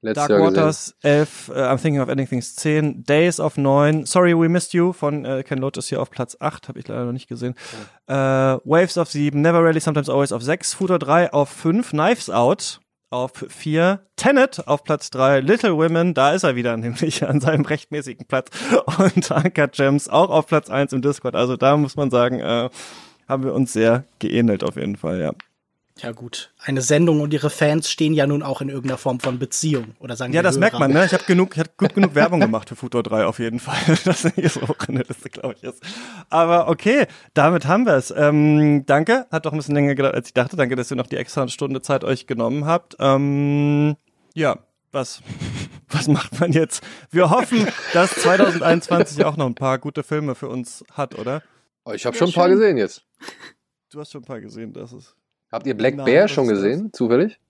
Letztes Dark Jahr gesehen. Waters 11, äh, I'm Thinking of Ending Things 10, Days auf 9, Sorry We Missed You von äh, Ken Loach ist hier auf Platz 8, habe ich leider noch nicht gesehen. Äh, Waves auf 7, Never Really, Sometimes Always auf 6, Footer 3 auf 5, Knives Out auf 4, Tenet auf Platz 3, Little Women, da ist er wieder, nämlich an seinem rechtmäßigen Platz und Uncut Gems auch auf Platz 1 im Discord. Also da muss man sagen, äh, haben wir uns sehr geähnelt auf jeden Fall, ja. Ja gut, eine Sendung und ihre Fans stehen ja nun auch in irgendeiner Form von Beziehung oder sagen Ja, das Hörer. merkt man, ne? Ich habe genug, ich hab gut genug Werbung gemacht für Futur 3 auf jeden Fall. Das nicht so hoch in der Liste, glaube ich, ist. Aber okay, damit haben wir es. Ähm, danke, hat doch ein bisschen länger gedauert, als ich dachte. Danke, dass ihr noch die extra Stunde Zeit euch genommen habt. Ähm, ja, was, was macht man jetzt? Wir hoffen, dass 2021 auch noch ein paar gute Filme für uns hat, oder? Oh, Ich habe schon ein paar gesehen jetzt. Du hast schon ein paar gesehen, das ist. Habt ihr Black Nein, Bear schon gesehen, zufällig?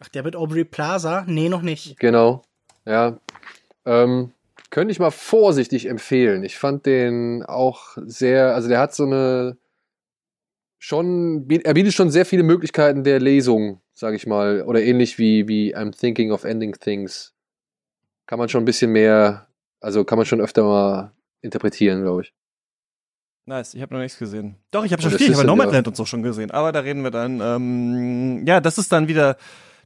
Ach, der mit Aubrey Plaza? Nee, noch nicht. Genau. Ja. Ähm, könnte ich mal vorsichtig empfehlen. Ich fand den auch sehr, also der hat so eine schon, er bietet schon sehr viele Möglichkeiten der Lesung, sage ich mal, oder ähnlich wie, wie I'm Thinking of Ending Things. Kann man schon ein bisschen mehr, also kann man schon öfter mal interpretieren, glaube ich. Nice, ich habe noch nichts gesehen. Doch, ich habe schon viel, ich habe Nomadland und so schon gesehen, aber da reden wir dann. Ähm, ja, das ist dann wieder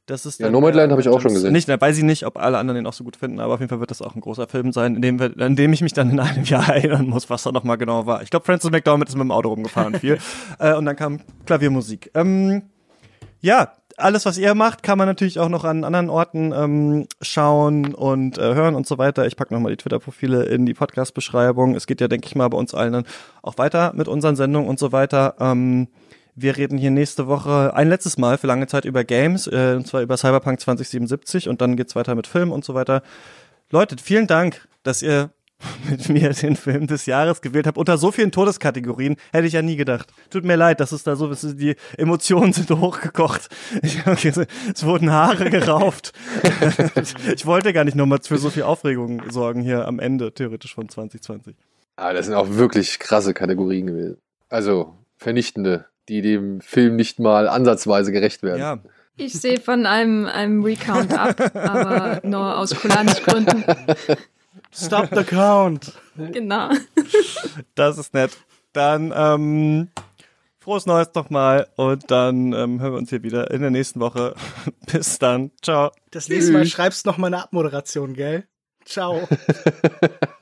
Das ist Ja, Nomadland äh, habe ich auch schon gesehen. Nicht, da weiß ich nicht, ob alle anderen den auch so gut finden, aber auf jeden Fall wird das auch ein großer Film sein, in dem, wir, in dem ich mich dann in einem Jahr erinnern muss, was da nochmal genau war. Ich glaube, Francis McDormand ist mit dem Auto rumgefahren viel. äh, und dann kam Klaviermusik. Ähm, ja, alles, was ihr macht, kann man natürlich auch noch an anderen Orten ähm, schauen und äh, hören und so weiter. Ich packe nochmal die Twitter-Profile in die Podcast-Beschreibung. Es geht ja, denke ich mal, bei uns allen dann auch weiter mit unseren Sendungen und so weiter. Ähm, wir reden hier nächste Woche ein letztes Mal für lange Zeit über Games, äh, und zwar über Cyberpunk 2077 und dann geht's weiter mit Film und so weiter. Leute, vielen Dank, dass ihr mit mir den Film des Jahres gewählt habt. Unter so vielen Todeskategorien hätte ich ja nie gedacht. Tut mir leid, dass es da so ist. Die Emotionen sind hochgekocht. Ich, okay, es wurden Haare gerauft. ich wollte gar nicht nochmal für so viel Aufregung sorgen hier am Ende, theoretisch von 2020. Ah, das sind auch wirklich krasse Kategorien gewesen. Also vernichtende, die dem Film nicht mal ansatzweise gerecht werden. Ja. Ich sehe von einem, einem Recount ab, aber nur aus Kulanzgründen. Stop the count. Genau. Das ist nett. Dann ähm, frohes Neues nochmal und dann ähm, hören wir uns hier wieder in der nächsten Woche. Bis dann. Ciao. Das nächste Mal schreibst du noch mal eine Abmoderation, gell? Ciao.